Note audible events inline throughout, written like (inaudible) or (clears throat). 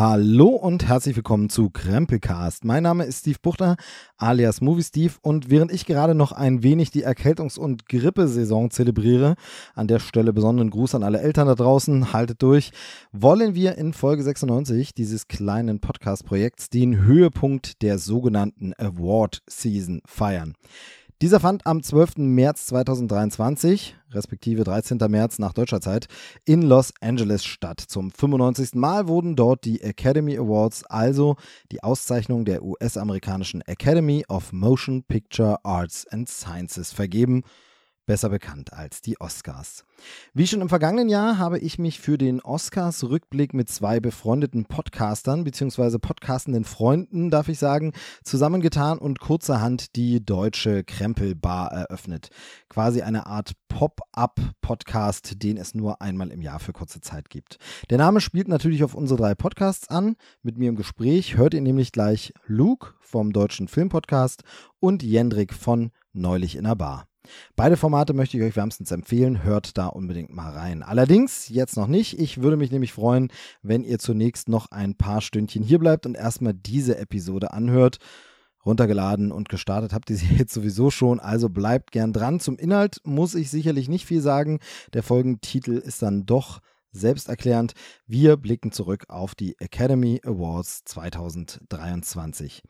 Hallo und herzlich willkommen zu Krempelcast. Mein Name ist Steve Buchter, alias Movie Steve, und während ich gerade noch ein wenig die Erkältungs- und Grippesaison zelebriere, an der Stelle besonderen Gruß an alle Eltern da draußen, haltet durch, wollen wir in Folge 96 dieses kleinen Podcast-Projekts den Höhepunkt der sogenannten Award Season feiern. Dieser fand am 12. März 2023, respektive 13. März nach deutscher Zeit, in Los Angeles statt. Zum 95. Mal wurden dort die Academy Awards, also die Auszeichnung der US-amerikanischen Academy of Motion Picture Arts and Sciences vergeben besser bekannt als die Oscars. Wie schon im vergangenen Jahr habe ich mich für den Oscars-Rückblick mit zwei befreundeten Podcastern bzw. podcastenden Freunden, darf ich sagen, zusammengetan und kurzerhand die deutsche Krempelbar eröffnet. Quasi eine Art Pop-up-Podcast, den es nur einmal im Jahr für kurze Zeit gibt. Der Name spielt natürlich auf unsere drei Podcasts an. Mit mir im Gespräch hört ihr nämlich gleich Luke vom Deutschen Filmpodcast und Jendrik von Neulich in der Bar. Beide Formate möchte ich euch wärmstens empfehlen. Hört da unbedingt mal rein. Allerdings jetzt noch nicht. Ich würde mich nämlich freuen, wenn ihr zunächst noch ein paar Stündchen hier bleibt und erstmal diese Episode anhört. Runtergeladen und gestartet habt ihr sie (laughs) jetzt sowieso schon, also bleibt gern dran. Zum Inhalt muss ich sicherlich nicht viel sagen. Der Folgentitel ist dann doch selbsterklärend. Wir blicken zurück auf die Academy Awards 2023.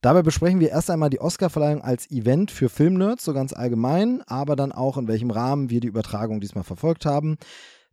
Dabei besprechen wir erst einmal die Oscarverleihung als Event für Filmnerds, so ganz allgemein, aber dann auch in welchem Rahmen wir die Übertragung diesmal verfolgt haben.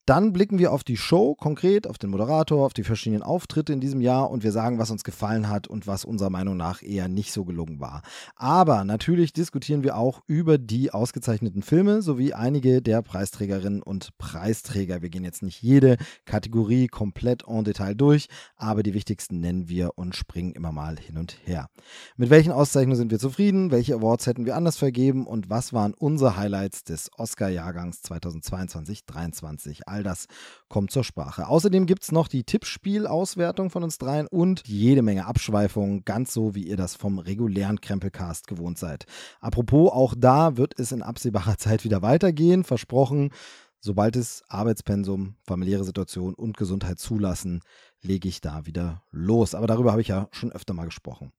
Dann blicken wir auf die Show konkret, auf den Moderator, auf die verschiedenen Auftritte in diesem Jahr und wir sagen, was uns gefallen hat und was unserer Meinung nach eher nicht so gelungen war. Aber natürlich diskutieren wir auch über die ausgezeichneten Filme sowie einige der Preisträgerinnen und Preisträger. Wir gehen jetzt nicht jede Kategorie komplett en Detail durch, aber die wichtigsten nennen wir und springen immer mal hin und her. Mit welchen Auszeichnungen sind wir zufrieden? Welche Awards hätten wir anders vergeben? Und was waren unsere Highlights des Oscar-Jahrgangs 2022-23? All das kommt zur Sprache. Außerdem gibt es noch die Tippspielauswertung von uns dreien und jede Menge Abschweifungen, ganz so wie ihr das vom regulären Krempelcast gewohnt seid. Apropos, auch da wird es in absehbarer (laughs) Zeit wieder weitergehen, versprochen. Sobald es Arbeitspensum, familiäre Situation und Gesundheit zulassen, lege ich da wieder los. Aber darüber habe ich ja schon öfter mal gesprochen.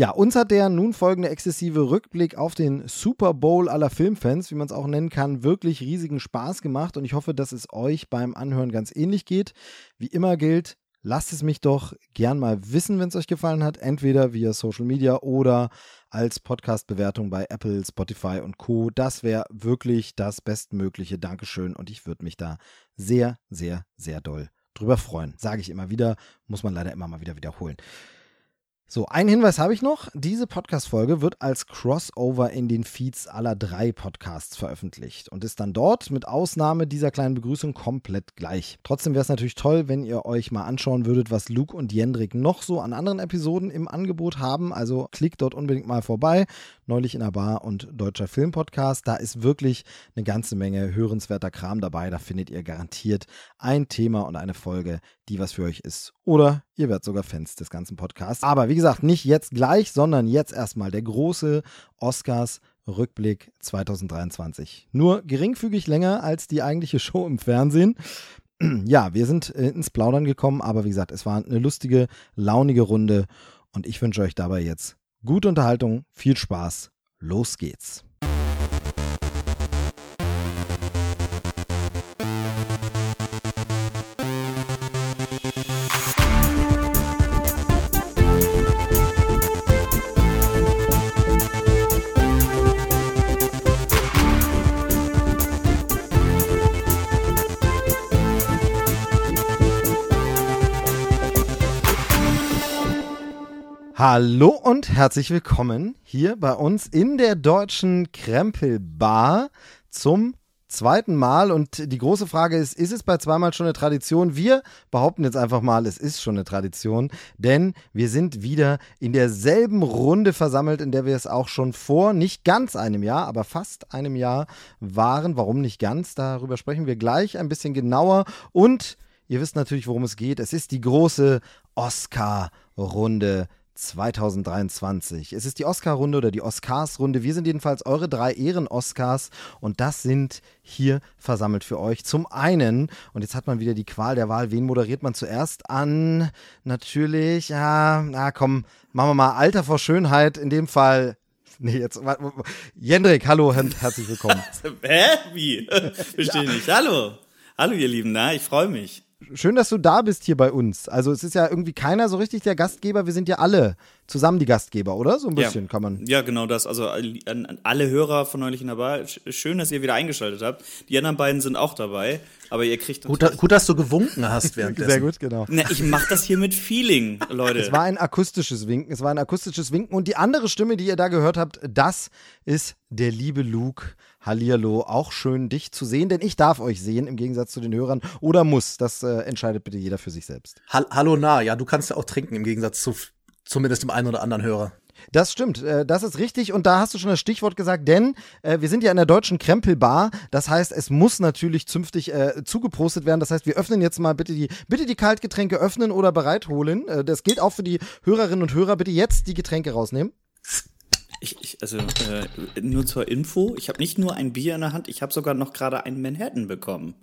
Ja, uns hat der nun folgende exzessive Rückblick auf den Super Bowl aller Filmfans, wie man es auch nennen kann, wirklich riesigen Spaß gemacht und ich hoffe, dass es euch beim Anhören ganz ähnlich geht. Wie immer gilt, lasst es mich doch gern mal wissen, wenn es euch gefallen hat, entweder via Social Media oder als Podcast-Bewertung bei Apple, Spotify und Co. Das wäre wirklich das bestmögliche Dankeschön und ich würde mich da sehr, sehr, sehr doll drüber freuen. Sage ich immer wieder, muss man leider immer mal wieder wiederholen. So, einen Hinweis habe ich noch. Diese Podcast-Folge wird als Crossover in den Feeds aller drei Podcasts veröffentlicht und ist dann dort mit Ausnahme dieser kleinen Begrüßung komplett gleich. Trotzdem wäre es natürlich toll, wenn ihr euch mal anschauen würdet, was Luke und Jendrik noch so an anderen Episoden im Angebot haben. Also klickt dort unbedingt mal vorbei. Neulich in der Bar und Deutscher Filmpodcast. Da ist wirklich eine ganze Menge hörenswerter Kram dabei. Da findet ihr garantiert ein Thema und eine Folge, die was für euch ist. Oder ihr werdet sogar Fans des ganzen Podcasts. Aber wie gesagt, nicht jetzt gleich, sondern jetzt erstmal der große Oscars Rückblick 2023. Nur geringfügig länger als die eigentliche (laughs) Show im Fernsehen. (clears throat) Ja, wir sind äh, ins Plaudern gekommen, aber wie gesagt, es war eine lustige, launige Runde und ich wünsche euch dabei jetzt gute Unterhaltung, viel Spaß. Los geht's. Hallo und herzlich willkommen hier bei uns in der deutschen Krempelbar zum zweiten Mal. Und die große Frage ist, ist es bei zweimal schon eine Tradition? Wir behaupten jetzt einfach mal, es ist schon eine Tradition, denn wir sind wieder in derselben Runde versammelt, in der wir es auch schon vor nicht ganz einem Jahr, aber fast einem Jahr waren. Warum nicht ganz? Darüber sprechen wir gleich ein bisschen genauer. Und ihr wisst natürlich, worum es geht. Es ist die große Oscar-Runde 2023. Es ist die Oscar-Runde oder die Oscars-Runde. Wir sind jedenfalls eure drei Ehren-Oscars und das sind hier versammelt für euch. Zum einen, und jetzt hat man wieder die Qual der Wahl, wen moderiert man zuerst an? Natürlich, ja, na komm, machen wir mal Alter vor Schönheit, in dem Fall Nee, jetzt. Jendrik, hallo und herzlich willkommen. (laughs) Hä? Wie? (laughs) Verstehe ja. nicht. Hallo. Hallo, ihr Lieben, na, ich freue mich schön, dass du da bist hier bei uns. Also es ist ja irgendwie keiner so richtig der Gastgeber. Wir sind ja alle zusammen die Gastgeber, oder? So ein bisschen ja. kann man. Ja, genau das. Also an, alle Hörer von neulich dabei. Schön, dass ihr wieder eingeschaltet habt. Die anderen beiden sind auch dabei. Aber ihr kriegt gut, gut, dass du gewunken hast währenddessen. Sehr gut, genau. Na, ich mach das hier mit Feeling, (laughs) Leute. Es war ein akustisches Winken. Es war ein akustisches Winken. Und die andere Stimme, die ihr da gehört habt, das ist der liebe Luke. Hallihallo, auch schön, dich zu sehen, denn ich darf euch sehen, im Gegensatz zu den Hörern. Oder muss, das äh, entscheidet bitte jeder für sich selbst. Hallo, na, ja, du kannst ja auch trinken, im Gegensatz zu zumindest dem einen oder anderen Hörer. Das stimmt, äh, das ist richtig und da hast du schon das Stichwort gesagt, denn äh, wir sind ja in der deutschen Krempelbar, das heißt, es muss natürlich zünftig äh, zugeprostet werden, das heißt, wir öffnen jetzt mal bitte die, bitte die Kaltgetränke öffnen oder bereitholen, äh, das gilt auch für die Hörerinnen und Hörer, bitte jetzt die Getränke rausnehmen. (laughs) Ich, ich, also äh, nur zur Info, ich habe nicht nur ein Bier in der Hand, ich habe sogar noch gerade einen Manhattan bekommen.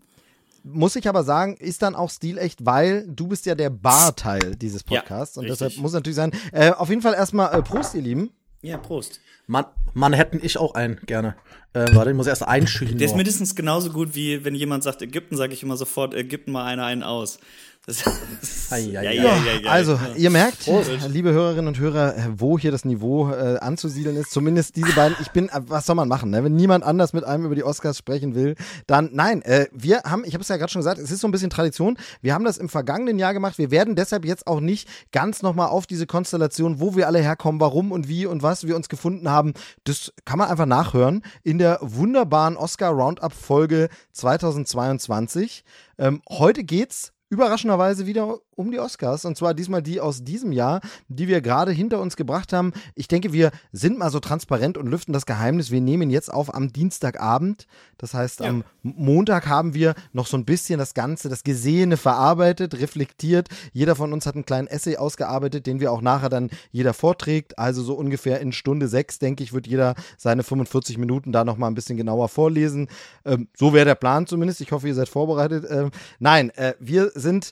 Muss ich aber sagen, ist dann auch stilecht, weil du bist ja der Bar-Teil dieses Podcasts ja, und richtig. deshalb muss natürlich sein. Äh, auf jeden Fall erstmal äh, Prost, ihr Lieben. Ja, Prost. Man, Manhattan ich auch einen, gerne. Äh, warte, ich muss erst einschüchen. Der ist mindestens genauso gut wie wenn jemand sagt Ägypten, sage ich immer sofort, Ägypten mal einer einen aus. (laughs) Ja, ja, ja, also, ihr merkt, Prost. liebe Hörerinnen und Hörer, wo hier das Niveau äh, anzusiedeln ist. Zumindest diese beiden. Ich bin, äh, was soll man machen? Ne? Wenn niemand anders mit einem über die Oscars sprechen will, dann nein. Äh, wir haben, ich habe es ja gerade schon gesagt, es ist so ein bisschen Tradition. Wir haben das im vergangenen Jahr gemacht. Wir werden deshalb jetzt auch nicht ganz nochmal auf diese Konstellation, wo wir alle herkommen, warum und wie und was wir uns gefunden haben. Das kann man einfach nachhören in der wunderbaren Oscar Roundup Folge 2022. Ähm, heute geht's überraschenderweise wieder um die Oscars. Und zwar diesmal die aus diesem Jahr, die wir gerade hinter uns gebracht haben. Ich denke, wir sind mal so transparent und lüften das Geheimnis. Wir nehmen jetzt auf am Dienstagabend. Das heißt, ja. am Montag haben wir noch so ein bisschen das Ganze, das Gesehene verarbeitet, reflektiert. Jeder von uns hat einen kleinen Essay ausgearbeitet, den wir auch nachher dann jeder vorträgt. Also so ungefähr in Stunde sechs, denke ich, wird jeder seine 45 Minuten da nochmal ein bisschen genauer vorlesen. Ähm, so wäre der Plan zumindest. Ich hoffe, ihr seid vorbereitet. Ähm, nein, äh, wir sind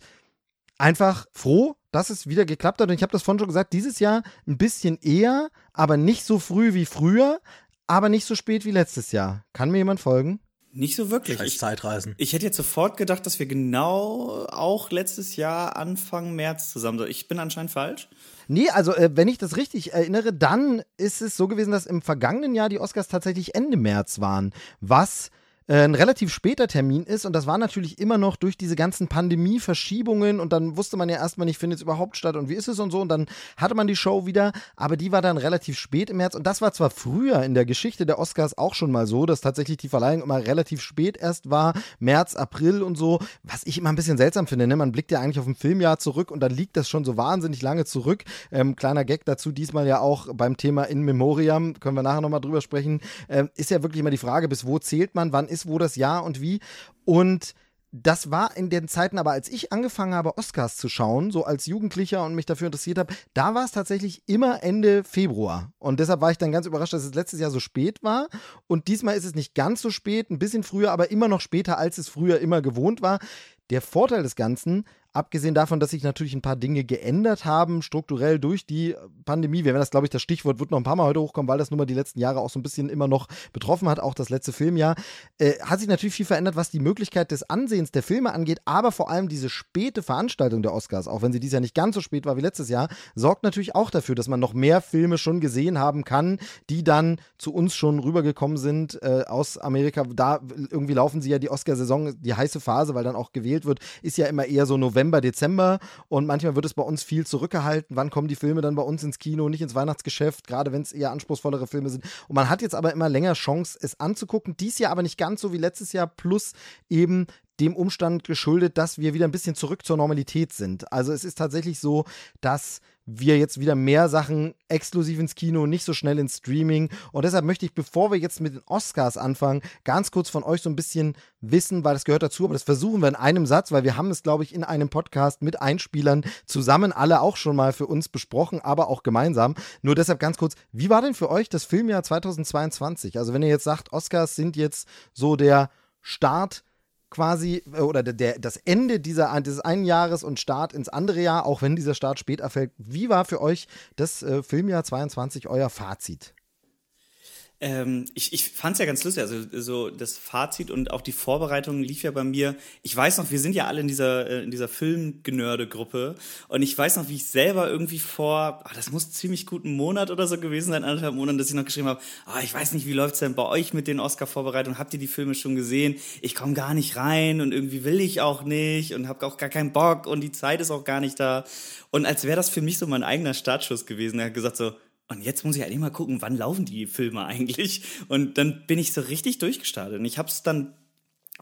einfach froh, dass es wieder geklappt hat. Und ich habe das vorhin schon gesagt, dieses Jahr ein bisschen eher, aber nicht so früh wie früher, aber nicht so spät wie letztes Jahr. Kann mir jemand folgen? Nicht so wirklich. Scheiß Zeitreisen. Ich, ich hätte jetzt sofort gedacht, dass wir genau auch letztes Jahr Anfang März zusammen sind. Ich bin anscheinend falsch. Nee, also äh, wenn ich das richtig erinnere, dann ist es so gewesen, dass im vergangenen Jahr die Oscars tatsächlich Ende März waren. Was äh, ein relativ später Termin ist. Und das war natürlich immer noch durch diese ganzen Pandemie-Verschiebungen. Und dann wusste man ja erstmal nicht, findet es überhaupt statt und wie ist es und so. Und dann hatte man die Show wieder, aber die war dann relativ spät im März. Und das war zwar früher in der Geschichte der Oscars auch schon mal so, dass tatsächlich die Verleihung immer relativ spät erst war, März, April und so, was ich immer ein bisschen seltsam finde, ne? man blickt ja eigentlich auf ein Filmjahr zurück und dann liegt das schon so wahnsinnig lange zurück. Ähm, kleiner Gag dazu, diesmal ja auch beim Thema In Memoriam, können wir nachher nochmal drüber sprechen, ähm, ist ja wirklich immer die Frage, bis wo zählt man, wann ist ist, wo das Jahr und wie. Und das war in den Zeiten, aber als ich angefangen habe, Oscars zu schauen, so als Jugendlicher und mich dafür interessiert habe, da war es tatsächlich immer Ende Februar. Und deshalb war ich dann ganz überrascht, dass es letztes Jahr so spät war. Und diesmal ist es nicht ganz so spät, ein bisschen früher, aber immer noch später, als es früher immer gewohnt war. Der Vorteil des Ganzen, Abgesehen davon, dass sich natürlich ein paar Dinge geändert haben, strukturell durch die Pandemie. Wir werden das, glaube ich, das Stichwort wird noch ein paar Mal heute hochkommen, weil das nun mal die letzten Jahre auch so ein bisschen immer noch betroffen hat, auch das letzte Filmjahr. Äh, hat sich natürlich viel verändert, was die Möglichkeit des Ansehens der Filme angeht, aber vor allem diese späte Veranstaltung der Oscars, auch wenn sie dieses Jahr nicht ganz so spät war wie letztes Jahr, sorgt natürlich auch dafür, dass man noch mehr Filme schon gesehen haben kann, die dann zu uns schon rübergekommen sind äh, aus Amerika. Da irgendwie laufen sie ja die Oscarsaison, die heiße Phase, weil dann auch gewählt wird, ist ja immer eher so November November, Dezember und manchmal wird es bei uns viel zurückgehalten. Wann kommen die Filme dann bei uns ins Kino, nicht ins Weihnachtsgeschäft, gerade wenn es eher anspruchsvollere Filme sind. Und man hat jetzt aber immer länger Chance, es anzugucken. Dies Jahr aber nicht ganz so wie letztes Jahr, plus eben dem Umstand geschuldet, dass wir wieder ein bisschen zurück zur Normalität sind. Also es ist tatsächlich so, dass wir jetzt wieder mehr Sachen exklusiv ins Kino, nicht so schnell ins Streaming. Und deshalb möchte ich, bevor wir jetzt mit den Oscars anfangen, ganz kurz von euch so ein bisschen wissen, weil das gehört dazu, aber das versuchen wir in einem Satz, weil wir haben es, glaube ich, in einem Podcast mit Einspielern zusammen alle auch schon mal für uns besprochen, aber auch gemeinsam. Nur deshalb ganz kurz, wie war denn für euch das Filmjahr 2022? Also wenn ihr jetzt sagt, Oscars sind jetzt so der Start quasi äh, oder der, das Ende dieser, dieses einen Jahres und Start ins andere Jahr, auch wenn dieser Start später fällt. Wie war für euch das äh, Filmjahr 22 euer Fazit? Ähm, ich ich fand es ja ganz lustig, also so das Fazit und auch die Vorbereitung lief ja bei mir. Ich weiß noch, wir sind ja alle in dieser äh, in dieser Filmgenörde-Gruppe und ich weiß noch, wie ich selber irgendwie vor, ach, das muss ziemlich gut einen Monat oder so gewesen sein, anderthalb Monaten, dass ich noch geschrieben habe, ah, ich weiß nicht, wie läuft's denn bei euch mit den Oscar-Vorbereitungen? Habt ihr die Filme schon gesehen? Ich komme gar nicht rein und irgendwie will ich auch nicht und habe auch gar keinen Bock und die Zeit ist auch gar nicht da. Und als wäre das für mich so mein eigener Startschuss gewesen. Er hat gesagt so, und jetzt muss ich eigentlich mal gucken, wann laufen die Filme eigentlich? Und dann bin ich so richtig durchgestartet. Und ich habe es dann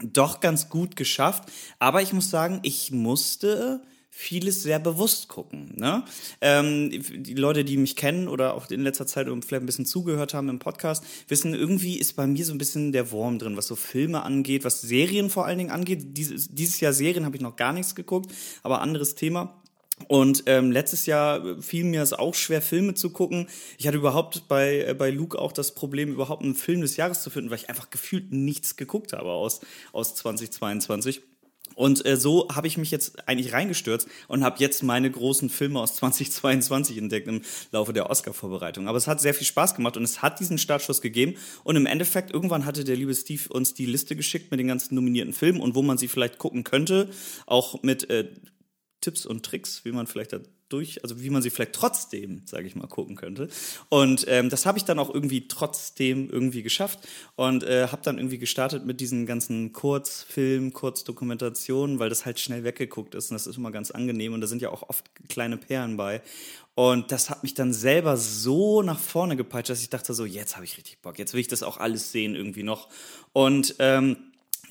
doch ganz gut geschafft. Aber ich muss sagen, ich musste vieles sehr bewusst gucken. Ne? Ähm, die Leute, die mich kennen oder auch in letzter Zeit vielleicht ein bisschen zugehört haben im Podcast, wissen, irgendwie ist bei mir so ein bisschen der Wurm drin, was so Filme angeht, was Serien vor allen Dingen angeht. Dieses, dieses Jahr Serien habe ich noch gar nichts geguckt, aber anderes Thema. Und ähm, letztes Jahr fiel mir es auch schwer, Filme zu gucken. Ich hatte überhaupt bei, äh, bei Luke auch das Problem, überhaupt einen Film des Jahres zu finden, weil ich einfach gefühlt nichts geguckt habe aus, aus 2022. Und äh, so habe ich mich jetzt eigentlich reingestürzt und habe jetzt meine großen Filme aus (laughs) 2022 entdeckt im Laufe der Oscar-Vorbereitung. Aber es hat sehr viel Spaß gemacht und es hat diesen Startschuss gegeben. Und im Endeffekt, irgendwann hatte der liebe Steve uns die Liste geschickt mit den ganzen nominierten Filmen und wo man sie vielleicht gucken könnte. Auch mit äh, Tipps und Tricks, wie man vielleicht da durch, also wie man sie vielleicht trotzdem, sage ich mal, gucken könnte. Und ähm, das habe ich dann auch irgendwie trotzdem irgendwie geschafft und äh, habe dann irgendwie gestartet mit diesen ganzen Kurzfilmen, Kurzdokumentationen, weil das halt schnell weggeguckt ist und das ist immer ganz angenehm und da sind ja auch oft kleine Perlen bei. Und das hat mich dann selber so nach vorne gepeitscht, dass ich dachte so, jetzt habe ich richtig Bock, jetzt will ich das auch alles sehen irgendwie noch. Und ähm,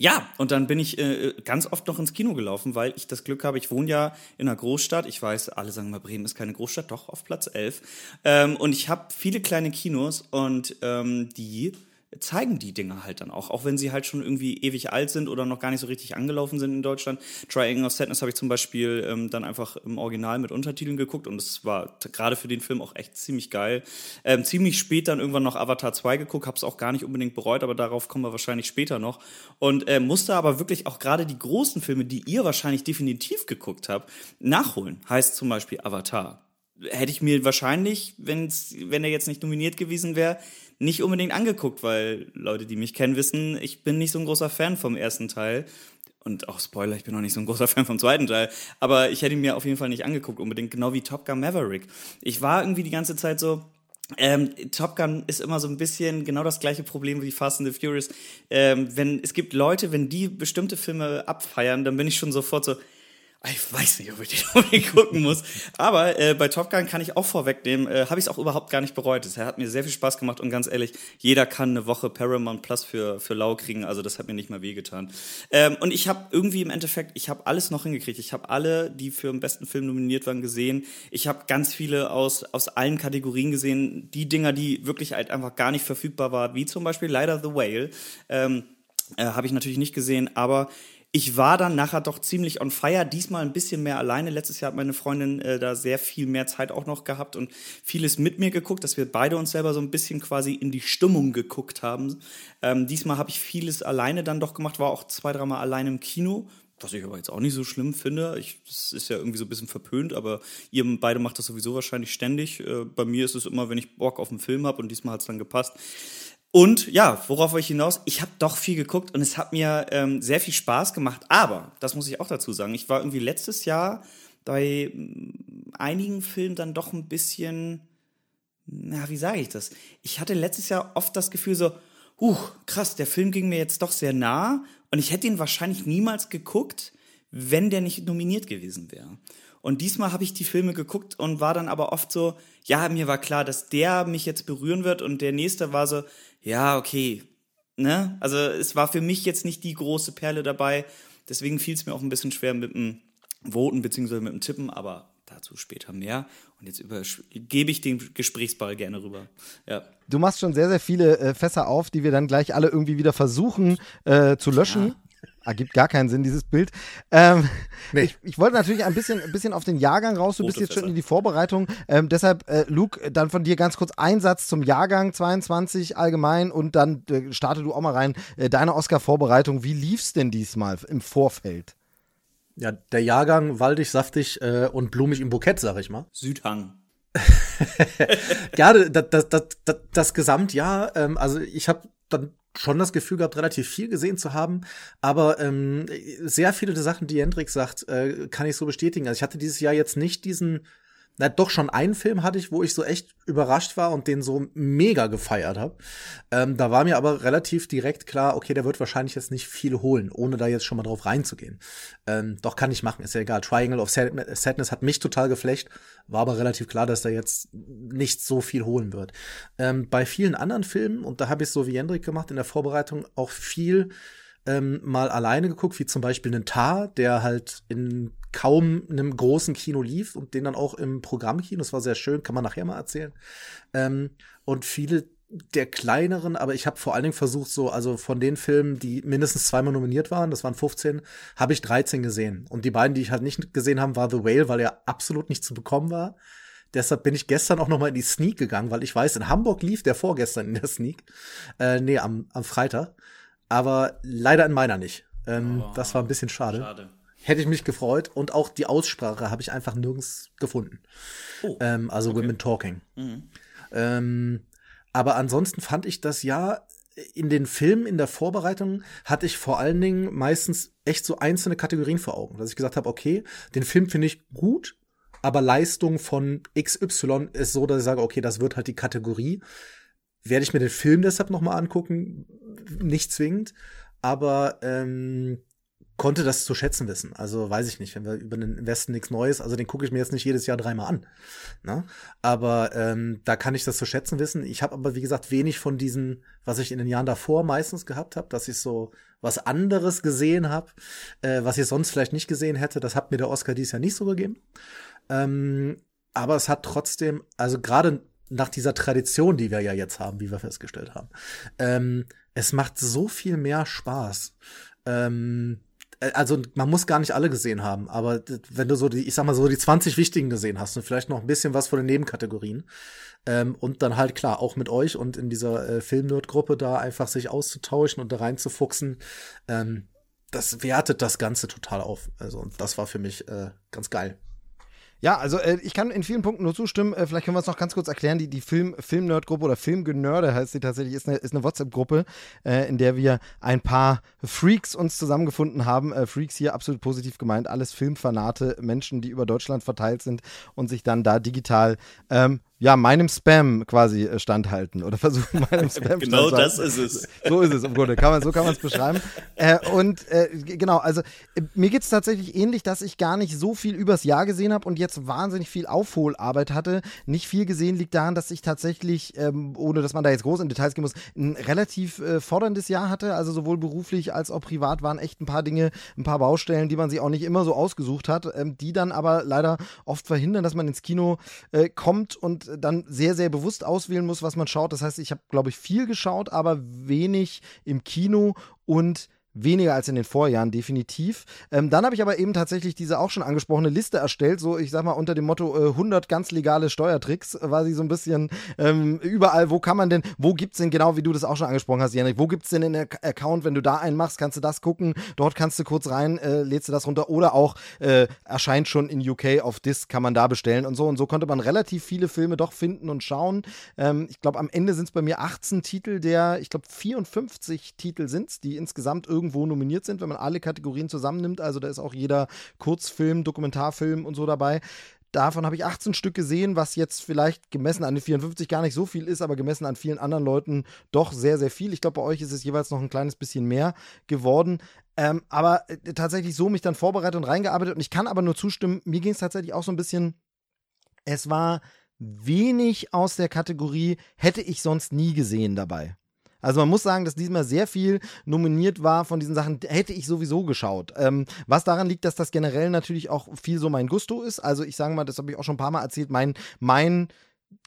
ja, und dann bin ich äh, ganz oft noch ins Kino gelaufen, weil ich das Glück habe, ich wohne ja in einer Großstadt. Ich weiß, alle sagen mal, Bremen ist keine Großstadt, doch auf Platz 11. Ähm, und ich habe viele kleine Kinos und ähm, die zeigen die Dinge halt dann auch, auch wenn sie halt schon irgendwie ewig alt sind oder noch gar nicht so richtig angelaufen sind in Deutschland. Triangle of Sadness habe ich zum Beispiel ähm, dann einfach im Original mit Untertiteln geguckt und es war gerade für den Film auch echt ziemlich geil. Ähm, ziemlich spät dann irgendwann noch Avatar 2 geguckt, habe es auch gar nicht unbedingt bereut, aber darauf kommen wir wahrscheinlich später noch. Und äh, musste aber wirklich auch gerade die großen Filme, die ihr wahrscheinlich definitiv geguckt habt, nachholen. Heißt zum Beispiel Avatar hätte ich mir wahrscheinlich, wenn's, wenn er jetzt nicht nominiert gewesen wäre, nicht unbedingt angeguckt, weil Leute, die mich kennen, wissen, ich bin nicht so ein großer Fan vom ersten Teil. Und auch Spoiler, ich bin auch nicht so ein großer (laughs) Fan vom zweiten Teil. Aber ich hätte ihn mir auf jeden Fall nicht angeguckt, unbedingt, genau wie Top Gun Maverick. Ich war irgendwie die ganze Zeit so, ähm, Top Gun ist immer so ein bisschen genau das gleiche Problem wie Fast and the Furious. Ähm, wenn es gibt Leute, wenn die bestimmte Filme abfeiern, dann bin ich schon sofort so, ich weiß nicht, ob ich den (laughs) unbedingt gucken muss. Aber äh, bei Top Gun kann ich auch vorwegnehmen, äh, habe ich es auch überhaupt gar nicht bereut. Es hat mir sehr viel Spaß gemacht und ganz ehrlich, jeder kann eine Woche Paramount Plus für, für lau kriegen. Also das hat mir nicht mal wehgetan. Ähm, und ich habe irgendwie im Endeffekt, ich habe alles noch hingekriegt. Ich habe alle, die für den besten Film nominiert waren, gesehen. Ich habe ganz viele aus, aus allen Kategorien gesehen. Die Dinger, die wirklich halt einfach gar nicht verfügbar waren, wie zum Beispiel leider The Whale. Ähm, äh, habe ich natürlich nicht gesehen, aber ich war dann nachher doch ziemlich on fire, diesmal ein bisschen mehr alleine. Letztes Jahr hat meine Freundin äh, da sehr viel mehr Zeit auch noch gehabt und vieles mit mir geguckt, dass wir beide uns selber so ein bisschen quasi in die Stimmung geguckt haben. Ähm, diesmal habe ich vieles alleine dann doch gemacht, war auch zwei, dreimal alleine im Kino, was ich aber jetzt auch nicht so schlimm finde. Ich, das ist ja irgendwie so ein bisschen verpönt, aber ihr beide macht das sowieso wahrscheinlich ständig. Äh, bei mir ist es immer, wenn ich Bock auf einen Film habe und diesmal hat es dann gepasst. Und ja, worauf wollte ich hinaus? Ich habe doch viel geguckt und es hat mir ähm, sehr viel Spaß gemacht. Aber, das muss ich auch dazu sagen, ich war irgendwie letztes Jahr bei mm, einigen Filmen dann doch ein bisschen, na, wie sage ich das? Ich hatte letztes Jahr oft das Gefühl so, uh, krass, der Film ging mir jetzt doch sehr nah und ich hätte ihn wahrscheinlich niemals geguckt, wenn der nicht nominiert gewesen wäre. Und diesmal habe ich die Filme geguckt und war dann aber oft so, ja, mir war klar, dass der mich jetzt berühren wird und der nächste war so, ja, okay, ne? Also es war für mich jetzt nicht die große Perle dabei, deswegen fiel es mir auch ein bisschen schwer mit dem Voten beziehungsweise mit dem Tippen, aber dazu später mehr. Und jetzt gebe ich den Gesprächsball gerne rüber. Ja. Du machst schon sehr, sehr viele äh, Fässer auf, die wir dann gleich alle irgendwie wieder versuchen äh, zu löschen. Ja. Ergibt gar keinen Sinn, dieses Bild. Ähm, nee. ich, ich, wollte natürlich ein bisschen, ein bisschen auf den Jahrgang raus. Du Rote bist jetzt Fässer. schon in die Vorbereitung. Ähm, deshalb, äh, Luke, dann von dir ganz kurz ein Satz zum Jahrgang 22 allgemein und dann äh, starte du auch mal rein. Äh, deine Oscar-Vorbereitung, wie lief's denn diesmal im Vorfeld? Ja, der Jahrgang waldig, saftig äh, und blumig im Bukett, sag ich mal. Südhang. (laughs) ja, das, das, das, das, das Gesamtjahr, ähm, also ich habe dann schon das Gefühl gehabt, relativ viel gesehen zu haben. Aber ähm, sehr viele der Sachen, die Hendrik sagt, äh, kann ich so bestätigen. Also ich hatte dieses Jahr jetzt nicht diesen na, doch schon einen Film hatte ich, wo ich so echt überrascht war und den so mega gefeiert habe. Ähm, da war mir aber relativ direkt klar, okay, der wird wahrscheinlich jetzt nicht viel holen, ohne da jetzt schon mal drauf reinzugehen. Ähm, doch kann ich machen, ist ja egal. Triangle of Sadness hat mich total geflecht, war aber relativ klar, dass er jetzt nicht so viel holen wird. Ähm, bei vielen anderen Filmen, und da habe ich so wie Hendrik gemacht in der Vorbereitung, auch viel ähm, mal alleine geguckt, wie zum Beispiel einen Tar, der halt in kaum einem großen Kino lief und den dann auch im Programmkino, das war sehr schön, kann man nachher mal erzählen. Ähm, und viele der kleineren, aber ich habe vor allen Dingen versucht, so, also von den Filmen, die mindestens zweimal nominiert waren, das waren 15, habe ich 13 gesehen. Und die beiden, die ich halt nicht gesehen habe, war The Whale, weil er absolut nicht zu bekommen war. Deshalb bin ich gestern auch noch mal in die Sneak gegangen, weil ich weiß, in Hamburg lief der vorgestern in der Sneak. Äh, nee, am, am Freitag aber leider in meiner nicht. Ähm, oh, das war ein bisschen schade. schade. Hätte ich mich gefreut und auch die Aussprache habe ich einfach nirgends gefunden. Oh, ähm, also okay. Women Talking. Mhm. Ähm, aber ansonsten fand ich das ja in den Filmen, in der Vorbereitung, hatte ich vor allen Dingen meistens echt so einzelne Kategorien vor Augen. Dass ich gesagt habe, okay, den Film finde ich gut, aber Leistung von XY ist so, dass ich sage, okay, das wird halt die Kategorie. Werde ich mir den Film deshalb noch mal angucken? Nicht zwingend, aber ähm, konnte das zu schätzen wissen. Also weiß ich nicht, wenn wir über den Westen nichts Neues, also den gucke ich mir jetzt nicht jedes Jahr dreimal an. Ne? Aber ähm, da kann ich das zu schätzen wissen. Ich habe aber, wie gesagt, wenig von diesen, was ich in den Jahren davor meistens gehabt habe, dass ich so was anderes gesehen habe, äh, was ich sonst vielleicht nicht gesehen hätte. Das hat mir der Oscar dies Jahr nicht so gegeben. Ähm, aber es hat trotzdem, also gerade nach dieser Tradition, die wir ja jetzt haben, wie wir festgestellt haben. Ähm, es macht so viel mehr Spaß. Ähm, äh, also man muss gar nicht alle gesehen haben, aber wenn du so die, ich sag mal so die 20 wichtigen gesehen hast und vielleicht noch ein bisschen was von den Nebenkategorien ähm, und dann halt klar auch mit euch und in dieser äh, Filmnerd-Gruppe da einfach sich auszutauschen und da reinzufuchsen, ähm, das wertet das Ganze total auf. Also und das war für mich äh, ganz geil. Ja, also äh, ich kann in vielen Punkten nur zustimmen. Äh, vielleicht können wir es noch ganz kurz erklären. Die, die Film, Film-Nerd-Gruppe oder Filmgenörde heißt sie tatsächlich, ist eine, ist eine WhatsApp-Gruppe, äh, in der wir ein paar Freaks uns zusammengefunden haben. Äh, Freaks hier absolut positiv gemeint. Alles Filmfanate, Menschen, die über Deutschland verteilt sind und sich dann da digital ähm, ja, meinem Spam quasi äh, standhalten oder (laughs) versuchen, meinem (laughs) Spam Genau das ist es. (laughs) So ist es im Grunde, kann man, so kann man es beschreiben. Äh, und äh, genau, also äh, mir geht es tatsächlich ähnlich, dass ich gar nicht so viel übers Jahr gesehen habe und jetzt wahnsinnig viel Aufholarbeit hatte. Nicht viel gesehen liegt daran, dass ich tatsächlich, ähm, ohne dass man da jetzt groß in Details gehen muss, ein relativ äh, forderndes Jahr hatte. Also sowohl beruflich als auch privat waren echt ein paar Dinge, ein paar Baustellen, die man sich auch nicht immer so ausgesucht hat, ähm, die dann aber leider oft verhindern, dass man ins Kino äh, kommt und dann sehr, sehr bewusst auswählen muss, was man schaut. Das heißt, ich habe, glaube ich, viel geschaut, aber wenig im Kino und Weniger als in den Vorjahren, definitiv. Ähm, dann habe ich aber eben tatsächlich diese auch schon angesprochene Liste erstellt, so ich sag mal unter dem Motto äh, 100 ganz legale Steuertricks, war sie so ein bisschen ähm, überall, wo kann man denn, wo gibt es denn genau, wie du das auch schon angesprochen hast, Janik, wo gibt es denn den Account, wenn du da einen machst, kannst du das gucken, dort kannst du kurz rein, äh, lädst du das runter oder auch äh, erscheint schon in UK auf Disc, kann man da bestellen und so und so konnte man relativ viele Filme doch finden und schauen. Ähm, ich glaube, am Ende sind es bei mir 18 Titel der, ich glaube 54 Titel sind es, die insgesamt irgendwie irgendwo nominiert sind, wenn man alle Kategorien zusammennimmt. Also da ist auch jeder Kurzfilm, Dokumentarfilm und so dabei. Davon habe ich 18 Stück gesehen, was jetzt vielleicht gemessen an den 54 gar nicht so viel ist, aber gemessen an vielen anderen Leuten doch sehr, sehr viel. Ich glaube, bei euch ist es jeweils noch ein kleines bisschen mehr geworden. Ähm, aber äh, tatsächlich so mich dann vorbereitet und reingearbeitet. Und ich kann aber nur zustimmen, mir ging es tatsächlich auch so ein bisschen, es war wenig aus der Kategorie hätte ich sonst nie gesehen dabei. Also man muss sagen, dass diesmal sehr viel nominiert war von diesen Sachen, hätte ich sowieso geschaut. Ähm, was daran liegt, dass das generell natürlich auch viel so mein Gusto ist. Also ich sage mal, das habe ich auch schon ein paar Mal erzählt, mein, mein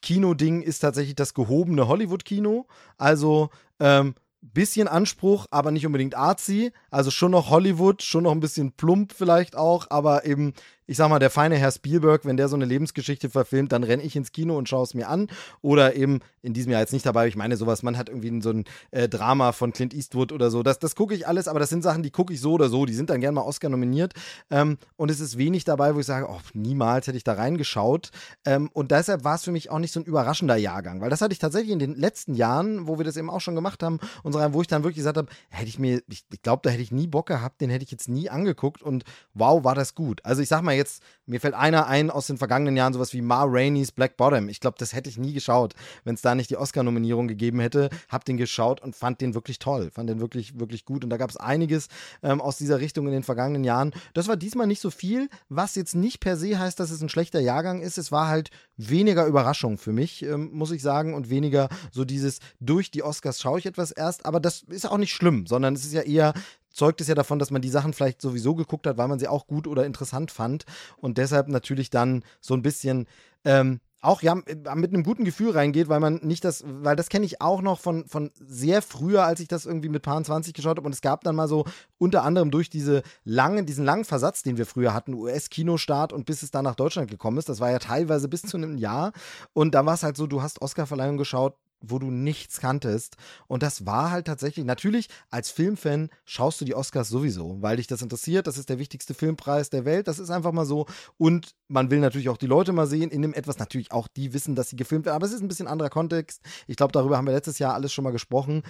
Kino-Ding ist tatsächlich das gehobene Hollywood-Kino. Also ähm, bisschen Anspruch, aber nicht unbedingt artsy. Also schon noch Hollywood, schon noch ein bisschen plump vielleicht auch, aber eben ich sag mal, der feine Herr Spielberg, wenn der so eine Lebensgeschichte verfilmt, dann renne ich ins Kino und schaue es mir an. Oder eben in diesem Jahr jetzt nicht dabei. Ich meine, sowas, man hat irgendwie so ein äh, Drama von Clint Eastwood oder so. Das, das gucke ich alles, aber das sind Sachen, die gucke ich so oder so. Die sind dann gerne mal Oscar nominiert. Ähm, und es ist wenig dabei, wo ich sage, oh, niemals hätte ich da reingeschaut. Ähm, und deshalb war es für mich auch nicht so ein überraschender Jahrgang, weil das hatte ich tatsächlich in den letzten Jahren, wo wir das eben auch schon gemacht haben, unsere, wo ich dann wirklich gesagt habe, hätte ich mir, ich, ich glaube, da hätte ich nie Bock gehabt, den hätte ich jetzt nie angeguckt und wow, war das gut. Also ich sag mal jetzt, mir fällt einer ein aus den vergangenen Jahren, sowas wie Ma Rainey's Black Bottom. Ich glaube, das hätte ich nie geschaut, wenn es da nicht die Oscar-Nominierung gegeben hätte. Hab den geschaut und fand den wirklich toll. Fand den wirklich, wirklich gut. Und da gab es einiges ähm, aus dieser Richtung in den vergangenen Jahren. Das war diesmal nicht so viel, was jetzt nicht per se heißt, dass es ein schlechter Jahrgang ist. Es war halt weniger Überraschung für mich, ähm, muss ich sagen, und weniger so dieses durch die Oscars schaue ich etwas erst. Aber das ist auch nicht schlimm, sondern es ist ja eher zeugt es ja davon, dass man die Sachen vielleicht sowieso geguckt hat, weil man sie auch gut oder interessant fand und deshalb natürlich dann so ein bisschen ähm, auch ja mit einem guten Gefühl reingeht, weil man nicht das, weil das kenne ich auch noch von, von sehr früher, als ich das irgendwie mit Paar 20 geschaut habe. Und es gab dann mal so unter anderem durch diese langen, diesen langen Versatz, den wir früher hatten, US-Kinostart und bis es dann nach Deutschland gekommen ist, das war ja teilweise bis zu einem Jahr. Und da war es halt so, du hast Oscar-Verleihung geschaut, wo du nichts kanntest. Und das war halt tatsächlich, natürlich als Filmfan schaust du die Oscars sowieso, weil dich das interessiert. Das ist der wichtigste Filmpreis der Welt. Das ist einfach mal so. Und man will natürlich auch die Leute mal sehen in dem etwas. Natürlich auch die wissen, dass sie gefilmt werden. Aber es ist ein bisschen anderer Kontext. Ich glaube, darüber haben wir letztes Jahr alles schon mal gesprochen.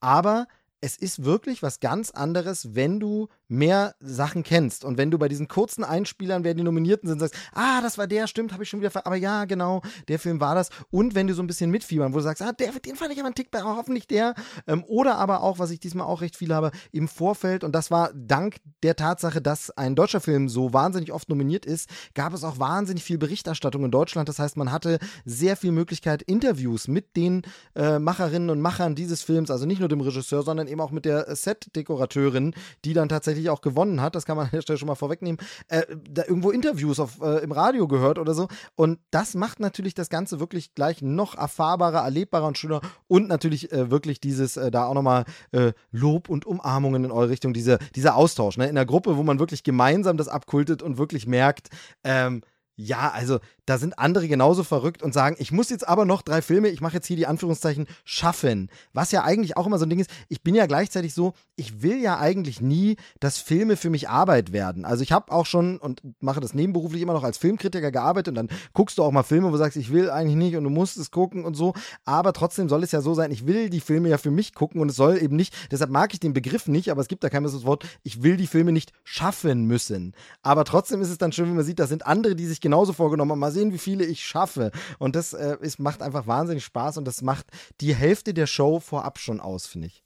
Aber es ist wirklich was ganz anderes, wenn du mehr Sachen kennst und wenn du bei diesen kurzen Einspielern, wer die Nominierten sind, sagst, ah, das war der, stimmt, habe ich schon wieder, ver aber ja, genau, der Film war das. Und wenn du so ein bisschen mitfiebern, wo du sagst, ah, der, den fand ich aber einen Tick besser, hoffentlich der. Ähm, oder aber auch, was ich diesmal auch recht viel habe, im Vorfeld, und das war dank der Tatsache, dass ein deutscher Film so wahnsinnig oft nominiert ist, gab es auch wahnsinnig viel Berichterstattung in Deutschland. Das heißt, man hatte sehr viel Möglichkeit, Interviews mit den äh, Macherinnen und Machern dieses Films, also nicht nur dem Regisseur, sondern eben auch mit der Set-Dekorateurin, die dann tatsächlich auch gewonnen hat, das kann man an der Stelle schon mal vorwegnehmen, äh, da irgendwo Interviews auf, äh, im Radio gehört oder so. Und das macht natürlich das Ganze wirklich gleich noch erfahrbarer, erlebbarer und schöner und natürlich äh, wirklich dieses, äh, da auch nochmal äh, Lob und Umarmungen in eure Richtung, diese, dieser Austausch, ne? In der Gruppe, wo man wirklich gemeinsam das abkultet und wirklich merkt, ähm, ja, also da sind andere genauso verrückt und sagen, ich muss jetzt aber noch drei Filme, ich mache jetzt hier die Anführungszeichen, schaffen. Was ja eigentlich auch immer so ein Ding ist, ich bin ja gleichzeitig so, ich will ja eigentlich nie, dass Filme für mich Arbeit werden. Also ich habe auch schon und mache das nebenberuflich immer noch als Filmkritiker gearbeitet und dann guckst du auch mal Filme, wo du sagst, ich will eigentlich nicht und du musst es gucken und so. Aber trotzdem soll es ja so sein, ich will die Filme ja für mich gucken und es soll eben nicht, deshalb mag ich den Begriff nicht, aber es gibt da kein besseres Wort, ich will die Filme nicht schaffen müssen. Aber trotzdem ist es dann schön, wenn man sieht, da sind andere, die sich genauso vorgenommen haben. Sehen, wie viele ich schaffe. Und das äh, ist, macht einfach wahnsinnig Spaß und das macht die Hälfte der Show vorab schon aus, finde ich.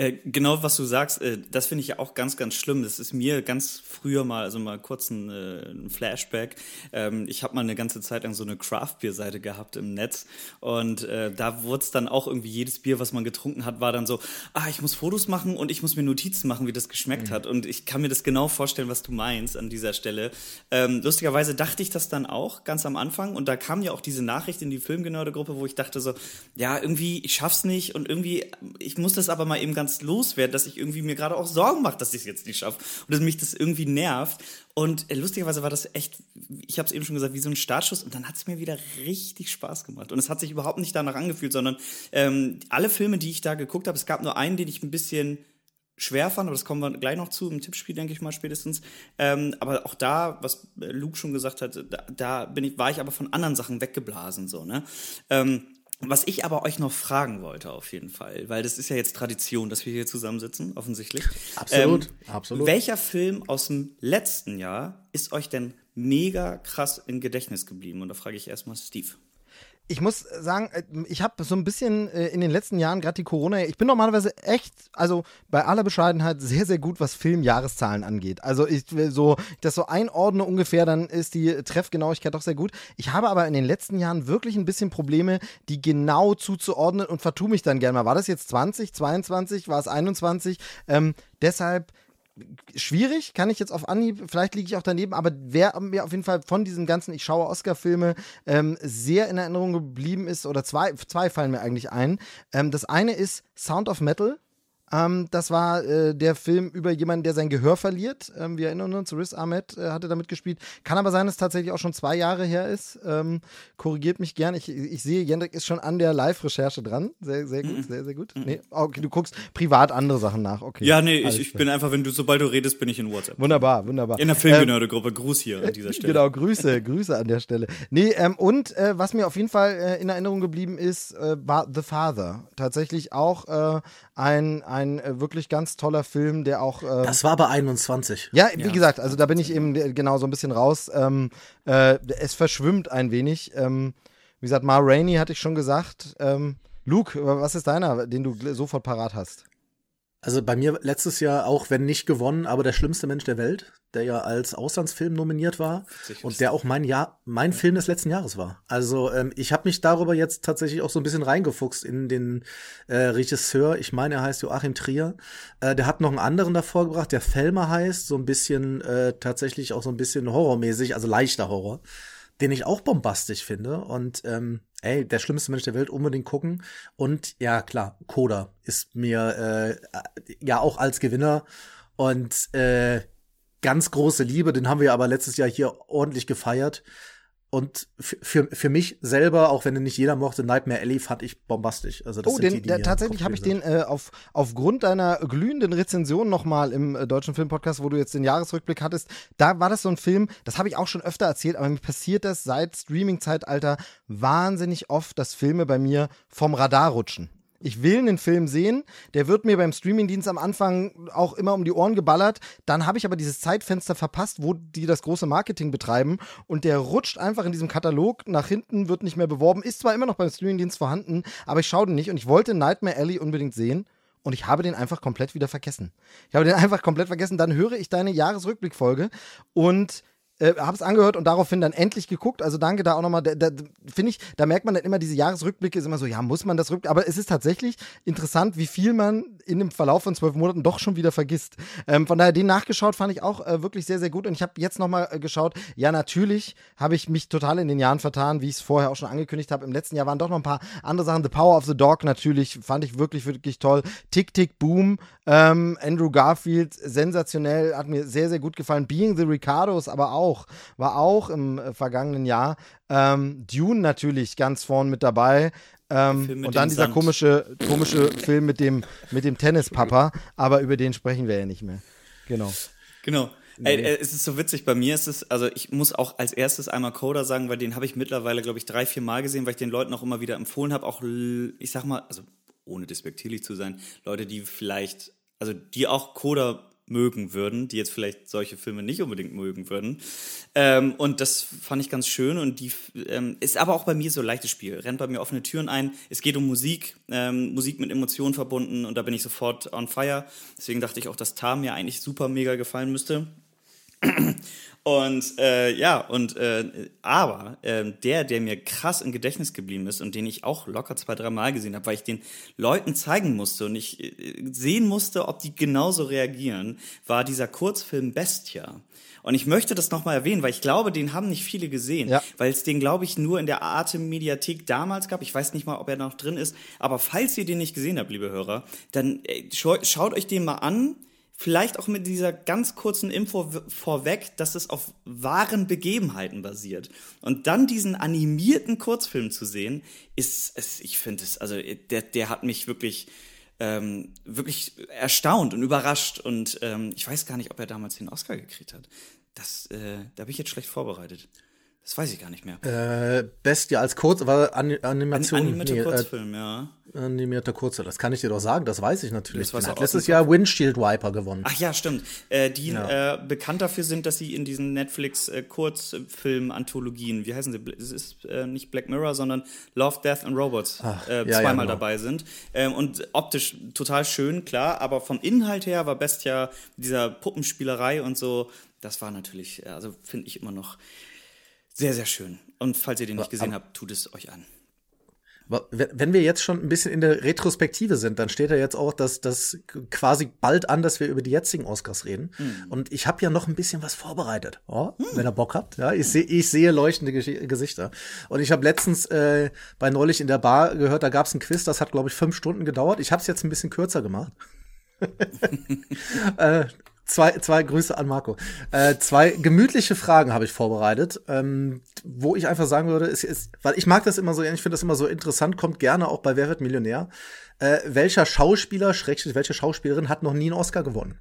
Äh, genau, was du sagst, äh, das finde ich ja auch ganz, ganz schlimm. Das ist mir ganz früher mal, also mal kurz ein, äh, ein Flashback. Ähm, ich habe mal eine ganze Zeit lang so eine Craft-Bier-Seite gehabt im Netz und äh, da wurde es dann auch irgendwie jedes Bier, was man getrunken hat, war dann so, ah, ich muss Fotos machen und ich muss mir Notizen machen, wie das geschmeckt mhm. hat. Und ich kann mir das genau vorstellen, was du meinst an dieser Stelle. Ähm, lustigerweise dachte ich das dann auch ganz am Anfang und da kam ja auch diese Nachricht in die Filmgenörde-Gruppe, wo ich dachte so, ja, irgendwie, ich schaff's nicht und irgendwie, ich muss das aber mal eben ganz loswerde, dass ich irgendwie mir gerade auch Sorgen mache, dass ich es jetzt nicht schaffe und dass mich das irgendwie nervt. Und äh, lustigerweise war das echt, ich habe es eben schon gesagt, wie so ein Startschuss und dann hat es mir wieder richtig Spaß gemacht. Und es hat sich überhaupt nicht danach angefühlt, sondern ähm, alle Filme, die ich da geguckt habe, es gab nur einen, den ich ein bisschen schwer fand, aber das kommen wir gleich noch zu, im Tippspiel, denke ich mal, spätestens. Ähm, aber auch da, was Luke schon gesagt hat, da, da bin ich, war ich aber von anderen Sachen weggeblasen, so, ne? Ähm, was ich aber euch noch fragen wollte, auf jeden Fall, weil das ist ja jetzt Tradition, dass wir hier zusammensitzen, offensichtlich. Absolut, ähm, absolut. Welcher Film aus dem letzten Jahr ist euch denn mega krass im Gedächtnis geblieben? Und da frage ich erstmal Steve. Ich muss sagen, äh, ich habe so ein bisschen äh, in den letzten Jahren, gerade die Corona, ich bin normalerweise echt, also bei aller Bescheidenheit, sehr, sehr gut, was Filmjahreszahlen angeht. Also ich will so, das so einordne ungefähr, dann ist die Treffgenauigkeit doch sehr gut. Ich habe aber in den letzten Jahren wirklich ein bisschen Probleme, die genau zuzuordnen und vertue mich dann gerne mal. War das jetzt 20, 22, war es 21? Ähm, deshalb schwierig, kann ich jetzt auf Anhieb, vielleicht liege ich auch daneben, aber wer mir auf jeden Fall von diesen ganzen Ich schaue Oscar-Filme ähm, sehr in Erinnerung geblieben ist, oder zwei, zwei fallen mir eigentlich ein. Ähm, das eine ist Sound of Metal ähm, das war äh, der Film über jemanden, der sein Gehör verliert. Ähm, wir erinnern uns, Riz Ahmed äh, hatte damit gespielt. Kann aber sein, dass es tatsächlich auch schon zwei Jahre her ist. Ähm, korrigiert mich gern. Ich, ich sehe, Jendrik ist schon an der Live-Recherche dran. Sehr, sehr gut, mhm. sehr, sehr gut. Mhm. Nee, okay, du guckst privat andere Sachen nach. Okay. Ja, nee, ich, ich bin einfach, wenn du, sobald du redest, bin ich in WhatsApp. Wunderbar, wunderbar. In der Filmgenörde-Gruppe. Gruß hier an dieser (laughs) Stelle. Genau, Grüße, Grüße an der Stelle. Nee, ähm, und äh, was mir auf jeden Fall äh, in Erinnerung geblieben ist, äh, war The Father. Tatsächlich auch äh, ein, ein äh, wirklich ganz toller Film, der auch. Äh, das war bei 21. Ja, wie ja. gesagt, also da bin ich eben äh, genau so ein bisschen raus. Ähm, äh, es verschwimmt ein wenig. Ähm, wie gesagt, Ma Rainey hatte ich schon gesagt. Ähm, Luke, was ist deiner, den du sofort parat hast? Also bei mir letztes Jahr auch, wenn nicht gewonnen, aber der schlimmste Mensch der Welt, der ja als Auslandsfilm nominiert war und der auch mein Jahr, mein Film des letzten Jahres war. Also ähm, ich habe mich darüber jetzt tatsächlich auch so ein bisschen reingefuchst in den äh, Regisseur. Ich meine, er heißt Joachim Trier. Äh, der hat noch einen anderen davor gebracht, der Felmer heißt, so ein bisschen äh, tatsächlich auch so ein bisschen horrormäßig, also leichter Horror den ich auch bombastisch finde. Und ähm, ey, der schlimmste Mensch der Welt unbedingt gucken. Und ja, klar, Coda ist mir äh, ja auch als Gewinner und äh, ganz große Liebe. Den haben wir aber letztes Jahr hier ordentlich gefeiert. Und für, für mich selber, auch wenn nicht jeder mochte, Nightmare Alley fand ich bombastisch. Also das oh, den, die, die der, tatsächlich habe ich den äh, auf, aufgrund deiner glühenden Rezension nochmal im äh, Deutschen Filmpodcast, wo du jetzt den Jahresrückblick hattest, da war das so ein Film, das habe ich auch schon öfter erzählt, aber mir passiert das seit Streaming-Zeitalter wahnsinnig oft, dass Filme bei mir vom Radar rutschen. Ich will einen Film sehen, der wird mir beim Streamingdienst am Anfang auch immer um die Ohren geballert. Dann habe ich aber dieses Zeitfenster verpasst, wo die das große Marketing betreiben und der rutscht einfach in diesem Katalog nach hinten, wird nicht mehr beworben, ist zwar immer noch beim Streamingdienst vorhanden, aber ich schaue den nicht und ich wollte Nightmare Alley unbedingt sehen und ich habe den einfach komplett wieder vergessen. Ich habe den (laughs) einfach komplett vergessen. Dann höre ich deine Jahresrückblickfolge und äh, habe es angehört und daraufhin dann endlich geguckt. Also danke da auch nochmal. Da, da finde ich, da merkt man dann immer diese Jahresrückblicke, ist immer so, ja, muss man das rück. Aber es ist tatsächlich interessant, wie viel man in dem Verlauf von zwölf Monaten doch schon wieder vergisst. Ähm, von daher, den nachgeschaut fand ich auch äh, wirklich sehr, sehr gut. Und ich habe jetzt nochmal äh, geschaut, ja, natürlich habe ich mich total in den Jahren vertan, wie ich es vorher auch schon angekündigt habe. Im letzten Jahr waren doch noch ein paar andere Sachen. The Power of the Dog natürlich, fand ich wirklich, wirklich toll. Tick, Tick, Boom, ähm, Andrew Garfield, sensationell, hat mir sehr, sehr gut gefallen. Being the Ricardos aber auch auch, war auch im äh, vergangenen Jahr. Ähm, Dune natürlich ganz vorn mit dabei. Ähm, und dann dieser Sand. komische, komische Film mit dem, mit dem Tennispapa, aber über den sprechen wir ja nicht mehr. Genau. Genau. Ey, äh, es ist so witzig, bei mir ist es, also ich muss auch als erstes einmal Coda sagen, weil den habe ich mittlerweile, glaube ich, drei, vier Mal gesehen, weil ich den Leuten auch immer wieder empfohlen habe. Auch, ich sag mal, also ohne despektierlich zu sein, Leute, die vielleicht, also die auch Coda mögen würden, die jetzt vielleicht solche Filme nicht unbedingt mögen würden. Ähm, und das fand ich ganz schön und die ähm, ist aber auch bei mir so ein leichtes Spiel. Rennt bei mir offene Türen ein. Es geht um Musik, ähm, Musik mit Emotionen verbunden und da bin ich sofort on fire. Deswegen dachte ich auch, dass Tar mir eigentlich super mega gefallen müsste. Und äh, ja, und äh, aber äh, der, der mir krass im Gedächtnis geblieben ist und den ich auch locker zwei, drei Mal gesehen habe, weil ich den Leuten zeigen musste und ich äh, sehen musste, ob die genauso reagieren, war dieser Kurzfilm Bestia. Und ich möchte das nochmal erwähnen, weil ich glaube, den haben nicht viele gesehen. Ja. Weil es den, glaube ich, nur in der Arte-Mediathek damals gab. Ich weiß nicht mal, ob er noch drin ist. Aber falls ihr den nicht gesehen habt, liebe Hörer, dann äh, schaut euch den mal an Vielleicht auch mit dieser ganz kurzen Info vorweg, dass es auf wahren Begebenheiten basiert. Und dann diesen animierten Kurzfilm zu sehen, ist, ist ich finde es, also der, der hat mich wirklich, ähm, wirklich erstaunt und überrascht. Und ähm, ich weiß gar nicht, ob er damals den Oscar gekriegt hat. Das, äh, da bin ich jetzt schlecht vorbereitet. Das weiß ich gar nicht mehr. Äh, Bestia als Kurz, war An Animation. Animierte nee, Kurzfilm, äh, ja. Animierter Kurzfilm, das kann ich dir doch sagen, das weiß ich natürlich. Das hat letztes Jahr Windshield Wiper gewonnen. Ach ja, stimmt. Äh, die ja. äh, bekannt dafür sind, dass sie in diesen Netflix-Kurzfilm-Anthologien, wie heißen sie? Es ist äh, nicht Black Mirror, sondern Love, Death and Robots Ach, äh, ja, zweimal ja, genau. dabei sind. Ähm, und optisch total schön, klar, aber vom Inhalt her war Bestia dieser Puppenspielerei und so, das war natürlich, also finde ich immer noch sehr, sehr schön. Und falls ihr den nicht gesehen habt, tut es euch an. Wenn wir jetzt schon ein bisschen in der Retrospektive sind, dann steht da jetzt auch, dass das quasi bald an, dass wir über die jetzigen Oscars reden. Mhm. Und ich habe ja noch ein bisschen was vorbereitet, oh, mhm. wenn ihr Bock habt. Ja, ich sehe ich sehe leuchtende Gesichter. Und ich habe letztens äh, bei neulich in der Bar gehört, da gab es ein Quiz, das hat glaube ich fünf Stunden gedauert. Ich habe es jetzt ein bisschen kürzer gemacht. (laughs) äh, zwei, zwei Grüße an Marco. Äh, zwei gemütliche Fragen habe ich vorbereitet, ähm, wo ich einfach sagen würde, ist, ist, weil ich mag das immer so, ich finde das immer so interessant, kommt gerne auch bei Wer wird Millionär. Äh, welcher Schauspieler, schrägstrich, welche Schauspielerin hat noch nie einen Oscar gewonnen?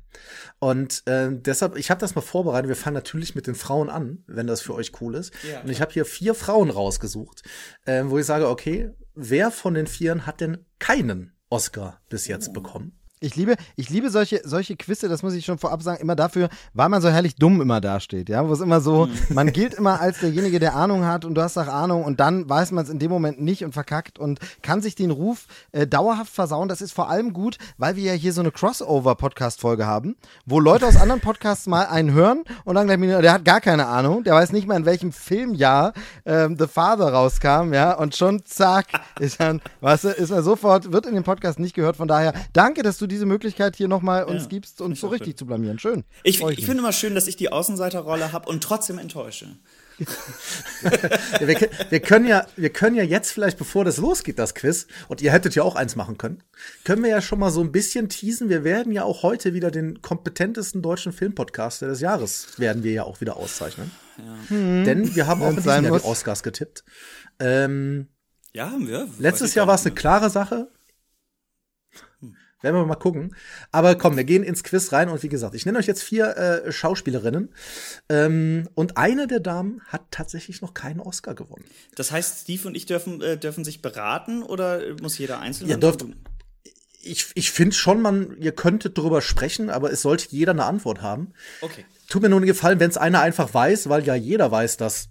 Und äh, deshalb, ich habe das mal vorbereitet. Wir fangen natürlich mit den Frauen an, wenn das für euch cool ist. Ja, Und ich habe hier vier Frauen rausgesucht, äh, wo ich sage, okay, wer von den Vieren hat denn keinen Oscar bis jetzt oh. bekommen? Ich liebe, ich liebe solche, solche Quizze, das muss ich schon vorab sagen, immer dafür, weil man so herrlich dumm immer dasteht, ja, wo es immer so, mhm. man gilt immer als derjenige, der Ahnung hat und du hast auch Ahnung und dann weiß man es in dem Moment nicht und verkackt und kann sich den Ruf äh, dauerhaft versauen. Das ist vor allem gut, weil wir ja hier so eine Crossover-Podcast-Folge haben, wo Leute aus anderen Podcasts mal einen hören und dann gleich, der hat gar keine Ahnung, der weiß nicht mal in welchem Filmjahr ähm, The Father rauskam, ja, und schon zack, ist dann, weißt du, ist er sofort, wird in dem Podcast nicht gehört. Von daher, danke, dass du diese Möglichkeit hier nochmal uns ja, gibst, uns so richtig schön. zu blamieren. Schön. Ich, ich finde immer schön, dass ich die Außenseiterrolle habe und trotzdem enttäusche. ja, wir, wir, können ja, wir können ja jetzt vielleicht, bevor das losgeht, das Quiz, und ihr hättet ja auch eins machen können, können wir ja schon mal so ein bisschen teasen. Wir werden ja auch heute wieder den kompetentesten deutschen Filmpodcaster des Jahres, werden wir ja auch wieder auszeichnen. Ja. Hm. Denn wir haben auch in diesem Jahr die Oscars getippt. Ähm, ja, haben wir. Letztes Jahr war es eine klare Sache. Werden wir mal gucken. Aber komm, wir gehen ins Quiz rein und wie gesagt, ich nenne euch jetzt vier äh, Schauspielerinnen. Ähm, und eine der Damen hat tatsächlich noch keinen Oscar gewonnen. Das heißt, Steve und ich dürfen, äh, dürfen sich beraten oder muss jeder einzeln? Ihr dürft. Ich, ich finde schon, man, ihr könntet drüber sprechen, aber es sollte jeder eine Antwort haben. Okay. Tut mir nur einen Gefallen, wenn es einer einfach weiß, weil ja jeder weiß, dass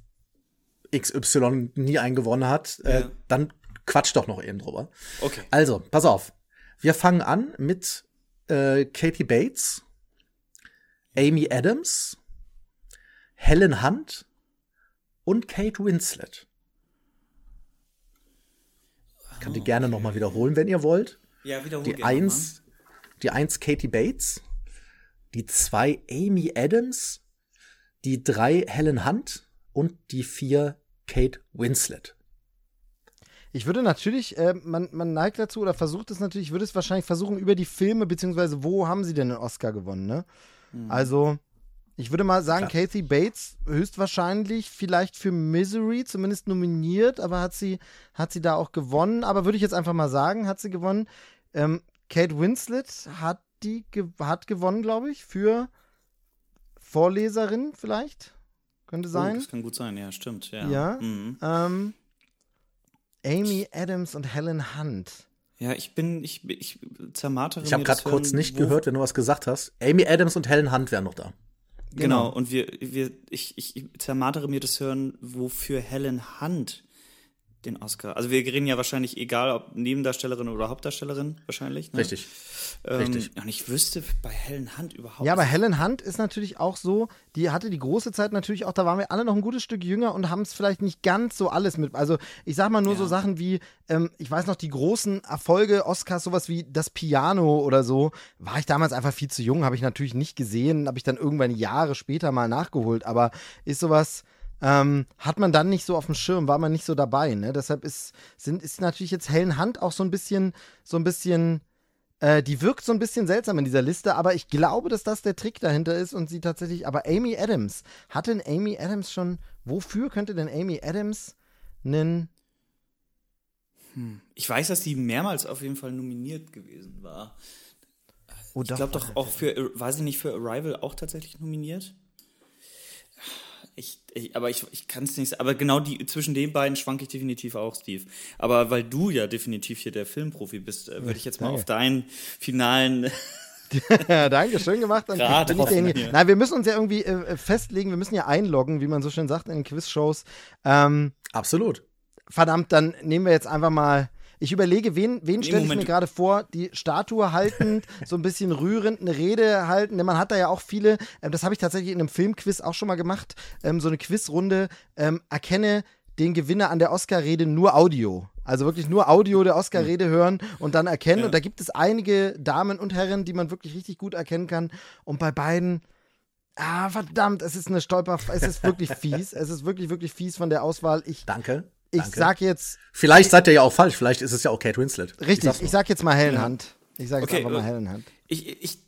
XY nie einen gewonnen hat, äh, ja. äh, dann quatscht doch noch eben drüber. Okay. Also, pass auf. Wir fangen an mit äh, Katie Bates, Amy Adams, Helen Hunt und Kate Winslet. Ich kann die gerne okay. noch mal wiederholen, wenn ihr wollt. Ja, wiederholen. Die eins, die eins Katie Bates, die zwei Amy Adams, die drei Helen Hunt und die vier Kate Winslet. Ich würde natürlich, äh, man, man neigt dazu oder versucht es natürlich, ich würde es wahrscheinlich versuchen über die Filme, beziehungsweise wo haben sie denn den Oscar gewonnen, ne? Mhm. Also, ich würde mal sagen, Klar. Kathy Bates höchstwahrscheinlich vielleicht für Misery zumindest nominiert, aber hat sie, hat sie da auch gewonnen. Aber würde ich jetzt einfach mal sagen, hat sie gewonnen. Ähm, Kate Winslet hat die hat gewonnen, glaube ich, für Vorleserin vielleicht. Könnte oh, sein. Oh, das kann gut sein, ja, stimmt. Ja. ja mhm. ähm, Amy Adams und Helen Hunt. Ja, ich bin, ich, ich zermartere Ich habe gerade kurz nicht gehört, wenn du was gesagt hast. Amy Adams und Helen Hunt wären noch da. Genau, genau. und wir, wir, ich, ich zermartere mir das Hören, wofür Helen Hunt den Oscar. Also wir reden ja wahrscheinlich, egal ob Nebendarstellerin oder Hauptdarstellerin, wahrscheinlich. Ne? Richtig. Ähm, Richtig. Und ich wüsste bei Helen Hunt überhaupt. Ja, aber Helen Hunt ist natürlich auch so, die hatte die große Zeit natürlich auch, da waren wir alle noch ein gutes Stück jünger und haben es vielleicht nicht ganz so alles mit. Also ich sag mal nur ja. so Sachen wie, ähm, ich weiß noch, die großen Erfolge, Oscars, sowas wie das Piano oder so, war ich damals einfach viel zu jung, habe ich natürlich nicht gesehen, habe ich dann irgendwann Jahre später mal nachgeholt, aber ist sowas ähm, hat man dann nicht so auf dem Schirm, war man nicht so dabei. Ne? Deshalb ist, sind, ist natürlich jetzt Helen Hand auch so ein bisschen, so ein bisschen, äh, die wirkt so ein bisschen seltsam in dieser Liste, aber ich glaube, dass das der Trick dahinter ist und sie tatsächlich, aber Amy Adams, hat denn Amy Adams schon, wofür könnte denn Amy Adams einen hm. Ich weiß, dass sie mehrmals auf jeden Fall nominiert gewesen war. Oh, ich glaube doch auch für, weiß ich nicht, für Arrival auch tatsächlich nominiert. Ich, ich, aber ich, ich kann es nicht Aber genau die, zwischen den beiden schwanke ich definitiv auch, Steve. Aber weil du ja definitiv hier der Filmprofi bist, äh, würde ich jetzt mal auf deinen finalen (laughs) Danke, schön gemacht. Dann bin ich. Nein, wir müssen uns ja irgendwie äh, festlegen, wir müssen ja einloggen, wie man so schön sagt in den Quizshows. Ähm, Absolut. verdammt, dann nehmen wir jetzt einfach mal. Ich überlege, wen, wen stelle ich mir gerade vor, die Statue haltend, (laughs) so ein bisschen rührend eine Rede halten. Denn man hat da ja auch viele, ähm, das habe ich tatsächlich in einem Filmquiz auch schon mal gemacht, ähm, so eine Quizrunde, ähm, erkenne den Gewinner an der Oscar-Rede nur Audio. Also wirklich nur Audio der Oscar-Rede hören und dann erkennen. Ja. Und da gibt es einige Damen und Herren, die man wirklich richtig gut erkennen kann. Und bei beiden, ah, verdammt, es ist eine Stolper, es ist wirklich (laughs) fies. Es ist wirklich, wirklich fies von der Auswahl. Ich, Danke. Ich Danke. sag jetzt, Vielleicht seid ihr ja auch falsch. Vielleicht ist es ja auch Kate Winslet. Richtig, ich, nur. sag jetzt mal hellen Hand. Ich sag jetzt Okay, einfach mal äh, hellen Hand. Ich, ich,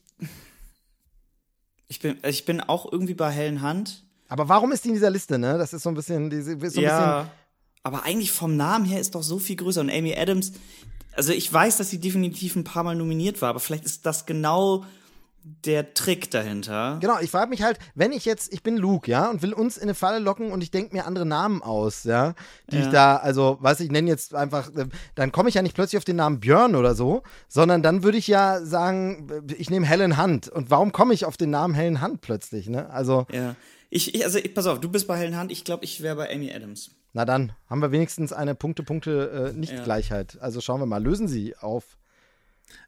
ich, bin, ich bin auch irgendwie bei hellen Hand. Aber warum ist die in dieser Liste, ne? Das ist so ein bisschen, diese, so ein bisschen ja, aber eigentlich vom Namen her ist doch so viel größer. Und Amy Adams, also ich weiß, dass sie definitiv ein paar Mal nominiert war, aber vielleicht ist das genau der Trick dahinter. Genau, ich frage mich halt, wenn ich jetzt, ich bin Luke, ja, und will uns in eine Falle locken und ich denke mir andere Namen aus, ja, die ich Ja. da, also, weiß ich, nenne jetzt einfach, äh, dann komme ich ja nicht plötzlich auf den Namen Björn oder so, sondern dann würde ich ja sagen, äh, ich nehme Helen Hunt. Und warum komme ich auf den Namen Helen Hunt plötzlich, ne? Also, Ja. Ich, ich, also ich, pass auf, du bist bei hellen Hand, ich glaube, ich wäre bei Amy Adams. na dann haben wir wenigstens eine Punkte-Punkte-Nicht-Gleichheit. also schauen wir mal, lösen Sie auf.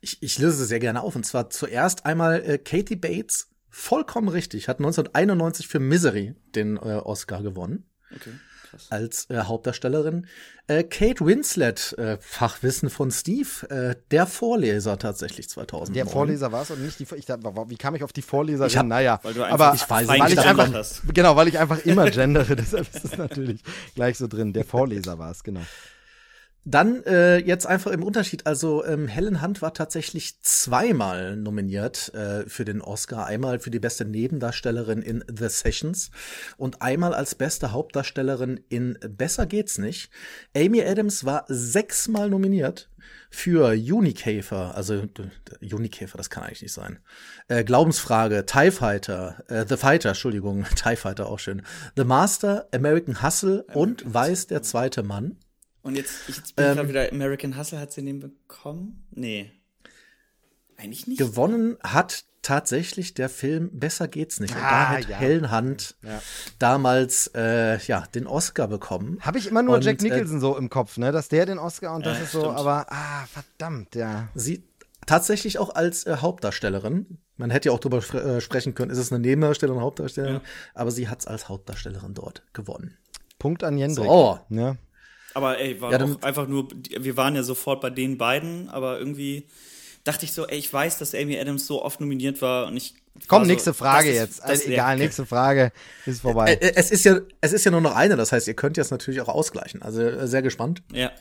Ich, ich löse es sehr gerne auf. Und zwar zuerst einmal äh, Katie Bates. Vollkommen richtig. Hat 1991 für Misery den äh, Oscar gewonnen. Okay, krass. als äh, Hauptdarstellerin. Äh, Kate Winslet, äh, Fachwissen von Steve, äh, der Vorleser tatsächlich 2000. Der Vorleser war es und nicht die. Ich, dachte, wie kam ich auf die Vorleserin? Ich hab- naja, Weil du einfach aber ich weiß weil nicht, ich dass einfach, hast. genau, weil ich einfach immer gendere, (laughs) deshalb ist es natürlich gleich so drin. Der Vorleser war es, genau. Dann äh, jetzt einfach im Unterschied. Also ähm, Helen Hunt war tatsächlich zweimal nominiert äh, für den Oscar. Einmal für die beste Nebendarstellerin in The Sessions und einmal als beste Hauptdarstellerin in Besser geht's nicht. Amy Adams war sechsmal nominiert für Unikäfer, also äh, Unikäfer, das kann eigentlich nicht sein. Äh, Glaubensfrage, TIE Fighter, äh, The Fighter, Entschuldigung, (laughs) TIE Fighter auch schön. The Master, American Hustle und Weiß der zweite Mann. Und jetzt, ich- jetzt bin Ähm. ich gerade wieder, American Hustle hat sie den bekommen? Nee. Eigentlich nicht. Gewonnen hat tatsächlich der Film Besser geht's nicht. Und Ah, da hat ja. Helen Hunt damals äh, ja den Oscar bekommen. Habe ich immer nur Und, Jack äh, Nicholson so im Kopf, ne? Dass der den Oscar und das Ja, ist so, stimmt. aber ah, verdammt, ja. Sie tatsächlich auch als äh, Hauptdarstellerin. Man hätte ja auch drüber äh, sprechen können, ist es eine Nebendarstellerin Hauptdarstellerin? Ja. Aber sie hat's als Hauptdarstellerin dort gewonnen. Punkt an Jendrik. So. Ja. Aber ey, war Ja, auch einfach nur, wir waren ja sofort bei den beiden, aber irgendwie dachte ich so, ey, ich weiß, dass Amy Adams so oft nominiert war und ich. Komm, so, nächste Frage das ist- jetzt. das Also, egal, nächste Frage ist vorbei. Äh, es ist ja es ist ja nur noch eine, das heißt, ihr könnt jetzt natürlich auch ausgleichen. Also äh, sehr gespannt. Ja.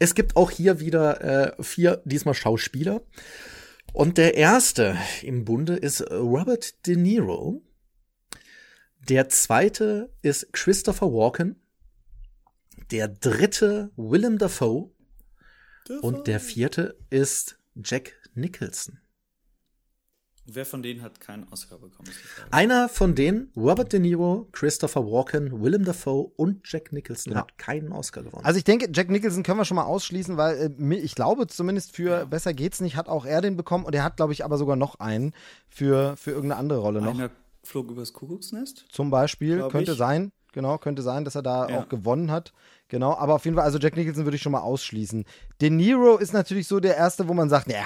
Es gibt auch hier wieder äh, vier, diesmal Schauspieler. Und der erste im Bunde ist Robert De Niro. Der zweite ist Christopher Walken. Der dritte Willem Dafoe. Und der vierte ist Jack Nicholson. Wer von denen hat keinen Oscar bekommen? Einer von denen, Robert De Niro, Christopher Walken, Willem Dafoe und Jack Nicholson, Ja. hat keinen Oscar gewonnen. Also ich denke, Jack Nicholson können wir schon mal ausschließen, weil äh, ich glaube zumindest für Besser geht's nicht hat auch er den bekommen und er hat glaube ich aber sogar noch einen für für irgendeine andere Rolle noch. Einer flog übers Kuckucksnest? Zum Beispiel könnte ich. sein, genau könnte sein, dass er da Ja. auch gewonnen hat. Genau, aber auf jeden Fall, also Jack Nicholson würde ich schon mal ausschließen. De Niro ist natürlich so der erste, wo man sagt, ja,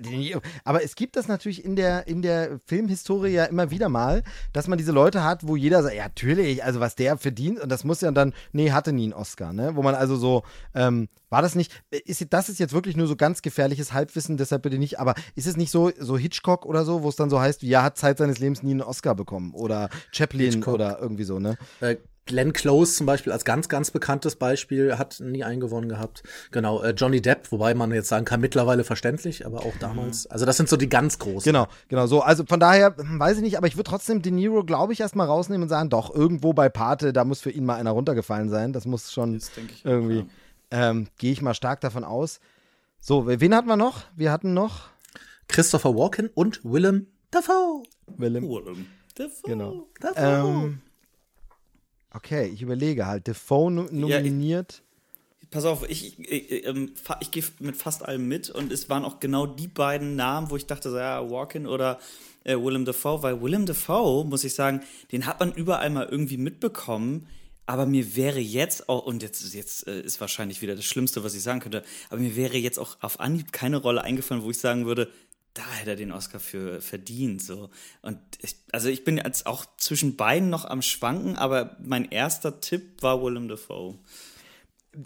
De Niro. Aber es gibt das natürlich in der, in der Filmhistorie ja immer wieder mal, dass man diese Leute hat, wo jeder sagt, ja, natürlich, also was der verdient, und das muss ja dann, nee, hatte nie einen Oscar, ne? Wo man also so, ähm, war das nicht, ist, das ist jetzt wirklich nur so ganz gefährliches Halbwissen, deshalb bitte nicht, aber ist es nicht so, so Hitchcock oder so, wo es dann so heißt, ja, hat Zeit seines Lebens nie einen Oscar bekommen oder Chaplin Hitchcock. oder irgendwie so, ne? Äh, Glenn Close zum Beispiel als ganz, ganz bekanntes Beispiel hat nie einen gewonnen gehabt. Genau, äh, Johnny Depp, wobei man jetzt sagen kann, mittlerweile verständlich, aber auch damals. Also das sind so die ganz großen. Genau, genau so. Also von daher, hm, weiß ich nicht, aber ich würde trotzdem De Niro, glaube ich, erstmal rausnehmen und sagen, doch, irgendwo bei Pate, da muss für ihn mal einer runtergefallen sein. Das muss schon Das denke ich auch, irgendwie, ähm, gehe ich mal stark davon aus. So, wen hatten wir noch? Wir hatten noch Christopher Walken und Willem Dafoe. Willem. Willem Dafoe. Genau. Dafoe. Ähm, Okay, ich überlege halt. Defoe nominiert. Ja, pass auf, ich, ich, ich, ähm, ich gehe mit fast allem mit und es waren auch genau die beiden Namen, wo ich dachte, so, ja, Walken oder äh, Willem Dafoe, weil Willem Dafoe, muss ich sagen, den hat man überall mal irgendwie mitbekommen. Aber mir wäre jetzt auch, und jetzt, jetzt äh, ist wahrscheinlich wieder das Schlimmste, was ich sagen könnte, aber mir wäre jetzt auch auf Anhieb keine Rolle eingefallen, wo ich sagen würde, da hätte er den Oscar für verdient. So. Und ich, also ich bin jetzt auch zwischen beiden noch am Schwanken, aber mein erster Tipp war Willem Dafoe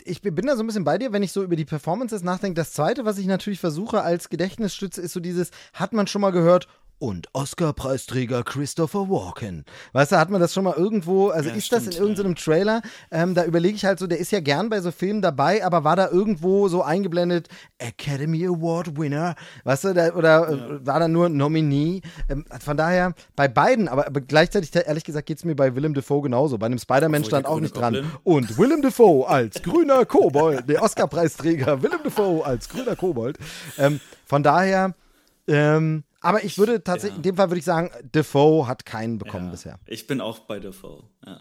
ich bin da so ein bisschen bei dir, wenn ich so über die Performances nachdenke. Das zweite, was ich natürlich versuche als Gedächtnisstütze, ist so dieses, hat man schon mal gehört, und Oscar-Preisträger Christopher Walken. Weißt du, hat man das schon mal irgendwo, also ja, ist stimmt, das in irgendeinem ja. Trailer? Ähm, da überlege ich halt so, der ist ja gern bei so Filmen dabei, aber war da irgendwo so eingeblendet, Academy Award Winner, weißt du, da, oder äh, ja. war da nur Nominee? Ähm, von daher, bei beiden, aber, aber gleichzeitig, ehrlich gesagt, geht es mir bei Willem Dafoe genauso. Bei einem Spider-Man stand auch nicht dran. Und Willem Dafoe als grüner Kobold, der Oscar-Preisträger Willem Dafoe als grüner Kobold. Ähm, von daher, ähm, aber ich würde tatsächlich, ja. in dem Fall würde ich sagen, Defoe hat keinen bekommen ja. bisher. Ich bin auch bei Defoe, ja.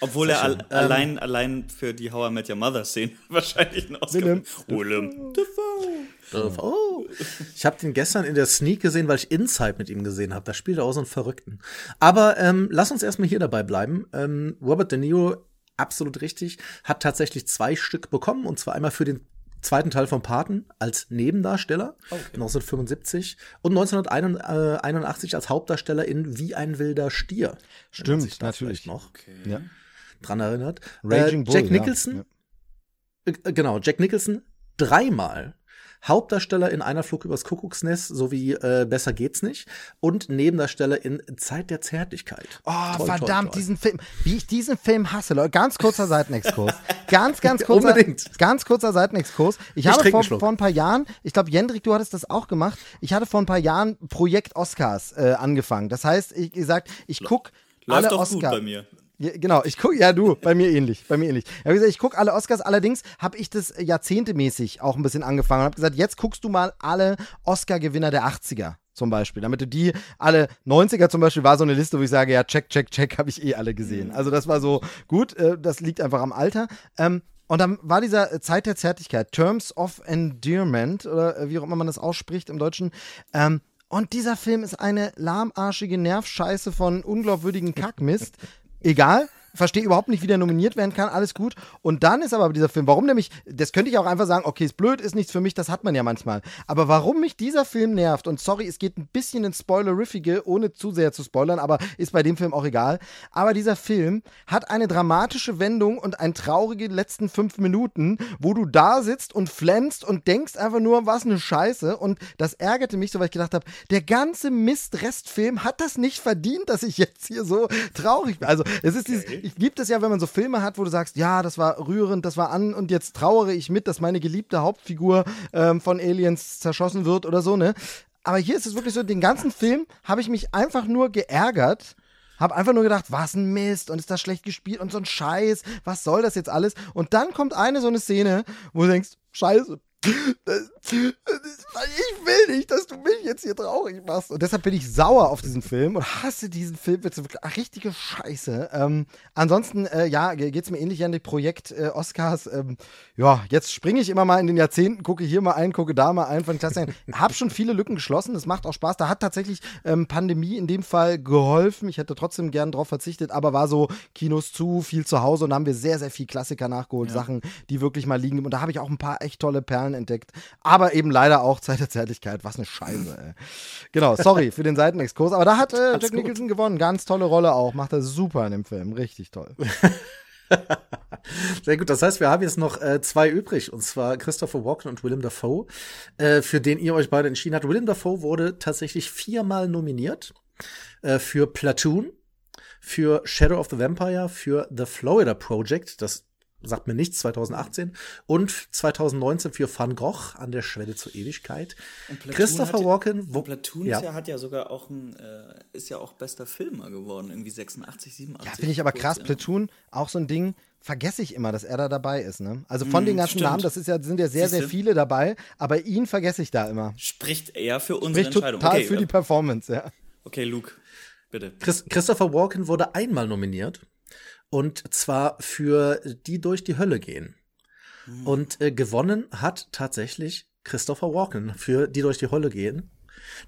Obwohl er al ähm, allein, allein für die How I Met Your Mother Szene (laughs) wahrscheinlich einen Oscar Willem, Willem Defoe. Defoe. Ich habe den gestern in der Sneak gesehen, weil ich Inside mit ihm gesehen habe. Da spielt er auch so einen Verrückten. Aber ähm, lass uns erstmal hier dabei bleiben. Ähm, Robert De Niro absolut richtig, hat tatsächlich zwei Stück bekommen und zwar einmal für den zweiten Teil von Paten als Nebendarsteller, okay. 1975 und 1981 als Hauptdarsteller in Wie ein wilder Stier. Stimmt, natürlich noch okay. ja. dran erinnert. Raging äh, Jack Bull, Nicholson, ja. äh, genau, Jack Nicholson dreimal Hauptdarsteller in Einer Flug übers Kuckucksnest sowie äh, Besser geht's nicht und Nebendarsteller in Zeit der Zärtlichkeit. Oh, toll, verdammt, toll, toll. diesen Film, wie ich diesen Film hasse, Leute. Ganz kurzer Seitenexkurs. (laughs) ganz, ganz (laughs) kurzer, Unbedingt. ganz kurzer Seitenexkurs. Ich, ich habe vor, vor ein paar Jahren, ich glaube, Jendrik, du hattest das auch gemacht. Ich hatte vor ein paar Jahren Projekt Oscars äh, angefangen. Das heißt, ich gesagt, ich guck Läuft alle Oscars. bei mir. Genau, ich gucke, ja du, bei mir ähnlich, bei mir ähnlich. Ich habe gesagt, ich gucke alle Oscars, allerdings habe ich das jahrzehntemäßig auch ein bisschen angefangen und habe gesagt, jetzt guckst du mal alle Oscar-Gewinner der 80er zum Beispiel, damit du die alle 90er zum Beispiel war so eine Liste, wo ich sage, ja, check, check, check, habe ich eh alle gesehen. Also das war so gut, äh, das liegt einfach am Alter. Ähm, und dann war dieser Zeit der Zärtlichkeit, Terms of Endearment, oder äh, wie auch immer man das ausspricht im Deutschen, ähm, und dieser Film ist eine lahmarschige Nervscheiße von unglaubwürdigen Kackmist. Egal, verstehe überhaupt nicht, wie der nominiert werden kann, alles gut. Und dann ist aber dieser Film, warum nämlich, das könnte ich auch einfach sagen, okay, ist blöd, ist nichts für mich, das hat man ja manchmal. Aber warum mich dieser Film nervt, und sorry, es geht ein bisschen ins Spoileriffige, ohne zu sehr zu spoilern, aber ist bei dem Film auch egal. Aber dieser Film hat eine dramatische Wendung und ein traurige letzten fünf Minuten, wo du da sitzt und flänzt und denkst einfach nur, was eine Scheiße. Und das ärgerte mich so, weil ich gedacht habe, der ganze Mist-Restfilm hat das nicht verdient, dass ich jetzt hier so traurig bin. Also, es ist dieses, ich gibt es ja, wenn man so Filme hat, wo du sagst, ja, das war rührend, das war an und jetzt trauere ich mit, dass meine geliebte Hauptfigur ähm, von Aliens zerschossen wird oder so, ne? Aber hier ist es wirklich so, den ganzen Film habe ich mich einfach nur geärgert. Hab einfach nur gedacht, was ein Mist und ist das schlecht gespielt und so ein Scheiß, was soll das jetzt alles? Und dann kommt eine so eine Szene, wo du denkst, Scheiße, ich will nicht, dass du mich jetzt hier traurig machst. Und deshalb bin ich sauer auf diesen Film und hasse diesen Film. Jetzt wirklich ach, richtige Scheiße. Ähm, ansonsten, äh, ja, geht es mir ähnlich an dem Projekt äh, Oscars. Ähm, ja, jetzt springe ich immer mal in den Jahrzehnten, gucke hier mal ein, gucke da mal ein von Klassen. (laughs) Hab schon viele Lücken geschlossen. Das macht auch Spaß. Da hat tatsächlich ähm, Pandemie in dem Fall geholfen. Ich hätte trotzdem gern drauf verzichtet, aber war so Kinos zu, viel zu Hause und da haben wir sehr, sehr viel Klassiker nachgeholt. Ja. Sachen, die wirklich mal liegen. Und da habe ich auch ein paar echt tolle Perlen entdeckt. Aber eben leider auch Zeit der Zärtlichkeit. Was eine Scheiße, ey. Genau, sorry für den Seitenexkurs. Aber da hat äh, Jack Nicholson gewonnen. Ganz tolle Rolle auch. Macht er super in dem Film. Richtig toll. (laughs) Sehr gut, das heißt, wir haben jetzt noch äh, zwei übrig, und zwar Christopher Walken und Willem Dafoe, äh, für den ihr euch beide entschieden habt. Willem Dafoe wurde tatsächlich viermal nominiert äh, für Platoon, für Shadow of the Vampire, für The Florida Project, das sagt mir nichts, 2018 und 2019 für Van Gogh an der Schwelle zur Ewigkeit. Christopher hat, Walken, wo Platoon ja. ja. hat ja sogar auch ein, äh, ist ja auch bester Filmer geworden, irgendwie 86, 87. Ja, finde ich aber krass, ja. Platoon, auch so ein Ding, vergesse ich immer, dass er da dabei ist. Ne? Also von mm, den ganzen stimmt. Namen, das ist ja, sind ja sehr, Siehste? sehr viele dabei, aber ihn vergesse ich da immer. Spricht er für unsere Spricht Entscheidung. total okay, für die Performance, ja. Okay, Luke, bitte. Chris, Christopher Walken wurde einmal nominiert Und zwar für die durch die Hölle gehen. Mhm. Und äh, gewonnen hat tatsächlich Christopher Walken für die durch die Hölle gehen.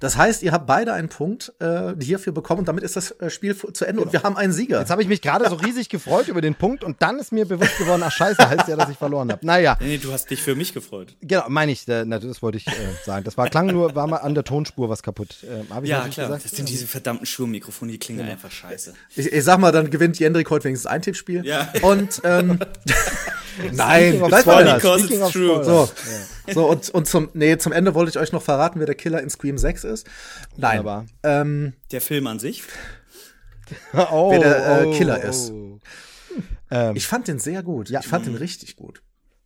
Das heißt, ihr habt beide einen Punkt äh, hierfür bekommen und damit ist das äh, Spiel zu Ende genau. und wir haben einen Sieger. Jetzt habe ich mich gerade so riesig gefreut über den Punkt und dann ist mir bewusst geworden, ach scheiße, heißt ja, dass ich verloren habe. Naja. Nee, nee, du hast dich für mich gefreut. Genau, meine ich, äh, das wollte ich äh, sagen. Das war klang nur, war mal an der Tonspur was kaputt. Äh, ja, klar. Gesagt? Das sind diese verdammten Schurmikrofone, die klingen ja. einfach scheiße. Ich, ich, sag mal, dann gewinnt Jendrik heute wenigstens ein Tippspiel. Ja. Und ähm, (laughs) (laughs) Nein, das war because it's true. So, so und, und zum, nee, zum Ende wollte ich euch noch verraten, wer der Killer in Scream 6 ist. Nein. Ähm, der Film an sich? (laughs) oh, wer der äh, Killer oh, ist. Ähm, ich fand den sehr gut. Ja, ich fand den richtig gut.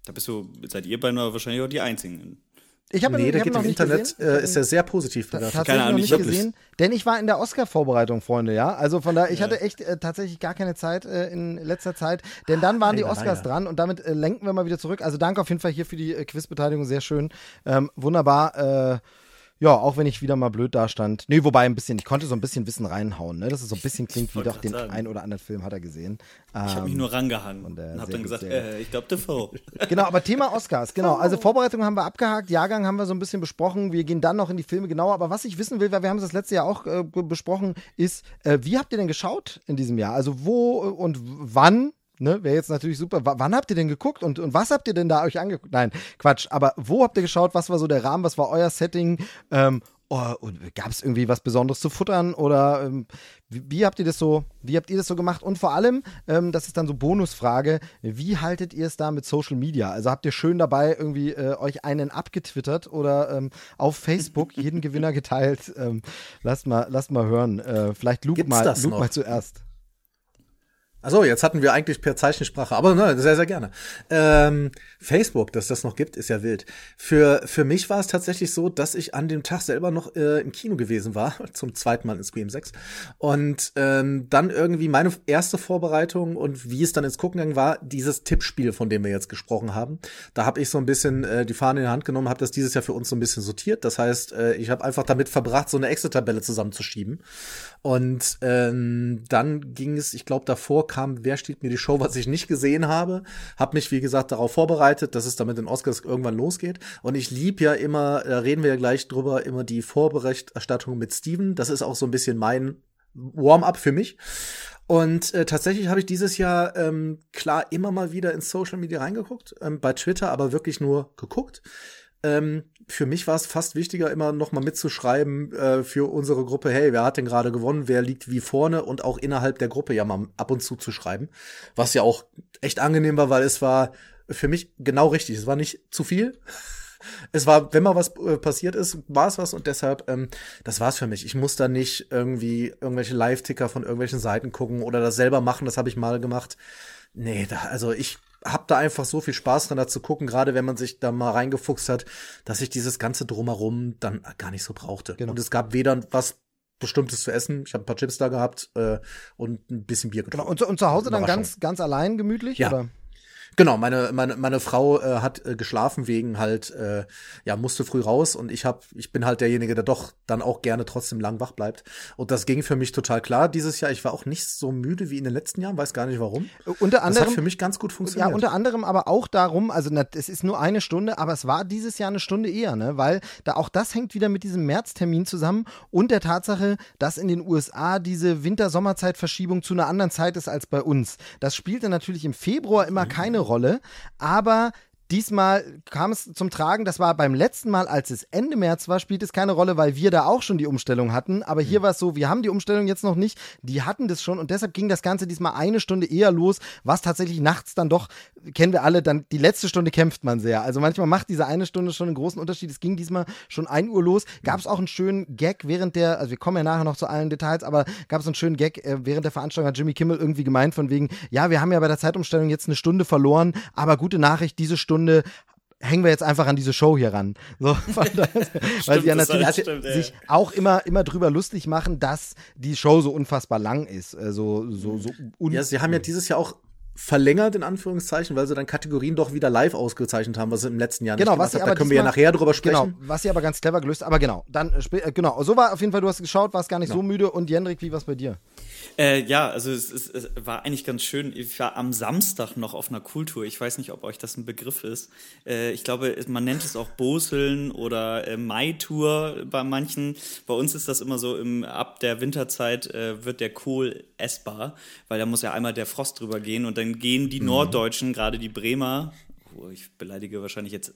Da bist du, seid ihr beinahe wahrscheinlich auch die Einzigen. Ich habe nee, der geht im Internet, äh, ist er sehr positiv bewertet. Tatsächlich Keine Ahnung, noch nicht gesehen, denn ich war in der Oscar-Vorbereitung, Freunde, ja. Also von daher, ich ja. hatte echt äh, tatsächlich gar keine Zeit äh, in letzter Zeit, denn dann waren die Oscars dran und damit äh, lenken wir mal wieder zurück. Also danke auf jeden Fall hier für die äh, Quizbeteiligung, sehr schön, ähm, wunderbar. Äh, ja, auch wenn ich wieder mal blöd dastand. Nee, wobei ein bisschen, ich konnte so ein bisschen Wissen reinhauen, ne? Dass es so ein bisschen klingt wie doch den sagen. einen oder anderen Film hat er gesehen. Ähm, ich habe mich nur rangehangen und, und habe dann gesagt, äh, ich glaube Defoe. (laughs) Genau, aber Thema Oscars, genau. Also Vorbereitung haben wir abgehakt, Jahrgang haben wir so ein bisschen besprochen. Wir gehen dann noch in die Filme genauer. Aber was ich wissen will, weil wir haben es das letzte Jahr auch äh, besprochen, ist, äh, wie habt ihr denn geschaut in diesem Jahr? Also wo und wann Ne, wäre jetzt natürlich super. W wann habt ihr denn geguckt und, und was habt ihr denn da euch angeguckt? Nein, Quatsch. Aber wo habt ihr geschaut? Was war so der Rahmen? Was war euer Setting? Ähm, Oh, gab es irgendwie was Besonderes zu futtern oder ähm, wie, wie, habt ihr das so, wie habt ihr das so gemacht? Und vor allem, ähm, das ist dann so Bonusfrage, wie haltet ihr es da mit Social Media? Also habt ihr schön dabei irgendwie äh, euch einen abgetwittert oder ähm, auf Facebook jeden (laughs) Gewinner geteilt? Ähm, lasst mal, lasst mal hören. Äh, vielleicht Luke mal, Luke mal zuerst. Also jetzt hatten wir eigentlich per Zeichensprache, aber ne, sehr, sehr gerne. Ähm, Facebook, dass das noch gibt, ist ja wild. Für, für mich war es tatsächlich so, dass ich an dem Tag selber noch äh, im Kino gewesen war, (laughs) zum zweiten Mal in Scream 6. Und ähm, dann irgendwie meine erste Vorbereitung und wie es dann ins Gucken gegangen war, dieses Tippspiel, von dem wir jetzt gesprochen haben. Da habe ich so ein bisschen äh, die Fahne in die Hand genommen, habe das dieses Jahr für uns so ein bisschen sortiert. Das heißt, äh, ich habe einfach damit verbracht, so eine Excel-Tabelle zusammenzuschieben. Und ähm, dann ging es, ich glaube, davor kam, wer steht mir die Show, was ich nicht gesehen habe. Hab mich, wie gesagt, darauf vorbereitet, dass es damit den Oscars irgendwann losgeht. Und ich lieb ja immer, da reden wir ja gleich drüber, immer die Vorberichterstattung mit Steven. Das ist auch so ein bisschen mein Warm-up für mich. Und äh, tatsächlich habe ich dieses Jahr ähm, klar immer mal wieder in Social Media reingeguckt, ähm, bei Twitter aber wirklich nur geguckt. Ähm, für mich war es fast wichtiger, immer noch mal mitzuschreiben äh, für unsere Gruppe, hey, wer hat denn gerade gewonnen, wer liegt wie vorne und auch innerhalb der Gruppe ja mal ab und zu zu schreiben. Was ja auch echt angenehm war, weil es war für mich genau richtig. Es war nicht zu viel. (laughs) Es war, wenn mal was äh, passiert ist, war es was und deshalb, ähm, das war's für mich. Ich muss da nicht irgendwie irgendwelche Live-Ticker von irgendwelchen Seiten gucken oder das selber machen, das habe ich mal gemacht. Nee, da, also ich hab da einfach so viel Spaß dran, da zu gucken, gerade wenn man sich da mal reingefuchst hat, dass ich dieses ganze Drumherum dann gar nicht so brauchte. Genau. Und es gab weder was Bestimmtes zu essen. Ich habe ein paar Chips da gehabt äh, und ein bisschen Bier getrunken. Genau. Und, und zu Hause dann ganz, ganz allein gemütlich? Ja. Oder? Genau, meine, meine, meine Frau äh, hat äh, geschlafen wegen halt, äh, ja, musste früh raus und ich hab, ich bin halt derjenige, der doch dann auch gerne trotzdem lang wach bleibt. Und das ging für mich total klar dieses Jahr. Ich war auch nicht so müde wie in den letzten Jahren, weiß gar nicht warum. Unter anderem, das hat für mich ganz gut funktioniert. Ja, unter anderem aber auch darum, also na, es ist nur eine Stunde, aber es war dieses Jahr eine Stunde eher, ne? Weil da auch das hängt wieder mit diesem Märztermin zusammen und der Tatsache, dass in den USA diese Winter-Sommerzeit-Verschiebung zu einer anderen Zeit ist als bei uns. Das spielte natürlich im Februar immer mhm. keine Rolle, aber Diesmal kam es zum Tragen, das war beim letzten Mal, als es Ende März war, spielt es keine Rolle, weil wir da auch schon die Umstellung hatten. Aber hier mhm. war es so, wir haben die Umstellung jetzt noch nicht, die hatten das schon und deshalb ging das Ganze diesmal eine Stunde eher los, was tatsächlich nachts dann doch, kennen wir alle, dann die letzte Stunde kämpft man sehr. Also manchmal macht diese eine Stunde schon einen großen Unterschied. Es ging diesmal schon ein Uhr los. Gab es auch einen schönen Gag während der, also wir kommen ja nachher noch zu allen Details, aber gab es einen schönen Gag äh, während der Veranstaltung, hat Jimmy Kimmel irgendwie gemeint von wegen, ja, wir haben ja bei der Zeitumstellung jetzt eine Stunde verloren, aber gute Nachricht, diese Stunde hängen wir jetzt einfach an diese Show hier ran. (laughs) So, daher, weil (laughs) sie ja natürlich stimmt, sich auch immer, immer drüber lustig machen, dass die Show so unfassbar lang ist. Äh, so, so, so ja, sie haben ja dieses Jahr auch verlängert, in Anführungszeichen, weil sie dann Kategorien doch wieder live ausgezeichnet haben, was sie im letzten Jahr genau, nicht was gemacht haben. Da können wir ja nachher drüber sprechen. Genau, was sie aber ganz clever gelöst, aber genau, dann, äh, genau, so war auf jeden Fall, du hast geschaut, warst gar nicht genau. so müde und Jendrik, wie war es bei dir? Äh, ja, also es, es, es, war eigentlich ganz schön. Ich war am Samstag noch auf einer Kultur. Ich weiß nicht, ob euch das ein Begriff ist. Äh, ich glaube, man nennt es auch Boseln oder äh, Mai-Tour bei manchen. Bei uns ist das immer so, im, ab der Winterzeit äh, wird der Kohl essbar, weil da muss ja einmal der Frost drüber gehen und dann gehen die mhm. Norddeutschen, gerade die Bremer, ich beleidige wahrscheinlich jetzt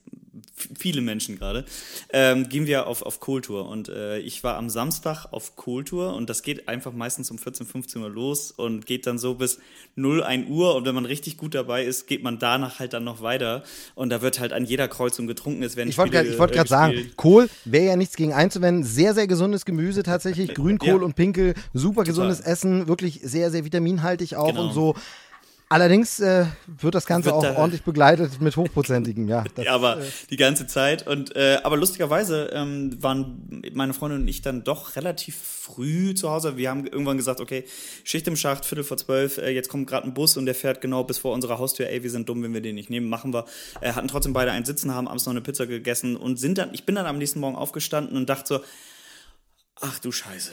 viele Menschen gerade, ähm, gehen wir auf, auf Kohltour. Und äh, ich war am Samstag auf Kohltour und das geht einfach meistens um 14, 15 Uhr los und geht dann so bis 0, 1 Uhr. Und wenn man richtig gut dabei ist, geht man danach halt dann noch weiter. Und da wird halt an jeder Kreuzung getrunken. Es werden ich wollte gerade wollt sagen, Kohl wäre ja nichts gegen einzuwenden. Sehr, sehr gesundes Gemüse tatsächlich. (laughs) Grünkohl ja. und Pinkel, super gesundes Total. Essen, wirklich sehr, sehr vitaminhaltig auch genau. und so. Allerdings äh, wird das Ganze wird auch ordentlich begleitet mit hochprozentigem, ja. Das, (laughs) ja, aber äh, die ganze Zeit. Und äh, aber lustigerweise ähm, waren meine Freundin und ich dann doch relativ früh zu Hause. Wir haben irgendwann gesagt, okay, Schicht im Schacht, Viertel vor zwölf, äh, jetzt kommt gerade ein Bus und der fährt genau bis vor unserer Haustür. Ey, wir sind dumm, wenn wir den nicht nehmen, machen wir. Äh, hatten trotzdem beide einen Sitzen, haben abends noch eine Pizza gegessen und sind dann, ich bin dann am nächsten Morgen aufgestanden und dachte so, ach du Scheiße.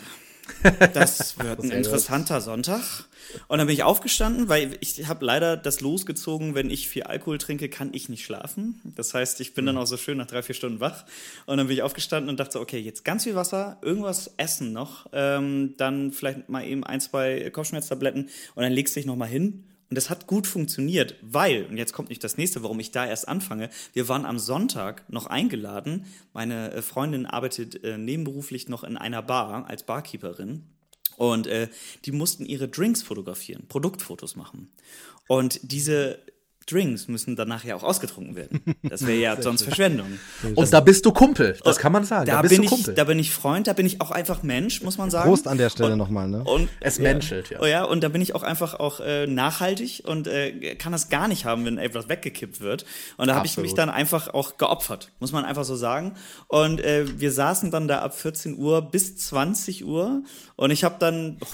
(laughs) Das wird ein interessanter Sonntag. Und dann bin ich aufgestanden, weil ich habe leider das losgezogen, wenn ich viel Alkohol trinke, kann ich nicht schlafen. Das heißt, ich bin dann mhm. auch so schön nach drei, vier Stunden wach. Und dann bin ich aufgestanden und dachte so, okay, jetzt ganz viel Wasser, irgendwas essen noch, ähm, dann vielleicht mal eben ein, zwei Kopfschmerztabletten und dann legst du dich noch mal hin und das hat gut funktioniert, weil, und jetzt kommt nicht das nächste, warum ich da erst anfange, wir waren am Sonntag noch eingeladen. Meine äh, Freundin arbeitet äh, nebenberuflich noch in einer Bar als Barkeeperin. Und äh, die mussten ihre Drinks fotografieren, Produktfotos machen. Und diese Drinks müssen dann nachher auch ausgetrunken werden. Das wäre ja (laughs) sonst. Verschwendung. Und da bist du Kumpel, das kann man sagen. Da, da bin ich, da bin ich Freund, da bin ich auch einfach Mensch, muss man sagen. Prost an der Stelle nochmal, ne? Und es ja. menschelt, ja. Oh ja, und da bin ich auch einfach auch äh, nachhaltig und äh, kann das gar nicht haben, wenn etwas weggekippt wird. Und da habe ich mich dann einfach auch geopfert, muss man einfach so sagen. Und äh, wir saßen dann da ab 14 Uhr bis 20 Uhr und ich habe dann, oh,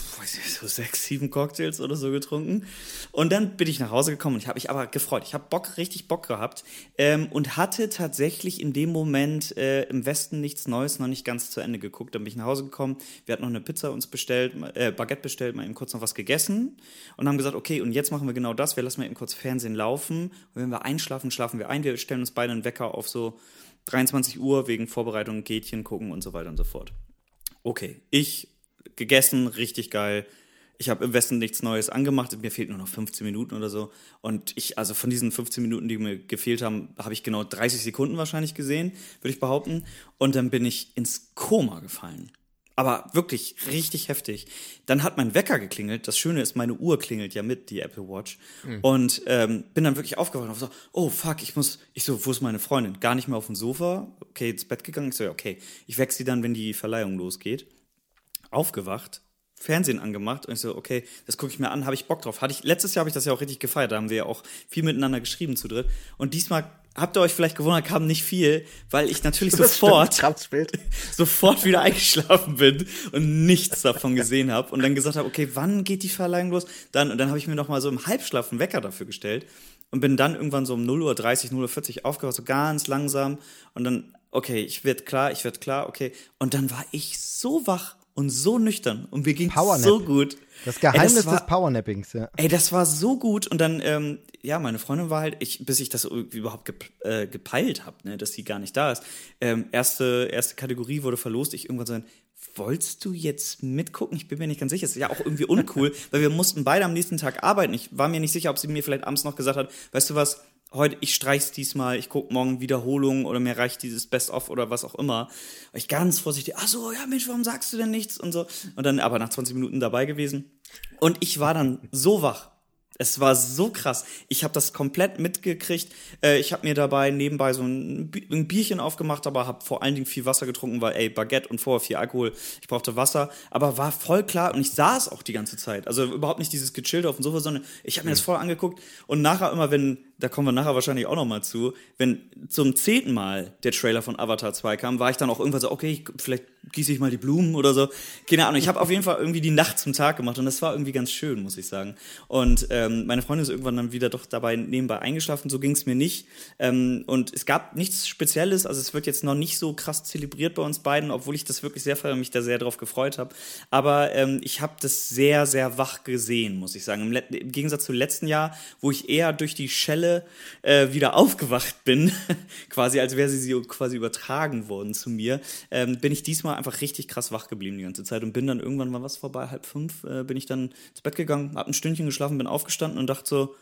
so sechs, sieben Cocktails oder so getrunken. Und dann bin ich nach Hause gekommen und ich habe mich aber gefreut. Ich habe Bock, richtig Bock gehabt ähm, und hatte tatsächlich in dem Moment äh, im Westen nichts Neues noch nicht ganz zu Ende geguckt. Dann bin ich nach Hause gekommen. Wir hatten noch eine Pizza uns bestellt, äh, Baguette bestellt, mal eben kurz noch was gegessen und haben gesagt, okay, und jetzt machen wir genau das. Wir lassen mal eben kurz Fernsehen laufen. Und wenn wir einschlafen, schlafen wir ein. Wir stellen uns beide einen Wecker auf so 23 Uhr wegen Vorbereitung, Gätchen gucken und so weiter und so fort. Okay, ich gegessen, richtig geil. Ich habe im Westen nichts Neues angemacht, mir fehlt nur noch 15 Minuten oder so. Und ich, also von diesen 15 Minuten, die mir gefehlt haben, habe ich genau 30 Sekunden wahrscheinlich gesehen, würde ich behaupten. Und dann bin ich ins Koma gefallen. Aber wirklich richtig heftig. Dann hat mein Wecker geklingelt. Das Schöne ist, meine Uhr klingelt ja mit, die Apple Watch. Mhm. Und ähm, bin dann wirklich aufgewacht und so, oh fuck, ich muss, ich so, wo ist meine Freundin? Gar nicht mehr auf dem Sofa. Okay, ins Bett gegangen. Ich so, okay, ich wechsle sie dann, wenn die Verleihung losgeht aufgewacht, Fernsehen angemacht und ich so, okay, das gucke ich mir an, habe ich Bock drauf. Hatte ich, letztes Jahr habe ich das ja auch richtig gefeiert, da haben wir ja auch viel miteinander geschrieben zu dritt. Und diesmal habt ihr euch vielleicht gewundert, kam nicht viel, weil ich natürlich (laughs) sofort, (laughs) (laughs) sofort wieder eingeschlafen bin und nichts davon gesehen habe und dann gesagt habe, okay, wann geht die Verleihung los? Dann, und dann habe ich mir noch mal so im Halbschlaf einen Wecker dafür gestellt und bin dann irgendwann so um 0.30 Uhr, 0.40 Uhr aufgewacht, so ganz langsam und dann, okay, ich werde klar, ich werde klar, okay. Und dann war ich so wach und so nüchtern und mir ging so gut. Das Geheimnis ey, das war, des Powernappings, ja. Ey, das war so gut und dann, ähm, ja, meine Freundin war halt, ich, bis ich das überhaupt ge, äh, gepeilt habe, ne, dass sie gar nicht da ist. Ähm, erste, erste Kategorie wurde verlost. Ich irgendwann so, wolltest du jetzt mitgucken? Ich bin mir nicht ganz sicher. Das ist ja auch irgendwie uncool, (laughs) weil wir mussten beide am nächsten Tag arbeiten. Ich war mir nicht sicher, ob sie mir vielleicht abends noch gesagt hat, weißt du was, heute, ich streich's diesmal, ich guck morgen Wiederholungen oder mir reicht dieses Best-of oder was auch immer. War ich ganz vorsichtig, ach so, ja Mensch, warum sagst du denn nichts und so. Und dann aber nach 20 Minuten dabei gewesen. Und ich war dann so wach. Es war so krass. Ich habe das komplett mitgekriegt. Äh, ich habe mir dabei nebenbei so ein, Bierchen aufgemacht, aber habe vor allen Dingen viel Wasser getrunken, weil ey, Baguette und vorher viel Alkohol. Ich brauchte Wasser, aber war voll klar und ich saß auch die ganze Zeit. Also überhaupt nicht dieses gechillt auf dem Sofa, sondern ich habe mir das voll angeguckt und nachher immer, wenn da kommen wir nachher wahrscheinlich auch noch mal zu, wenn zum zehnten Mal der Trailer von Avatar 2 kam, war ich dann auch irgendwann so, okay, ich, vielleicht gieße ich mal die Blumen oder so. Keine Ahnung, ich habe auf jeden Fall irgendwie die Nacht zum Tag gemacht und das war irgendwie ganz schön, muss ich sagen. Und ähm, meine Freundin ist irgendwann dann wieder doch dabei nebenbei eingeschlafen, so ging es mir nicht. Ähm, und es gab nichts Spezielles, also es wird jetzt noch nicht so krass zelebriert bei uns beiden, obwohl ich das wirklich sehr feiere und mich da sehr drauf gefreut habe. Aber ähm, ich habe das sehr, sehr wach gesehen, muss ich sagen. Im, Im, Gegensatz zum letzten Jahr, wo ich eher durch die Schelle äh, wieder aufgewacht bin, (laughs) quasi als wäre sie, sie quasi übertragen worden zu mir, ähm, bin ich diesmal einfach richtig krass wach geblieben die ganze Zeit und bin dann irgendwann mal was vorbei, halb fünf, äh, bin ich dann ins Bett gegangen, hab ein Stündchen geschlafen, bin aufgestanden und dachte so,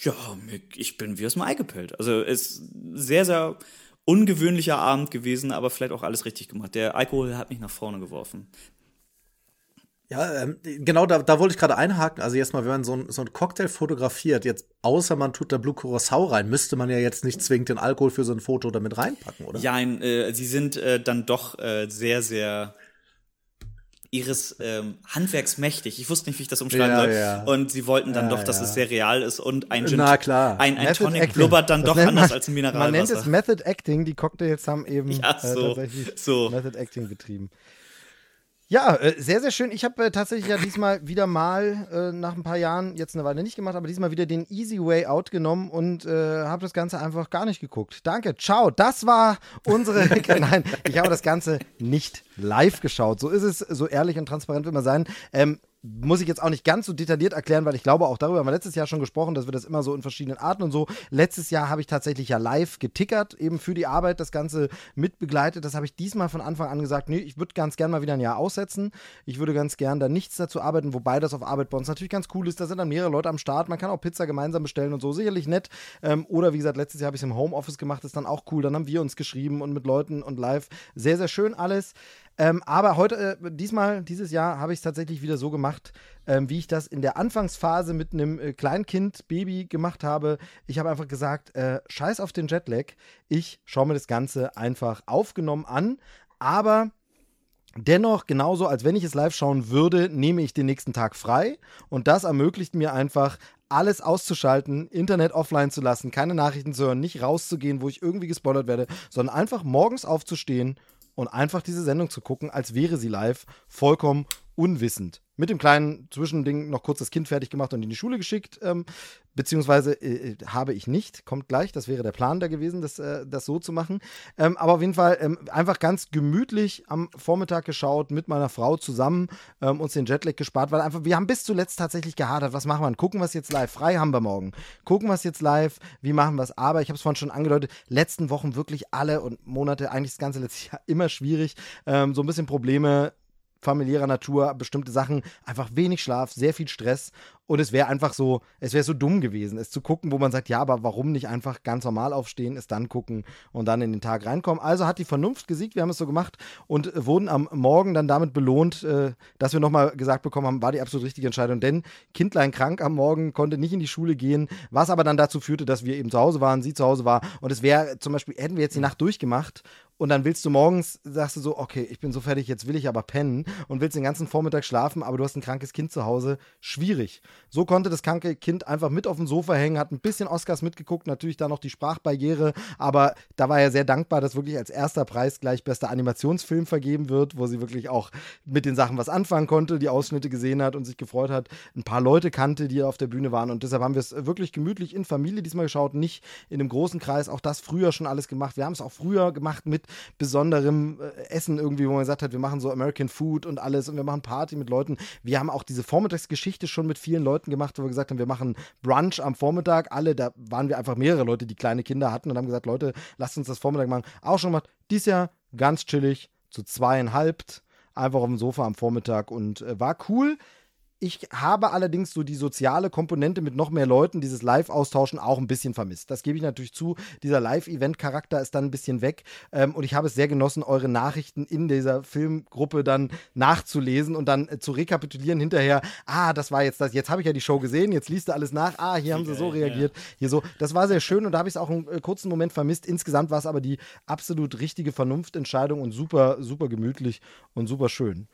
ja, ich bin wie aus dem Ei gepellt. Also es ist sehr, sehr ungewöhnlicher Abend gewesen, aber vielleicht auch alles richtig gemacht. Der Alkohol hat mich nach vorne geworfen. Ja, ähm, genau, da, da wollte ich gerade einhaken. Also jetzt mal, wenn man so ein, so ein Cocktail fotografiert, jetzt außer man tut da Blue Curacao rein, müsste man ja jetzt nicht zwingend den Alkohol für so ein Foto damit reinpacken, oder? Ja, äh, sie sind äh, dann doch äh, sehr, sehr ihres ähm, Handwerks mächtig. Ich wusste nicht, wie ich das umschreiben ja, soll. Ja. Und sie wollten dann ja, doch, dass es sehr real ist und ein Gin, Na, klar. ein, ein Tonic Acting. blubbert dann das doch anders man, als ein Mineralwasser. Man nennt es Method Acting. Die Cocktails haben eben ja, so, äh, tatsächlich so. Method Acting betrieben. Ja, äh, sehr, sehr schön. Ich habe äh, tatsächlich ja diesmal wieder mal äh, nach ein paar Jahren, jetzt eine Weile nicht gemacht, aber diesmal wieder den Easy Way Out genommen und äh, habe das Ganze einfach gar nicht geguckt. Danke, ciao. Das war unsere. (laughs) (laughs) Nein, ich habe das Ganze nicht live geschaut. So ist es, so ehrlich und transparent will man sein. Ähm, muss ich jetzt auch nicht ganz so detailliert erklären, weil ich glaube, auch darüber haben wir letztes Jahr schon gesprochen, dass wir das immer so in verschiedenen Arten und so. Letztes Jahr habe ich tatsächlich ja live getickert, eben für die Arbeit das Ganze mitbegleitet. Das habe ich diesmal von Anfang an gesagt, nee, ich würde ganz gern mal wieder ein Jahr aussetzen. Ich würde ganz gern da nichts dazu arbeiten, wobei das auf Arbeit bei uns natürlich ganz cool ist. Da sind dann mehrere Leute am Start. Man kann auch Pizza gemeinsam bestellen und so. Sicherlich nett. Ähm, oder wie gesagt, letztes Jahr habe ich es im Homeoffice gemacht. Ist dann auch cool. Dann haben wir uns geschrieben und mit Leuten und live. Sehr, sehr schön alles. Ähm, aber heute, äh, diesmal, dieses Jahr, habe ich es tatsächlich wieder so gemacht, ähm, wie ich das in der Anfangsphase mit einem äh, Kleinkind, Baby gemacht habe. Ich habe einfach gesagt, äh, scheiß auf den Jetlag. Ich schaue mir das Ganze einfach aufgenommen an. Aber Dennoch, genauso als wenn ich es live schauen würde, nehme ich den nächsten Tag frei. Und das ermöglicht mir einfach, alles auszuschalten, Internet offline zu lassen, keine Nachrichten zu hören, nicht rauszugehen, wo ich irgendwie gespoilert werde, sondern einfach morgens aufzustehen und einfach diese Sendung zu gucken, als wäre sie live, vollkommen unwissend mit dem kleinen Zwischending noch kurz das Kind fertig gemacht und in die Schule geschickt. Ähm, beziehungsweise äh, äh, habe ich nicht, kommt gleich. Das wäre der Plan da gewesen, das, äh, das so zu machen. Ähm, aber auf jeden Fall ähm, einfach ganz gemütlich am Vormittag geschaut, mit meiner Frau zusammen, ähm, uns den Jetlag gespart, weil einfach, wir haben bis zuletzt tatsächlich gehadert. Was machen wir? Gucken wir es jetzt live. Frei haben wir morgen. Gucken wir es jetzt live. Wie machen wir es? Aber ich habe es vorhin schon angedeutet, letzten Wochen wirklich alle und Monate, eigentlich das ganze letzte Jahr (laughs) immer schwierig. Ähm, so ein bisschen Probleme familiärer Natur, bestimmte Sachen, einfach wenig Schlaf, sehr viel Stress. Und es wäre einfach so, es wäre so dumm gewesen, es zu gucken, wo man sagt, ja, aber warum nicht einfach ganz normal aufstehen, es dann gucken und dann in den Tag reinkommen. Also hat die Vernunft gesiegt, wir haben es so gemacht und wurden am Morgen dann damit belohnt, äh, dass wir nochmal gesagt bekommen haben, war die absolut richtige Entscheidung, denn Kindlein krank am Morgen, konnte nicht in die Schule gehen, was aber dann dazu führte, dass wir eben zu Hause waren, sie zu Hause war. Und es wäre zum Beispiel, hätten wir jetzt die Nacht durchgemacht und dann willst du morgens, sagst du so, okay, ich bin so fertig, jetzt will ich aber pennen und willst den ganzen Vormittag schlafen, aber du hast ein krankes Kind zu Hause, schwierig. So konnte das kranke Kind einfach mit auf dem Sofa hängen, hat ein bisschen Oscars mitgeguckt, natürlich da noch die Sprachbarriere, aber da war er sehr dankbar, dass wirklich als erster Preis gleich bester Animationsfilm vergeben wird, wo sie wirklich auch mit den Sachen was anfangen konnte, die Ausschnitte gesehen hat und sich gefreut hat, ein paar Leute kannte, die auf der Bühne waren und deshalb haben wir es wirklich gemütlich in Familie diesmal geschaut, nicht in einem großen Kreis, auch das früher schon alles gemacht. Wir haben es auch früher gemacht mit besonderem äh, Essen irgendwie, wo man gesagt hat, wir machen so American Food und alles und wir machen Party mit Leuten. Wir haben auch diese Vormittagsgeschichte schon mit vielen Leuten gemacht, wo wir gesagt haben, wir machen Brunch am Vormittag. Alle, da waren wir einfach mehrere Leute, die kleine Kinder hatten und haben gesagt, Leute, lasst uns das Vormittag machen. Auch schon mal Dies Jahr ganz chillig, zu zweieinhalb, einfach auf dem Sofa am Vormittag und äh, war cool. Ich habe allerdings so die soziale Komponente mit noch mehr Leuten, dieses Live-Austauschen auch ein bisschen vermisst. Das gebe ich natürlich zu. Dieser Live-Event-Charakter ist dann ein bisschen weg. Ähm, und ich habe es sehr genossen, eure Nachrichten in dieser Filmgruppe dann nachzulesen und dann äh, zu rekapitulieren hinterher. Ah, das war jetzt das. Jetzt habe ich ja die Show gesehen. Jetzt liest du alles nach. Ah, hier haben sie so reagiert. Hier so. Das war sehr schön und da habe ich es auch einen äh, kurzen Moment vermisst. Insgesamt war es aber die absolut richtige Vernunftentscheidung und super, super gemütlich und super schön.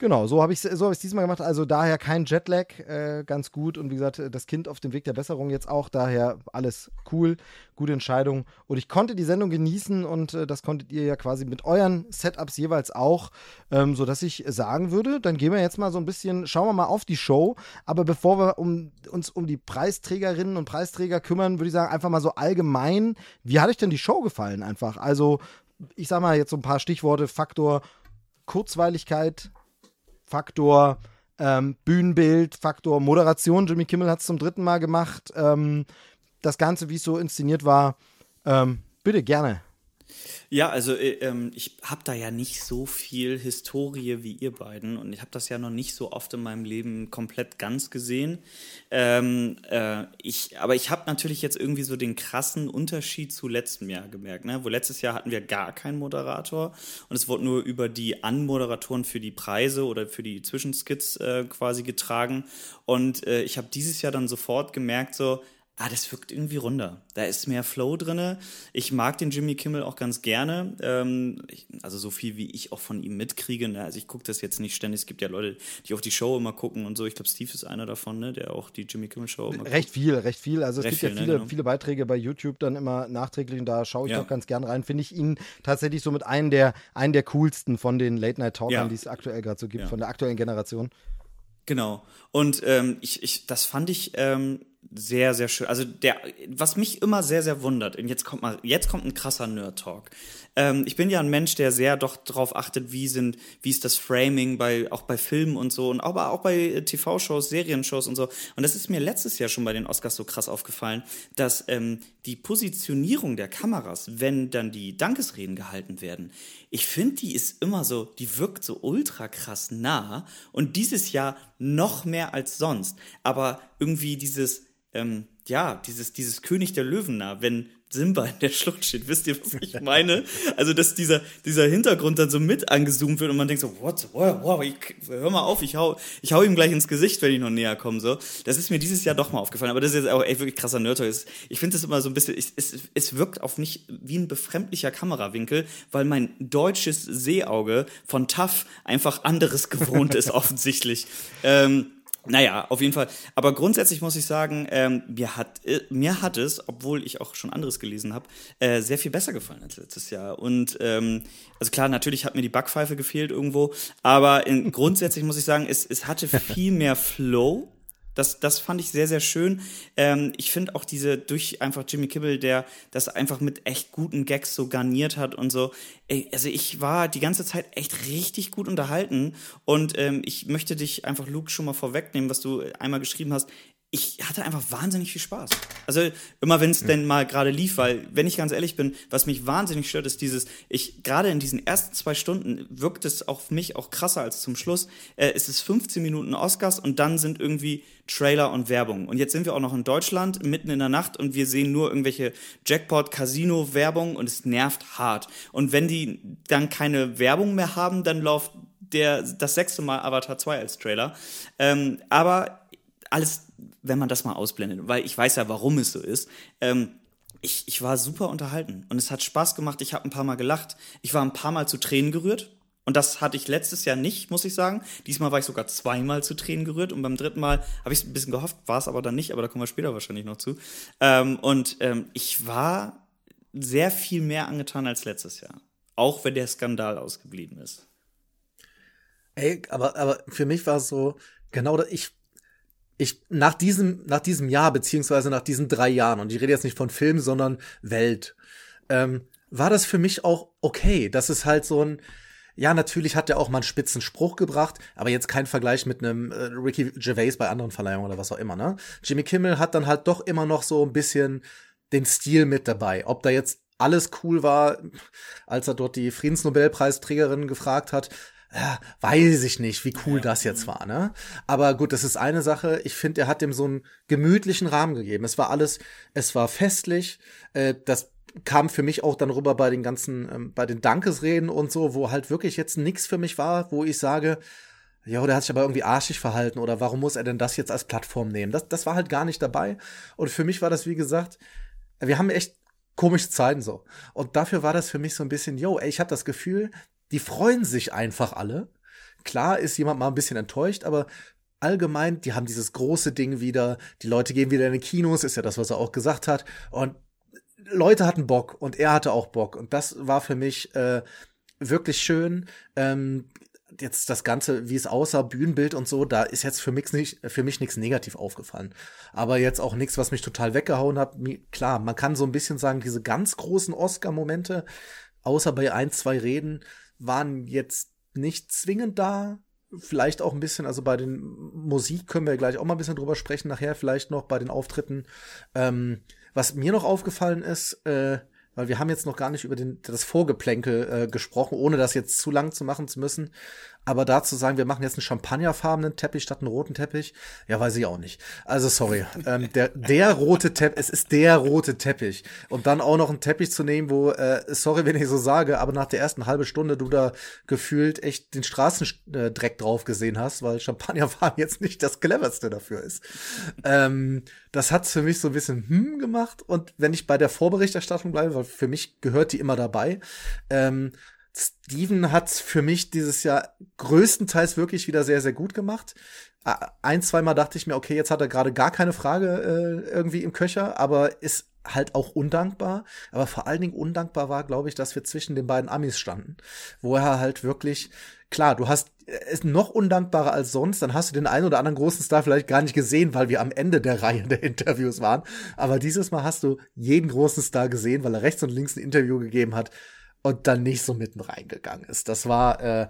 Genau, so habe ich es so hab diesmal gemacht. Also daher kein Jetlag, äh, ganz gut. Und wie gesagt, das Kind auf dem Weg der Besserung jetzt auch. Daher alles cool, gute Entscheidung. Und ich konnte die Sendung genießen und äh, das konntet ihr ja quasi mit euren Setups jeweils auch, ähm, sodass ich sagen würde, dann gehen wir jetzt mal so ein bisschen, schauen wir mal auf die Show. Aber bevor wir um, uns um die Preisträgerinnen und Preisträger kümmern, würde ich sagen, einfach mal so allgemein, wie hat euch denn die Show gefallen einfach? Also, ich sag mal jetzt so ein paar Stichworte, Faktor Kurzweiligkeit, Faktor ähm, Bühnenbild, Faktor Moderation. Jimmy Kimmel hat es zum dritten Mal gemacht. Ähm, das Ganze, wie es so inszeniert war, ähm, bitte gerne. Ja, also äh, ähm, ich habe da ja nicht so viel Historie wie ihr beiden und ich habe das ja noch nicht so oft in meinem Leben komplett ganz gesehen. Ähm, äh, ich, aber ich habe natürlich jetzt irgendwie so den krassen Unterschied zu letztem Jahr gemerkt. Ne? Wo letztes Jahr hatten wir gar keinen Moderator und es wurde nur über die Anmoderatoren für die Preise oder für die Zwischenskits äh, quasi getragen. Und äh, ich habe dieses Jahr dann sofort gemerkt, so, ah, das wirkt irgendwie runder. Da ist mehr Flow drinne. Ich mag den Jimmy Kimmel auch ganz gerne. Ähm, ich, also so viel, wie ich auch von ihm mitkriege. Ne? Also ich gucke das jetzt nicht ständig. Es gibt ja Leute, die auf die Show immer gucken und so. Ich glaube, Steve ist einer davon, ne? der auch die Jimmy Kimmel Show immer Recht guckt. viel, recht viel. Also es recht gibt viel, ja viele, ne, genau. viele Beiträge bei YouTube dann immer nachträglich und da schaue ich ja. auch ganz gern rein. Finde ich ihn tatsächlich so mit einem der, einen der coolsten von den Late-Night-Talkern, ja. die es aktuell gerade so gibt, von der aktuellen Generation. Genau. Und ähm, ich, ich, das fand ich ähm, sehr, sehr schön. Also der, was mich immer sehr, sehr wundert, und jetzt kommt mal, jetzt kommt ein krasser Nerd-Talk. Ähm, ich bin ja ein Mensch, der sehr doch darauf achtet, wie sind, wie ist das Framing bei, auch bei Filmen und so, und aber auch bei äh, TV-Shows, Serienshows und so. Und das ist mir letztes Jahr schon bei den Oscars so krass aufgefallen, dass ähm, die Positionierung der Kameras, wenn dann die Dankesreden gehalten werden, ich finde, die ist immer so, die wirkt so ultra krass nah und dieses Jahr noch mehr als sonst. Aber irgendwie dieses, ähm, ja, dieses, dieses König der Löwen nah, wenn Simba in der Schlucht steht. Wisst ihr, was ich meine? Also, dass dieser, dieser Hintergrund dann so mit angezoomt wird und man denkt so, what, wow, wow, hör mal auf, ich hau, ich hau ihm gleich ins Gesicht, wenn ich noch näher komme, so. Das ist mir dieses Jahr doch mal aufgefallen, aber das ist jetzt auch echt wirklich krasser Nerd Ich finde das immer so ein bisschen, es, es, es wirkt auf mich wie ein befremdlicher Kamerawinkel, weil mein deutsches Seeauge von TAF einfach anderes gewohnt ist, (laughs) offensichtlich. Ähm, naja, auf jeden Fall. Aber grundsätzlich muss ich sagen, ähm, mir, hat, äh, mir hat es, obwohl ich auch schon anderes gelesen habe, äh, sehr viel besser gefallen als letztes Jahr. Und ähm, also klar, natürlich hat mir die Backpfeife gefehlt irgendwo, aber in, (laughs) grundsätzlich muss ich sagen, es, es hatte viel mehr Flow das, das fand ich sehr, sehr schön. Ähm, ich finde auch diese durch einfach Jimmy Kibbel, der das einfach mit echt guten Gags so garniert hat und so. Ey, also ich war die ganze Zeit echt richtig gut unterhalten und ähm, ich möchte dich einfach, Luke, schon mal vorwegnehmen, was du einmal geschrieben hast ich hatte einfach wahnsinnig viel Spaß. Also immer wenn es ja. denn mal gerade lief, weil wenn ich ganz ehrlich bin, was mich wahnsinnig stört, ist dieses, ich gerade in diesen ersten zwei Stunden wirkt es auf mich auch krasser als zum Schluss. Äh, es ist 15 Minuten Oscars und dann sind irgendwie Trailer und Werbung. Und jetzt sind wir auch noch in Deutschland mitten in der Nacht und wir sehen nur irgendwelche Jackpot Casino Werbung und es nervt hart. Und wenn die dann keine Werbung mehr haben, dann läuft der das sechste Mal Avatar 2 als Trailer. Ähm, aber alles wenn man das mal ausblendet, weil ich weiß ja, warum es so ist. Ähm, ich, ich war super unterhalten und es hat Spaß gemacht. Ich habe ein paar Mal gelacht. Ich war ein paar Mal zu Tränen gerührt. Und das hatte ich letztes Jahr nicht, muss ich sagen. Diesmal war ich sogar zweimal zu Tränen gerührt und beim dritten Mal habe ich es ein bisschen gehofft, war es aber dann nicht, aber da kommen wir später wahrscheinlich noch zu. Ähm, und ähm, ich war sehr viel mehr angetan als letztes Jahr. Auch wenn der Skandal ausgeblieben ist. Ey, aber, aber für mich war es so, genau, ich ich nach diesem nach diesem Jahr beziehungsweise nach diesen drei Jahren und ich rede jetzt nicht von Film, sondern Welt, ähm, war das für mich auch okay. Das ist halt so ein ja, natürlich hat er auch mal einen spitzen Spruch gebracht, aber jetzt kein Vergleich mit einem äh, Ricky Gervais bei anderen Verleihungen oder was auch immer, ne? Jimmy Kimmel hat dann halt doch immer noch so ein bisschen den Stil mit dabei. Ob da jetzt alles cool war, als er dort die Friedensnobelpreisträgerin gefragt hat, ja, weiß ich nicht, wie cool das jetzt war, ne? Aber gut, das ist eine Sache. Ich finde, er hat dem so einen gemütlichen Rahmen gegeben. Es war alles, es war festlich. Äh, das kam für mich auch dann rüber bei den ganzen, ähm, bei den Dankesreden und so, wo halt wirklich jetzt nichts für mich war, wo ich sage, ja, der hat sich aber irgendwie arschig verhalten oder warum muss er denn das jetzt als Plattform nehmen? Das, das war halt gar nicht dabei. Und für mich war das, wie gesagt, wir haben echt komische Zeiten so. Und dafür war das für mich so ein bisschen, yo, ey, ich habe das Gefühl, die freuen sich einfach alle. klar ist jemand mal ein bisschen enttäuscht, aber allgemein, die haben dieses große Ding wieder, die Leute gehen wieder in die Kinos, ist ja das, was er auch gesagt hat. Und Leute hatten Bock und er hatte auch Bock. Und das war für mich äh, wirklich schön. Ähm, jetzt das Ganze, wie es aussah, Bühnenbild und so, da ist jetzt für mich nicht, für mich nichts negativ aufgefallen. Aber jetzt auch nichts, was mich total weggehauen hat. Klar, man kann so ein bisschen sagen, diese ganz großen Oscar-Momente, außer bei ein, zwei Reden, waren jetzt nicht zwingend da. Vielleicht auch ein bisschen, also bei den Musik können wir gleich auch mal ein bisschen drüber sprechen, nachher vielleicht noch bei den Auftritten. Ähm, was mir noch aufgefallen ist, äh, weil wir haben jetzt noch gar nicht über den, das Vorgeplänkel äh, gesprochen, ohne das jetzt zu lang zu machen zu müssen. Aber dazu sagen, wir machen jetzt einen champagnerfarbenen Teppich statt einen roten Teppich, ja, weiß ich auch nicht. Also sorry, ähm, der, der rote Teppich, es ist der rote Teppich. Und dann auch noch einen Teppich zu nehmen, wo, äh, sorry, wenn ich so sage, aber nach der ersten halben Stunde du da gefühlt echt den Straßendreck drauf gesehen hast, weil Champagnerfarben jetzt nicht das cleverste dafür ist. Ähm, das hat's für mich so ein bisschen hm gemacht. Und wenn ich bei der Vorberichterstattung bleibe, weil für mich gehört die immer dabei, ähm, Steven hat's für mich dieses Jahr größtenteils wirklich wieder sehr, sehr gut gemacht. Ein, zweimal dachte ich mir, okay, jetzt hat er gerade gar keine Frage äh, irgendwie im Köcher, aber ist halt auch undankbar. Aber vor allen Dingen undankbar war, glaube ich, dass wir zwischen den beiden Amis standen, wo er halt wirklich, klar, du hast ist noch undankbarer als sonst, dann hast du den einen oder anderen großen Star vielleicht gar nicht gesehen, weil wir am Ende der Reihe der Interviews waren. Aber dieses Mal hast du jeden großen Star gesehen, weil er rechts und links ein Interview gegeben hat und dann nicht so mitten reingegangen ist. Das war äh,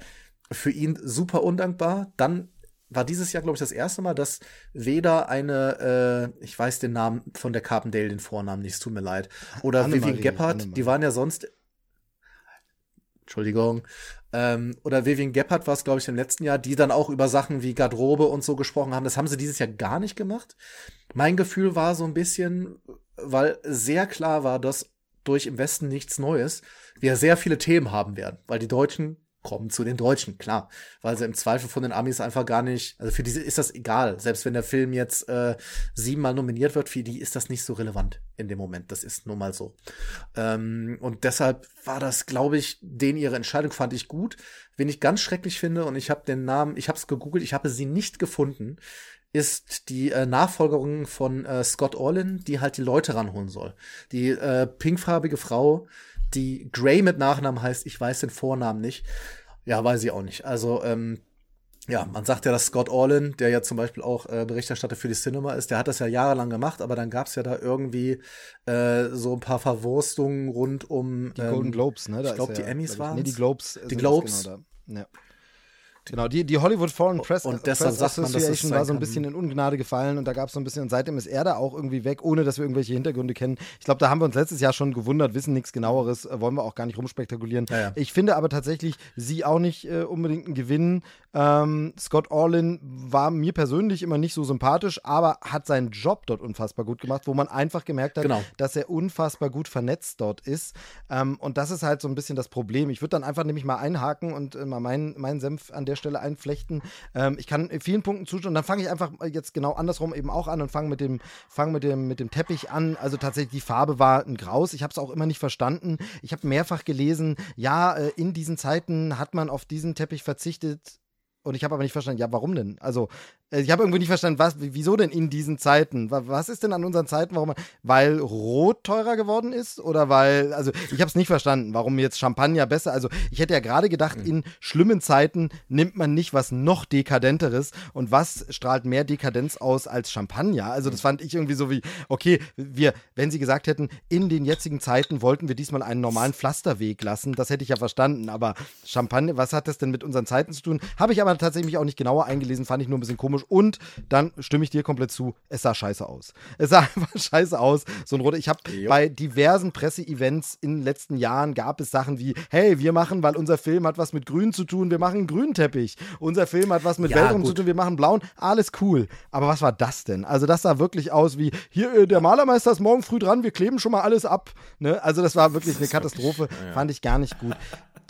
für ihn super undankbar. Dann war dieses Jahr, glaube ich, das erste Mal, dass weder eine, äh, ich weiß den Namen von der Carpendale, den Vornamen nicht, es tut mir leid, oder Annemarie, Vivian Gebhardt, die waren ja sonst, Entschuldigung, ähm, oder Vivian Gebhardt war es, glaube ich, im letzten Jahr, die dann auch über Sachen wie Garderobe und so gesprochen haben. Das haben sie dieses Jahr gar nicht gemacht. Mein Gefühl war so ein bisschen, weil sehr klar war, dass durch im Westen nichts Neues wir sehr viele Themen haben werden, weil die Deutschen kommen zu den Deutschen, klar, weil sie im Zweifel von den Amis einfach gar nicht, also für diese ist das egal, selbst wenn der Film jetzt äh, siebenmal nominiert wird, für die ist das nicht so relevant in dem Moment, das ist nun mal so. Ähm, und deshalb war das, glaube ich, den ihre Entscheidung fand ich gut. Wen ich ganz schrecklich finde und ich habe den Namen, ich habe es gegoogelt, ich habe sie nicht gefunden, ist die äh, Nachfolgerin von äh, Scott Orlin, die halt die Leute ranholen soll. Die äh, pinkfarbige Frau, die Gray mit Nachnamen heißt, ich weiß den Vornamen nicht. Ja, weiß ich auch nicht. Also, ähm, ja, man sagt ja, dass Scott Orlin, der ja zum Beispiel auch äh, Berichterstatter für die Cinema ist, der hat das ja jahrelang gemacht, aber dann gab es ja da irgendwie äh, so ein paar Verwurstungen rund um die Golden ähm, Globes, ne? Da ich glaube, die ja, Emmys waren. Nee, die Globes. Die Globes. Genau ja. Genau, die, die Hollywood Foreign Press, und Press Association man, war so ein bisschen in Ungnade gefallen und da gab es so ein bisschen, und seitdem ist er da auch irgendwie weg, ohne dass wir irgendwelche Hintergründe kennen. Ich glaube, da haben wir uns letztes Jahr schon gewundert, wissen nichts genaueres, äh, wollen wir auch gar nicht rumspektakulieren. Ja, ja. Ich finde aber tatsächlich sie auch nicht äh, unbedingt einen Gewinn. Ähm, Scott Orlin war mir persönlich immer nicht so sympathisch, aber hat seinen Job dort unfassbar gut gemacht, wo man einfach gemerkt hat, genau. dass er unfassbar gut vernetzt dort ist. Ähm, und das ist halt so ein bisschen das Problem. Ich würde dann einfach nämlich mal einhaken und äh, mal meinen, meinen Senf an der Stelle einflechten. Ähm, ich kann in vielen Punkten zustimmen. Dann fange ich einfach jetzt genau andersrum eben auch an und fange mit dem, fang mit, dem, mit dem Teppich an. Also tatsächlich, die Farbe war ein Graus. Ich habe es auch immer nicht verstanden. Ich habe mehrfach gelesen, ja, äh, in diesen Zeiten hat man auf diesen Teppich verzichtet, und ich habe aber nicht verstanden, ja, warum denn? Also, ich habe irgendwie nicht verstanden, was, wieso denn in diesen Zeiten? Was ist denn an unseren Zeiten, warum? Weil Rot teurer geworden ist? Oder weil, also ich habe es nicht verstanden, warum jetzt Champagner besser, also ich hätte ja gerade gedacht, mhm. in schlimmen Zeiten nimmt man nicht was noch dekadenteres und was strahlt mehr Dekadenz aus als Champagner? Also das mhm. fand ich irgendwie so wie, okay, wir, wenn sie gesagt hätten, in den jetzigen Zeiten wollten wir diesmal einen normalen Pflasterweg lassen, das hätte ich ja verstanden, aber Champagner, was hat das denn mit unseren Zeiten zu tun? Habe ich aber tatsächlich auch nicht genauer eingelesen, fand ich nur ein bisschen komisch komisch. Und dann stimme ich dir komplett zu, es sah scheiße aus. Es sah (laughs) einfach scheiße aus. So ein roter. Ich habe bei diversen Presseevents in den letzten Jahren gab es Sachen wie, hey, wir machen, weil unser Film hat was mit Grün zu tun, wir machen einen grünen Teppich. Unser Film hat was mit ja, Weltraum zu tun, wir machen blauen. Alles cool. Aber was war das denn? Also das sah wirklich aus wie, hier, äh, der Malermeister ist morgen früh dran, wir kleben schon mal alles ab. Ne? Also das war wirklich eine Katastrophe. Ja. Fand ich gar nicht gut.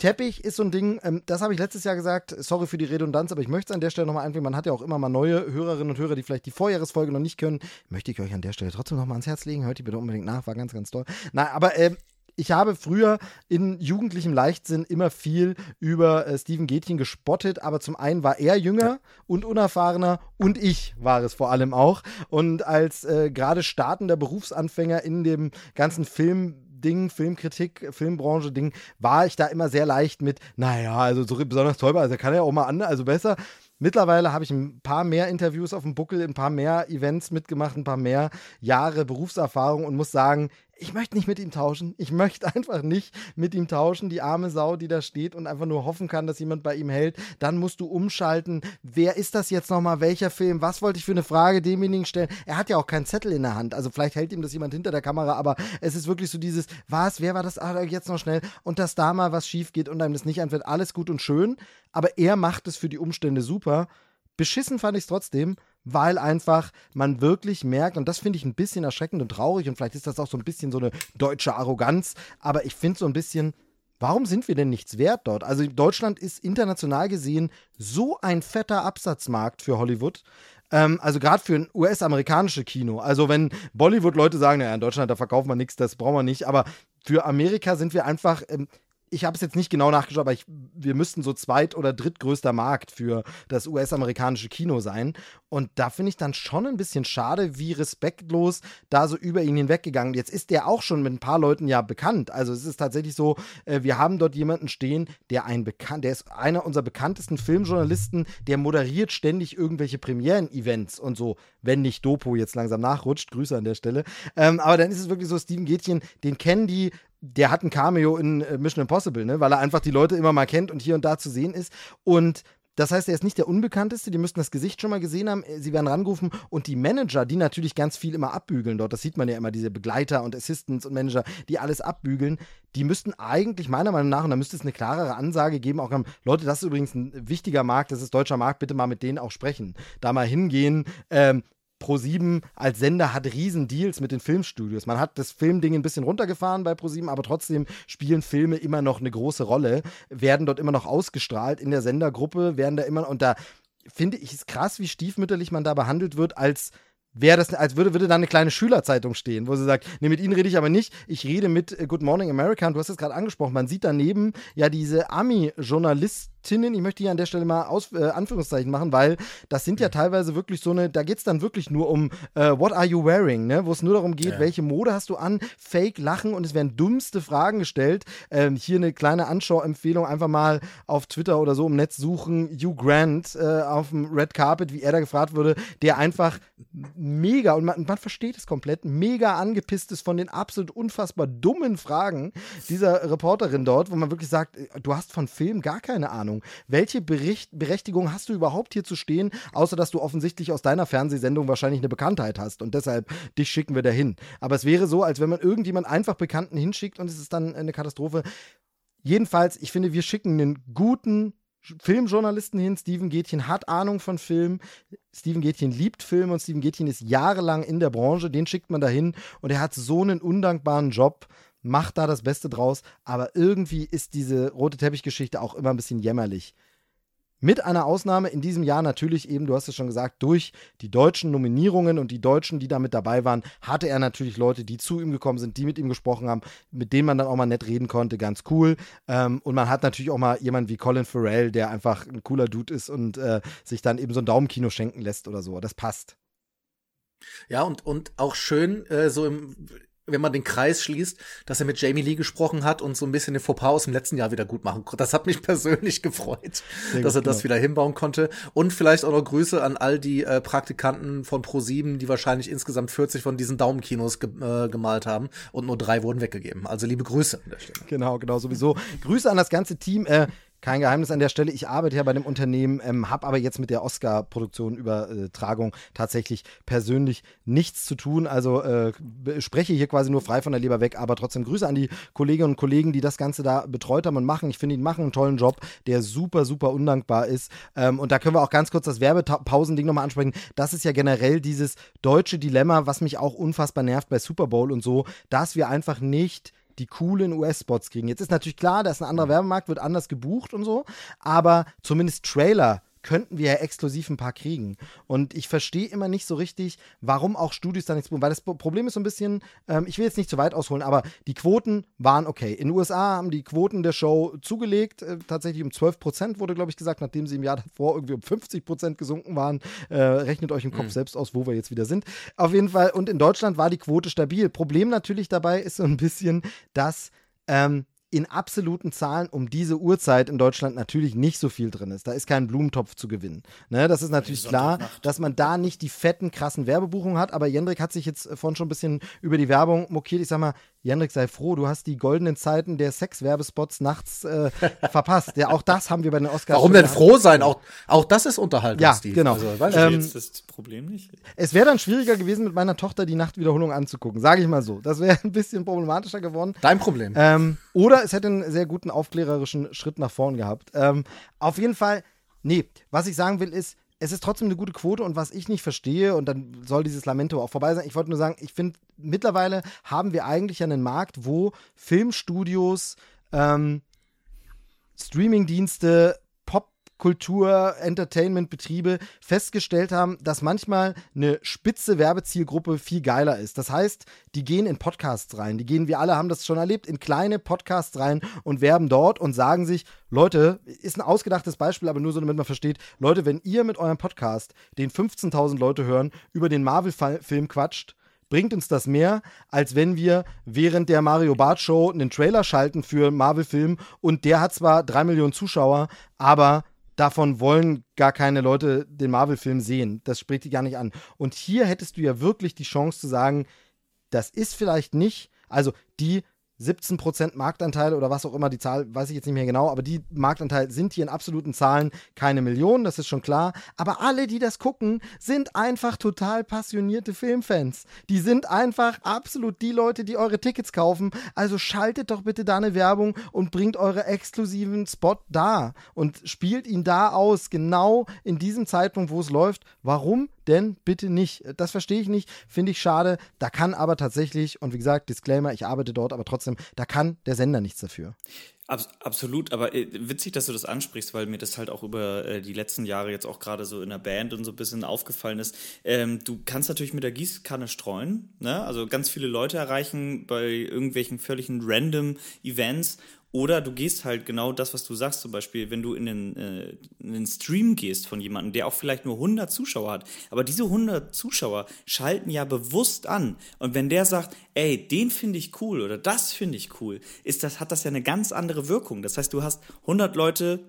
Teppich ist so ein Ding, ähm, das habe ich letztes Jahr gesagt, sorry für die Redundanz, aber ich möchte es an der Stelle nochmal einbringen. Man hat ja auch immer mal neue Hörerinnen und Hörer, die vielleicht die Vorjahresfolge noch nicht können. Möchte ich euch an der Stelle trotzdem nochmal ans Herz legen. Hört die bitte unbedingt nach, war ganz, ganz toll. Na, aber äh, ich habe früher in jugendlichem Leichtsinn immer viel über äh, Steven Gätchen gespottet, aber zum einen war er jünger ja. und unerfahrener und ich war es vor allem auch. Und als äh, gerade startender Berufsanfänger in dem ganzen Film Ding, Filmkritik, Filmbranche Ding, war ich da immer sehr leicht mit, naja, also so besonders toll also kann ja auch mal an, also besser. Mittlerweile habe ich ein paar mehr Interviews auf dem Buckel, ein paar mehr Events mitgemacht, ein paar mehr Jahre Berufserfahrung und muss sagen, ich möchte nicht mit ihm tauschen. Ich möchte (laughs) einfach nicht mit ihm tauschen. Die arme Sau, die da steht und einfach nur hoffen kann, dass jemand bei ihm hält. Dann musst du umschalten. Wer ist das jetzt nochmal? Welcher Film? Was wollte ich für eine Frage demjenigen stellen? Er hat ja auch keinen Zettel in der Hand. Also vielleicht hält ihm das jemand hinter der Kamera, aber es ist wirklich so dieses, was, wer war das? Ah, jetzt noch schnell. Und dass da mal was schief geht und einem das nicht anfällt. Alles gut und schön. Aber er macht es für die Umstände super. Beschissen fand ich es trotzdem weil einfach man wirklich merkt, und das finde ich ein bisschen erschreckend und traurig, und vielleicht ist das auch so ein bisschen so eine deutsche Arroganz, aber ich finde so ein bisschen, warum sind wir denn nichts wert dort? Also Deutschland ist international gesehen so ein fetter Absatzmarkt für Hollywood. Ähm, also gerade für ein US-amerikanisches Kino. Also wenn Bollywood-Leute sagen, naja, in Deutschland, da verkaufen wir nichts, das brauchen wir nicht, aber für Amerika sind wir einfach, ähm, ich habe es jetzt nicht genau nachgeschaut, aber ich, wir müssten so zweit- oder drittgrößter Markt für das US-amerikanische Kino sein. Und da finde ich dann schon ein bisschen schade, wie respektlos da so über ihn hinweggegangen. Jetzt ist der auch schon mit ein paar Leuten ja bekannt. Also es ist tatsächlich so, äh, wir haben dort jemanden stehen, der ein bekannt, der ist einer unserer bekanntesten Filmjournalisten, der moderiert ständig irgendwelche Premieren-Events und so, wenn nicht Dopo jetzt langsam nachrutscht. Grüße an der Stelle. Ähm, aber dann ist es wirklich so, Steven Gätchen, den kennen die der hat ein Cameo in äh, Mission Impossible, ne? weil er einfach die Leute immer mal kennt und hier und da zu sehen ist. Und das heißt, er ist nicht der Unbekannteste, die müssten das Gesicht schon mal gesehen haben, sie werden rangerufen und die Manager, die natürlich ganz viel immer abbügeln dort, das sieht man ja immer, diese Begleiter und Assistants und Manager, die alles abbügeln, die müssten eigentlich meiner Meinung nach, und da müsste es eine klarere Ansage geben, auch haben, Leute, das ist übrigens ein wichtiger Markt, das ist deutscher Markt, bitte mal mit denen auch sprechen. Da mal hingehen, ähm, Pro7 als Sender hat riesen Deals mit den Filmstudios. Man hat das Filmding ein bisschen runtergefahren bei Pro7, aber trotzdem spielen Filme immer noch eine große Rolle, werden dort immer noch ausgestrahlt in der Sendergruppe, werden da immer und da finde ich es krass, wie stiefmütterlich man da behandelt wird als wäre das, als würde, würde da eine kleine Schülerzeitung stehen, wo sie sagt, nee, mit Ihnen rede ich aber nicht, ich rede mit äh, Good Morning America und du hast es gerade angesprochen, man sieht daneben ja diese Ami-Journalisten, Journalistinnen, ich möchte hier an der Stelle mal Aus, äh, Anführungszeichen machen, weil das sind ja teilweise wirklich so eine, da geht es dann wirklich nur um äh, What are you wearing, ne? Wo es nur darum geht, ja. welche Mode hast du an, Fake lachen und es werden dummste Fragen gestellt. Ähm, hier eine kleine Anschauempfehlung, einfach mal auf Twitter oder so im Netz suchen, Hugh Grant äh, auf dem Red Carpet, wie er da gefragt wurde, der einfach mega, und man, man versteht es komplett, mega angepisst ist von den absolut unfassbar dummen Fragen dieser Reporterin dort, wo man wirklich sagt, äh, du hast von Film gar keine Ahnung. Ahnung. Welche Bericht Berechtigung hast du überhaupt hier zu stehen, außer dass du offensichtlich aus deiner Fernsehsendung wahrscheinlich eine Bekanntheit hast und deshalb dich schicken wir dahin. Aber es wäre so, als wenn man irgendjemand einfach Bekannten hinschickt und es ist dann eine Katastrophe. Jedenfalls, ich finde, wir schicken einen guten Filmjournalisten hin. Steven Gätchen hat Ahnung von Film. Steven Gätchen liebt Film und Steven Gätchen ist jahrelang in der Branche. Den schickt man dahin und er hat so einen undankbaren Job macht da das Beste draus, aber irgendwie ist diese rote Teppichgeschichte auch immer ein bisschen jämmerlich. Mit einer Ausnahme in diesem Jahr natürlich eben, du hast es schon gesagt, durch die deutschen Nominierungen und die Deutschen, die da mit dabei waren, hatte er natürlich Leute, die zu ihm gekommen sind, die mit ihm gesprochen haben, mit denen man dann auch mal nett reden konnte, ganz cool. Ähm, und man hat natürlich auch mal jemanden wie Colin Farrell, der einfach ein cooler Dude ist und äh, sich dann eben so ein Daumenkino schenken lässt oder so. Das passt. Ja, und, und auch schön, äh, so im wenn man den Kreis schließt, dass er mit Jamie Lee gesprochen hat und so ein bisschen den Fauxpas aus dem letzten Jahr wieder gut machen konnte. Das hat mich (laughs) persönlich gefreut, Sehr dass er das genau. wieder hinbauen konnte. Und vielleicht auch noch Grüße an all die äh, Praktikanten von Pro7, die wahrscheinlich insgesamt 40 von diesen Daumenkinos ge äh, gemalt haben und nur drei wurden weggegeben. Also liebe Grüße an der Stelle. Genau, genau, sowieso. Grüße an das ganze Team. Äh, kein Geheimnis an der Stelle. Ich arbeite ja bei dem Unternehmen, ähm, habe aber jetzt mit der Oscar-Produktion Übertragung tatsächlich persönlich nichts zu tun. Also äh, spreche hier quasi nur frei von der Leber weg, aber trotzdem Grüße an die Kolleginnen und Kollegen, die das Ganze da betreut haben und machen. Ich finde, die machen einen tollen Job, der super, super undankbar ist. Ähm, und da können wir auch ganz kurz das Werbepausending nochmal ansprechen. Das ist ja generell dieses deutsche Dilemma, was mich auch unfassbar nervt bei Super Bowl und so, dass wir einfach nicht die coolen US-Spots kriegen. Jetzt ist natürlich klar, dass ein anderer Werbemarkt wird anders gebucht und so, aber zumindest Trailer könnten wir ja exklusiv ein paar kriegen. Und ich verstehe immer nicht so richtig, warum auch Studios da nichts tun. Weil das Problem ist so ein bisschen, ähm, ich will jetzt nicht zu weit ausholen, aber die Quoten waren okay. In den USA haben die Quoten der Show zugelegt, äh, tatsächlich um 12 Prozent wurde, glaube ich, gesagt, nachdem sie im Jahr davor irgendwie um 50 Prozent gesunken waren. Äh, rechnet euch im Kopf mhm. selbst aus, wo wir jetzt wieder sind. Auf jeden Fall, und in Deutschland war die Quote stabil. Problem natürlich dabei ist so ein bisschen, dass ähm, in absoluten Zahlen um diese Uhrzeit in Deutschland natürlich nicht so viel drin ist. Da ist kein Blumentopf zu gewinnen. Ne, das ist natürlich klar, dass man da nicht die fetten, krassen Werbebuchungen hat. Aber Jendrik hat sich jetzt vorhin schon ein bisschen über die Werbung mokiert. Ich sag mal, Jendrik, sei froh, du hast die goldenen Zeiten der Sexwerbespots nachts äh, (laughs) verpasst. Ja, auch das haben wir bei den Oscars. Warum denn froh sein? Auch, auch das ist Unterhaltung, ja, Steve. genau. Also, weißt du, ähm, jetzt das Problem nicht. Es wäre dann schwieriger gewesen, mit meiner Tochter die Nachtwiederholung anzugucken, sage ich mal so. Das wäre (laughs) ein bisschen problematischer geworden. Dein Problem. Ähm, oder es hätte einen sehr guten aufklärerischen Schritt nach vorn gehabt. Ähm, auf jeden Fall, nee, was ich sagen will ist, es ist trotzdem eine gute Quote und was ich nicht verstehe, und dann soll dieses Lamento auch vorbei sein, ich wollte nur sagen, ich finde, mittlerweile haben wir eigentlich einen Markt, wo Filmstudios, ähm, Streamingdienste Kultur, Entertainment-Betriebe festgestellt haben, dass manchmal eine spitze Werbezielgruppe viel geiler ist. Das heißt, die gehen in Podcasts rein. Die gehen, wir alle haben das schon erlebt, in kleine Podcasts rein und werben dort und sagen sich, Leute, ist ein ausgedachtes Beispiel, aber nur so, damit man versteht, Leute, wenn ihr mit eurem Podcast, den 15.000 Leute hören, über den Marvel-Film quatscht, bringt uns das mehr, als wenn wir während der Mario Bart Show einen Trailer schalten für Marvel-Film und der hat zwar drei Millionen Zuschauer, aber davon wollen gar keine Leute den Marvel-Film sehen. Das spricht die gar nicht an. Und hier hättest du ja wirklich die Chance zu sagen, das ist vielleicht nicht, also die 17% Marktanteil oder was auch immer die Zahl, weiß ich jetzt nicht mehr genau, aber die Marktanteil sind hier in absoluten Zahlen keine Millionen, das ist schon klar. Aber alle, die das gucken, sind einfach total passionierte Filmfans. Die sind einfach absolut die Leute, die eure Tickets kaufen. Also schaltet doch bitte da eine Werbung und bringt eure exklusiven Spot da und spielt ihn da aus, genau in diesem Zeitpunkt, wo es läuft. Warum? Denn bitte nicht. Das verstehe ich nicht, finde ich schade. Da kann aber tatsächlich, und wie gesagt, Disclaimer, ich arbeite dort, aber trotzdem, da kann der Sender nichts dafür. Abs absolut, aber äh, witzig, dass du das ansprichst, weil mir das halt auch über äh, die letzten Jahre jetzt auch gerade so in der Band und so ein bisschen aufgefallen ist. Ähm, du kannst natürlich mit der Gießkanne streuen, ne? also ganz viele Leute erreichen bei irgendwelchen völligen random Events oder du gehst halt genau das, was du sagst, zum Beispiel, wenn du in den, äh, in den Stream gehst von jemandem, der auch vielleicht nur 100 Zuschauer hat. Aber diese 100 Zuschauer schalten ja bewusst an. Und wenn der sagt, ey, den finde ich cool oder das finde ich cool, ist das, hat das ja eine ganz andere Wirkung. Das heißt, du hast 100 Leute,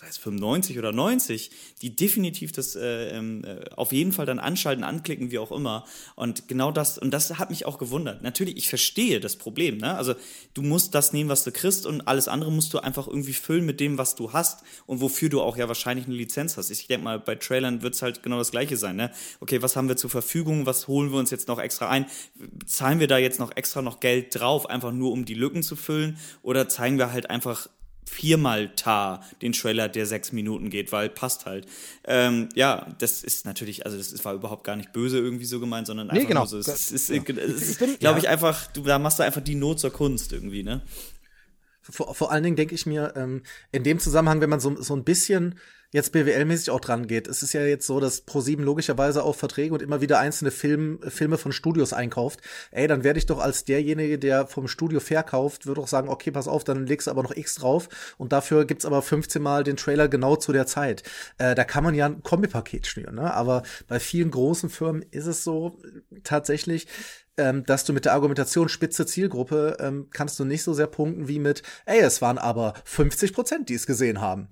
was heißt 95 oder 90, die definitiv das äh, ähm, äh, auf jeden Fall dann anschalten, anklicken, wie auch immer. Und genau das, und das hat mich auch gewundert. Natürlich, ich verstehe das Problem. Ne? Also du musst das nehmen, was du kriegst und alles andere musst du einfach irgendwie füllen mit dem, was du hast und wofür du auch ja wahrscheinlich eine Lizenz hast. Ich denke mal, bei Trailern wird es halt genau das gleiche sein. Ne? Okay, was haben wir zur Verfügung, was holen wir uns jetzt noch extra ein? Zahlen wir da jetzt noch extra noch Geld drauf, einfach nur um die Lücken zu füllen? Oder zeigen wir halt einfach viermal Tar den Trailer, der sechs Minuten geht, weil passt halt. Ähm, ja, das ist natürlich, also das war überhaupt gar nicht böse irgendwie so gemeint, sondern einfach nee, genau. nur so. Es ist, ja. glaube ich, einfach, du, da machst du einfach die Not zur Kunst irgendwie, ne? Vor, vor allen Dingen denke ich mir, ähm, in dem Zusammenhang, wenn man so, so ein bisschen jetzt BWL-mäßig auch dran geht. Es ist ja jetzt so, dass ProSieben logischerweise auch Verträge und immer wieder einzelne Film, Filme von Studios einkauft. Ey, dann werde ich doch als derjenige, der vom Studio verkauft, würde auch sagen, okay, pass auf, dann legst du aber noch X drauf und dafür gibt's aber 15 Mal den Trailer genau zu der Zeit. Äh, da kann man ja ein Kombipaket schnüren, ne? Aber bei vielen großen Firmen ist es so tatsächlich, ähm, dass du mit der Argumentation spitze Zielgruppe ähm, kannst du nicht so sehr punkten wie mit, ey, es waren aber 50 Prozent, die es gesehen haben.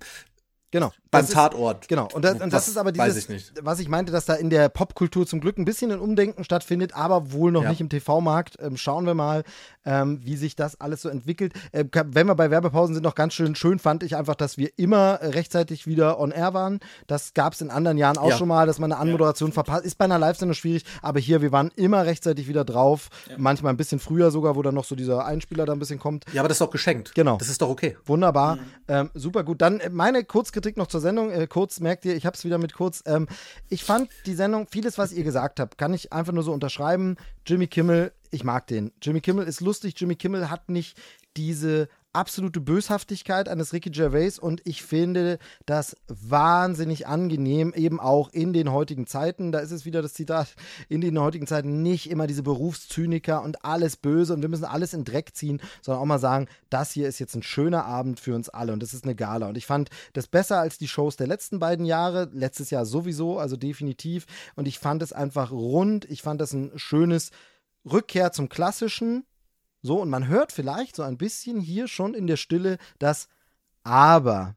Genau. Beim Tatort. Ist, genau. Und das, und das ist aber dieses, ich was ich meinte, dass da in der Popkultur zum Glück ein bisschen ein Umdenken stattfindet, aber wohl noch ja. nicht im TV-Markt. Ähm, schauen wir mal, ähm, wie sich das alles so entwickelt. Äh, wenn wir bei Werbepausen sind, noch ganz schön schön fand ich einfach, dass wir immer rechtzeitig wieder on air waren. Das gab es in anderen Jahren auch ja. schon mal, dass man eine Anmoderation ja. verpasst. Ist bei einer Live-Sendung schwierig, aber hier, wir waren immer rechtzeitig wieder drauf. Manchmal ein bisschen früher sogar, wo dann noch so dieser Einspieler da ein bisschen kommt. Ja, aber das ist doch geschenkt. Genau. Das ist doch okay. Wunderbar. Mhm. Ähm, super gut. Dann äh, meine Kurzkritik noch zur Sendung. Äh, kurz, merkt ihr, ich habe es wieder mit kurz. Ähm, ich fand die Sendung, vieles, was ihr gesagt habt, kann ich einfach nur so unterschreiben. Jimmy Kimmel, ich mag den. Jimmy Kimmel ist lustig. Jimmy Kimmel hat nicht diese absolute Böshaftigkeit eines Ricky Gervais und ich finde das wahnsinnig angenehm, eben auch in den heutigen Zeiten. Da ist es wieder das Zitat, in den heutigen Zeiten nicht immer diese Berufszyniker und alles böse und wir müssen alles in Dreck ziehen, sondern auch mal sagen, das hier ist jetzt ein schöner Abend für uns alle und das ist eine Gala. Und ich fand das besser als die Shows der letzten beiden Jahre, letztes Jahr sowieso, also definitiv. Und ich fand es einfach rund, ich fand das ein schönes Rückkehr zum Klassischen so, und man hört vielleicht so ein bisschen hier schon in der Stille das Aber.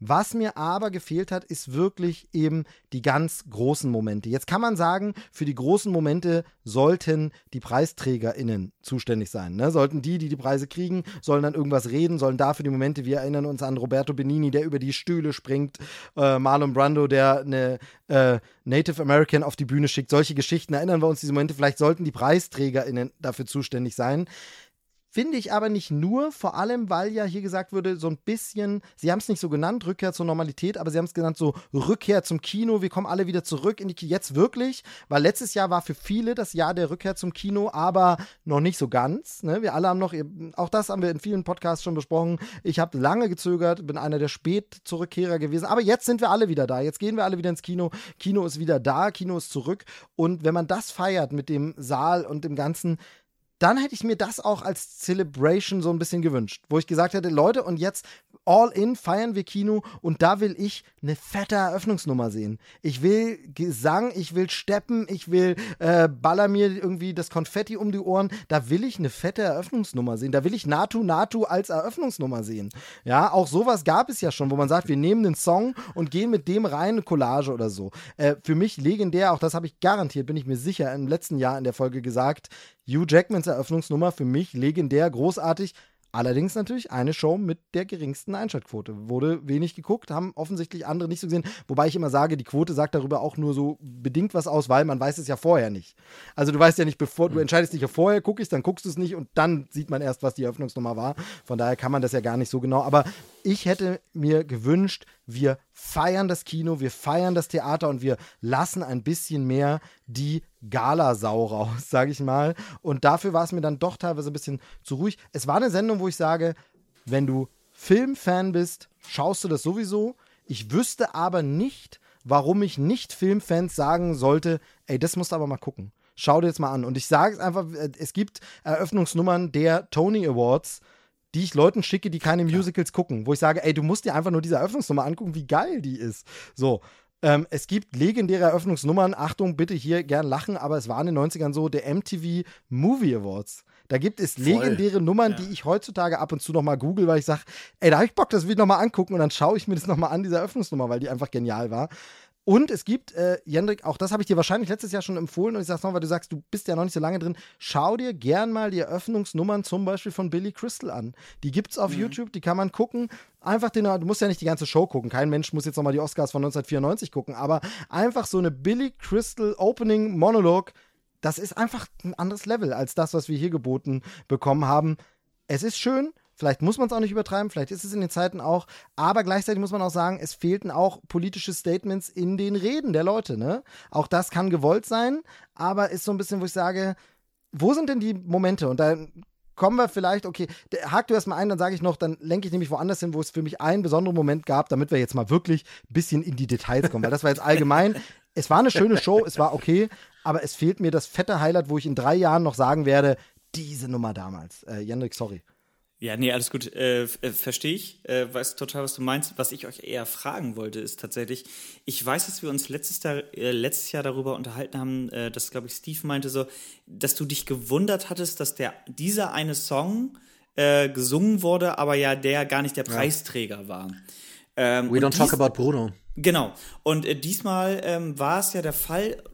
Was mir aber gefehlt hat, ist wirklich eben die ganz großen Momente. Jetzt kann man sagen, für die großen Momente sollten die PreisträgerInnen zuständig sein. Ne? Sollten die, die die Preise kriegen, sollen dann irgendwas reden, sollen dafür die Momente, wir erinnern uns an Roberto Benini, der über die Stühle springt, äh, Marlon Brando, der eine äh, Native American auf die Bühne schickt. Solche Geschichten erinnern wir uns diese Momente. Vielleicht sollten die PreisträgerInnen dafür zuständig sein. Finde ich aber nicht nur, vor allem, weil ja hier gesagt wurde, so ein bisschen, sie haben es nicht so genannt, Rückkehr zur Normalität, aber sie haben es genannt, so Rückkehr zum Kino, wir kommen alle wieder zurück in die Kino. Jetzt wirklich, weil letztes Jahr war für viele das Jahr der Rückkehr zum Kino, aber noch nicht so ganz. Ne? Wir alle haben noch, auch das haben wir in vielen Podcasts schon besprochen. Ich habe lange gezögert, bin einer der Spätzurückkehrer gewesen, aber jetzt sind wir alle wieder da. Jetzt gehen wir alle wieder ins Kino. Kino ist wieder da, Kino ist zurück. Und wenn man das feiert mit dem Saal und dem Ganzen, dann hätte ich mir das auch als Celebration so ein bisschen gewünscht, wo ich gesagt hätte, Leute, und jetzt all in feiern wir Kino und da will ich eine fette Eröffnungsnummer sehen. Ich will Gesang, ich will Steppen, ich will äh, baller mir irgendwie das Konfetti um die Ohren. Da will ich eine fette Eröffnungsnummer sehen. Da will ich Natu Natu als Eröffnungsnummer sehen. Ja, auch sowas gab es ja schon, wo man sagt, wir nehmen den Song und gehen mit dem rein, eine Collage oder so. Äh, für mich legendär, auch das habe ich garantiert, bin ich mir sicher, im letzten Jahr in der Folge gesagt, Hugh Jackmans Eröffnungsnummer für mich legendär, großartig. Allerdings natürlich eine Show mit der geringsten Einschaltquote. Wurde wenig geguckt, haben offensichtlich andere nicht so gesehen. Wobei ich immer sage, die Quote sagt darüber auch nur so bedingt was aus, weil man weiß es ja vorher nicht. Also du weißt ja nicht, bevor du hm. entscheidest dich ja vorher, gucke ich dann guckst du es nicht und dann sieht man erst, was die Eröffnungsnummer war. Von daher kann man das ja gar nicht so genau. Aber ich hätte mir gewünscht, wir feiern das Kino, wir feiern das Theater und wir lassen ein bisschen mehr die Galasau raus, (laughs) sage ich mal. Und dafür war es mir dann doch teilweise ein bisschen zu ruhig. Es war eine Sendung, wo ich sage, wenn du Filmfan bist, schaust du das sowieso. Ich wüsste aber nicht, warum ich nicht Filmfans sagen sollte, ey, das musst du aber mal gucken. Schau dir jetzt mal an. Und ich sage es einfach, es gibt Eröffnungsnummern der Tony Awards, die ich Leuten schicke, die keine Musicals gucken, wo ich sage, ey, du musst dir einfach nur diese Eröffnungsnummer angucken, wie geil die ist. So. Ähm, es gibt legendäre Eröffnungsnummern. Achtung, bitte hier gern lachen, aber es war in den 90ern so, der MTV Movie Awards. Da gibt es legendäre Voll. Nummern, ja. die ich heutzutage ab und zu nochmal google, weil ich sage, ey, da habe ich Bock, das will ich nochmal angucken und dann schaue ich mir das nochmal an, diese Eröffnungsnummer, weil die einfach genial war. Und es gibt, äh, Jendrik, auch das habe ich dir wahrscheinlich letztes Jahr schon empfohlen und ich sag's noch, weil du sagst, du bist ja noch nicht so lange drin. Schau dir gern mal die Eröffnungsnummern zum Beispiel von Billy Crystal an. Die gibt's auf mhm. YouTube, die kann man gucken. Einfach den, du musst ja nicht die ganze Show gucken. Kein Mensch muss jetzt nochmal die Oscars von 1994 gucken, aber einfach so eine Billy Crystal Opening Monologue, das ist einfach ein anderes Level als das, was wir hier geboten bekommen haben. Es ist schön, Vielleicht muss man es auch nicht übertreiben, vielleicht ist es in den Zeiten auch, aber gleichzeitig muss man auch sagen, es fehlten auch politische Statements in den Reden der Leute. Ne? Auch das kann gewollt sein, aber ist so ein bisschen, wo ich sage, wo sind denn die Momente? Und da kommen wir vielleicht, okay, hak du erstmal ein, dann sage ich noch, dann lenke ich nämlich woanders hin, wo es für mich einen besonderen Moment gab, damit wir jetzt mal wirklich ein bisschen in die Details kommen, weil das war jetzt allgemein. (laughs) es war eine schöne Show, es war okay, aber es fehlt mir das fette Highlight, wo ich in drei Jahren noch sagen werde, diese Nummer damals. Äh, Jendrik, sorry. Ja, nee, alles gut. Äh, äh, Verstehe ich. Äh, weiß total, was du meinst. Was ich euch eher fragen wollte, ist tatsächlich, ich weiß, dass wir uns letztes Jahr, äh, letztes Jahr darüber unterhalten haben, äh, dass, glaube ich, Steve meinte so, dass du dich gewundert hattest, dass der, dieser eine Song äh, gesungen wurde, aber ja der gar nicht der Preisträger ja. war. Ähm, We don't talk about Bruno. Genau. Und äh, diesmal ähm, war es ja der Fall,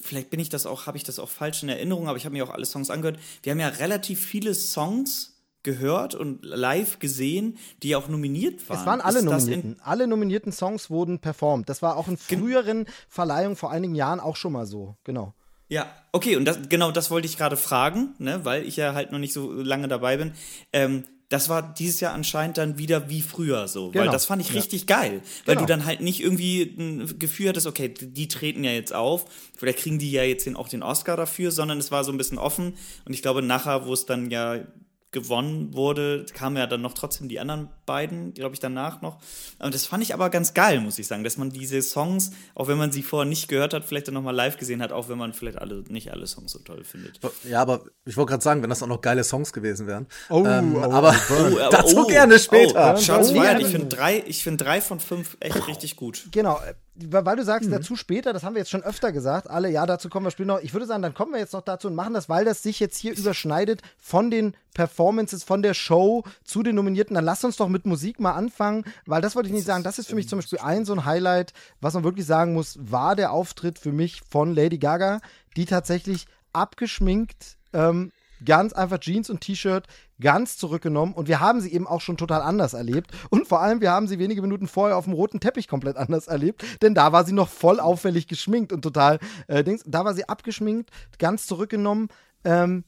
vielleicht bin ich das auch, habe ich das auch falsch in Erinnerung, aber ich habe mir auch alle Songs angehört. Wir haben ja relativ viele Songs gehört und live gesehen, die auch nominiert waren. Es waren alle Nominierten. Alle nominierten Songs wurden performt. Das war auch in früheren Verleihungen vor einigen Jahren auch schon mal so. Genau. Ja, okay, und das, genau das wollte ich gerade fragen, ne, weil ich ja halt noch nicht so lange dabei bin. Ähm, das war dieses Jahr anscheinend dann wieder wie früher so, genau. weil das fand ich ja. richtig geil, weil genau. du dann halt nicht irgendwie ein Gefühl hattest, okay, die treten ja jetzt auf, vielleicht kriegen die ja jetzt auch den Oscar dafür, sondern es war so ein bisschen offen und ich glaube nachher, wo es dann ja gewonnen wurde, kamen ja dann noch trotzdem die anderen beiden, glaube ich, danach noch. Und das fand ich aber ganz geil, muss ich sagen, dass man diese Songs, auch wenn man sie vorher nicht gehört hat, vielleicht dann nochmal live gesehen hat, auch wenn man vielleicht alle nicht alle Songs so toll findet. Ja, aber ich wollte gerade sagen, wenn das auch noch geile Songs gewesen wären. Oh, ähm, oh, aber Oh, aber- (laughs) dazu oh, gerne später. Oh, Shots Oh, fired. Ich finde drei, ich finde drei von fünf echt richtig gut. Genau, weil du sagst, dazu später, das haben wir jetzt schon öfter gesagt, alle, ja, dazu kommen wir später noch. Ich würde sagen, dann kommen wir jetzt noch dazu und machen das, weil das sich jetzt hier überschneidet von den Performances, von der Show zu den Nominierten. Dann lass uns doch mit Musik mal anfangen, weil das wollte ich nicht sagen. Das ist für mich zum Beispiel ein so ein Highlight, was man wirklich sagen muss, war der Auftritt für mich von Lady Gaga, die tatsächlich abgeschminkt, ähm, ganz einfach Jeans und T-Shirt ganz zurückgenommen und wir haben sie eben auch schon total anders erlebt und vor allem wir haben sie wenige Minuten vorher auf dem roten Teppich komplett anders erlebt, denn da war sie noch voll auffällig geschminkt und total äh, da war sie abgeschminkt, ganz zurückgenommen. Ähm,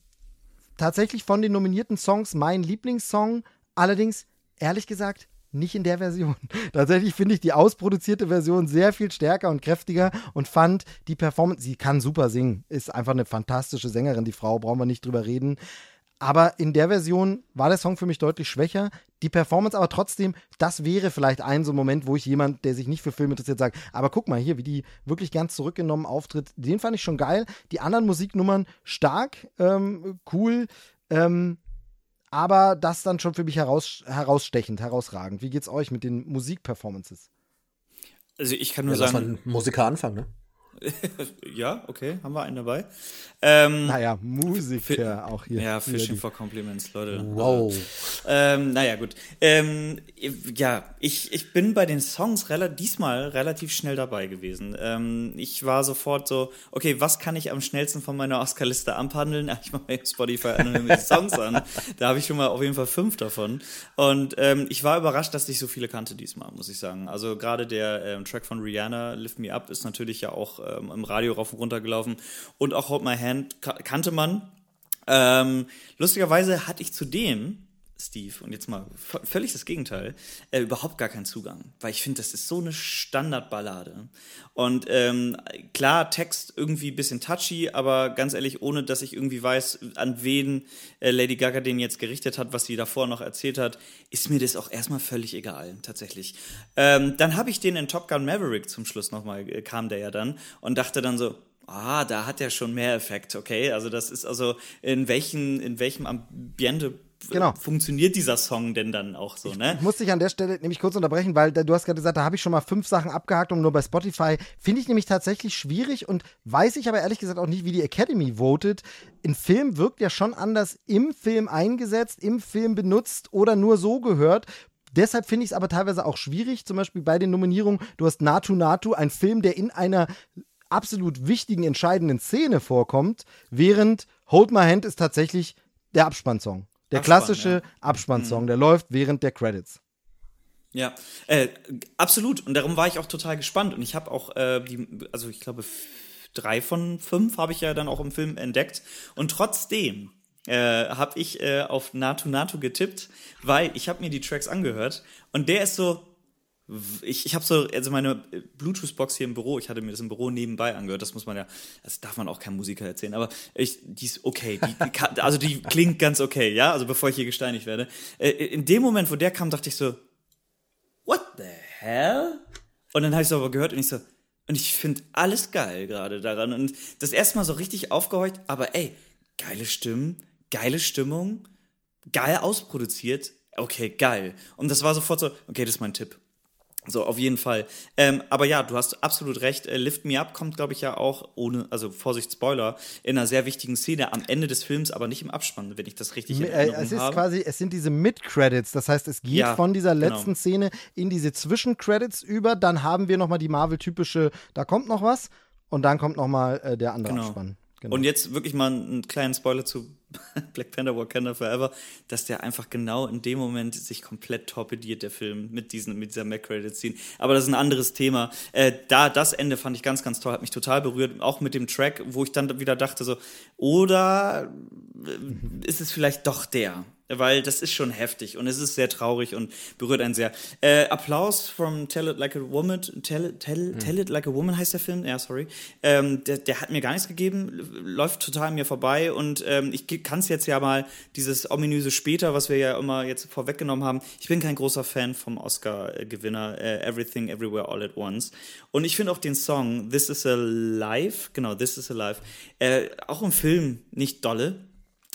tatsächlich von den nominierten Songs mein Lieblingssong, allerdings ehrlich gesagt nicht in der Version. (laughs) Tatsächlich finde ich die ausproduzierte Version sehr viel stärker und kräftiger und fand die Performance, sie kann super singen, ist einfach eine fantastische Sängerin, die Frau, brauchen wir nicht drüber reden. Aber in der Version war der Song für mich deutlich schwächer. Die Performance aber trotzdem, das wäre vielleicht ein so ein Moment, wo ich jemand, der sich nicht für Filme interessiert, sage, aber guck mal hier, wie die wirklich ganz zurückgenommen auftritt. Den fand ich schon geil. Die anderen Musiknummern stark, ähm, cool, ähm, aber das dann schon für mich heraus, herausstechend, herausragend. Wie geht's euch mit den Musikperformances? Also ich kann nur Ja, sagen, mal einen Musiker anfangen, ne? (laughs) ja, okay, haben wir einen dabei. Ähm, Naja, Musiker auch hier. ja, Fishing die- for Compliments, Leute. Wow. Ähm, naja, gut. Ähm, ja, ich, ich bin bei den Songs rela diesmal relativ schnell dabei gewesen. Ähm, ich war sofort so, okay, was kann ich am schnellsten von meiner Oscar-Liste abhandeln? (laughs) Ich mache mir Spotify an und mir die Songs an. Da habe ich schon mal auf jeden Fall fünf davon. Und ähm, ich war überrascht, dass ich so viele kannte diesmal, muss ich sagen. Also gerade der ähm, Track von Rihanna, Lift Me Up, ist natürlich ja auch ähm, im Radio rauf und runter gelaufen. Und auch Hold My Hand ka kannte man. Ähm, lustigerweise hatte ich zudem, Steve, und jetzt mal völlig das Gegenteil, äh, überhaupt gar keinen Zugang. Weil ich finde, das ist so eine Standardballade. Und ähm, klar, Text irgendwie ein bisschen touchy, aber ganz ehrlich, ohne dass ich irgendwie weiß, an wen äh, Lady Gaga den jetzt gerichtet hat, was sie davor noch erzählt hat, ist mir das auch erstmal völlig egal, tatsächlich. Ähm, dann habe ich den in Top Gun Maverick zum Schluss nochmal, äh, kam der ja dann, und dachte dann so, Ah, da hat er schon mehr Effekt, okay? Also das ist also in welchen in welchem Ambiente Genau. funktioniert dieser Song denn dann auch so, ne? Ich muss dich an der Stelle nämlich kurz unterbrechen, weil du hast gerade gesagt, da habe ich schon mal fünf Sachen abgehakt und nur bei Spotify finde ich nämlich tatsächlich schwierig und weiß ich aber ehrlich gesagt auch nicht, wie die Academy votet. Ein Film wirkt ja schon anders im Film eingesetzt, im Film benutzt oder nur so gehört. Deshalb finde ich es aber teilweise auch schwierig, zum Beispiel bei den Nominierungen. Du hast Natu Natu, ein Film, der in einer absolut wichtigen, entscheidenden Szene vorkommt, während Hold My Hand ist tatsächlich der Abspannsong. Der Abspann, klassische ja. Mhm. Abspannsong, der läuft während der Credits. Ja, äh, absolut. Und darum war ich auch total gespannt. Und ich habe auch äh, die, also ich glaube, drei von fünf habe ich ja dann auch im Film entdeckt. Und trotzdem äh, habe ich äh, auf Natu Natu getippt, weil ich habe mir die Tracks angehört und der ist so. Ich, ich habe so, also meine äh, Bluetooth-Box hier im Büro, ich hatte mir das im Büro nebenbei angehört, das muss man ja, das darf man auch keinem Musiker erzählen, aber ich, die ist okay, die, die (laughs) also die klingt ganz okay, ja, also bevor ich hier gesteinigt werde. Äh, in dem Moment, wo der kam, dachte ich so, what the hell? Und dann habe ich es aber gehört und ich so, und ich finde alles geil gerade daran. Und das erste Mal so richtig aufgehorcht, aber ey, geile Stimmen, geile Stimmung, geil ausproduziert, okay, geil. Und das war sofort so, okay, das ist mein Tipp. So, auf jeden Fall. Ähm, aber ja, du hast absolut recht. Äh, Lift Me Up kommt, glaube ich, ja auch ohne, also Vorsicht, Spoiler, in einer sehr wichtigen Szene am Ende des Films, aber nicht im Abspann, wenn ich das richtig in Äh, Erinnerung es ist habe. quasi, es sind diese Mid-Credits, das heißt, es geht Ja, von dieser genau. letzten Szene in diese Zwischen-Credits über, dann haben wir nochmal die Marvel-typische, da kommt noch was und dann kommt nochmal äh, der andere Genau. Abspann. Genau. Und jetzt wirklich mal einen kleinen Spoiler zu (laughs) Black Panther Wakanda Forever, dass der einfach genau in dem Moment sich komplett torpediert, der Film, mit, diesen, mit dieser Mac-Credit-Scene. Aber das ist ein anderes Thema. Äh, da, das Ende fand ich ganz, ganz toll, hat mich total berührt, auch mit dem Track, wo ich dann wieder dachte so, oder äh, ist es vielleicht doch der? Weil das ist schon heftig und es ist sehr traurig und berührt einen sehr. Äh, Applaus from Tell It Like a Woman, Tell, tell, hm. tell It Like a Woman heißt der Film, ja, sorry. Ähm, der, der, hat mir gar nichts gegeben, läuft total mir vorbei und ähm, ich kann es jetzt ja mal, dieses ominöse später, was wir ja immer jetzt vorweggenommen haben, ich bin kein großer Fan vom Oscar-Gewinner äh, Everything Everywhere All at Once und ich finde auch den Song This is a Life, genau, This is a Life, äh, auch im Film nicht dolle,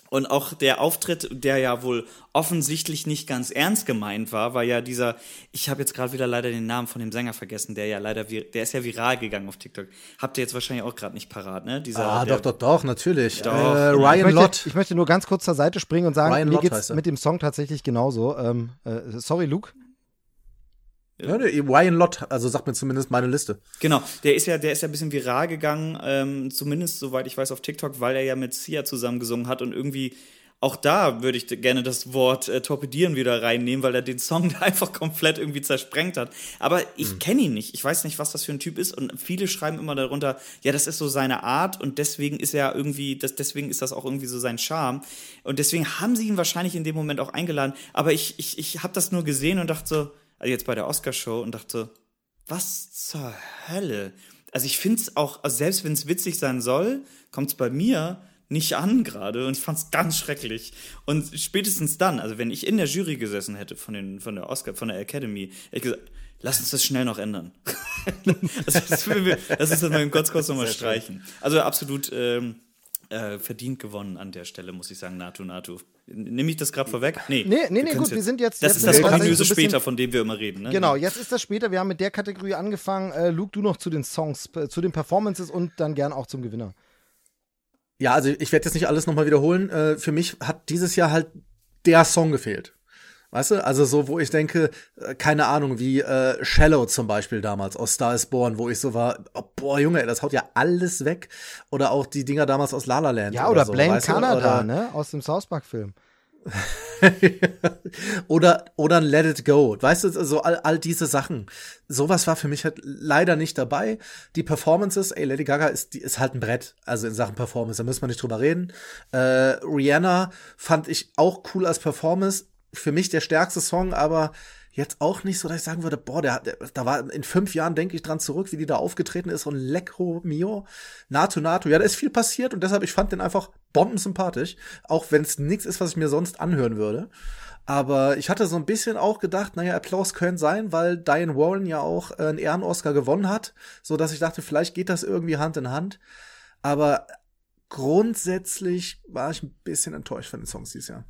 und auch der Auftritt, der ja wohl offensichtlich nicht ganz ernst gemeint war, war ja dieser, ich habe jetzt gerade wieder leider den Namen von dem Sänger vergessen, der ja leider, der ist ja viral gegangen auf TikTok. Habt ihr jetzt wahrscheinlich auch gerade nicht parat, ne? Dieser, ah, der, doch, doch, doch, natürlich. Doch, äh, Ryan ich möchte, Lott. Ich möchte nur ganz kurz zur Seite springen und sagen, Ryan mir Lott geht's mit dem Song tatsächlich genauso. Ähm, äh, sorry, Luke. Ja, Ryan Lott, also sagt mir zumindest meine Liste. Genau, der ist ja, der ist ja ein bisschen viral gegangen, ähm, zumindest soweit ich weiß auf TikTok, weil er ja mit Sia zusammen gesungen hat und irgendwie auch da würde ich gerne das Wort äh, torpedieren wieder reinnehmen, weil er den Song (laughs) einfach komplett irgendwie zersprengt hat. Aber ich mhm. kenne ihn nicht. Ich weiß nicht, was das für ein Typ ist. Und viele schreiben immer darunter, ja, das ist so seine Art und deswegen ist er irgendwie, das, deswegen ist das auch irgendwie so sein Charme. Und deswegen haben sie ihn wahrscheinlich in dem Moment auch eingeladen. Aber ich, ich, ich habe das nur gesehen und dachte so, jetzt bei der Oscarshow und dachte, was zur Hölle? Also ich finde es auch, also selbst wenn es witzig sein soll, kommt es bei mir nicht an gerade und ich fand es ganz schrecklich. Und spätestens dann, also wenn ich in der Jury gesessen hätte von, den, von der Oscar, von der Academy, hätte ich gesagt, lass uns das schnell noch ändern. also das, (laughs) das ist dann mal kurz kurz nochmal streichen. Also absolut ähm, äh, verdient gewonnen an der Stelle, muss ich sagen, Natu Natu. Nehme ich das gerade vorweg? Nee, nee, nee, nee gut, wir sind jetzt. Das jetzt ist das ominöse so später, von dem wir immer reden. Ne? Genau, jetzt ist das später. Wir haben mit der Kategorie angefangen. Äh, Luke, du noch zu den Songs, äh, zu den Performances und dann gern auch zum Gewinner. Ja, also ich werde jetzt nicht alles nochmal wiederholen. Äh, für mich hat dieses Jahr halt der Song gefehlt. Weißt du, also so, wo ich denke, äh, keine Ahnung, wie äh, Shallow zum Beispiel damals aus Star is Born, wo ich so war, oh, boah, Junge, das haut ja alles weg. Oder auch die Dinger damals aus La La Land. Ja, oder, oder so, Blame Canada, ne, aus dem South Park Film. (laughs) oder, oder Let It Go. Weißt du, so all, all diese Sachen. Sowas war für mich halt leider nicht dabei. Die Performances, ey, Lady Gaga ist, die ist halt ein Brett. Also in Sachen Performance, da müssen wir nicht drüber reden. Äh, Rihanna fand ich auch cool als Performance für mich der stärkste Song, aber jetzt auch nicht so, dass ich sagen würde, boah, der, der da war in fünf Jahren denke ich dran zurück, wie die da aufgetreten ist und Lecco Mio, Nato Nato. Ja, da ist viel passiert und deshalb ich fand den einfach bombensympathisch, auch wenn es nichts ist, was ich mir sonst anhören würde. Aber ich hatte so ein bisschen auch gedacht, naja, Applaus könnte sein, weil Diane Warren ja auch äh, einen Ehren-Oscar gewonnen hat, so dass ich dachte, vielleicht geht das irgendwie Hand in Hand. Aber grundsätzlich war ich ein bisschen enttäuscht von den Songs dieses Jahr.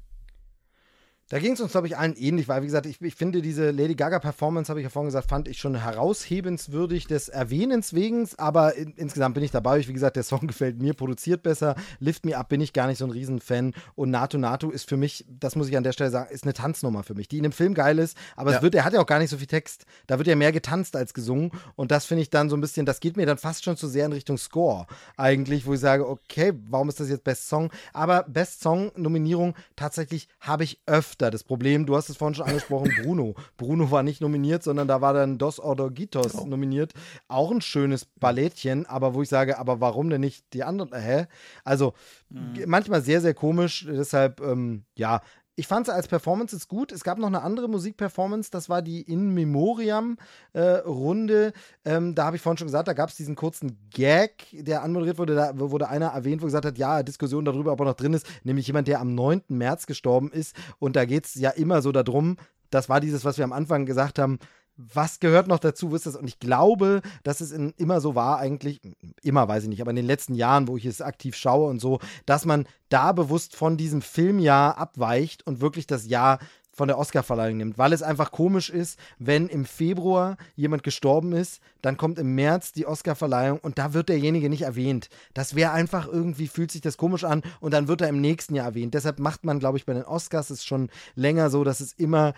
Da ging es uns, glaube ich, allen ähnlich, weil, wie gesagt, ich, ich finde diese Lady Gaga-Performance, habe ich ja vorhin gesagt, fand ich schon heraushebenswürdig des Erwähnens wegen, aber in, insgesamt bin ich dabei. Wie gesagt, der Song (laughs) gefällt mir, produziert besser. Lift Me Up bin ich gar nicht so ein Riesenfan. Und NATO NATO ist für mich, das muss ich an der Stelle sagen, ist eine Tanznummer für mich, die in dem Film geil ist, aber ja. es wird, er hat ja auch gar nicht so viel Text. Da wird ja mehr getanzt als gesungen. Und das finde ich dann so ein bisschen, das geht mir dann fast schon zu sehr in Richtung Score, eigentlich, wo ich sage, okay, warum ist das jetzt Best Song? Aber Best Song-Nominierung tatsächlich habe ich öfter öfter. Das Problem, du hast es vorhin schon angesprochen, Bruno. Bruno war nicht nominiert, sondern da war dann Dos Ordogitos oh. nominiert. Auch ein schönes Ballettchen, aber wo ich sage, aber warum denn nicht die anderen? Hä? Also mhm. manchmal sehr, sehr komisch. Deshalb, ähm, ja, ich fand es als Performance jetzt gut. Es gab noch eine andere Musikperformance, das war die In Memoriam-Runde. Äh, ähm, da habe ich vorhin schon gesagt, da gab es diesen kurzen Gag, der anmoderiert wurde. Da wurde einer erwähnt, wo gesagt hat, ja, Diskussion darüber, ob er noch drin ist, nämlich jemand, der am 9. März gestorben ist. Und da geht es ja immer so darum, das war dieses, was wir am Anfang gesagt haben, was gehört noch dazu, wisst ihr Und ich glaube, dass es in, immer so war, eigentlich, immer weiß ich nicht, aber in den letzten Jahren, wo ich es aktiv schaue und so, dass man da bewusst von diesem Filmjahr abweicht und wirklich das Jahr von der Oscarverleihung nimmt, weil es einfach komisch ist, wenn im Februar jemand gestorben ist, dann kommt im März die Oscarverleihung und da wird derjenige nicht erwähnt. Das wäre einfach irgendwie, fühlt sich das komisch an und dann wird er im nächsten Jahr erwähnt. Deshalb macht man, glaube ich, bei den Oscars es schon länger so, dass es immer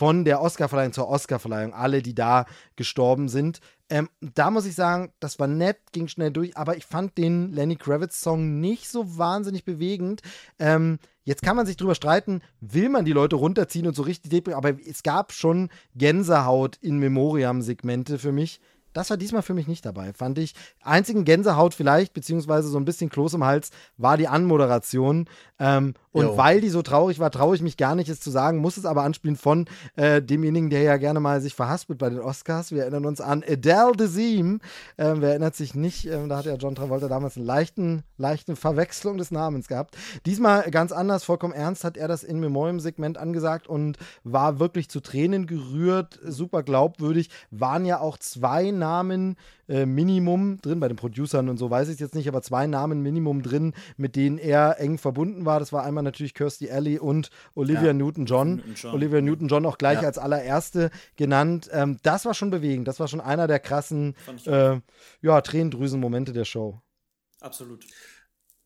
von der Oscarverleihung zur Oscarverleihung, alle, die da gestorben sind. Ähm, da muss ich sagen, das war nett, ging schnell durch, aber ich fand den Lenny Kravitz-Song nicht so wahnsinnig bewegend. Ähm, jetzt kann man sich drüber streiten, will man die Leute runterziehen und so richtig deprimieren, aber es gab schon Gänsehaut in Memoriam-Segmente für mich. Das war diesmal für mich nicht dabei, fand ich. Einzigen Gänsehaut vielleicht, beziehungsweise so ein bisschen Kloß im Hals, war die Anmoderation. Ähm, und jo. weil die so traurig war, traue ich mich gar nicht, es zu sagen, muss es aber anspielen von äh, demjenigen, der ja gerne mal sich verhaspelt bei den Oscars. Wir erinnern uns an Adele Dazeem. Ähm, wer erinnert sich nicht? Ähm, da hat ja John Travolta damals eine leichten, leichten Verwechslung des Namens gehabt. Diesmal ganz anders, vollkommen ernst hat er das in Memoriam-Segment angesagt und war wirklich zu Tränen gerührt, super glaubwürdig. Waren ja auch zwei Namen äh, Minimum drin, bei den Producern und so weiß ich es jetzt nicht, aber zwei Namen Minimum drin, mit denen er eng verbunden war. Das war einmal natürlich Kirstie Alley und Olivia ja. Newton-John. Olivia Newton-John auch gleich ja. als allererste genannt. Ähm, das war schon bewegend. Das war schon einer der krassen äh, ja, Tränendrüsen-Momente der Show. Absolut.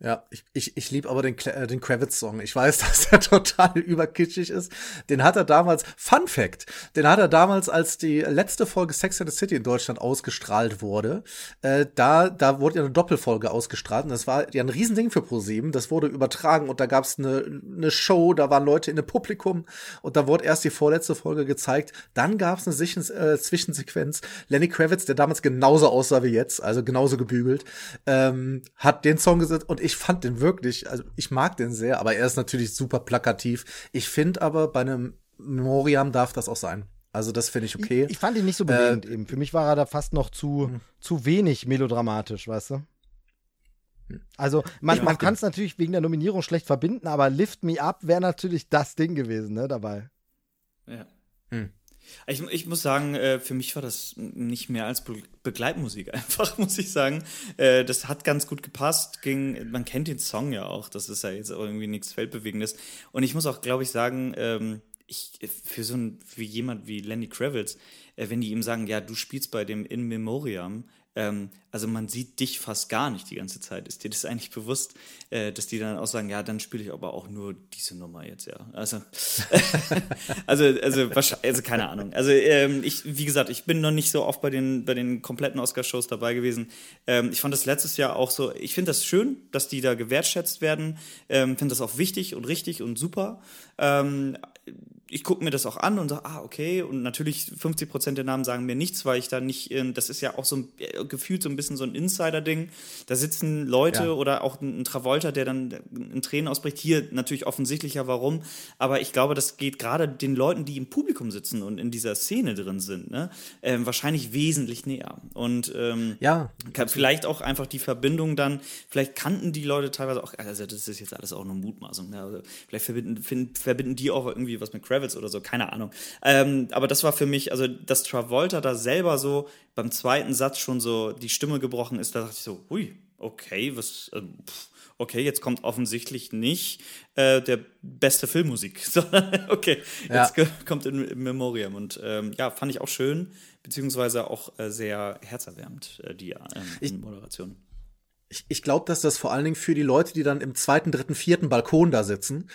Ja, ich, ich, ich liebe aber den, äh, den Kravitz-Song. Ich weiß, (laughs) dass der total überkitschig ist. Den hat er damals, Fun Fact, den hat er damals, als die letzte Folge Sex and the City in Deutschland ausgestrahlt wurde, äh, da, da wurde ja eine Doppelfolge ausgestrahlt und das war ja ein Riesending für ProSieben. Das wurde übertragen und da gab es eine, eine Show, da waren Leute in dem Publikum und da wurde erst die vorletzte Folge gezeigt. Dann gab es eine Sichen, äh, Zwischensequenz. Lenny Kravitz, der damals genauso aussah wie jetzt, also genauso gebügelt, ähm, hat den Song gesetzt und ich fand den wirklich, also ich mag den sehr, aber er ist natürlich super plakativ. Ich finde aber bei einem Memoriam darf das auch sein. Also das finde ich okay. Ich, ich, fand ihn nicht so bewegend äh, eben. Für mich war er da fast noch zu, mhm. zu wenig melodramatisch, weißt du? Hm. Also man, man kann es natürlich wegen der Nominierung schlecht verbinden, aber Lift Me Up wäre natürlich das Ding gewesen, ne, dabei. Ja. Hm. Ich, ich muss sagen, äh, für mich war das nicht mehr als Be Begleitmusik (laughs) einfach, muss ich sagen. Äh, das hat ganz gut gepasst. Ging, man kennt den Song ja auch, das ist ja jetzt auch irgendwie nichts Weltbewegendes. Und ich muss auch, glaube ich, sagen, ähm, ich, für so ein, für jemand wie Lenny Kravitz, äh, wenn die ihm sagen, ja, du spielst bei dem In Memoriam, ähm, also man sieht dich fast gar nicht die ganze Zeit. Ist dir das eigentlich bewusst, äh, dass die dann auch sagen, ja, dann spiele ich aber auch nur diese Nummer jetzt, ja. Also, (laughs) also, also, also keine Ahnung. Also ähm, ich, wie gesagt, ich bin noch nicht so oft bei den, bei den kompletten Oscar-Shows dabei gewesen. Ähm, ich fand das letztes Jahr auch so, ich finde das schön, dass die da gewertschätzt werden. Ähm, finde das auch wichtig und richtig und super. Ähm, ich gucke mir das auch an und sage, ah, okay. Und natürlich 50 Prozent der Namen sagen mir nichts, weil ich da nicht, das ist ja auch so ein, äh, gefühlt so ein bisschen so ein Insider-Ding. Da sitzen Leute ja. oder auch ein, Travolta, der dann in Tränen ausbricht. Hier natürlich offensichtlicher, warum. Aber ich glaube, das geht gerade den Leuten, die im Publikum sitzen und in dieser Szene drin sind, ne, äh, wahrscheinlich wesentlich näher. Und ähm, ja, vielleicht auch einfach die Verbindung dann, vielleicht kannten die Leute teilweise auch, also das ist jetzt alles auch nur Mutmaßung, ne? also vielleicht verbinden, find, verbinden die auch irgendwie was mit Kravitz Kravitz oder so, keine Ahnung. Ähm, aber das war für mich, also dass Travolta da selber so beim zweiten Satz schon so die Stimme gebrochen ist, da dachte ich so, hui, okay, was, äh, okay, jetzt kommt offensichtlich nicht äh, der beste Filmmusik, (laughs) sondern okay, jetzt ja. kommt in, in Memoriam. Und ähm, ja, fand ich auch schön, beziehungsweise auch äh, sehr herzerwärmend, äh, die ähm, Moderation. Ich, ich glaube, dass das vor allen Dingen für die Leute, die dann im zweiten, dritten, vierten Balkon da sitzen,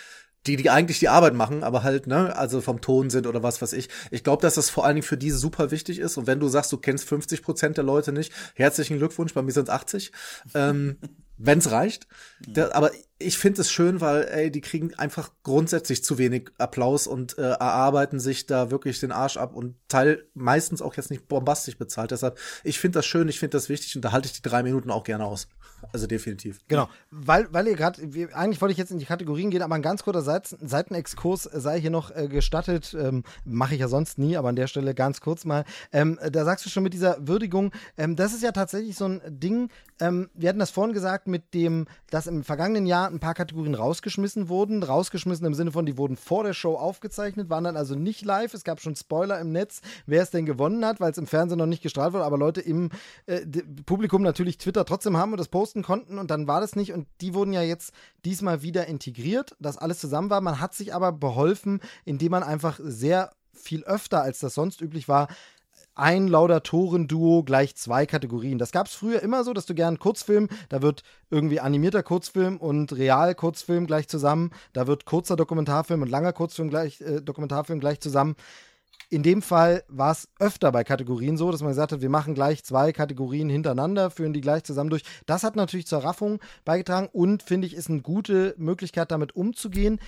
die, die eigentlich die Arbeit machen, aber halt, ne, also vom Ton sind oder was weiß ich. Ich glaube, dass das vor allen Dingen für diese super wichtig ist. Und wenn du sagst, du kennst 50 Prozent der Leute nicht, herzlichen Glückwunsch, bei mir sind es 80. ähm, (laughs) wenn's reicht. Der, aber ich finde es schön, weil, ey, die kriegen einfach grundsätzlich zu wenig Applaus und äh, erarbeiten sich da wirklich den Arsch ab und teil meistens auch jetzt nicht bombastisch bezahlt. Deshalb, ich finde das schön, ich finde das wichtig und da halte ich die drei Minuten auch gerne aus. Also definitiv. Genau, weil, weil ihr gerade, eigentlich wollte ich jetzt in die Kategorien gehen, aber ein ganz kurzer Seiten, Seitenexkurs sei hier noch äh, gestattet. Ähm, Mache ich ja sonst nie, aber an der Stelle ganz kurz mal. Ähm, da sagst du schon mit dieser Würdigung, ähm, das ist ja tatsächlich so ein Ding, ähm, wir hatten das vorhin gesagt, mit dem, dass im vergangenen Jahr ein paar Kategorien rausgeschmissen wurden. Rausgeschmissen im Sinne von, die wurden vor der Show aufgezeichnet, waren dann also nicht live. Es gab schon Spoiler im Netz, wer es denn gewonnen hat, weil es im Fernsehen noch nicht gestrahlt wurde, aber Leute im äh, Publikum natürlich Twitter trotzdem haben und das posten konnten und dann war das nicht und die wurden ja jetzt diesmal wieder integriert, dass alles zusammen war. Man hat sich aber beholfen, indem man einfach sehr viel öfter, als das sonst üblich war, ein Laudatoren-Duo gleich zwei Kategorien. Das gab es früher immer so, dass du gern Kurzfilm, da wird irgendwie animierter Kurzfilm und Real-Kurzfilm gleich zusammen, da wird kurzer Dokumentarfilm und langer Kurzfilm gleich, äh, Dokumentarfilm gleich zusammen. In dem Fall war es öfter bei Kategorien so, dass man gesagt hat, wir machen gleich zwei Kategorien hintereinander, führen die gleich zusammen durch. Das hat natürlich zur Raffung beigetragen und finde ich, ist eine gute Möglichkeit, damit umzugehen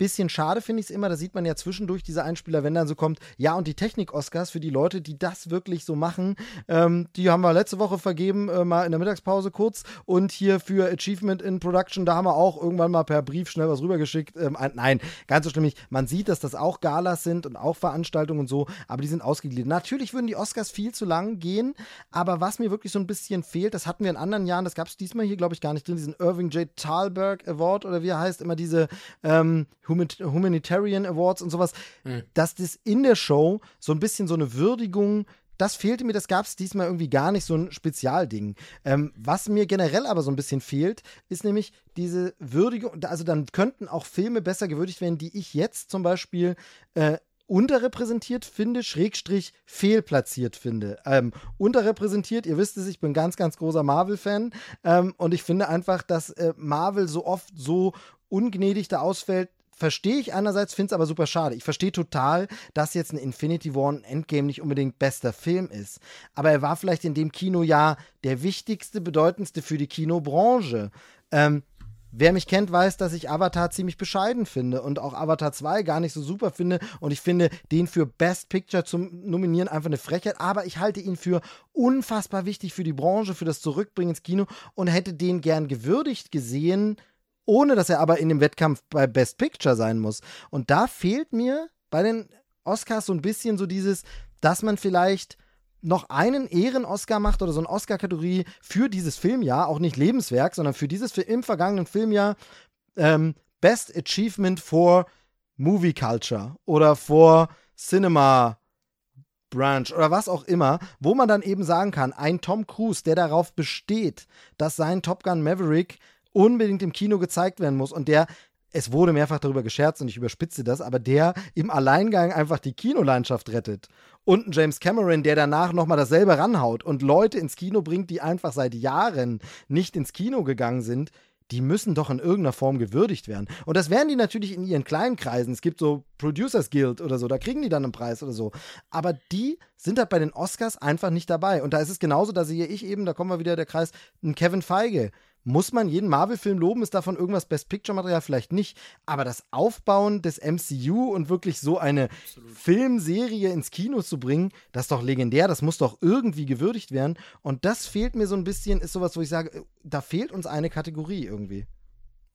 bisschen schade finde ich es immer, da sieht man ja zwischendurch diese Einspieler, wenn dann so kommt, ja, und die Technik-Oscars für die Leute, die das wirklich so machen, ähm, die haben wir letzte Woche vergeben, äh, mal in der Mittagspause kurz. Und hier für Achievement in Production, da haben wir auch irgendwann mal per Brief schnell was rübergeschickt. Ähm, nein, ganz so schlimm nicht. Man sieht, dass das auch Galas sind und auch Veranstaltungen und so, aber die sind ausgegliedert. Natürlich würden die Oscars viel zu lang gehen, aber was mir wirklich so ein bisschen fehlt, das hatten wir in anderen Jahren, das gab es diesmal hier, glaube ich, gar nicht drin, diesen Irving J. Thalberg Award oder wie er heißt, immer diese ähm, Humanitarian Awards und sowas, mhm. dass das in der Show so ein bisschen so eine Würdigung das fehlte mir, das gab es diesmal irgendwie gar nicht, so ein Spezialding. Ähm, was mir generell aber so ein bisschen fehlt, ist nämlich diese Würdigung, also dann könnten auch Filme besser gewürdigt werden, die ich jetzt zum Beispiel äh, unterrepräsentiert finde, Schrägstrich fehlplatziert finde. Ähm, unterrepräsentiert, ihr wisst es, ich bin ganz, ganz großer Marvel-Fan ähm, und ich finde einfach, dass äh, Marvel so oft so ungnädig da ausfällt, verstehe ich einerseits, finde es aber super schade. Ich verstehe total, dass jetzt ein Infinity War ein Endgame nicht unbedingt bester Film ist. Aber er war vielleicht in dem Kinojahr der wichtigste, bedeutendste für die Kinobranche. Ähm, Wer mich kennt, weiß, dass ich Avatar ziemlich bescheiden finde und auch Avatar 2 gar nicht so super finde. Und ich finde den für Best Picture zu nominieren einfach eine Frechheit. Aber ich halte ihn für unfassbar wichtig für die Branche, für das Zurückbringen ins Kino und hätte den gern gewürdigt gesehen, ohne dass er aber in dem Wettkampf bei Best Picture sein muss. Und da fehlt mir bei den Oscars so ein bisschen so dieses, dass man vielleicht noch einen Ehren-Oscar macht oder so eine Oscar-Kategorie für dieses Filmjahr, auch nicht Lebenswerk, sondern für dieses im vergangenen Filmjahr ähm, Best Achievement for Movie Culture oder for Cinema Branch oder was auch immer, wo man dann eben sagen kann, ein Tom Cruise, der darauf besteht, dass sein Top Gun Maverick unbedingt im Kino gezeigt werden muss und der es wurde mehrfach darüber gescherzt und ich überspitze das, aber der im Alleingang einfach die Kinolandschaft rettet. Und ein James Cameron, der danach nochmal dasselbe ranhaut und Leute ins Kino bringt, die einfach seit Jahren nicht ins Kino gegangen sind, die müssen doch in irgendeiner Form gewürdigt werden. Und das werden die natürlich in ihren kleinen Kreisen. Es gibt so Producers Guild oder so, da kriegen die dann einen Preis oder so. Aber die sind halt bei den Oscars einfach nicht dabei. Und da ist es genauso, da sehe ich eben, da kommen wir wieder der Kreis, ein Kevin Feige muss man jeden Marvel-Film loben? Ist davon irgendwas Best Picture-Material? Vielleicht nicht. Aber das Aufbauen des MCU und wirklich so eine Absolut. Filmserie ins Kino zu bringen, das ist doch legendär. Das muss doch irgendwie gewürdigt werden. Und das fehlt mir so ein bisschen, ist sowas, wo ich sage, da fehlt uns eine Kategorie irgendwie.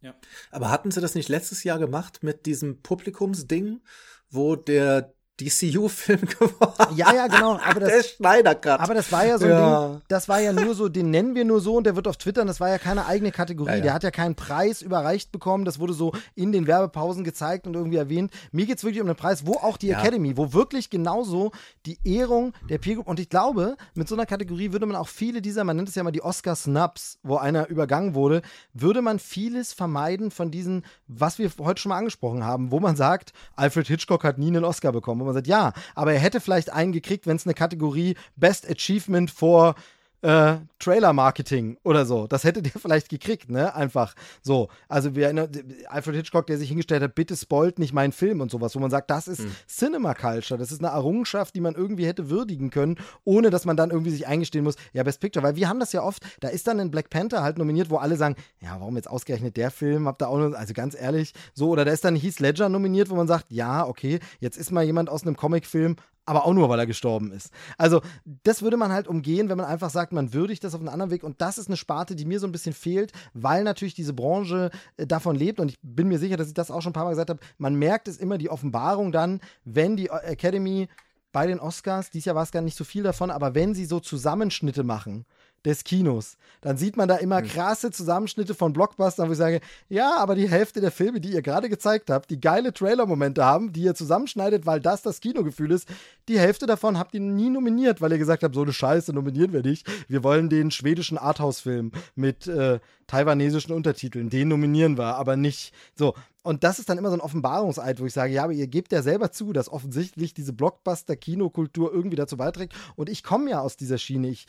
Ja. Aber hatten sie das nicht letztes Jahr gemacht mit diesem Publikumsding, wo der DCU-Film (laughs) geworden. Ja, ja, genau. (laughs) Aber das, der Schneider grad. Aber das war ja so ja. Ding, das war ja nur so, den nennen wir nur so und der wird auf Twitter, das war ja keine eigene Kategorie. Ja, ja. Der hat ja keinen Preis überreicht bekommen. Das wurde so in den Werbepausen gezeigt und irgendwie erwähnt. Mir geht es wirklich um den Preis, wo auch die Academy, wo wirklich genauso die Ehrung der Peer Group und ich glaube, mit so einer Kategorie würde man auch viele dieser, man nennt es ja mal die Oscar-Snubs, wo einer übergangen wurde, würde man vieles vermeiden von diesen, was wir heute schon mal angesprochen haben, wo man sagt, Alfred Hitchcock hat nie einen Oscar bekommen wo man sagt, ja, aber er hätte vielleicht einen gekriegt, wenn es eine Kategorie Best Achievement for äh, Trailer-Marketing oder so. Das hätte der (laughs) vielleicht gekriegt, ne? Einfach so. Also wir erinnern, Alfred Hitchcock, der sich hingestellt hat, bitte spoilt nicht meinen Film und sowas, wo man sagt, das ist hm. Cinema Culture, das ist eine Errungenschaft, die man irgendwie hätte würdigen können, ohne dass man dann irgendwie sich eingestehen muss, ja, Best Picture, weil wir haben das ja oft, da ist dann ein Black Panther halt nominiert, wo alle sagen, ja, warum jetzt ausgerechnet der Film, habt ihr auch noch, also ganz ehrlich, so, oder da ist dann Heath Ledger nominiert, wo man sagt, ja, okay, jetzt ist mal jemand aus einem Comicfilm, aber auch nur, weil er gestorben ist. Also, das würde man halt umgehen, wenn man einfach sagt, man würdigt das auf einen anderen Weg. Und das ist eine Sparte, die mir so ein bisschen fehlt, weil natürlich diese Branche äh, davon lebt. Und ich bin mir sicher, dass ich das auch schon ein paar Mal gesagt habe. Man merkt es immer, die Offenbarung dann, wenn die Academy bei den Oscars, dieses Jahr war es gar nicht so viel davon, aber wenn sie so Zusammenschnitte machen des Kinos. Dann sieht man da immer hm. krasse Zusammenschnitte von Blockbustern, wo ich sage, ja, aber die Hälfte der Filme, die ihr gerade gezeigt habt, die geile Trailer-Momente haben, die ihr zusammenschneidet, weil das das Kinogefühl ist, die Hälfte davon habt ihr nie nominiert, weil ihr gesagt habt, so eine Scheiße nominieren wir nicht. Wir wollen den schwedischen Arthouse-Film mit äh, taiwanesischen Untertiteln, den nominieren wir, aber nicht so. Und das ist dann immer so ein Offenbarungseid, wo ich sage, ja, aber ihr gebt ja selber zu, dass offensichtlich diese Blockbuster-Kinokultur irgendwie dazu beiträgt. Und ich komme ja aus dieser Schiene. Ich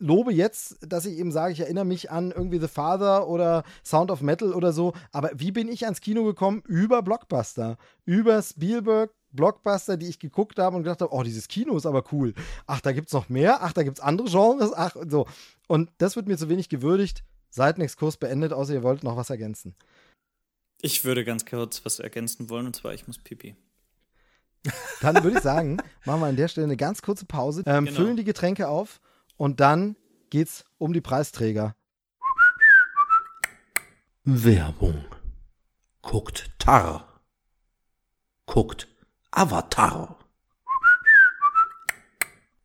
lobe jetzt, dass ich eben sage, ich erinnere mich an irgendwie The Father oder Sound of Metal oder so. Aber wie bin ich ans Kino gekommen? Über Blockbuster. Über Spielberg, Blockbuster, die ich geguckt habe und gedacht habe, oh, dieses Kino ist aber cool. Ach, da gibt es noch mehr. Ach, da gibt es andere Genres. Ach, so. Und das wird mir zu wenig gewürdigt. Seitenexkurs beendet, außer ihr wollt noch was ergänzen. Ich würde ganz kurz was ergänzen wollen, und zwar, ich muss pipi. (laughs) Dann würde ich sagen, machen wir an der Stelle eine ganz kurze Pause, ähm, genau. füllen die Getränke auf und dann geht's um die Preisträger. Werbung. Guckt Tar. Guckt Avatar.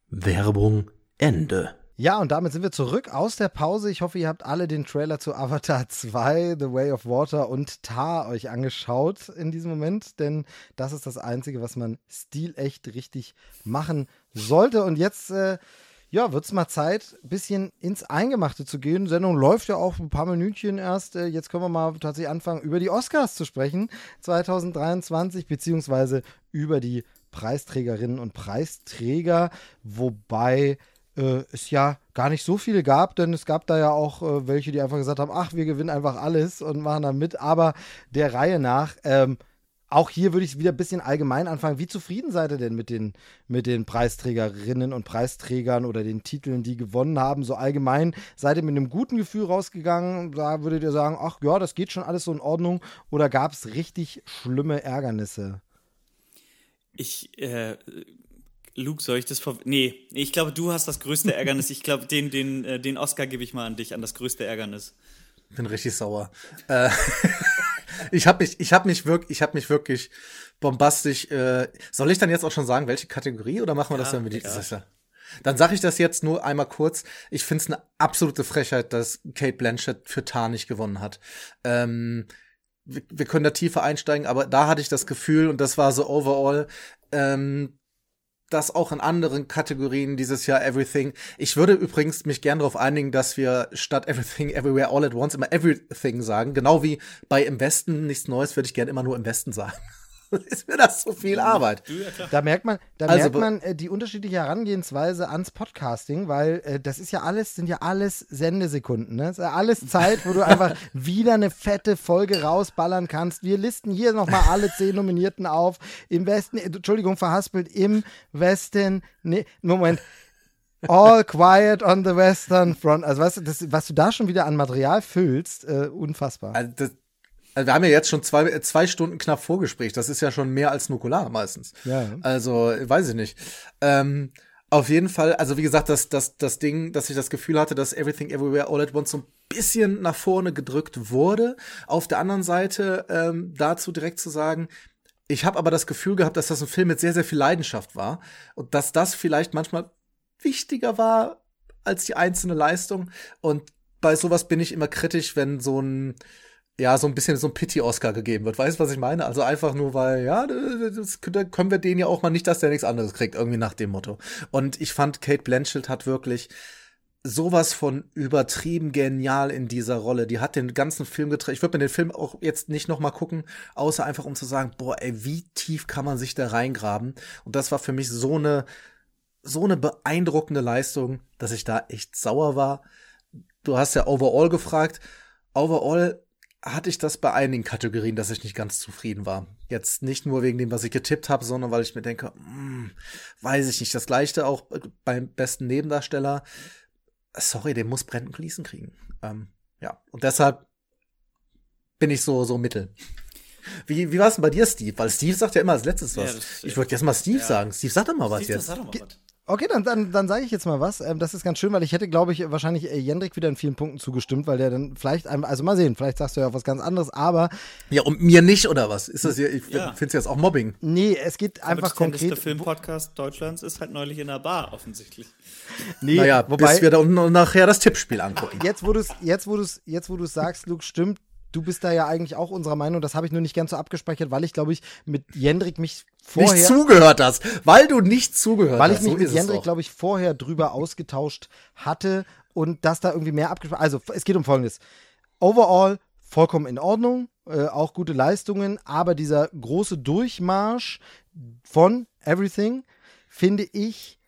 Werbung Ende. Ja, und damit sind wir zurück aus der Pause. Ich hoffe, ihr habt alle den Trailer zu Avatar 2, The Way of Water und Tar euch angeschaut in diesem Moment, denn das ist das Einzige, was man stilecht richtig machen sollte. Und jetzt, äh, ja, wird es mal Zeit, ein bisschen ins Eingemachte zu gehen. Die Sendung läuft ja auch ein paar Minütchen erst. Äh, jetzt können wir mal tatsächlich anfangen, über die Oscars zu sprechen 2023, beziehungsweise über die Preisträgerinnen und Preisträger, wobei äh, es ja gar nicht so viele gab, denn es gab da ja auch äh, welche, die einfach gesagt haben, ach, wir gewinnen einfach alles und machen da mit. Aber der Reihe nach, ähm, auch hier würde ich wieder ein bisschen allgemein anfangen. Wie zufrieden seid ihr denn mit den, mit den Preisträgerinnen und Preisträgern oder den Titeln, die gewonnen haben? So allgemein, seid ihr mit einem guten Gefühl rausgegangen? Da würdet ihr sagen, ach ja, das geht schon alles so in Ordnung? Oder gab es richtig schlimme Ärgernisse? Ich äh, Luke, soll ich das vor. Nee, ich glaube, du hast das größte Ärgernis. Ich glaube, den, den, äh, den Oscar gebe ich mal an dich, an das größte Ärgernis. Bin richtig sauer. Äh, (laughs) ich habe mich, ich habe mich wirklich, ich habe mich wirklich bombastisch. Äh, soll ich dann jetzt auch schon sagen, welche Kategorie oder machen wir ja, das dann mit dieses Jahr? Dann sage ich das jetzt nur einmal kurz. Ich finde es eine absolute Frechheit, dass Kate Blanchett für Tar nicht gewonnen hat. Ähm, wir, wir können da tiefer einsteigen, aber da hatte ich das Gefühl, und das war so overall, ähm, das auch in anderen Kategorien dieses Jahr Everything. Ich würde übrigens mich gern darauf einigen, dass wir statt Everything Everywhere All at Once immer Everything sagen. Genau wie bei Im Westen nichts Neues würde ich gern immer nur im Westen sagen. (laughs) ist mir das so viel Arbeit. Da merkt man, da also, merkt man äh, die unterschiedliche Herangehensweise ans Podcasting, weil äh, das ist ja alles, sind ja alles Sendesekunden. Ne? Das ist ja alles Zeit, wo du einfach (laughs) wieder eine fette Folge rausballern kannst. Wir listen hier nochmal alle zehn Nominierten auf. Im Westen, äh, Entschuldigung, verhaspelt, im Westen, nee, Moment. All quiet on the Western Front. Also, weißt du, das, was du da schon wieder an Material füllst, äh, unfassbar. Also das, wir haben ja jetzt schon zwei, zwei Stunden knapp Vorgespräch. Das ist ja schon mehr als Nukular meistens. Ja. Also, weiß ich nicht. Ähm, auf jeden Fall, also wie gesagt, das, das, das Ding, dass ich das Gefühl hatte, dass Everything Everywhere All at Once so ein bisschen nach vorne gedrückt wurde. Auf der anderen Seite ähm, dazu direkt zu sagen, ich habe aber das Gefühl gehabt, dass das ein Film mit sehr, sehr viel Leidenschaft war und dass das vielleicht manchmal wichtiger war als die einzelne Leistung. Und bei sowas bin ich immer kritisch, wenn so ein ja, so ein bisschen so ein Pity-Oscar gegeben wird. Weißt du, was ich meine? Also einfach nur, weil, ja, das, da können wir den ja auch mal nicht, dass der nichts anderes kriegt, irgendwie nach dem Motto. Und ich fand, Kate Blanchett hat wirklich sowas von übertrieben genial in dieser Rolle. Die hat den ganzen Film getragen. Ich würde mir den Film auch jetzt nicht noch mal gucken, außer einfach um zu sagen, boah, ey, wie tief kann man sich da reingraben? Und das war für mich so eine so eine beeindruckende Leistung, dass ich da echt sauer war. Du hast ja overall gefragt. Overall hatte ich das bei einigen Kategorien, dass ich nicht ganz zufrieden war. Jetzt nicht nur wegen dem, was ich getippt habe, sondern weil ich mir denke, hm, weiß ich nicht. Das gleiche auch beim besten Nebendarsteller. Sorry, den muss Brandon Gleason kriegen. Ähm, ja, und deshalb bin ich so so mittel. Wie, wie war es denn bei dir, Steve? Weil Steve sagt ja immer als letztes was. Ja, ich würde jetzt mal Steve ja. sagen. Steve, sag doch mal was Steve, jetzt. Sag doch mal was. Okay, dann, dann, dann sage ich jetzt mal was. Ähm, das ist ganz schön, weil ich hätte, glaube ich, wahrscheinlich äh, Jendrik wieder in vielen Punkten zugestimmt, weil der dann vielleicht, also mal sehen, vielleicht sagst du ja auch was ganz anderes, aber. Ja, und mir nicht, oder was? Ist das hier, ich ja. finde es jetzt auch Mobbing. Nee, es geht einfach konkret. Der Filmpodcast Deutschlands ist halt neulich in der Bar, offensichtlich. Nee, naja, wobei, bis wir da nachher das Tippspiel angucken. Jetzt, wo du es jetzt, wo jetzt, wo sagst, Luke, stimmt, du bist da ja eigentlich auch unserer Meinung. Das habe ich nur nicht ganz so abgespeichert, weil ich, glaube ich, mit Jendrik mich vorher. Nicht zugehört hast, weil du nicht zugehört weil hast. Weil ich mich so mit Jendrik, glaube ich, vorher drüber ausgetauscht hatte und dass da irgendwie mehr abgespeichert. Also, es geht um Folgendes. Overall vollkommen in Ordnung, äh, auch gute Leistungen, aber dieser große Durchmarsch von Everything finde ich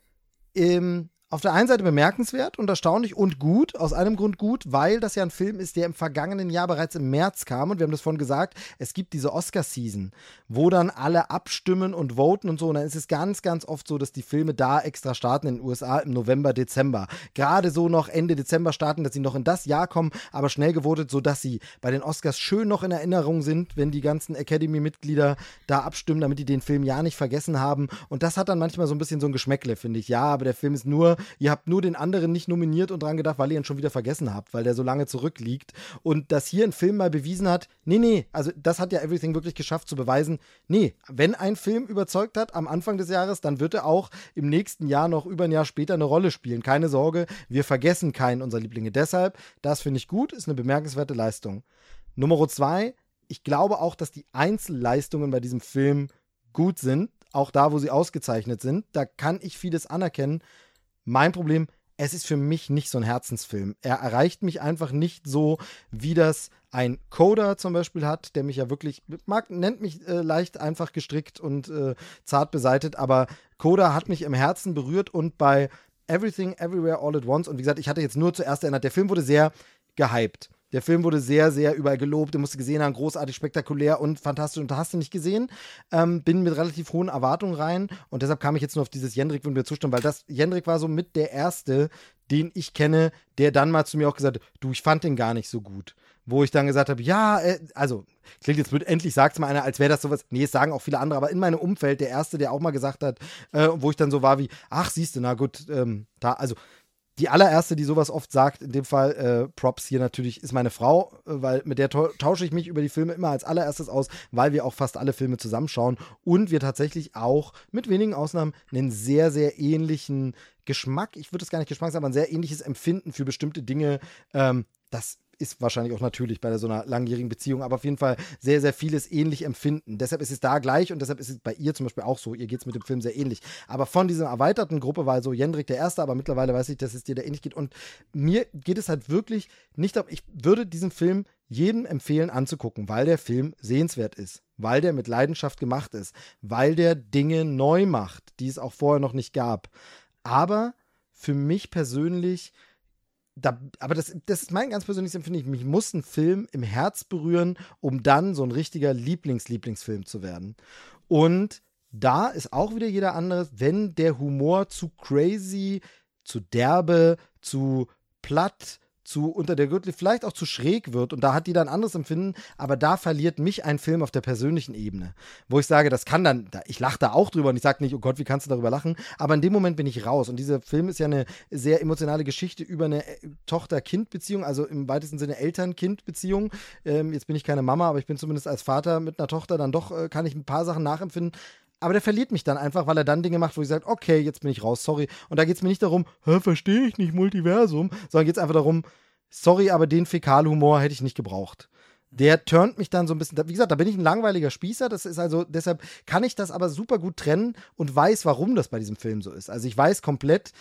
ähm, auf der einen Seite bemerkenswert und erstaunlich und gut, aus einem Grund gut, weil das ja ein Film ist, der im vergangenen Jahr bereits im März kam und wir haben das vorhin gesagt, es gibt diese Oscar-Season, wo dann alle abstimmen und voten und so und dann ist es ganz, ganz oft so, dass die Filme da extra starten in den USA im November, Dezember. Gerade so noch Ende Dezember starten, dass sie noch in das Jahr kommen, aber schnell gewotet, sodass sie bei den Oscars schön noch in Erinnerung sind, wenn die ganzen Academy-Mitglieder da abstimmen, damit die den Film ja nicht vergessen haben und das hat dann manchmal so ein bisschen so ein Geschmäckle, finde ich. Ja, aber der Film ist nur Ihr habt nur den anderen nicht nominiert und dran gedacht, weil ihr ihn schon wieder vergessen habt, weil der so lange zurückliegt. Und dass hier ein Film mal bewiesen hat, nee, nee, also das hat ja Everything wirklich geschafft zu beweisen, nee, wenn ein Film überzeugt hat am Anfang des Jahres, dann wird er auch im nächsten Jahr noch über ein Jahr später eine Rolle spielen. Keine Sorge, wir vergessen keinen unserer Lieblinge. Deshalb, das finde ich gut, ist eine bemerkenswerte Leistung. Nummer zwei, ich glaube auch, dass die Einzelleistungen bei diesem Film gut sind, auch da, wo sie ausgezeichnet sind. Da kann ich vieles anerkennen. Mein Problem, es ist für mich nicht so ein Herzensfilm. Er erreicht mich einfach nicht so, wie das ein Coder zum Beispiel hat, der mich ja wirklich, mag, nennt mich äh, leicht einfach gestrickt und äh, zart beseitet, aber Coda hat mich im Herzen berührt und bei Everything, Everywhere, All at Once, und wie gesagt, ich hatte jetzt nur zuerst erinnert, der Film wurde sehr gehypt. Der Film wurde sehr, sehr überall gelobt. Den musste gesehen haben, großartig, spektakulär und fantastisch. Und da hast du nicht gesehen. Ähm, bin mit relativ hohen Erwartungen rein. Und deshalb kam ich jetzt nur auf dieses Jendrik, wenn wir zustimmen, weil das Jendrik war so mit der erste, den ich kenne, der dann mal zu mir auch gesagt hat, du, ich fand den gar nicht so gut. Wo ich dann gesagt habe, ja, äh, also klingt jetzt mit, endlich sagt es mal einer, als wäre das sowas, nee, es sagen auch viele andere, aber in meinem Umfeld der Erste, der auch mal gesagt hat, äh, wo ich dann so war wie, ach, siehst du, na gut, ähm, da, also die allererste, die sowas oft sagt, in dem Fall äh, Props hier natürlich, ist meine Frau, äh, weil mit der tausche ich mich über die Filme immer als allererstes aus, weil wir auch fast alle Filme zusammenschauen und wir tatsächlich auch mit wenigen Ausnahmen einen sehr, sehr ähnlichen Geschmack, ich würde es gar nicht Geschmack sagen, aber ein sehr ähnliches Empfinden für bestimmte Dinge. Ähm, das ist wahrscheinlich auch natürlich bei so einer langjährigen Beziehung, aber auf jeden Fall sehr, sehr vieles ähnlich empfinden. Deshalb ist es da gleich und deshalb ist es bei ihr zum Beispiel auch so. Ihr geht es mit dem Film sehr ähnlich. Aber von dieser erweiterten Gruppe war so Jendrik der Erste, aber mittlerweile weiß ich, dass es dir da ähnlich geht. Und mir geht es halt wirklich nicht ich würde diesen Film jedem empfehlen anzugucken, weil der Film sehenswert ist, weil der mit Leidenschaft gemacht ist, weil der Dinge neu macht, die es auch vorher noch nicht gab. Aber für mich persönlich da, aber das, das ist mein ganz persönliches Empfinden. Mich muss ein Film im Herz berühren, um dann so ein richtiger Lieblings-Lieblingsfilm zu werden. Und da ist auch wieder jeder andere, wenn der Humor zu crazy, zu derbe, zu platt, zu unter der Gürtel vielleicht auch zu schräg wird. Und da hat die dann anderes Empfinden, aber da verliert mich ein Film auf der persönlichen Ebene, wo ich sage, das kann dann, ich lache da auch drüber und ich sage nicht, oh Gott, wie kannst du darüber lachen, aber in dem Moment bin ich raus. Und dieser Film ist ja eine sehr emotionale Geschichte über eine äh, Tochter-Kind-Beziehung, also im weitesten Sinne Eltern-Kind-Beziehung. Ähm, jetzt bin ich keine Mama, aber ich bin zumindest als Vater mit einer Tochter dann doch, äh, kann ich ein paar Sachen nachempfinden, aber der verliert mich dann einfach, weil er dann Dinge macht, wo ich sage, okay, jetzt bin ich raus, sorry. Und da geht es mir nicht darum, verstehe ich nicht Multiversum, sondern geht es einfach darum, sorry, aber den Fäkalhumor hätte ich nicht gebraucht. Der turnt mich dann so ein bisschen, wie gesagt, da bin ich ein langweiliger Spießer, das ist also, deshalb kann ich das aber super gut trennen und weiß, warum das bei diesem Film so ist. Also ich weiß komplett,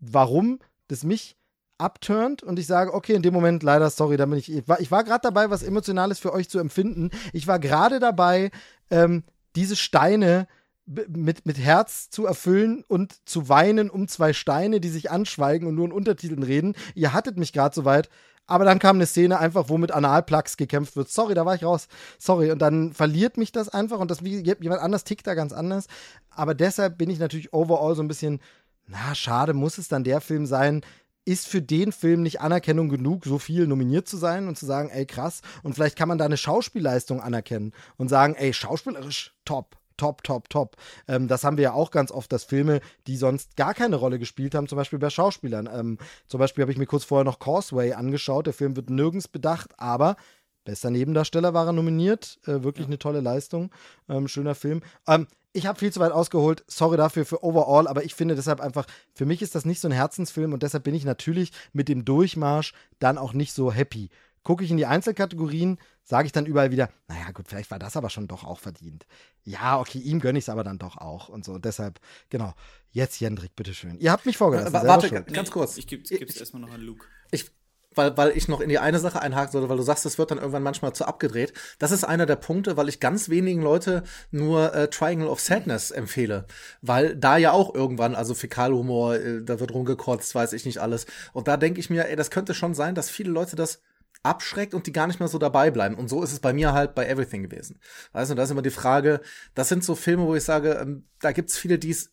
warum das mich abturnt und ich sage, okay, in dem Moment leider, sorry, da bin ich, ich war, war gerade dabei, was Emotionales für euch zu empfinden. Ich war gerade dabei, ähm, diese Steine mit, mit Herz zu erfüllen und zu weinen um zwei Steine, die sich anschweigen und nur in Untertiteln reden. Ihr hattet mich gerade so weit. Aber dann kam eine Szene einfach, wo mit Analplugs gekämpft wird. Sorry, da war ich raus. Sorry. Und dann verliert mich das einfach. Und das, wie jemand anders tickt da ganz anders. Aber deshalb bin ich natürlich overall so ein bisschen, na, schade, muss es dann der Film sein, ist für den Film nicht Anerkennung genug, so viel nominiert zu sein und zu sagen, ey, krass. Und vielleicht kann man da eine Schauspielleistung anerkennen und sagen, ey, schauspielerisch top top, top, top. Ähm, das haben wir ja auch ganz oft, dass Filme, die sonst gar keine Rolle gespielt haben, zum Beispiel bei Schauspielern. Ähm, zum Beispiel habe ich mir kurz vorher noch Causeway angeschaut. Der Film wird nirgends bedacht, aber bester Nebendarsteller war er nominiert. Äh, wirklich ja. eine tolle Leistung. Ähm, schöner Film. Ähm, ich habe viel zu weit ausgeholt. Sorry dafür für Overall, aber ich finde deshalb einfach, für mich ist das nicht so ein Herzensfilm und deshalb bin ich natürlich mit dem Durchmarsch dann auch nicht so happy gucke ich in die Einzelkategorien, sage ich dann überall wieder, naja, gut, vielleicht war das aber schon doch auch verdient. Ja, okay, ihm gönne ich es aber dann doch auch und so. Und deshalb, genau. Jetzt Jendrik, bitteschön. Ihr habt mich vorgelassen. Warte, ganz kurz. Ich gebe es erstmal noch an Luke. Ich weil, weil ich noch in die eine Sache einhaken sollte, weil du sagst, es wird dann irgendwann manchmal zu abgedreht. Das ist einer der Punkte, weil ich ganz wenigen Leute nur äh, Triangle of Sadness empfehle. Weil da ja auch irgendwann, also Fäkalhumor, äh, da wird rumgekotzt, weiß ich nicht alles. Und da denke ich mir, ey, das könnte schon sein, dass viele Leute das abschreckt und die gar nicht mehr so dabei bleiben. Und so ist es bei mir halt bei Everything gewesen. Weißt du, da ist immer die Frage, das sind so Filme, wo ich sage, ähm, da gibt's viele, die es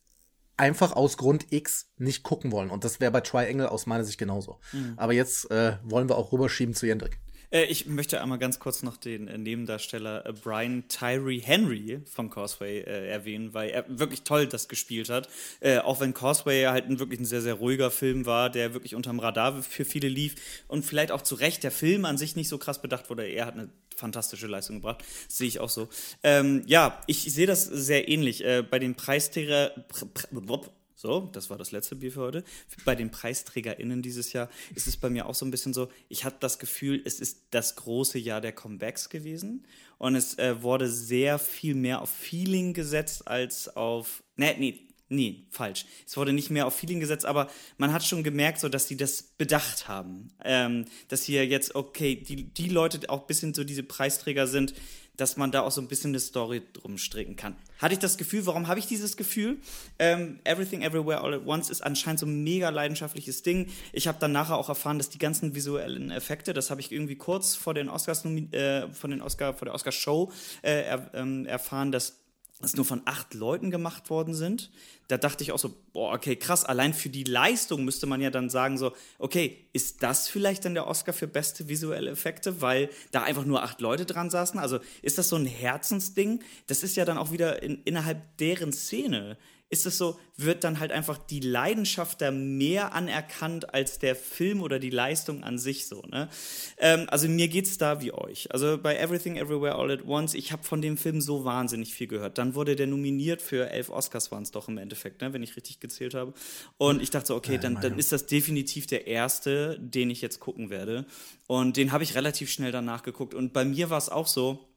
einfach aus Grund X nicht gucken wollen. Und das wäre bei Triangle aus meiner Sicht genauso. Mhm. Aber jetzt äh, wollen wir auch rüberschieben zu Jendrik. Äh, ich möchte einmal ganz kurz noch den äh, Nebendarsteller äh, Brian Tyree Henry vom Causeway äh, erwähnen, weil er wirklich toll das gespielt hat. Äh, auch wenn Causeway halt ein, wirklich ein sehr, sehr ruhiger Film war, der wirklich unterm Radar für viele lief und vielleicht auch zu Recht der Film an sich nicht so krass bedacht wurde. Er hat eine fantastische Leistung gebracht. sehe ich auch so. Ähm, ja, ich sehe das sehr ähnlich. Äh, bei den Preisträger. Pr pr so, das war das letzte Bier für heute. Bei den PreisträgerInnen dieses Jahr ist es bei mir auch so ein bisschen so, ich hatte das Gefühl, es ist das große Jahr der Comebacks gewesen. Und es äh, wurde sehr viel mehr auf Feeling gesetzt als auf. Nee, nee, nee, falsch. Es wurde nicht mehr auf Feeling gesetzt, aber man hat schon gemerkt, so dass sie das bedacht haben. Ähm, dass hier jetzt, okay, die, die Leute auch ein bisschen so diese Preisträger sind, dass man da auch so ein bisschen eine Story drum stricken kann. Hatte ich das Gefühl, warum habe ich dieses Gefühl? Ähm, Everything Everywhere All at Once ist anscheinend so ein mega leidenschaftliches Ding. Ich habe dann nachher auch erfahren, dass die ganzen visuellen Effekte, das habe ich irgendwie kurz vor den Oscars, äh, von den Oscar, vor der Oscar-Show äh, er, ähm, erfahren, dass das nur von acht Leuten gemacht worden sind. Da dachte ich auch so, boah, okay, krass, allein für die Leistung müsste man ja dann sagen, so, okay, ist das vielleicht dann der Oscar für beste visuelle Effekte, weil da einfach nur acht Leute dran saßen? Also ist das so ein Herzensding? Das ist ja dann auch wieder in, innerhalb deren Szene ist es so, wird dann halt einfach die Leidenschaft da mehr anerkannt als der Film oder die Leistung an sich so. Ne? Ähm, also mir geht's da wie euch. Also bei Everything Everywhere All at Once, ich habe von dem Film so wahnsinnig viel gehört. Dann wurde der nominiert für elf Oscars waren es doch im Endeffekt, ne? wenn ich richtig gezählt habe. Und ich dachte so, okay, dann, dann ist das definitiv der erste, den ich jetzt gucken werde. Und den habe ich relativ schnell danach geguckt. Und bei mir war es auch so,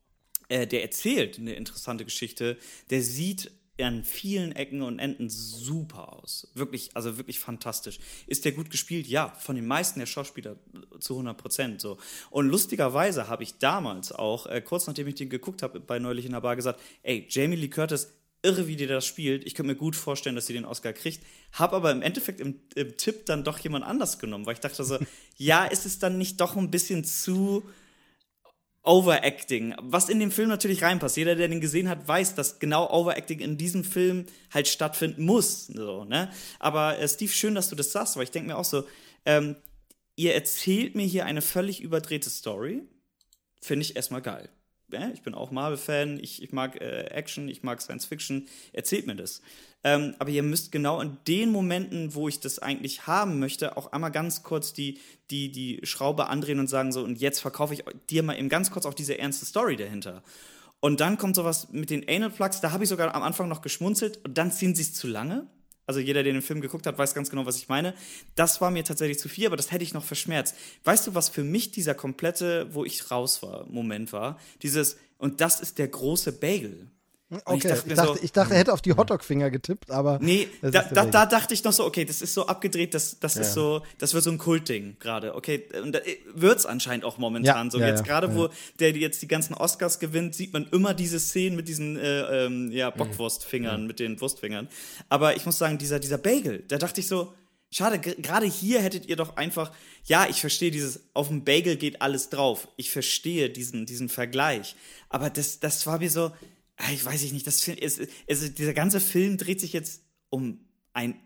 äh, der erzählt eine interessante Geschichte. Der sieht an vielen Ecken und Enden super aus. Wirklich, also wirklich fantastisch. Ist der gut gespielt? Ja, von den meisten der Schauspieler zu 100 Prozent so. Und lustigerweise habe ich damals auch, äh, kurz nachdem ich den geguckt habe, bei Neulich in der Bar gesagt, ey, Jamie Lee Curtis, irre, wie die das spielt. Ich könnte mir gut vorstellen, dass sie den Oscar kriegt. Hab aber im Endeffekt im, im Tipp dann doch jemand anders genommen, weil ich dachte so, (laughs) ja, ist es dann nicht doch ein bisschen zu Overacting, was in dem Film natürlich reinpasst. Jeder, der den gesehen hat, weiß, dass genau Overacting in diesem Film halt stattfinden muss. So, ne? Aber äh, Steve, schön, dass du das sagst, weil ich denke mir auch so, ähm, ihr erzählt mir hier eine völlig überdrehte Story. Finde ich erstmal geil. Ja, ich bin auch Marvel-Fan, ich, ich mag äh, Action, ich mag Science Fiction. Erzählt mir das. Ähm, aber ihr müsst genau in den Momenten, wo ich das eigentlich haben möchte, auch einmal ganz kurz die, die, die Schraube andrehen und sagen so, und jetzt verkaufe ich dir mal eben ganz kurz auch diese ernste Story dahinter. Und dann kommt sowas mit den Anal Plugs, da habe ich sogar am Anfang noch geschmunzelt und dann ziehen sie es zu lange. Also jeder, der den Film geguckt hat, weiß ganz genau, was ich meine. Das war mir tatsächlich zu viel, aber das hätte ich noch verschmerzt. Weißt du, was für mich dieser komplette, wo ich raus war, Moment war? Dieses, und das ist der große Bagel. Okay, ich dachte, ich dachte, so, ich dachte, er hätte auf die Hotdog-Finger getippt, aber. Nee, da, da, da, dachte ich noch so, okay, das ist so abgedreht, das, das ja. ist so, das wird so ein Kultding gerade, okay. Und da wird's anscheinend auch momentan ja, so. Ja, jetzt gerade, wo der jetzt die ganzen Oscars gewinnt, sieht man immer diese Szenen mit diesen äh, ähm, ja, mhm. Bockwurstfingern, mit den Wurstfingern. Aber ich muss sagen, dieser, dieser Bagel, da dachte ich so, Schade, gerade hier hättet ihr doch einfach, ja, ich verstehe dieses, auf dem Bagel geht alles drauf. Ich verstehe diesen, diesen Vergleich. Aber das, das war mir so, ich weiß ich nicht, das ist, also dieser ganze Film dreht sich jetzt um ein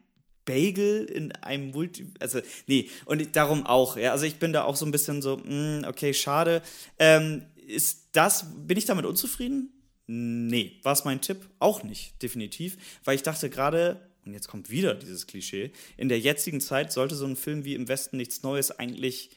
Bagel in einem Multi, also nee, und darum auch, ja, also ich bin da auch so ein bisschen so, mh, hm, okay, schade. Ähm, ist das, bin ich damit unzufrieden? Nee, war es mein Tipp? Auch nicht, definitiv, weil ich dachte gerade, und jetzt kommt wieder dieses Klischee, in der jetzigen Zeit sollte so ein Film wie Im Westen nichts Neues eigentlich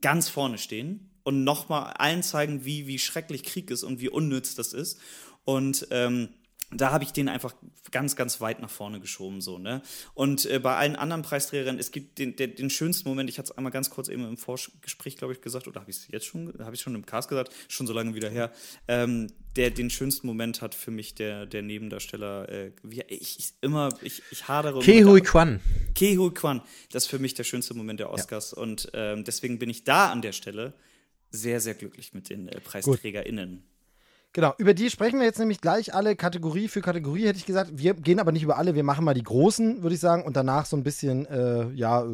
ganz vorne stehen und nochmal allen zeigen, wie, wie schrecklich Krieg ist und wie unnütz das ist. Und ähm, da habe ich den einfach ganz, ganz weit nach vorne geschoben, so, ne? Und äh, bei allen anderen Preisträgern, es gibt den, den, den schönsten Moment, ich hatte es einmal ganz kurz eben im Vorgespräch, glaube ich, gesagt, oder habe ich es jetzt schon, habe ich schon im Cast gesagt, schon so lange wieder her, ähm, der den schönsten Moment hat für mich der, der Nebendarsteller, äh, wie, ich, ich immer, ich, ich hadere. Kehui Kwan. Kehui Kwan, das ist für mich der schönste Moment der Oscars ja. und ähm, deswegen bin ich da an der Stelle sehr, sehr glücklich mit den äh, PreisträgerInnen. Gut. Genau, über die sprechen wir jetzt nämlich gleich alle Kategorie für Kategorie, hätte ich gesagt. Wir gehen aber nicht über alle, wir machen mal die großen, würde ich sagen, und danach so ein bisschen, äh, ja,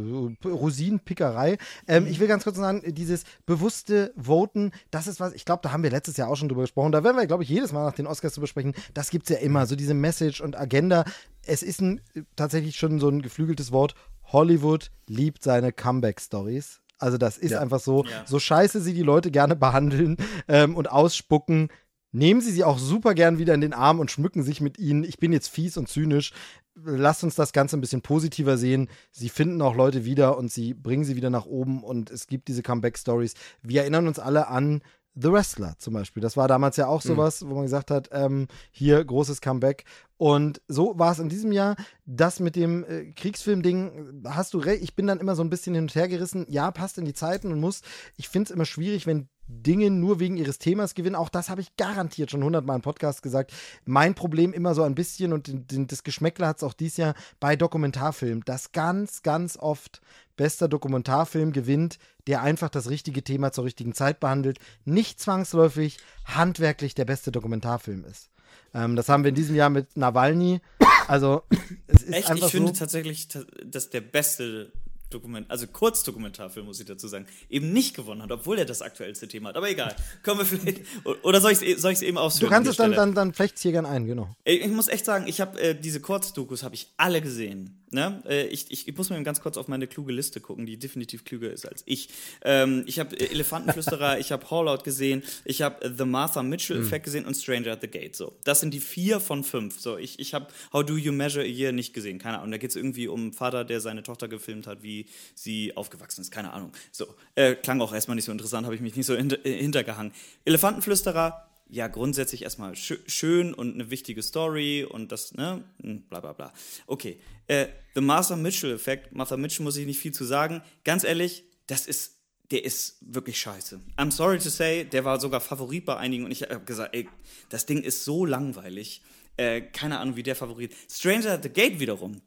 Rosinenpickerei. Ähm, mhm. Ich will ganz kurz sagen, dieses bewusste Voten, das ist was, ich glaube, da haben wir letztes Jahr auch schon drüber gesprochen. Da werden wir, glaube ich, jedes Mal nach den Oscars zu besprechen. Das gibt es ja immer, so diese Message und Agenda. Es ist ein, tatsächlich schon so ein geflügeltes Wort. Hollywood liebt seine Comeback-Stories. Also das ist ja. einfach so, ja. so scheiße sie die Leute gerne behandeln ähm, und ausspucken nehmen Sie sie auch super gern wieder in den Arm und schmücken sich mit ihnen. Ich bin jetzt fies und zynisch. Lasst uns das Ganze ein bisschen positiver sehen. Sie finden auch Leute wieder und sie bringen sie wieder nach oben und es gibt diese Comeback-Stories. Wir erinnern uns alle an The Wrestler zum Beispiel. Das war damals ja auch mhm. sowas, mhm. wo man gesagt hat, ähm, hier großes Comeback. Und so war es in diesem Jahr. Das mit dem äh, Kriegsfilm-Ding, hast du recht, ich bin dann immer so ein bisschen hin und her gerissen. Ja, passt in die Zeiten und muss. Ich finde es immer schwierig, wenn Dinge nur wegen ihres Themas gewinnen. Auch das habe ich garantiert schon hundertmal im Podcast gesagt. Mein Problem immer so ein bisschen und das Geschmäckler hat es auch dieses Jahr bei Dokumentarfilmen, dass ganz, ganz oft bester Dokumentarfilm gewinnt, der einfach das richtige Thema zur richtigen Zeit behandelt, nicht zwangsläufig handwerklich der beste Dokumentarfilm ist. Ähm, das haben wir in diesem Jahr mit Nawalny. Also, es ist Echt? einfach ich finde so, tatsächlich, dass der beste Dokument, also Kurzdokumentarfilm, muss ich dazu sagen, eben nicht gewonnen hat, obwohl er das aktuellste Thema hat. Aber egal. Kommen wir vielleicht. Oder soll ich es eben ausführen? Du kannst es dann, dann, dann flecht's hier gern ein, genau. Ich, ich muss echt sagen, ich habe äh, diese Kurzdokus habe ich alle gesehen. Ne? Äh, ich, ich, ich, muss mal ganz kurz auf meine kluge Liste gucken, die definitiv klüger ist als ich. Ähm, ich habe äh, Elefantenflüsterer, (laughs) ich habe Fallout gesehen, ich habe äh, The Martha Mitchell Effect mhm. gesehen und Stranger at the Gate. So, das sind die vier von fünf. So, ich, ich habe How Do You Measure a Year nicht gesehen, keine Ahnung. Da geht es irgendwie um einen Vater, der seine Tochter gefilmt hat, wie sie aufgewachsen ist, keine Ahnung. So, äh, klang auch erstmal nicht so interessant, habe ich mich nicht so hinter, hintergehangen. Elefantenflüsterer ja grundsätzlich erstmal sch schön und eine wichtige Story und das, ne, hm, bla bla bla. Okay, äh, The Martha Mitchell-Effekt, Martha Mitchell muss ich nicht viel zu sagen. Ganz ehrlich, das ist, der ist wirklich scheiße. I'm sorry to say, der war sogar Favorit bei einigen und ich habe gesagt, ey, das Ding ist so langweilig. Äh, keine Ahnung, wie der Favorit. Stranger at the Gate wiederum,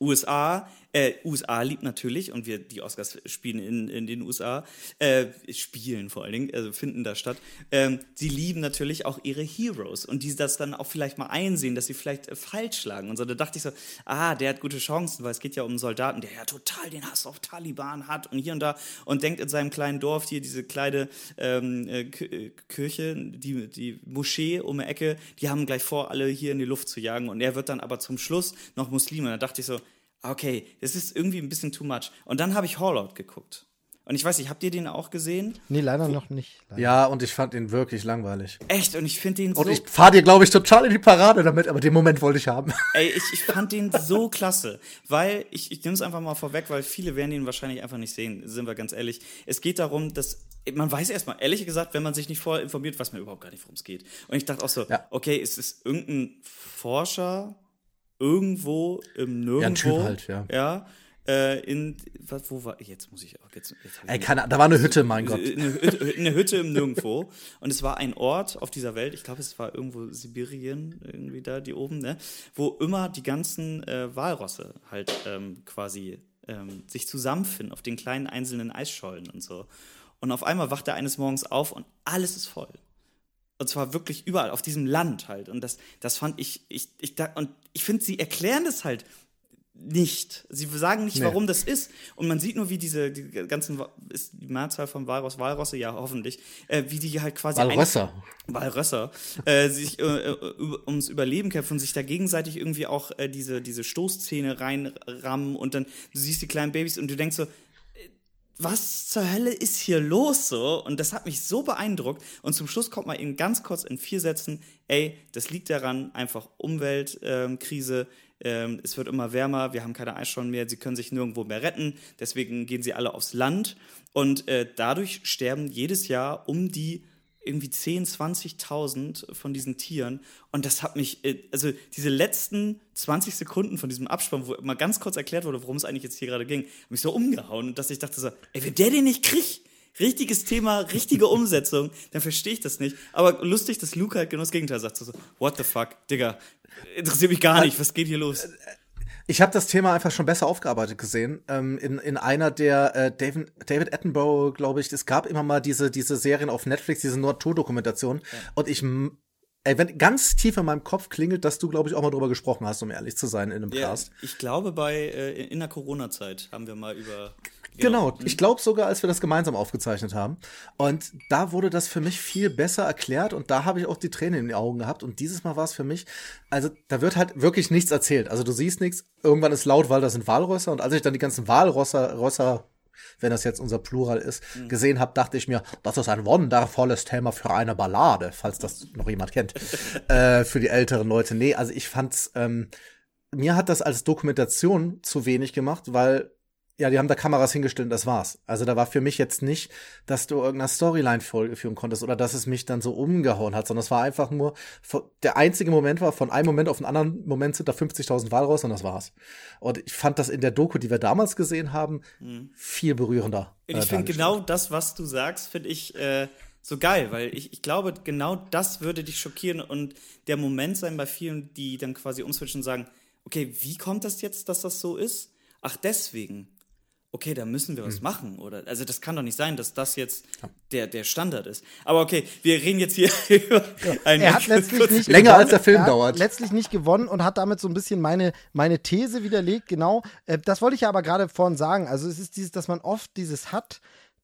USA, äh, USA liebt natürlich, und wir, die Oscars spielen in, in den USA, äh, spielen vor allen Dingen, also finden da statt, ähm, sie lieben natürlich auch ihre Heroes und die das dann auch vielleicht mal einsehen, dass sie vielleicht äh, falsch schlagen und so. Da dachte ich so, ah, der hat gute Chancen, weil es geht ja um einen Soldaten, der ja total den Hass auf Taliban hat und hier und da und denkt in seinem kleinen Dorf hier diese kleine ähm, äh, äh Kirche, die, die Moschee um die Ecke, die haben gleich vor, alle hier in die Luft zu jagen und er wird dann aber zum Schluss noch Muslim. Und da dachte ich so, okay, das ist irgendwie ein bisschen too much. Und dann habe ich Fallout geguckt. Und ich weiß nicht, habt ihr den auch gesehen? Nee, leider Wo noch nicht. Leider. Ja, und ich fand ihn wirklich langweilig. Echt? Und ich finde den so. Und ich fahre dir, glaube ich, total in die Parade damit, aber den Moment wollte ich haben. (laughs) Ey, ich, ich fand den so klasse. Weil, ich, ich nehme es einfach mal vorweg, weil viele werden ihn wahrscheinlich einfach nicht sehen, sind wir ganz ehrlich. Es geht darum, dass. Man weiß erstmal, ehrlich gesagt, wenn man sich nicht vorher informiert, weiß man überhaupt gar nicht, worum es geht. Und ich dachte auch so, ja. okay, es ist irgendein Forscher irgendwo im Nirgendwo. Ja, ein Typ halt, ja. Ja. Äh, in, was, wo war, jetzt muss ich auch, jetzt, jetzt Ey, keine, da war eine Hütte, mein Gott. Eine Hütte, eine Hütte im Nirgendwo. Und es war ein Ort auf dieser Welt, ich glaube, es war irgendwo Sibirien, irgendwie da, die oben, ne, wo immer die ganzen äh, Walrosse halt ähm, quasi ähm, sich zusammenfinden auf den kleinen einzelnen Eisschollen und so. Und auf einmal wacht er eines Morgens auf und alles ist voll. Und zwar wirklich überall, auf diesem Land halt. Und das, das fand ich, ich, ich da, und ich finde, sie erklären das halt nicht. Sie sagen nicht, nee. warum das ist. Und man sieht nur, wie diese die ganzen, ist die Mehrzahl von Walross, Walrosse, ja, hoffentlich, äh, wie die halt quasi. Walrösser. Walrösser, äh, sich äh, äh, ums Überleben kämpfen und sich da gegenseitig irgendwie auch äh, diese, diese Stoßzähne reinrammen und dann, du siehst die kleinen Babys und du denkst so, was zur Hölle ist hier los so? Und das hat mich so beeindruckt. Und zum Schluss kommt man eben ganz kurz in vier Sätzen, ey, das liegt daran, einfach Umweltkrise, ähm, es wird immer wärmer, wir haben keine Eisschollen mehr, sie können sich nirgendwo mehr retten, deswegen gehen sie alle aufs Land. Und äh, dadurch sterben jedes Jahr um die irgendwie 10, 20.000 von diesen Tieren. Und das hat mich, äh, also diese letzten 20 Sekunden von diesem Abspann, wo mal ganz kurz erklärt wurde, worum es eigentlich jetzt hier gerade ging, hat mich so umgehauen, dass ich dachte so, ey, wenn der den nicht kriegt, richtiges Thema, richtige (laughs) Umsetzung, dann verstehe ich das nicht. Aber lustig, dass Luke halt genau das Gegenteil sagt. So, what the fuck, Digga, interessiert mich gar nicht, was geht hier los? Ich habe das Thema einfach schon besser aufgearbeitet gesehen. Ähm, in, in einer der äh, David, David Attenborough, glaube ich, es gab immer mal diese, diese Serien auf Netflix, diese Nordtour-Dokumentation. Ja. Und ich Ey, wenn ganz tief in meinem Kopf klingelt, dass du, glaube ich, auch mal drüber gesprochen hast, um ehrlich zu sein, in einem ja, Cast. Ich glaube, bei äh, in der Corona-Zeit haben wir mal über Genau, genau. ich glaube sogar, als wir das gemeinsam aufgezeichnet haben. Und da wurde das für mich viel besser erklärt und da habe ich auch die Tränen in den Augen gehabt. Und dieses Mal war es für mich, also da wird halt wirklich nichts erzählt. Also du siehst nichts, irgendwann ist laut, weil da sind Walrösser. Und als ich dann die ganzen Walrösser, Rösser, wenn das jetzt unser Plural ist, mhm. gesehen habe, dachte ich mir, das ist ein wundervolles Thema für eine Ballade, falls das noch jemand kennt. (laughs) äh, für die älteren Leute. Nee, also ich fand's, ähm, mir hat das als Dokumentation zu wenig gemacht, weil ja, die haben da Kameras hingestellt und das war's. Also da war für mich jetzt nicht, dass du irgendeiner Storyline führen konntest oder dass es mich dann so umgehauen hat, sondern es war einfach nur, der einzige Moment war, von einem Moment auf den anderen Moment sind da 50.000 Wahl raus und das war's. Und ich fand das in der Doku, die wir damals gesehen haben, mhm. viel berührender. Äh, ich finde genau das, was du sagst, finde ich äh, so geil, weil ich, ich glaube, genau das würde dich schockieren und der Moment sein bei vielen, die dann quasi umswitchen und sagen, okay, wie kommt das jetzt, dass das so ist? Ach, deswegen okay, da müssen wir was mhm. machen. Oder also das kann doch nicht sein, dass das jetzt ja. der, der Standard ist. Aber okay, wir reden jetzt hier (laughs) über ja. einen Er hat letztlich nicht länger gewonnen. als der Film dauert. Letztlich nicht gewonnen und hat damit so ein bisschen meine, meine These widerlegt. Genau. Äh, das wollte ich ja aber gerade vorhin sagen. Also es ist dieses, dass man oft dieses hat,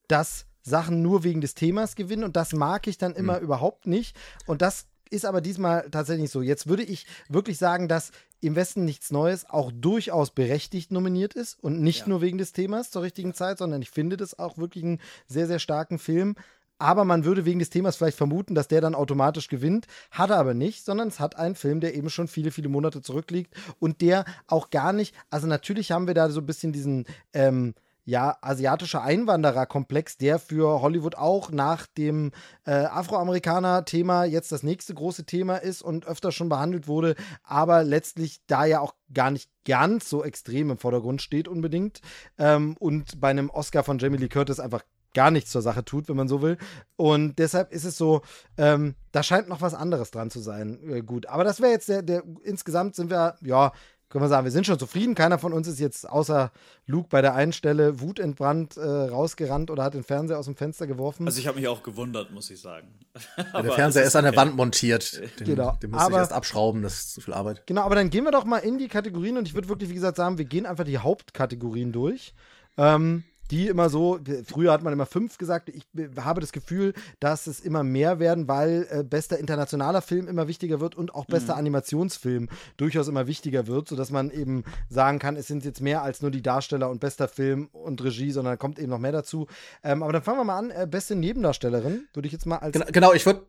dass Sachen nur wegen des Themas gewinnen und das mag ich dann immer mhm. überhaupt nicht. Und das ist aber diesmal tatsächlich so. Jetzt würde ich wirklich sagen, dass im Westen nichts Neues auch durchaus berechtigt nominiert ist und nicht ja. nur wegen des Themas zur richtigen Zeit, sondern ich finde das auch wirklich einen sehr, sehr starken Film. Aber man würde wegen des Themas vielleicht vermuten, dass der dann automatisch gewinnt. Hat er aber nicht, sondern es hat einen Film, der eben schon viele, viele Monate zurückliegt und der auch gar nicht, also natürlich haben wir da so ein bisschen diesen, ähm, ja, asiatischer Einwandererkomplex, der für Hollywood auch nach dem äh, Afroamerikaner-Thema jetzt das nächste große Thema ist und öfter schon behandelt wurde, aber letztlich da ja auch gar nicht ganz so extrem im Vordergrund steht unbedingt ähm, und bei einem Oscar von Jamie Lee Curtis einfach gar nichts zur Sache tut, wenn man so will. Und deshalb ist es so, ähm, da scheint noch was anderes dran zu sein. Äh, gut, aber das wäre jetzt der, der, insgesamt sind wir, ja, können wir sagen, wir sind schon zufrieden. Keiner von uns ist jetzt außer Luke bei der einen Stelle wutentbrannt äh, rausgerannt oder hat den Fernseher aus dem Fenster geworfen. Also ich habe mich auch gewundert, muss ich sagen. Ja, der (laughs) Fernseher ist, ist an der Wand montiert. Den, genau. Den muss aber, ich erst abschrauben, das ist zu viel Arbeit. Genau, aber dann gehen wir doch mal in die Kategorien und ich würde wirklich, wie gesagt, sagen, wir gehen einfach die Hauptkategorien durch. Ähm, die immer so, früher hat man immer fünf gesagt, ich habe das Gefühl, dass es immer mehr werden, weil äh, bester internationaler Film immer wichtiger wird und auch bester mhm. Animationsfilm durchaus immer wichtiger wird, sodass man eben sagen kann, es sind jetzt mehr als nur die Darsteller und bester Film und Regie, sondern da kommt eben noch mehr dazu. Ähm, aber dann fangen wir mal an, äh, beste Nebendarstellerin, würde ich jetzt mal als. Genau, genau ich würde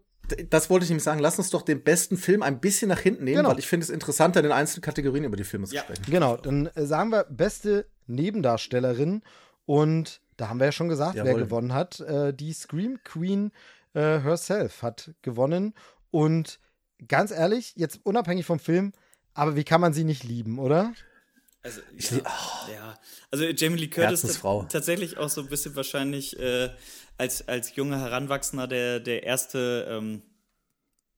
das wollte ich nämlich sagen. Lass uns doch den besten Film ein bisschen nach hinten nehmen, genau. weil ich finde es interessanter, in den einzelnen Kategorien über die Filme zu ja. sprechen. Genau, dann äh, sagen wir beste Nebendarstellerin und da haben wir ja schon gesagt, Jawohl. wer gewonnen hat. Äh, die Scream Queen äh, herself hat gewonnen. Und ganz ehrlich, jetzt unabhängig vom Film, aber wie kann man sie nicht lieben, oder? Also, ja, oh. ja. also Jamie Lee Curtis ist tatsächlich auch so ein bisschen wahrscheinlich äh, als, als junger Heranwachsender der, der erste ähm,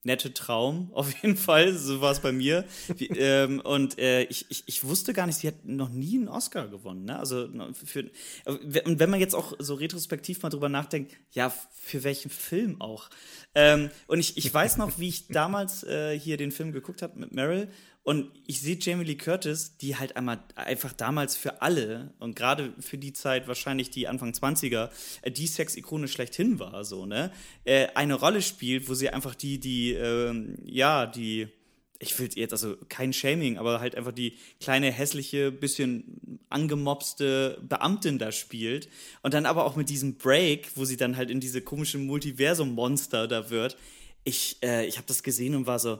nette Traum, (laughs) auf jeden Fall. So war es bei mir. Wie, ähm, und äh, ich, ich, ich wusste gar nicht, sie hat noch nie einen Oscar gewonnen. Ne? Also für, und wenn man jetzt auch so retrospektiv mal drüber nachdenkt, ja, für welchen Film auch. Ähm, und ich, ich weiß noch, wie ich damals äh, hier den Film geguckt habe mit Meryl und ich sehe Jamie Lee Curtis, die halt einmal einfach damals für alle und gerade für die Zeit wahrscheinlich die Anfang 20er, äh, die Sex-Ikone schlechthin war, so, ne? Äh, eine Rolle spielt, wo sie einfach die, die, ähm, ja, die, ich will jetzt also kein Shaming, aber halt einfach die kleine, hässliche, bisschen angemobste Beamtin da spielt. Und dann aber auch mit diesem Break, wo sie dann halt in diese komische Multiversum-Monster da wird. Ich, äh, ich habe das gesehen und war so,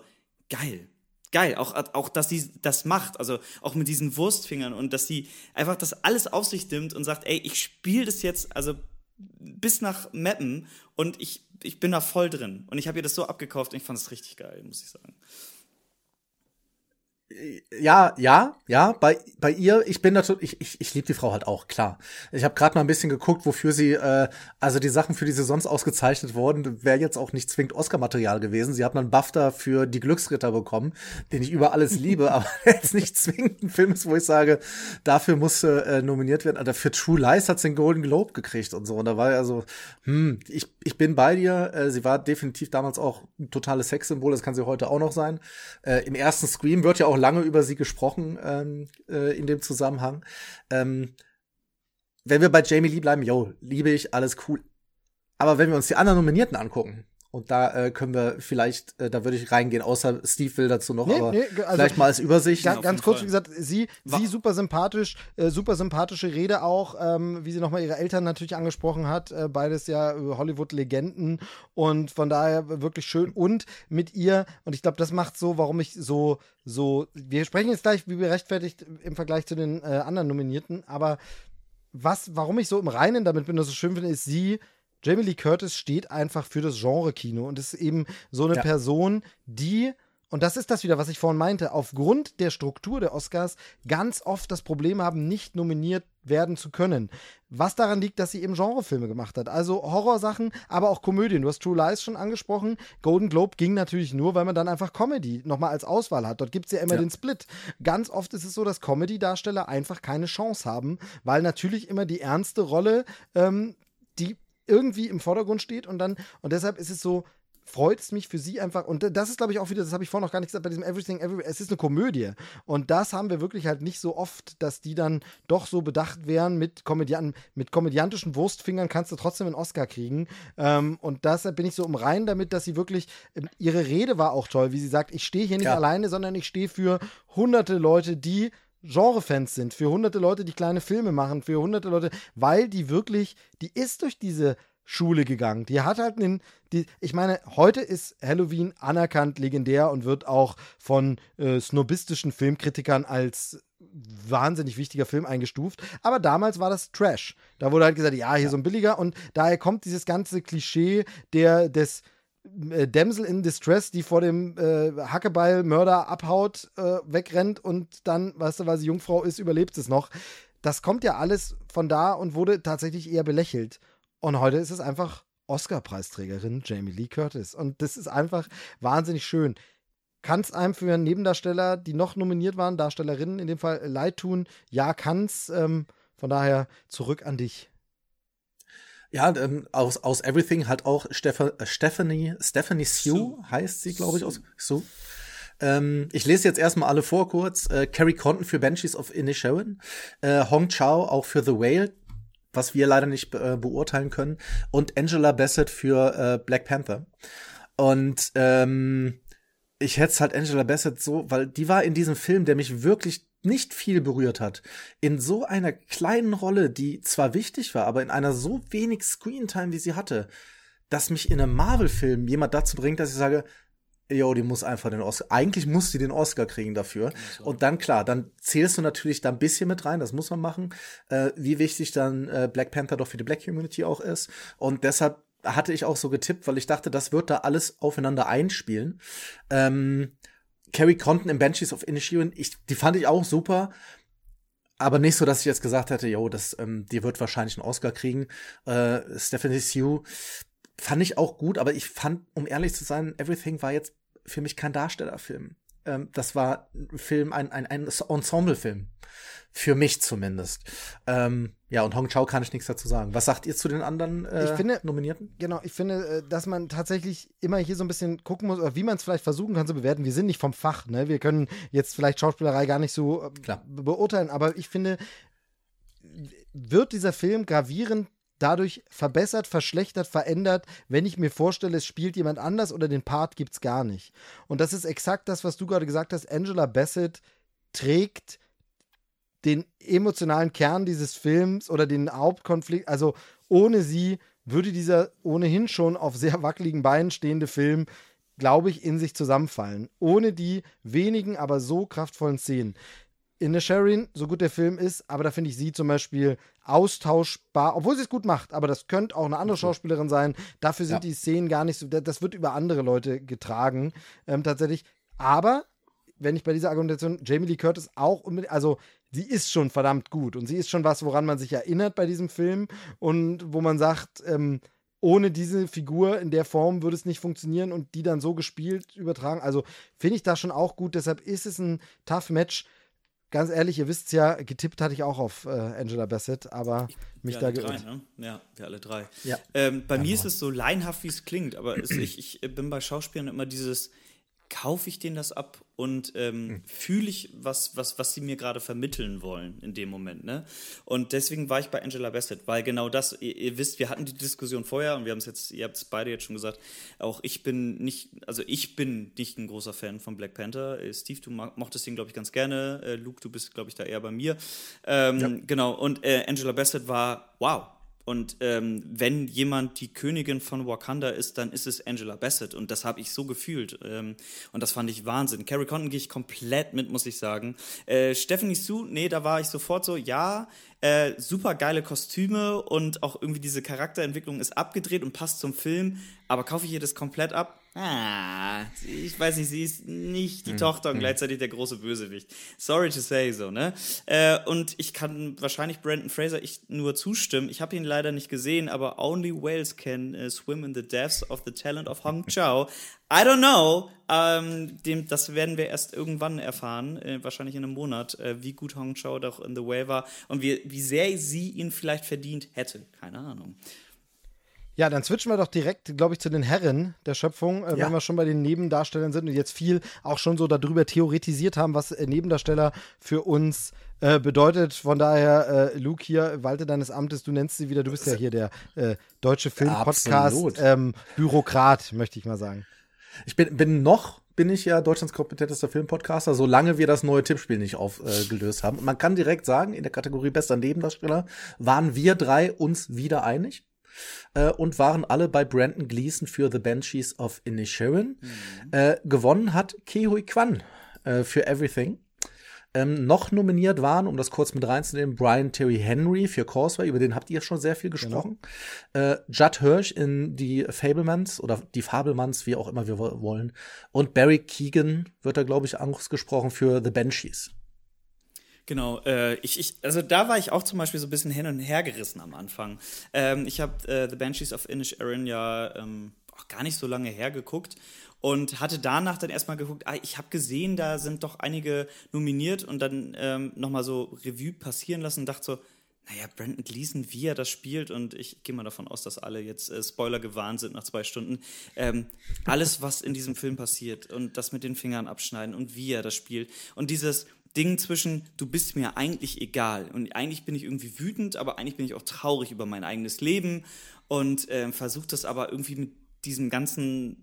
geil geil. Auch, auch, dass sie das macht, also auch mit diesen Wurstfingern und dass sie einfach das alles auf sich nimmt und sagt, ey, ich spiele das jetzt, also bis nach Mappen und ich, ich bin da voll drin. Und ich habe ihr das so abgekauft und ich fand es richtig geil, muss ich sagen ja, ja, ja, bei, bei ihr, ich bin natürlich, ich, ich, ich liebe die Frau halt auch, klar. Ich habe gerade mal ein bisschen geguckt, wofür sie, äh, also die Sachen, für die sie sonst ausgezeichnet wurden, wäre jetzt auch nicht zwingend Oscar-Material gewesen. Sie hat mal einen BAFTA für Die Glücksritter bekommen, den ich über alles liebe, (laughs) aber jetzt nicht zwingend ein Film ist, wo ich sage, dafür musste äh, nominiert werden. Also für True Lies hat sie den Golden Globe gekriegt und so. Und da war ja so, hm, ich, ich bin bei dir. Äh, sie war definitiv damals auch ein totales Sexsymbol, das kann sie heute auch noch sein. Äh, Im ersten Scream wird ja auch lange über sie gesprochen ähm, äh, in dem Zusammenhang. Ähm, wenn wir bei Jamie Lee bleiben, yo, liebe ich, alles cool. Aber wenn wir uns die anderen Nominierten angucken, und da äh, können wir vielleicht, äh, da würde ich reingehen, außer Steve will dazu noch, nee, aber nee, also vielleicht mal als Übersicht. Ganz, ganz kurz, Fall. wie gesagt, sie, sie super sympathisch, äh, super sympathische Rede auch, ähm, wie sie nochmal ihre Eltern natürlich angesprochen hat, äh, beides ja Hollywood-Legenden und von daher wirklich schön und mit ihr, und ich glaube, das macht so, warum ich so, so, wir sprechen jetzt gleich, wie berechtfertigt im Vergleich zu den äh, anderen Nominierten, aber was, warum ich so im Reinen damit bin, dass so schön finde, ist sie, Jamie Lee Curtis steht einfach für das Genre-Kino und ist eben so eine ja. Person, die und das ist das wieder, was ich vorhin meinte, aufgrund der Struktur der Oscars ganz oft das Problem haben, nicht nominiert werden zu können. Was daran liegt, dass sie eben Genrefilme gemacht hat. Also Horrorsachen, aber auch Komödien. Du hast True Lies schon angesprochen. Golden Globe ging natürlich nur, weil man dann einfach Comedy nochmal als Auswahl hat. Dort gibt es ja immer ja. den Split. Ganz oft ist es so, dass Comedy-Darsteller einfach keine Chance haben, weil natürlich immer die ernste Rolle ähm, die irgendwie im Vordergrund steht und dann, und deshalb ist es so, freut es mich für sie einfach. Und das ist, glaube ich, auch wieder, das habe ich vorhin noch gar nicht gesagt, bei diesem Everything Everywhere. Es ist eine Komödie. Und das haben wir wirklich halt nicht so oft, dass die dann doch so bedacht wären mit, Komödian mit komödiantischen Wurstfingern kannst du trotzdem einen Oscar kriegen. Ähm, und deshalb bin ich so im Reinen damit, dass sie wirklich, ähm, ihre Rede war auch toll, wie sie sagt, ich stehe hier nicht ja. alleine, sondern ich stehe für hunderte Leute, die Genrefans sind, für hunderte Leute, die kleine Filme machen, für hunderte Leute, weil die wirklich, die ist durch diese Schule gegangen. Die hat halt einen, die, ich meine, heute ist Halloween anerkannt, legendär und wird auch von äh, snobistischen Filmkritikern als wahnsinnig wichtiger Film eingestuft. Aber damals war das Trash. Da wurde halt gesagt, ja, hier ja. so ein billiger und daher kommt dieses ganze Klischee der, des, äh, Damsel in Distress, die vor dem äh, Hackebeil-Mörder abhaut, äh, wegrennt und dann, weißt du, weil sie Jungfrau ist, überlebt es noch. Das kommt ja alles von da und wurde tatsächlich eher belächelt. Und heute ist es einfach Oscar-Preisträgerin Jamie Lee Curtis. Und das ist einfach wahnsinnig schön. Kann es einem für Nebendarsteller, die noch nominiert waren, Darstellerinnen in dem Fall, leid tun? Ja, kann's. Ähm, von daher zurück an dich. Ja, ähm, aus, aus Everything hat auch Steff äh, Stephanie, Stephanie Sue, heißt sie, glaube ich, aus so. Ähm, ich lese jetzt erstmal alle vor kurz. Äh, Carrie Condon für Banshees of Inisherin, äh, Hong Chao auch für The Whale, was wir leider nicht äh, beurteilen können, und Angela Bassett für äh, Black Panther. Und ähm, ich hätte halt Angela Bassett so, weil die war in diesem Film, der mich wirklich nicht viel berührt hat, in so einer kleinen Rolle, die zwar wichtig war, aber in einer so wenig Screentime, wie sie hatte, dass mich in einem Marvel-Film jemand dazu bringt, dass ich sage, Jo, die muss einfach den Oscar. Eigentlich muss sie den Oscar kriegen dafür. Und dann klar, dann zählst du natürlich da ein bisschen mit rein, das muss man machen, äh, wie wichtig dann äh, Black Panther doch für die Black Community auch ist. Und deshalb hatte ich auch so getippt, weil ich dachte, das wird da alles aufeinander einspielen. Ähm, Carrie Condon im Banshees of Inisherin, ich, die fand ich auch super. Aber nicht so, dass ich jetzt gesagt hätte, jo, das, ähm, die wird wahrscheinlich einen Oscar kriegen. Äh, Stephanie Sue fand ich auch gut, aber ich fand, um ehrlich zu sein, Everything war jetzt für mich kein Darstellerfilm. Ähm, das war ein Film, ein, ein, ein Ensemble-Film. Für mich zumindest. Ähm, ja, und Hong Chao kann ich nichts dazu sagen. Was sagt ihr zu den anderen äh, ich finde, Nominierten? Genau, ich finde, äh, dass man tatsächlich immer hier so ein bisschen gucken muss, oder wie man es vielleicht versuchen kann zu bewerten. Wir sind nicht vom Fach, ne? Wir können jetzt vielleicht Schauspielerei gar nicht so äh, Klar. beurteilen, aber ich finde, wird dieser Film gravierend dadurch verbessert, verschlechtert, verändert, wenn ich mir vorstelle, es spielt jemand anders oder den Part gibt es gar nicht. Und das ist exakt das, was du gerade gesagt hast. Angela Bassett trägt den emotionalen Kern dieses Films oder den Hauptkonflikt, also ohne sie würde dieser ohnehin schon auf sehr wackeligen Beinen stehende Film, glaube ich, in sich zusammenfallen. Ohne die wenigen, aber so kraftvollen Szenen. In der Sharon, so gut der Film ist, aber da finde ich sie zum Beispiel austauschbar, obwohl sie es gut macht, aber das könnte auch eine andere Schauspielerin sein. Dafür sind ja. die Szenen gar nicht so, das wird über andere Leute getragen, ähm, tatsächlich. Aber, wenn ich bei dieser Argumentation, Jamie Lee Curtis auch also sie ist schon verdammt gut und sie ist schon was, woran man sich erinnert bei diesem Film und wo man sagt, ähm, ohne diese Figur in der Form würde es nicht funktionieren und die dann so gespielt übertragen. Also finde ich das schon auch gut. Deshalb ist es ein tough Match ganz ehrlich, ihr wisst ja, getippt hatte ich auch auf äh, Angela Bassett, aber mich wir da geirrt. Drei, ne? Ja, wir alle drei. Ja. Ähm, bei ja, mir ist es so leinhaft, wie es klingt, aber es, ich, ich bin bei Schauspielern immer dieses, kaufe ich denen das ab und ähm, mhm. fühle ich, was, was, was sie mir gerade vermitteln wollen in dem Moment. Ne? Und deswegen war ich bei Angela Bassett, weil genau das, ihr, ihr wisst, wir hatten die Diskussion vorher und wir haben es jetzt, ihr habt es beide jetzt schon gesagt, auch ich bin nicht, also ich bin nicht ein großer Fan von Black Panther. Äh, Steve, du mochtest ihn, glaube ich, ganz gerne. Äh, Luke, du bist, glaube ich, da eher bei mir. Ähm, ja. Genau, und äh, Angela Bassett war, wow, und ähm, wenn jemand die Königin von Wakanda ist, dann ist es Angela Bassett. Und das habe ich so gefühlt. Ähm, und das fand ich Wahnsinn. Carrie Condon gehe ich komplett mit, muss ich sagen. Äh, Stephanie Sue, nee, da war ich sofort so, ja, äh, super geile Kostüme und auch irgendwie diese Charakterentwicklung ist abgedreht und passt zum Film. Aber kaufe ich ihr das komplett ab? Ah, ich weiß nicht, sie ist nicht die mhm. Tochter und hm. gleichzeitig der große Bösewicht. Sorry to say so, ne? Äh, und ich kann wahrscheinlich Brandon Fraser ich nur zustimmen. Ich habe ihn leider nicht gesehen, aber only whales can uh, swim in the depths of the talent of Hong Chao. I don't know. Ähm, dem, das werden wir erst irgendwann erfahren, äh, wahrscheinlich in einem Monat, äh, wie gut Hong Chao doch in The Way war und wie, wie sehr sie ihn vielleicht verdient hätte. Keine Ahnung. Ja, dann switchen wir doch direkt, glaube ich, zu den Herren der Schöpfung, äh, ja. wenn wir schon bei den Nebendarstellern sind und jetzt viel auch schon so darüber theoretisiert haben, was äh, Nebendarsteller für uns äh, bedeutet. Von daher, äh, Luke, hier, walte deines Amtes, du nennst sie wieder, du bist ja hier der äh, deutsche Film-Podcast-Bürokrat, ähm, möchte ich mal sagen. Ich bin, bin noch bin ich ja Deutschlands kompetentester Filmpodcaster, solange wir das neue Tippspiel nicht aufgelöst haben. Und man kann direkt sagen, in der Kategorie bester Nebendarsteller waren wir drei uns wieder einig äh, und waren alle bei Brandon Gleason für The Banshees of Inisherin. Mhm. Äh, gewonnen hat Kehui Kwan äh, für Everything. Ähm, noch nominiert waren, um das kurz mit reinzunehmen, Brian Terry Henry für Causeway, über den habt ihr schon sehr viel genau. gesprochen. Genau. Äh, Judd Hirsch in die Fablemans oder die Fablemans, wie auch immer wir wollen. Und Barry Keegan wird da, glaube ich, ausgesprochen für The Banshees. Genau, äh, ich, ich, also da war ich auch zum Beispiel so ein bisschen hin und her gerissen am Anfang. Ähm, ich habe äh, The Banshees of Inish Erin ja ähm, auch gar nicht so lange hergeguckt und hatte danach dann erstmal geguckt, ah, ich habe gesehen, da sind doch einige nominiert und dann ähm, nochmal so Revue passieren lassen und dachte so, naja, Brandon Gleason, wie er das spielt, und ich gehe mal davon aus, dass alle jetzt äh, Spoiler gewarnt sind nach zwei Stunden. Ähm, alles, was in diesem Film passiert und das mit den Fingern abschneiden und wie er das spielt und dieses, Ding zwischen, du bist mir eigentlich egal und eigentlich bin ich irgendwie wütend, aber eigentlich bin ich auch traurig über mein eigenes Leben und äh, versuche das aber irgendwie mit diesem ganzen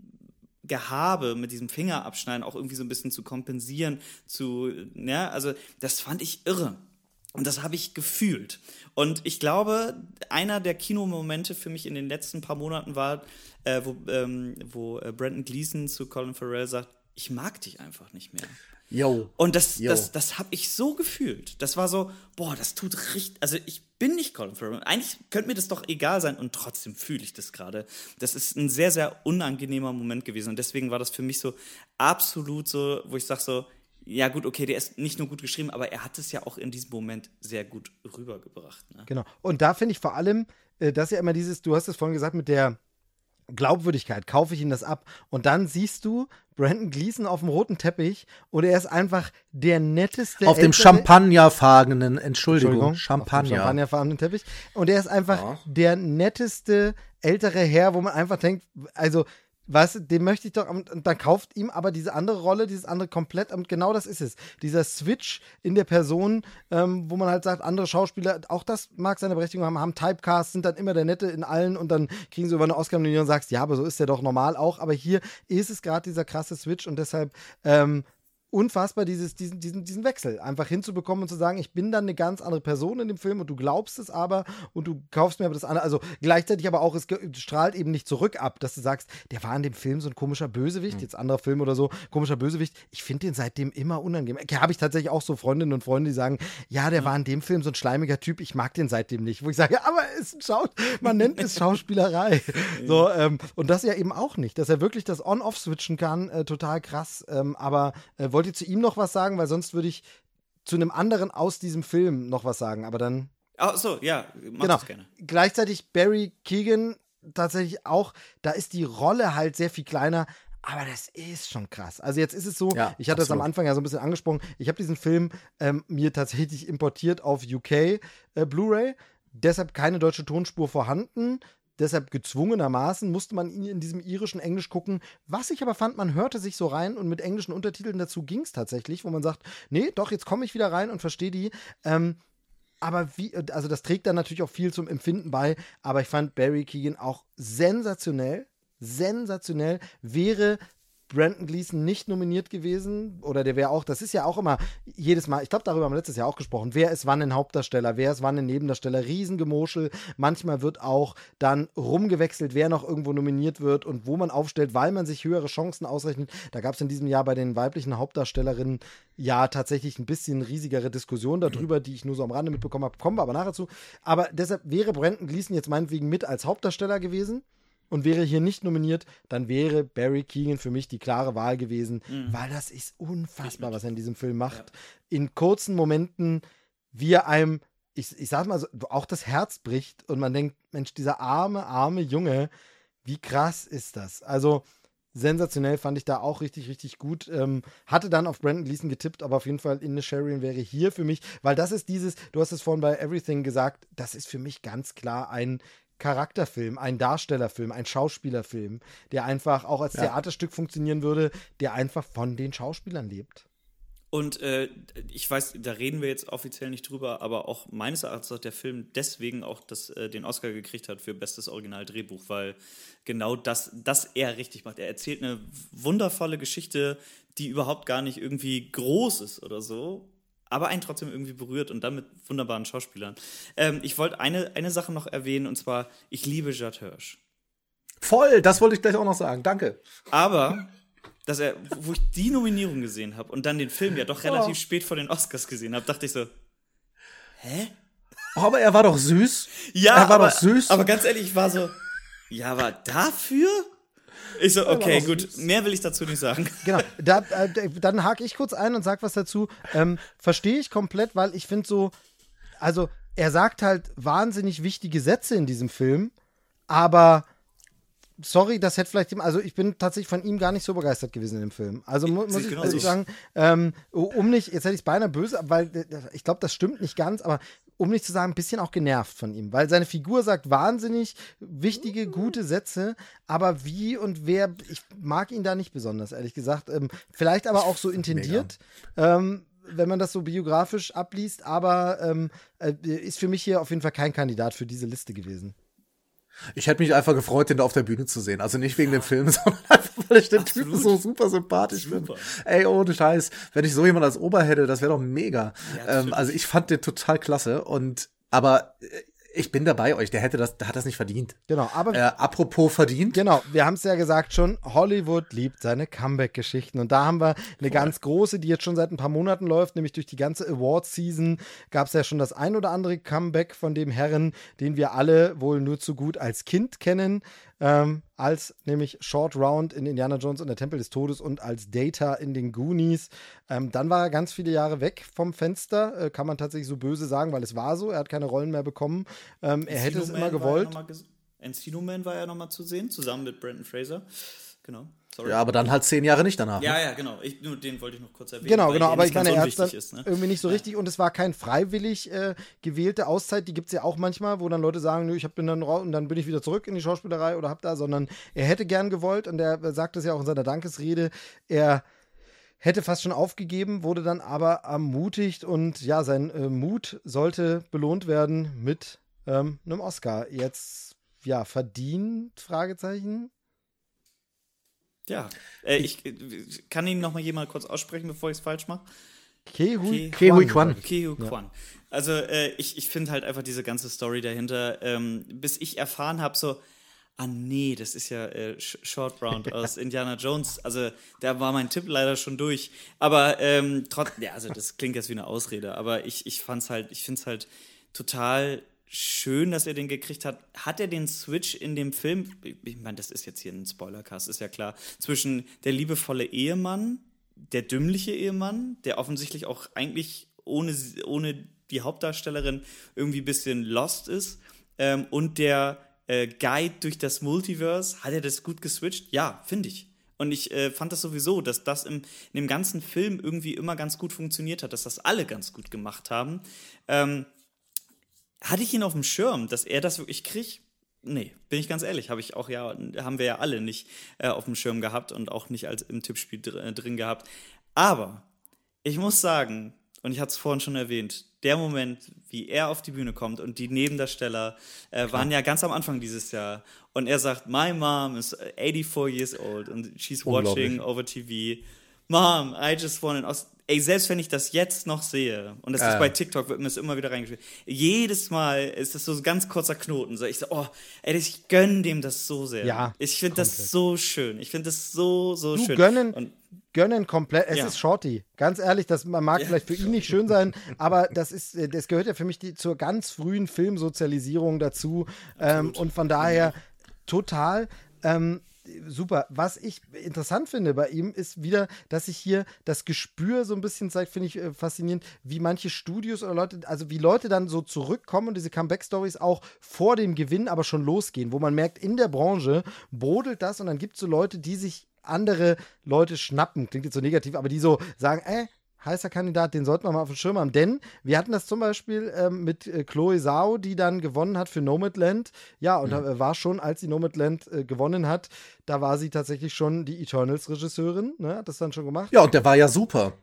Gehabe, mit diesem Fingerabschneiden auch irgendwie so ein bisschen zu kompensieren, zu, ja, also das fand ich irre. Und das habe ich gefühlt. Und ich glaube, einer der Kinomomente für mich in den letzten paar Monaten war, äh, wo, ähm, wo äh, Brandon Gleason zu Colin Farrell sagt, ich mag dich einfach nicht mehr. Yo. Und das, Yo. das, das habe ich so gefühlt. Das war so, boah, das tut richtig. Also ich bin nicht Colin Farrell. Eigentlich könnte mir das doch egal sein und trotzdem fühle ich das gerade. Das ist ein sehr, sehr unangenehmer Moment gewesen. Und deswegen war das für mich so absolut so, wo ich sage so, ja gut, okay, der ist nicht nur gut geschrieben, aber er hat es ja auch in diesem Moment sehr gut rübergebracht. Ne? Genau. Und da finde ich vor allem, äh, dass ja immer dieses, du hast es vorhin gesagt, mit der Glaubwürdigkeit, kaufe ich ihn das ab. Und dann siehst du Brandon Gleason auf dem roten Teppich und er ist einfach der netteste. Auf dem champagnerfarbenen, Entschuldigung, Entschuldigung Champagner. champagnerfarbenen Teppich. Und er ist einfach ja. der netteste ältere Herr, wo man einfach denkt, also Weißt du, den möchte ich doch, und dann kauft ihm aber diese andere Rolle, dieses andere komplett, und genau das ist es. Dieser Switch in der Person, ähm, wo man halt sagt, andere Schauspieler, auch das mag seine Berechtigung haben, haben Typecast, sind dann immer der Nette in allen und dann kriegen sie über eine Oscar-Nominierung und sagst, ja, aber so ist der doch normal auch. Aber hier ist es gerade dieser krasse Switch und deshalb ähm, unfassbar, dieses, diesen, diesen, diesen Wechsel einfach hinzubekommen und zu sagen, ich bin dann eine ganz andere Person in dem Film und du glaubst es aber und du kaufst mir aber das andere. Also gleichzeitig aber auch, es strahlt eben nicht zurück ab, dass du sagst, der war in dem Film so ein komischer Bösewicht, mhm. jetzt anderer Film oder so, komischer Bösewicht. Ich finde den seitdem immer unangenehm. Okay, habe ich tatsächlich auch so Freundinnen und Freunde, die sagen, ja, der mhm. war in dem Film so ein schleimiger Typ, ich mag den seitdem nicht. Wo ich sage, aber es ist ein Schau man nennt es Schauspielerei. (laughs) so, ähm, und das ja eben auch nicht, dass er wirklich das On-Off switchen kann, äh, total krass. Ähm, aber äh, wollt ihr zu ihm noch was sagen? Weil sonst würde ich zu einem anderen aus diesem Film noch was sagen, aber dann. Ach so, ja, mach genau. das gerne. Gleichzeitig Barry Keegan tatsächlich auch, da ist die Rolle halt sehr viel kleiner, aber das ist schon krass. Also jetzt ist es so, ja, ich hatte absolut. das am Anfang ja so ein bisschen angesprochen, ich habe diesen Film ähm, mir tatsächlich importiert auf UK äh, Blu-ray, deshalb keine deutsche Tonspur vorhanden deshalb gezwungenermaßen musste man ihn in diesem irischen Englisch gucken. Was ich aber fand, man hörte sich so rein und mit englischen Untertiteln dazu ging es tatsächlich, wo man sagt, nee, doch, jetzt komme ich wieder rein und verstehe die. Ähm, aber wie, also das trägt dann natürlich auch viel zum Empfinden bei, aber ich fand Barry Keegan auch sensationell. Sensationell wäre Brandon Gleason nicht nominiert gewesen oder der wäre auch, das ist ja auch immer jedes Mal, ich glaube, darüber haben wir letztes Jahr auch gesprochen, wer ist wann ein Hauptdarsteller, wer ist wann ein Nebendarsteller, Riesengemoschel, manchmal wird auch dann rumgewechselt, wer noch irgendwo nominiert wird und wo man aufstellt, weil man sich höhere Chancen ausrechnet. Da gab es in diesem Jahr bei den weiblichen Hauptdarstellerinnen ja tatsächlich ein bisschen riesigere Diskussion darüber, die ich nur so am Rande mitbekommen habe, kommen wir aber nachher zu. Aber deshalb wäre Brandon Gleason jetzt meinetwegen mit als Hauptdarsteller gewesen und wäre hier nicht nominiert, dann wäre Barry Keegan für mich die klare Wahl gewesen, mhm. weil das ist unfassbar, was er in diesem Film macht. Ja. In kurzen Momenten, wie er einem, ich, ich sag mal so, auch das Herz bricht und man denkt, Mensch, dieser arme, arme Junge, wie krass ist das? Also, sensationell fand ich da auch richtig, richtig gut. Ähm, hatte dann auf Brandon Gleason getippt, aber auf jeden Fall Inne Sherian wäre hier für mich, weil das ist dieses, du hast es vorhin bei Everything gesagt, das ist für mich ganz klar ein Charakterfilm, ein Darstellerfilm, ein Schauspielerfilm, der einfach auch als ja. Theaterstück funktionieren würde, der einfach von den Schauspielern lebt. Und äh, ich weiß, da reden wir jetzt offiziell nicht drüber, aber auch meines Erachtens hat der Film deswegen auch das, äh, den Oscar gekriegt hat für bestes Originaldrehbuch, weil genau das, das er richtig macht. Er erzählt eine wundervolle Geschichte, die überhaupt gar nicht irgendwie groß ist oder so, aber einen trotzdem irgendwie berührt und dann mit wunderbaren Schauspielern. Ähm, ich wollte eine, eine Sache noch erwähnen und zwar, ich liebe Judd Hirsch. Voll, das wollte ich gleich auch noch sagen. Danke. Aber, dass er, wo ich die Nominierung gesehen habe und dann den Film ja doch relativ oh. spät vor den Oscars gesehen habe, dachte ich so, hä? Aber er war doch süß. Ja, er war aber, doch süß. Aber ganz ehrlich, ich war so, ja, aber dafür? Ich so, okay, gut, mehr will ich dazu nicht sagen. Genau, da, äh, dann hake ich kurz ein und sag was dazu. Ähm, Verstehe ich komplett, weil ich finde so, also er sagt halt wahnsinnig wichtige Sätze in diesem Film, aber sorry, das hätte vielleicht, also ich bin tatsächlich von ihm gar nicht so begeistert gewesen im Film. Also mu muss ich genau sagen, ähm, um nicht, jetzt hätte ich es beinahe böse, weil äh, ich glaube, das stimmt nicht ganz, aber um nicht zu sagen, ein bisschen auch genervt von ihm, weil seine Figur sagt wahnsinnig wichtige, gute Sätze, aber wie und wer, ich mag ihn da nicht besonders, ehrlich gesagt. Ähm, vielleicht aber auch so intendiert. Ähm, wenn man das so biografisch abliest, aber ähm, äh, ist für mich hier auf jeden Fall kein Kandidat für diese Liste gewesen. Ich hätte mich einfach gefreut, den da auf der Bühne zu sehen. Also nicht wegen ja. dem Film, (laughs) sondern einfach, weil ich den Absolut. Typen so super sympathisch finde. Ey, ohne Scheiß. Wenn ich so jemand als Ober hätte, das wäre doch mega. Ja, ähm, also ich fand den total klasse und aber äh, ich bin dabei euch, der hätte das, der hat das nicht verdient. Genau, aber. Äh, apropos verdient. Genau, wir haben es ja gesagt schon, Hollywood liebt seine Comeback-Geschichten. Und da haben wir eine cool. ganz große, die jetzt schon seit ein paar Monaten läuft, nämlich durch die ganze Award-Season gab es ja schon das ein oder andere Comeback von dem Herren, den wir alle wohl nur zu gut als Kind kennen ähm, als nämlich Short Round in Indiana Jones und der Tempel des Todes und als Data in den Goonies. Ähm, dann war er ganz viele Jahre weg vom Fenster, äh, kann man tatsächlich so böse sagen, weil es war so. Er hat keine Rollen mehr bekommen. Ähm, er hätte es immer gewollt. Encino Man war ja nochmal zu sehen, zusammen mit Brandon Fraser. Genau. Sorry. Ja, aber dann halt zehn Jahre nicht danach. Ja, ne? ja, genau. Ich, nur den wollte ich noch kurz erwähnen. Genau, genau, aber ich meine, er hat dann ist, ne? irgendwie nicht so ja. richtig und es war kein freiwillig äh, gewählte Auszeit, die gibt es ja auch manchmal, wo dann Leute sagen, nö, ich bin dann raus und dann bin ich wieder zurück in die Schauspielerei oder hab da, sondern er hätte gern gewollt und er sagt es ja auch in seiner Dankesrede, er hätte fast schon aufgegeben, wurde dann aber ermutigt und ja, sein äh, Mut sollte belohnt werden mit ähm, einem Oscar. Jetzt, ja, verdient, Fragezeichen? Ja, äh, ich äh, kann ihn noch mal jemand kurz aussprechen, bevor ich es falsch mache. Kehui Ke- Kehui Kwan. Keo Kwan. Also äh, ich, ich finde halt einfach diese ganze Story dahinter, ähm, bis ich erfahren habe, so, ah nee, das ist ja äh, Sh- Short Round (laughs) aus Indiana Jones. Also da war mein Tipp leider schon durch. Aber ähm, trotzdem, ja, also das klingt jetzt wie eine Ausrede, aber ich, ich fand's halt, ich finde es halt total schön, dass er den gekriegt hat. Hat er den Switch in dem Film, ich meine, das ist jetzt hier ein Spoilercast, ist ja klar, zwischen der liebevolle Ehemann, der dümmliche Ehemann, der offensichtlich auch eigentlich ohne, ohne die Hauptdarstellerin irgendwie ein bisschen lost ist, ähm, und der äh, Guide durch das Multiverse, hat er das gut geswitcht? Ja, finde ich. Und ich äh, fand das sowieso, dass das im, in dem ganzen Film irgendwie immer ganz gut funktioniert hat, dass das alle ganz gut gemacht haben. Ähm, hatte ich ihn auf dem Schirm, dass er das wirklich kriegt? Nee, bin ich ganz ehrlich, habe ich auch ja, haben wir ja alle nicht äh, auf dem Schirm gehabt und auch nicht als im Tippspiel dr äh, drin gehabt. Aber ich muss sagen, und ich hatte es vorhin schon erwähnt, der Moment, wie er auf die Bühne kommt und die Nebendarsteller äh, waren ja ganz am Anfang dieses Jahr und er sagt, my mom is 84 years old and she's watching over TV. Mom, I just want an Os Ey, selbst wenn ich das jetzt noch sehe, und das ist Äh. bei TikTok, wird mir das immer wieder reingespielt, jedes Mal ist das so ein ganz kurzer Knoten. So, ich so, oh, ey, ich gönn dem das so sehr. Ja, Ich finde das so schön. Ich finde das so, so Du schön. gönnen, Und gönnen komplett. Es Ja. ist Shorty. Ganz ehrlich, das mag vielleicht für ihn nicht schön sein, aber das ist, äh, das gehört ja für mich die, zur ganz frühen Filmsozialisierung dazu. Ähm, und von daher total. Ähm, Super. Was ich interessant finde bei ihm ist wieder, dass sich hier das Gespür so ein bisschen zeigt, finde ich äh, faszinierend, wie manche Studios oder Leute, also wie Leute dann so zurückkommen und diese Comeback-Stories auch vor dem Gewinn aber schon losgehen, wo man merkt, in der Branche brodelt das und dann gibt es so Leute, die sich andere Leute schnappen. Klingt jetzt so negativ, aber die so sagen, äh, heißer Kandidat, den sollten wir mal auf dem Schirm haben. Denn wir hatten das zum Beispiel ähm, mit äh, Chloe Zhao, die dann gewonnen hat für Nomadland. Ja, und da äh, war schon, als sie Nomadland äh, gewonnen hat, da war sie tatsächlich schon die Eternals-Regisseurin. Ne? Hat das dann schon gemacht. Ja, und der war ja super.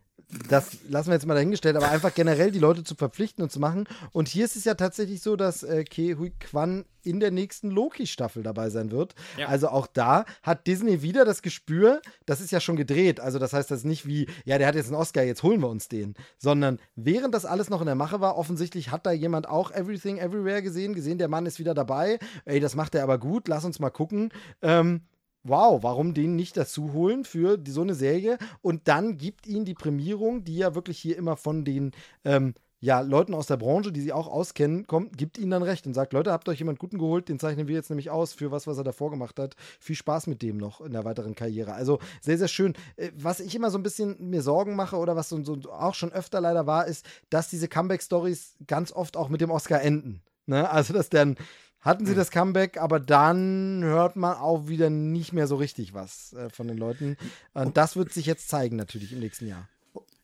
Das lassen wir jetzt mal dahingestellt, aber einfach generell die Leute zu verpflichten und zu machen. Und hier ist es ja tatsächlich so, dass äh, Ke Hui Kwan in der nächsten Loki-Staffel dabei sein wird. Ja. Also auch da hat Disney wieder das Gespür, das ist ja schon gedreht. Also das heißt das ist nicht wie, ja, der hat jetzt einen Oscar, jetzt holen wir uns den. Sondern während das alles noch in der Mache war, offensichtlich hat da jemand auch Everything Everywhere gesehen, gesehen, der Mann ist wieder dabei. Ey, das macht er aber gut, lass uns mal gucken. Ähm, wow, warum den nicht dazu holen für die, so eine Serie? Und dann gibt ihnen die Prämierung, die ja wirklich hier immer von den ähm, ja, Leuten aus der Branche, die sie auch auskennen, kommt, gibt ihnen dann recht und sagt, Leute, habt euch jemand Guten geholt, den zeichnen wir jetzt nämlich aus für was, was er davor gemacht hat. Viel Spaß mit dem noch in der weiteren Karriere. Also sehr, sehr schön. Äh, Was ich immer so ein bisschen mir Sorgen mache oder was so, so auch schon öfter leider war, ist, dass diese Comeback-Stories ganz oft auch mit dem Oscar enden. Ne? Also, dass dann hatten sie das Comeback, aber dann hört man auch wieder nicht mehr so richtig was äh, von den Leuten. Und das wird sich jetzt zeigen, natürlich im nächsten Jahr.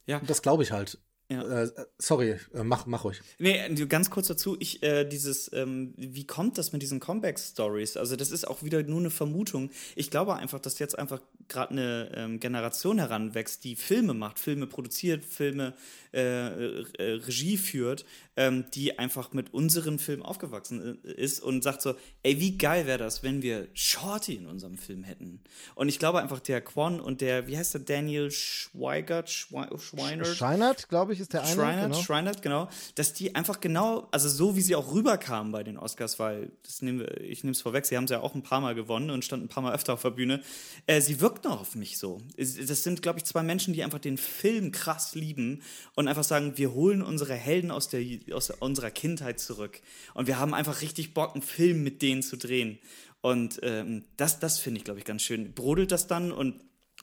ja, Das glaube ich halt. Ja. Äh, sorry, äh, mach, mach ruhig. Nee, ganz kurz dazu, ich, äh, dieses, ähm, wie kommt das mit diesen Comeback-Stories? Also, das ist auch wieder nur eine Vermutung. Ich glaube einfach, dass jetzt einfach gerade eine ähm, Generation heranwächst, die Filme macht, Filme produziert, Filme äh, äh, Regie führt, ähm, die einfach mit unseren Filmen aufgewachsen äh, ist und sagt so, ey, wie geil wäre das, wenn wir Shorty in unserem Film hätten? Und ich glaube einfach, der Quan und der, wie heißt der, Daniel Schweigert, Schwe Schweinert? Scheinert, glaube ich, ist der eine. Schreinert, genau. Schreinert, genau, dass die einfach genau, also so wie sie auch rüberkamen bei den Oscars, weil das nehmen wir, ich nehme es vorweg, sie haben es ja auch ein paar Mal gewonnen und standen ein paar Mal öfter auf der Bühne. Äh, sie wirkten auch auf mich so. Das sind, glaube ich, zwei Menschen, die einfach den Film krass lieben und einfach sagen, wir holen unsere Helden aus, der, aus unserer Kindheit zurück. Und wir haben einfach richtig Bock, einen Film mit denen zu drehen. Und ähm, das, das finde ich, glaube ich, ganz schön. Brodelt das dann und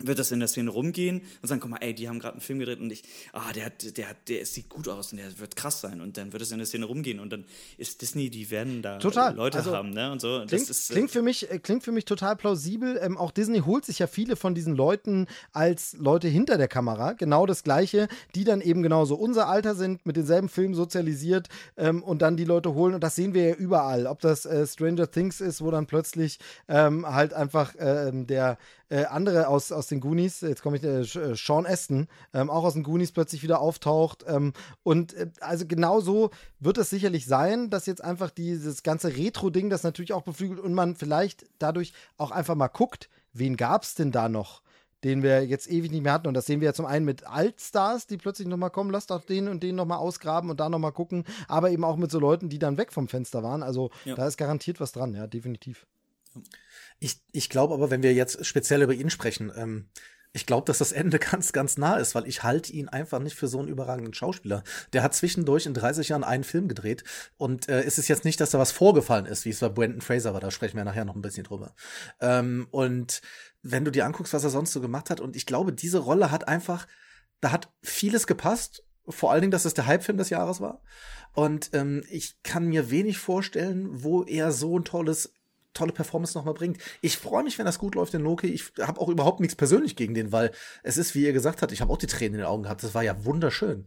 wird das in der Szene rumgehen und sagen, guck mal, ey, die haben gerade einen Film gedreht und ich, ah, der hat, der hat, der sieht gut aus und der wird krass sein und dann wird es in der Szene rumgehen und dann ist Disney, die werden da Total. Leute Also, haben, ne, und so. Klingt, das ist, äh, klingt, für mich, äh, klingt für mich total plausibel. Ähm, auch Disney holt sich ja viele von diesen Leuten als Leute hinter der Kamera. Genau das Gleiche, die dann eben genauso unser Alter sind, mit denselben Filmen sozialisiert ähm, und dann die Leute holen. Und das sehen wir ja überall. Ob das äh, Stranger Things ist, wo dann plötzlich ähm, halt einfach ähm, der äh, andere aus, aus den Goonies, jetzt komme ich, äh, äh, Sean Aston, ähm, auch aus den Goonies plötzlich wieder auftaucht. Ähm, und äh, also genau so wird es sicherlich sein, dass jetzt einfach dieses ganze Retro-Ding das natürlich auch beflügelt und man vielleicht dadurch auch einfach mal guckt, wen gab's denn da noch? den wir jetzt ewig nicht mehr hatten. Und das sehen wir ja zum einen mit Altstars, die plötzlich nochmal kommen, lasst doch den und den nochmal ausgraben und da nochmal gucken, aber eben auch mit so Leuten, die dann weg vom Fenster waren. Also Ja. da ist garantiert was dran, ja, definitiv. Ich, ich glaube aber, wenn wir jetzt speziell über ihn sprechen, ähm, ich glaube, dass das Ende (laughs) ganz, ganz nah ist, weil ich halte ihn einfach nicht für so einen überragenden Schauspieler. Der hat zwischendurch in 30 Jahren einen Film gedreht und äh, es ist jetzt nicht, dass da was vorgefallen ist, wie es bei Brandon Fraser war, da sprechen wir nachher noch ein bisschen drüber. Ähm, und wenn du dir anguckst, was er sonst so gemacht hat, und ich glaube, diese Rolle hat einfach, da hat vieles gepasst, vor allen Dingen, dass es der Hype-Film des Jahres war. Und ähm, ich kann mir wenig vorstellen, wo er so ein tolles tolle Performance nochmal bringt. Ich freue mich, wenn das gut läuft in Loki. Ich habe auch überhaupt nichts persönlich gegen den, weil es ist, wie ihr gesagt habt, ich habe auch die Tränen in den Augen gehabt. Das war ja wunderschön.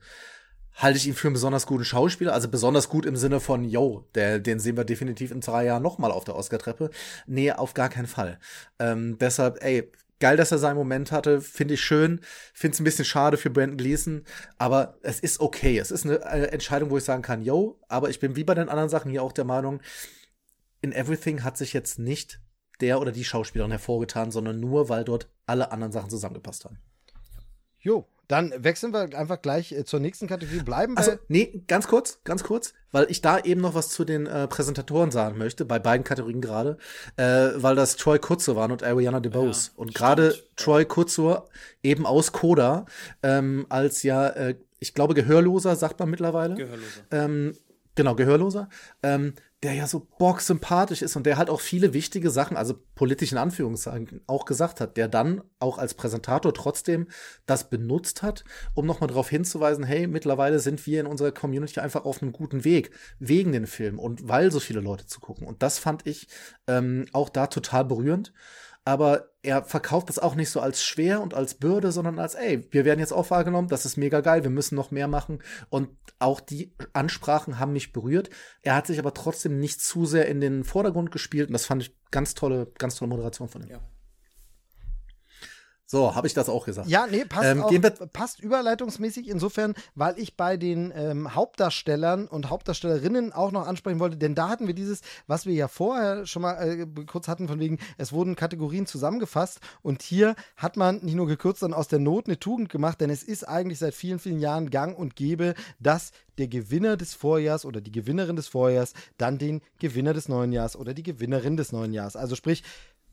Halte ich ihn für einen besonders guten Schauspieler, also besonders gut im Sinne von, yo, der, den sehen wir definitiv in drei Jahren nochmal auf der Oscar-Treppe. Nee, auf gar keinen Fall. Ähm, deshalb, ey, geil, dass er seinen Moment hatte, finde ich schön, finde es ein bisschen schade für Brandon Gleason, aber es ist okay. Es ist eine Entscheidung, wo ich sagen kann, yo, aber ich bin wie bei den anderen Sachen hier auch der Meinung, in Everything hat sich jetzt nicht der oder die Schauspielerin hervorgetan, sondern nur, weil dort alle anderen Sachen zusammengepasst haben. Jo, dann wechseln wir einfach gleich äh, zur nächsten Kategorie. Bleiben wir. Also, nee, ganz kurz, ganz kurz, weil ich da eben noch was zu den äh, Präsentatoren sagen möchte, bei beiden Kategorien gerade, äh, weil das Troy Kutzer waren und Ariana DeBose. Ja, und gerade. Troy Kutzer eben aus Coda, ähm, als ja, äh, ich glaube, Gehörloser, sagt man mittlerweile. Gehörloser. ähm, genau, Gehörloser, ähm, der ja so bocksympathisch ist und der halt auch viele wichtige Sachen, also politischen Anführungszeichen, auch gesagt hat, der dann auch als Präsentator trotzdem das benutzt hat, um nochmal darauf hinzuweisen, hey, mittlerweile sind wir in unserer Community einfach auf einem guten Weg, wegen den Film und weil so viele Leute zu gucken. Und das fand ich ähm, auch da total berührend. Aber er verkauft das auch nicht so als schwer und als Bürde, sondern als, ey, wir werden jetzt auch wahrgenommen, das ist mega geil, wir müssen noch mehr machen. Und auch die Ansprachen haben mich berührt. Er hat sich aber trotzdem nicht zu sehr in den Vordergrund gespielt und das fand ich ganz tolle, ganz tolle Moderation von ihm. Ja. So, habe ich das auch gesagt. Ja, nee, passt, Ähm, auch, passt überleitungsmäßig insofern, weil ich bei den ähm, Hauptdarstellern und Hauptdarstellerinnen auch noch ansprechen wollte, denn da hatten wir dieses, was wir ja vorher schon mal äh, kurz hatten, von wegen, es wurden Kategorien zusammengefasst und hier hat man nicht nur gekürzt, sondern aus der Not eine Tugend gemacht, denn es ist eigentlich seit vielen, vielen Jahren gang und gäbe, dass der Gewinner des Vorjahrs oder die Gewinnerin des Vorjahrs dann den Gewinner des neuen Jahres oder die Gewinnerin des neuen Jahres, also sprich,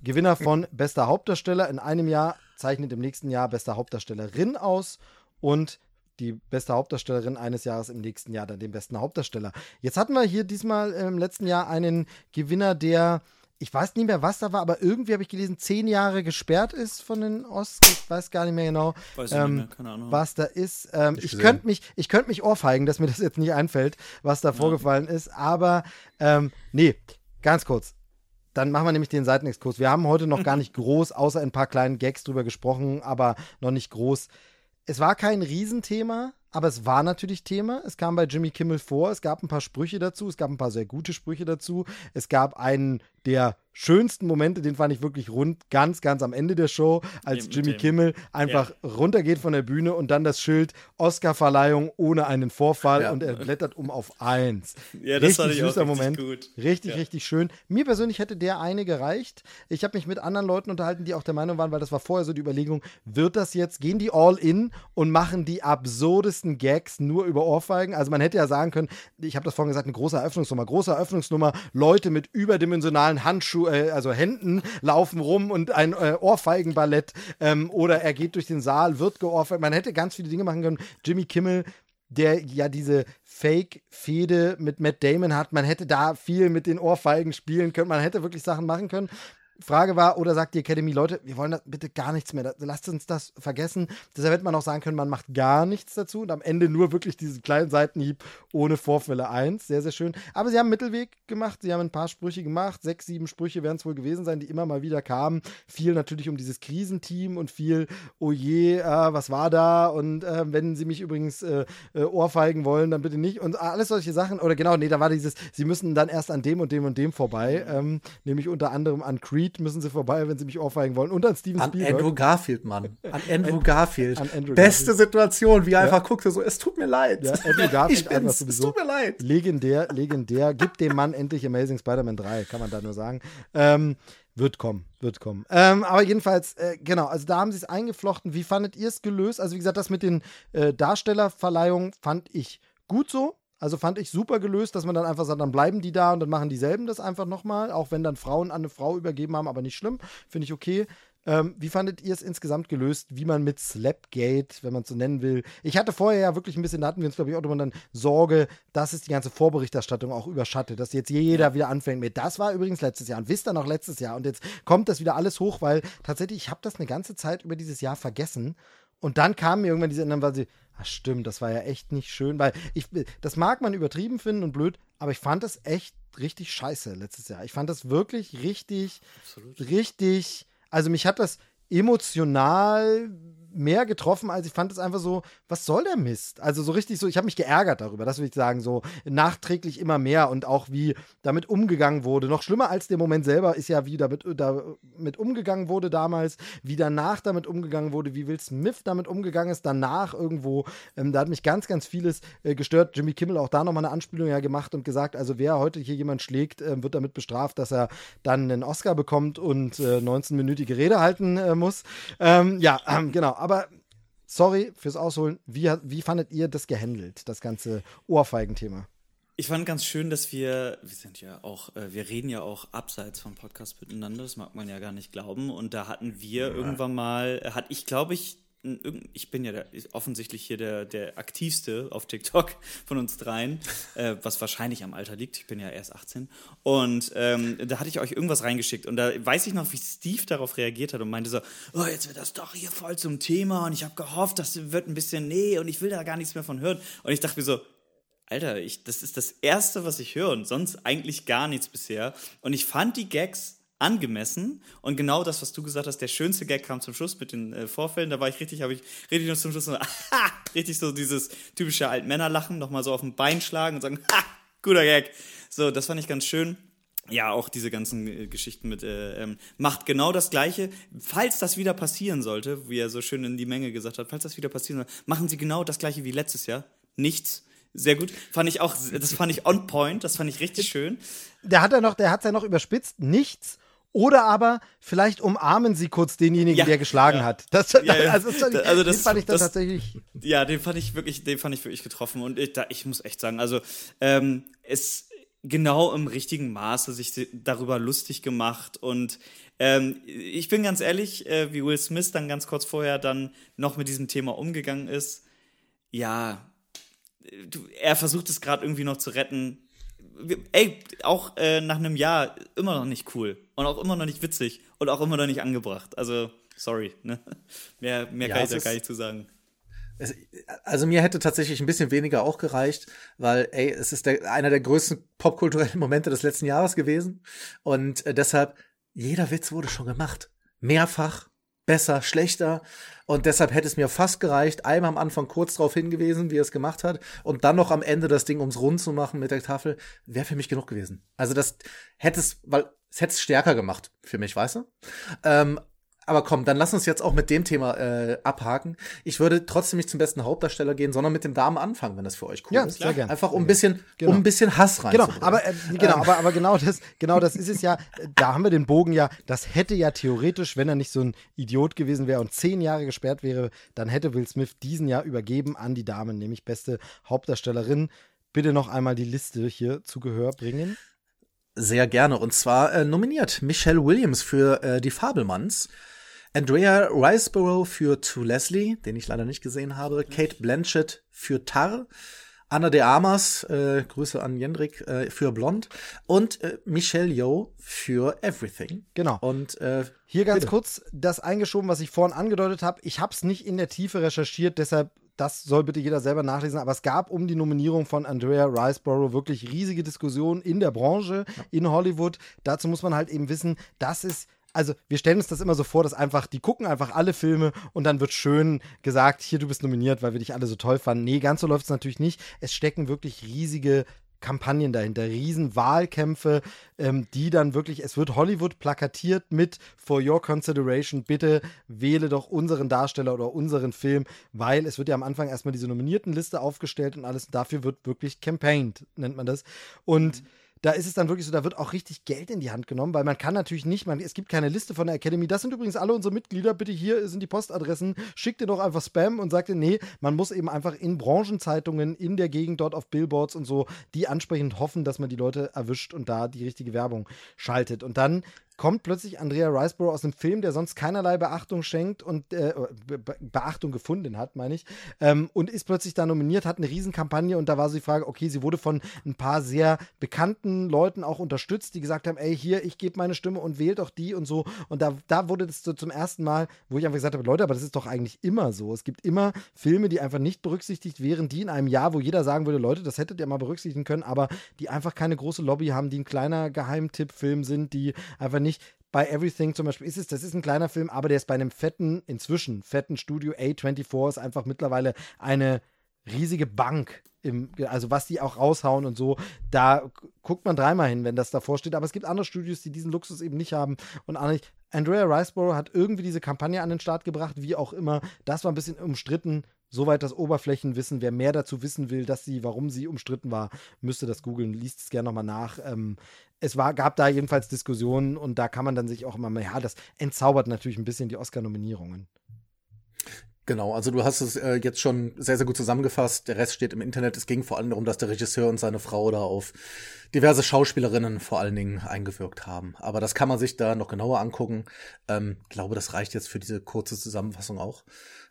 Gewinner von bester Hauptdarsteller in einem Jahr zeichnet im nächsten Jahr beste Hauptdarstellerin aus und die beste Hauptdarstellerin eines Jahres im nächsten Jahr dann den besten Hauptdarsteller. Jetzt hatten wir hier diesmal im letzten Jahr einen Gewinner, der ich weiß nicht mehr, was da war, aber irgendwie habe ich gelesen, zehn Jahre gesperrt ist von den Oscars. Ich weiß gar nicht mehr genau, Weiß ich ähm, nicht mehr, keine Ahnung. was da ist. Ähm, ich könnte mich, ich könnte mich ohrfeigen, dass mir das jetzt nicht einfällt, was da vorgefallen ist. Aber ähm, nee, ganz kurz. Dann machen wir nämlich den Seitenexkurs. Wir haben heute noch gar nicht groß, außer ein paar kleinen Gags drüber gesprochen, aber noch nicht groß. Es war kein Riesenthema, aber es war natürlich Thema. Es kam bei Jimmy Kimmel vor. Es gab ein paar Sprüche dazu. Es gab ein paar sehr gute Sprüche dazu. Es gab einen der schönsten Momente, den fand ich wirklich rund, ganz, ganz am Ende der Show, als Jimmy dem- Kimmel einfach runtergeht von der Bühne und dann das Schild Oscar-Verleihung ohne einen Vorfall Ja. und er blättert um auf eins. Ja, das richtig fand ich auch süßer richtig Moment. gut. Richtig, Ja. richtig schön. Mir persönlich hätte der eine gereicht. Ich habe mich mit anderen Leuten unterhalten, die auch der Meinung waren, weil das war vorher so die Überlegung, wird das jetzt, gehen die all in und machen die absurdesten Gags nur über Ohrfeigen? Also man hätte ja sagen können, ich habe das vorhin gesagt, eine große Eröffnungsnummer, große Eröffnungsnummer, Leute mit überdimensionalen Handschuhen, äh, also Händen laufen rum und ein äh, Ohrfeigenballett ähm, oder er geht durch den Saal, wird geohrfeigt. Man hätte ganz viele Dinge machen können. Jimmy Kimmel der ja diese Fake-Fehde mit Matt Damon hat. Man hätte da viel mit den Ohrfeigen spielen können. Man hätte wirklich Sachen machen können. Frage war, oder sagt die Academy, Leute, wir wollen da bitte gar nichts mehr, lasst uns das vergessen. Deshalb hätte man auch sagen können, man macht gar nichts dazu und am Ende nur wirklich diesen kleinen Seitenhieb ohne Vorfälle eins. Sehr, sehr schön. Aber sie haben einen Mittelweg gemacht, sie haben ein paar Sprüche gemacht, sechs, sieben Sprüche werden es wohl gewesen sein, die immer mal wieder kamen. Viel natürlich um dieses Krisenteam und viel, oh je, äh, was war da und äh, wenn sie mich übrigens äh, äh, ohrfeigen wollen, dann bitte nicht und alles solche Sachen. Oder genau, nee, da war dieses, sie müssen dann erst an dem und dem und dem vorbei, ähm, nämlich unter anderem an Creed müssen sie vorbei, wenn sie mich ohrfeigen wollen und an Steven An Spielberg. Andrew Garfield, Mann. (laughs) An Andrew Garfield. an Andrew Beste Situation, wie er einfach guckte, so, es tut mir leid. Ja, Andrew (laughs) Garfield ich bin's, es tut mir leid. Legendär, legendär. Gib dem Mann endlich Amazing Spider-Man 3, kann man da nur sagen. Ähm, Wird kommen, wird kommen. Ähm, aber jedenfalls, äh, genau, also da haben sie es eingeflochten. Wie fandet ihr es gelöst? Also, wie gesagt, das mit den äh, Darstellerverleihungen fand ich gut so. Also fand ich super gelöst, dass man dann einfach sagt, dann bleiben die da und dann machen dieselben das einfach nochmal, auch wenn dann Frauen an eine Frau übergeben haben, aber nicht schlimm. Finde ich okay. Ähm, wie fandet ihr es insgesamt gelöst, wie man mit Slapgate, wenn man es so nennen will? Ich hatte vorher ja wirklich ein bisschen, da hatten wir uns, glaube ich, auch drüber dann Sorge, dass es die ganze Vorberichterstattung auch überschattet, dass jetzt jeder wieder anfängt mit, das war übrigens letztes Jahr und wisst ihr noch letztes Jahr und jetzt kommt das wieder alles hoch, weil tatsächlich, ich habe das eine ganze Zeit über dieses Jahr vergessen und dann kam mir irgendwann diese Erinnerung, weil sie, ach stimmt, das war ja echt nicht schön, weil ich, das mag man übertrieben finden und blöd, aber ich fand es echt richtig scheiße letztes Jahr. Ich fand das wirklich richtig, Absolut. richtig also mich hat das emotional mehr getroffen, als ich fand es einfach so, was soll der Mist? Also so richtig so, ich habe mich geärgert darüber, das würde ich sagen, so nachträglich immer mehr und auch wie damit umgegangen wurde. Noch schlimmer als der Moment selber ist ja, wie damit, damit umgegangen wurde damals, wie danach damit umgegangen wurde, wie Will Smith damit umgegangen ist, danach irgendwo. Ähm, da hat mich ganz, ganz vieles äh, gestört. Jimmy Kimmel auch da nochmal eine Anspielung ja gemacht und gesagt, also wer heute hier jemand schlägt, äh, wird damit bestraft, dass er dann einen Oscar bekommt und äh, 19-minütige Rede halten äh, muss. Ähm, ja, ähm, genau aber sorry fürs Ausholen. Wie, wie fandet ihr das gehandelt, das ganze Ohrfeigenthema? Ich fand ganz schön, dass wir, wir sind ja auch, äh, wir reden ja auch abseits vom Podcast miteinander, das mag man ja gar nicht glauben. Und da hatten wir ja. irgendwann mal, hatte ich, glaube ich, ich bin ja der, offensichtlich hier der, der aktivste auf TikTok (laughs) von uns dreien, äh, was wahrscheinlich am Alter liegt. Ich bin ja erst 18. Und ähm, da hatte ich euch irgendwas reingeschickt. Und da weiß ich noch, wie Steve darauf reagiert hat und meinte so, oh, jetzt wird das doch hier voll zum Thema. Und ich habe gehofft, das wird ein bisschen, nee, und ich will da gar nichts mehr von hören. Und ich dachte mir so, Alter, ich, das ist das Erste, was ich höre und sonst eigentlich gar nichts bisher. Und ich fand die Gags angemessen. Und genau das, was du gesagt hast, der schönste Gag kam zum Schluss mit den äh, Vorfällen. Da war ich richtig, habe ich richtig noch zum Schluss so, (laughs) aha, richtig so dieses typische Altmännerlachen, nochmal so auf dem Bein schlagen und sagen, (laughs) ha, guter Gag. So, das fand ich ganz schön. Ja, auch diese ganzen äh, Geschichten mit äh, ähm, macht genau das Gleiche. Falls das wieder passieren sollte, wie er so schön in die Menge gesagt hat, falls das wieder passieren soll, machen Sie genau das Gleiche wie letztes Jahr. Nichts. Sehr gut. Fand ich auch, das fand ich on point, das fand ich richtig schön. Der hat ja noch, der hat's ja noch überspitzt. Nichts oder aber vielleicht umarmen sie kurz denjenigen, ja, der geschlagen ja. hat. Das, ja, also, das, also das, fand ich das, tatsächlich. Ja, den fand ich wirklich, den fand ich wirklich getroffen. Und ich, da, ich muss echt sagen, also ähm, es genau im richtigen Maße sich darüber lustig gemacht. Und ähm, ich bin ganz ehrlich, äh, wie Will Smith dann ganz kurz vorher dann noch mit diesem Thema umgegangen ist. Ja, du, er versucht es gerade irgendwie noch zu retten ey, auch äh, nach einem Jahr immer noch nicht cool und auch immer noch nicht witzig und auch immer noch nicht angebracht. Also, sorry, ne? (laughs) Mehr, mehr ja, kann ich da gar nicht zu sagen. Es, also mir hätte tatsächlich ein bisschen weniger auch gereicht, weil, ey, es ist der, einer der größten popkulturellen Momente des letzten Jahres gewesen. Und äh, deshalb, jeder Witz wurde schon gemacht. Mehrfach besser, schlechter. Und deshalb hätte es mir fast gereicht, einmal am Anfang kurz darauf hingewiesen, wie er es gemacht hat, und dann noch am Ende das Ding ums Rund zu machen mit der Tafel, wäre für mich genug gewesen. Also das hätte es, weil es hätte es stärker gemacht für mich, weißt du? Ähm, aber komm, dann lass uns jetzt auch mit dem Thema äh, abhaken. Ich würde trotzdem nicht zum besten Hauptdarsteller gehen, sondern mit den Damen anfangen, wenn das für euch cool ja, ist. Sehr gerne. Einfach um ein bisschen, genau. um ein bisschen Hass rein. Genau, aber äh, genau, ähm. aber, aber genau das, genau das ist es ja. Da haben wir den Bogen ja. Das hätte ja theoretisch, wenn er nicht so ein Idiot gewesen wäre und zehn Jahre gesperrt wäre, dann hätte Will Smith diesen Jahr übergeben an die Damen, nämlich beste Hauptdarstellerin. Bitte noch einmal die Liste hier zu Gehör bringen. Sehr gerne. Und zwar äh, nominiert Michelle Williams für äh, die Fabelmanns. Andrea Riceborough für To Leslie, den ich leider nicht gesehen habe. Kate Blanchett für Tar. Anna de Armas, äh, Grüße an Jendrik, äh, für Blond. Und äh, Michelle Yeoh für Everything. Genau. Und äh, hier ganz bitte. kurz das eingeschoben, was ich vorhin angedeutet habe. Ich habe es nicht in der Tiefe recherchiert, deshalb das soll bitte jeder selber nachlesen, aber es gab um die Nominierung von Andrea Riceborough wirklich riesige Diskussionen in der Branche, ja. in Hollywood. Dazu muss man halt eben wissen, dass es also wir stellen uns das immer so vor, dass einfach, die gucken einfach alle Filme und dann wird schön gesagt, hier, du bist nominiert, weil wir dich alle so toll fanden. Nee, ganz so läuft es natürlich nicht. Es stecken wirklich riesige Kampagnen dahinter, riesen Wahlkämpfe, ähm, die dann wirklich, es wird Hollywood plakatiert mit For Your Consideration, bitte wähle doch unseren Darsteller oder unseren Film, weil es wird ja am Anfang erstmal diese Nominiertenliste aufgestellt und alles, dafür wird wirklich campaigned, nennt man das. Und mhm da ist es dann wirklich so, da wird auch richtig Geld in die Hand genommen, weil man kann natürlich nicht, man, es gibt keine Liste von der Academy. Das sind übrigens alle unsere Mitglieder. Bitte hier sind die Postadressen. Schickt ihr doch einfach Spam und sagt ihr, nee, man muss eben einfach in Branchenzeitungen in der Gegend dort auf Billboards und so die ansprechend hoffen, dass man die Leute erwischt und da die richtige Werbung schaltet. Und dann kommt plötzlich Andrea Riceborough aus einem Film, der sonst keinerlei Beachtung schenkt und äh, Be Beachtung gefunden hat, meine ich, ähm, und ist plötzlich da nominiert, hat eine Riesenkampagne und da war so die Frage, okay, sie wurde von ein paar sehr bekannten Leuten auch unterstützt, die gesagt haben, ey, hier, ich gebe meine Stimme und wählt auch die und so. Und da, da wurde das so zum ersten Mal, wo ich einfach gesagt habe, Leute, aber das ist doch eigentlich immer so. Es gibt immer Filme, die einfach nicht berücksichtigt wären, die in einem Jahr, wo jeder sagen würde, Leute, das hättet ihr mal berücksichtigen können, aber die einfach keine große Lobby haben, die ein kleiner Geheimtipp-Film sind, die einfach nicht bei Everything zum Beispiel ist es, das ist ein kleiner Film, aber der ist bei einem fetten, inzwischen fetten Studio A24 ist einfach mittlerweile eine riesige Bank. Im, also was die auch raushauen und so, da guckt man dreimal hin, wenn das davor steht. Aber es gibt andere Studios, die diesen Luxus eben nicht haben und. Andrea Riceborough hat irgendwie diese Kampagne an den Start gebracht, wie auch immer. Das war ein bisschen umstritten. Soweit das Oberflächenwissen. Wer mehr dazu wissen will, dass sie, warum sie umstritten war, müsste das googeln. Liest es gerne nochmal nach. Ähm, es war, gab da jedenfalls Diskussionen und da kann man dann sich auch immer, ja, das entzaubert natürlich ein bisschen die Oscar-Nominierungen. Genau, also du hast es äh, jetzt schon sehr, sehr gut zusammengefasst. Der Rest steht im Internet. Es ging vor allem darum, dass der Regisseur und seine Frau da auf diverse Schauspielerinnen vor allen Dingen eingewirkt haben. Aber das kann man sich da noch genauer angucken. Ähm, glaube, das reicht jetzt für diese kurze Zusammenfassung auch.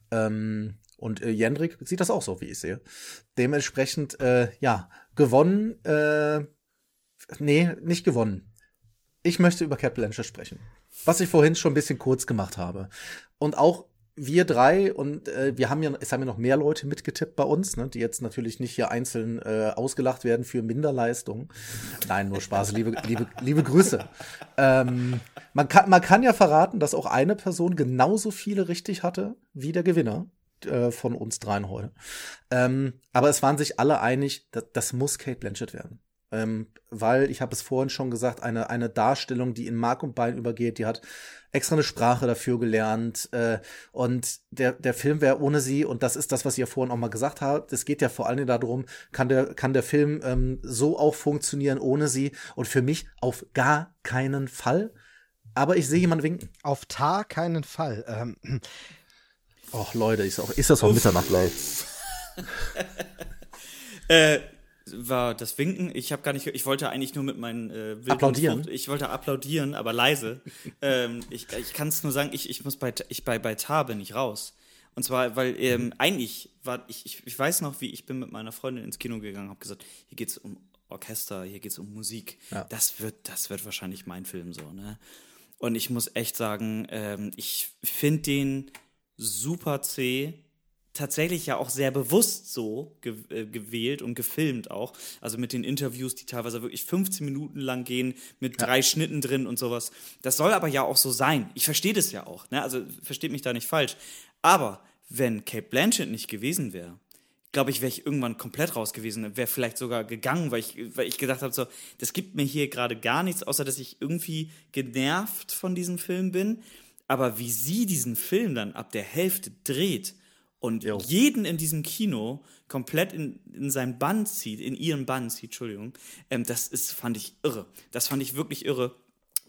Ähm, und äh, Jendrik sieht das auch so, wie ich sehe. Dementsprechend, äh, ja, gewonnen, äh, nee, nicht gewonnen. Ich möchte über Cat Blanchett sprechen. Was ich vorhin schon ein bisschen kurz gemacht habe. Und auch wir drei und äh, wir haben ja, es haben ja noch mehr Leute mitgetippt bei uns, ne, die jetzt natürlich nicht hier einzeln äh, ausgelacht werden für Minderleistung. Nein, nur Spaß, liebe, liebe, liebe Grüße. Ähm, man, kann, man kann ja verraten, dass auch eine Person genauso viele richtig hatte wie der Gewinner äh, von uns dreien heute. Ähm, aber es waren sich alle einig, das, das muss Kate Blanchett werden ähm, weil ich habe es vorhin schon gesagt, eine, eine Darstellung, die in Mark und Bein übergeht, die hat extra eine Sprache dafür gelernt äh, und der, der Film wäre ohne sie, und das ist das, was ihr vorhin auch mal gesagt habt, es geht ja vor allen Dingen darum, kann der, kann der Film ähm, so auch funktionieren ohne sie und für mich auf gar keinen Fall, aber ich sehe jemanden winken. Auf Tar keinen Fall. Ähm. Och Leute, ist, auch, ist das auch Mitternacht, (laughs) äh, war das Winken. Ich habe gar nicht, ich wollte eigentlich nur mit meinen äh, applaudieren. Ich wollte applaudieren, aber leise. ähm, ich ich kann es nur sagen, ich, ich muss bei ich bei bei Tar bin ich raus. Und zwar, weil ähm, mhm. eigentlich war ich, ich ich weiß noch, wie ich bin mit meiner Freundin ins Kino gegangen, habe gesagt, hier geht's um Orchester, hier geht's um Musik. Ja. Das wird das wird wahrscheinlich mein Film so ne. Und ich muss echt sagen, ähm, ich finde den super zäh tatsächlich ja auch sehr bewusst so äh, gewählt und gefilmt auch. Also mit den Interviews, die teilweise wirklich 15 Minuten lang gehen, mit ja. drei Schnitten drin und sowas. Das soll aber ja auch so sein. Ich verstehe das ja auch. Ne? Also versteht mich da nicht falsch. Aber wenn Kate Blanchett nicht gewesen wäre, glaube ich, wäre ich irgendwann komplett raus gewesen. Wäre vielleicht sogar gegangen, weil ich, weil ich gedacht habe, so, das gibt mir hier gerade gar nichts, außer dass ich irgendwie genervt von diesem Film bin. Aber wie sie diesen Film dann ab der Hälfte dreht, und jo. jeden in diesem Kino komplett in, in seinen Bann zieht, in ihren Bann zieht, Entschuldigung, ähm, das ist, fand ich irre. Das fand ich wirklich irre.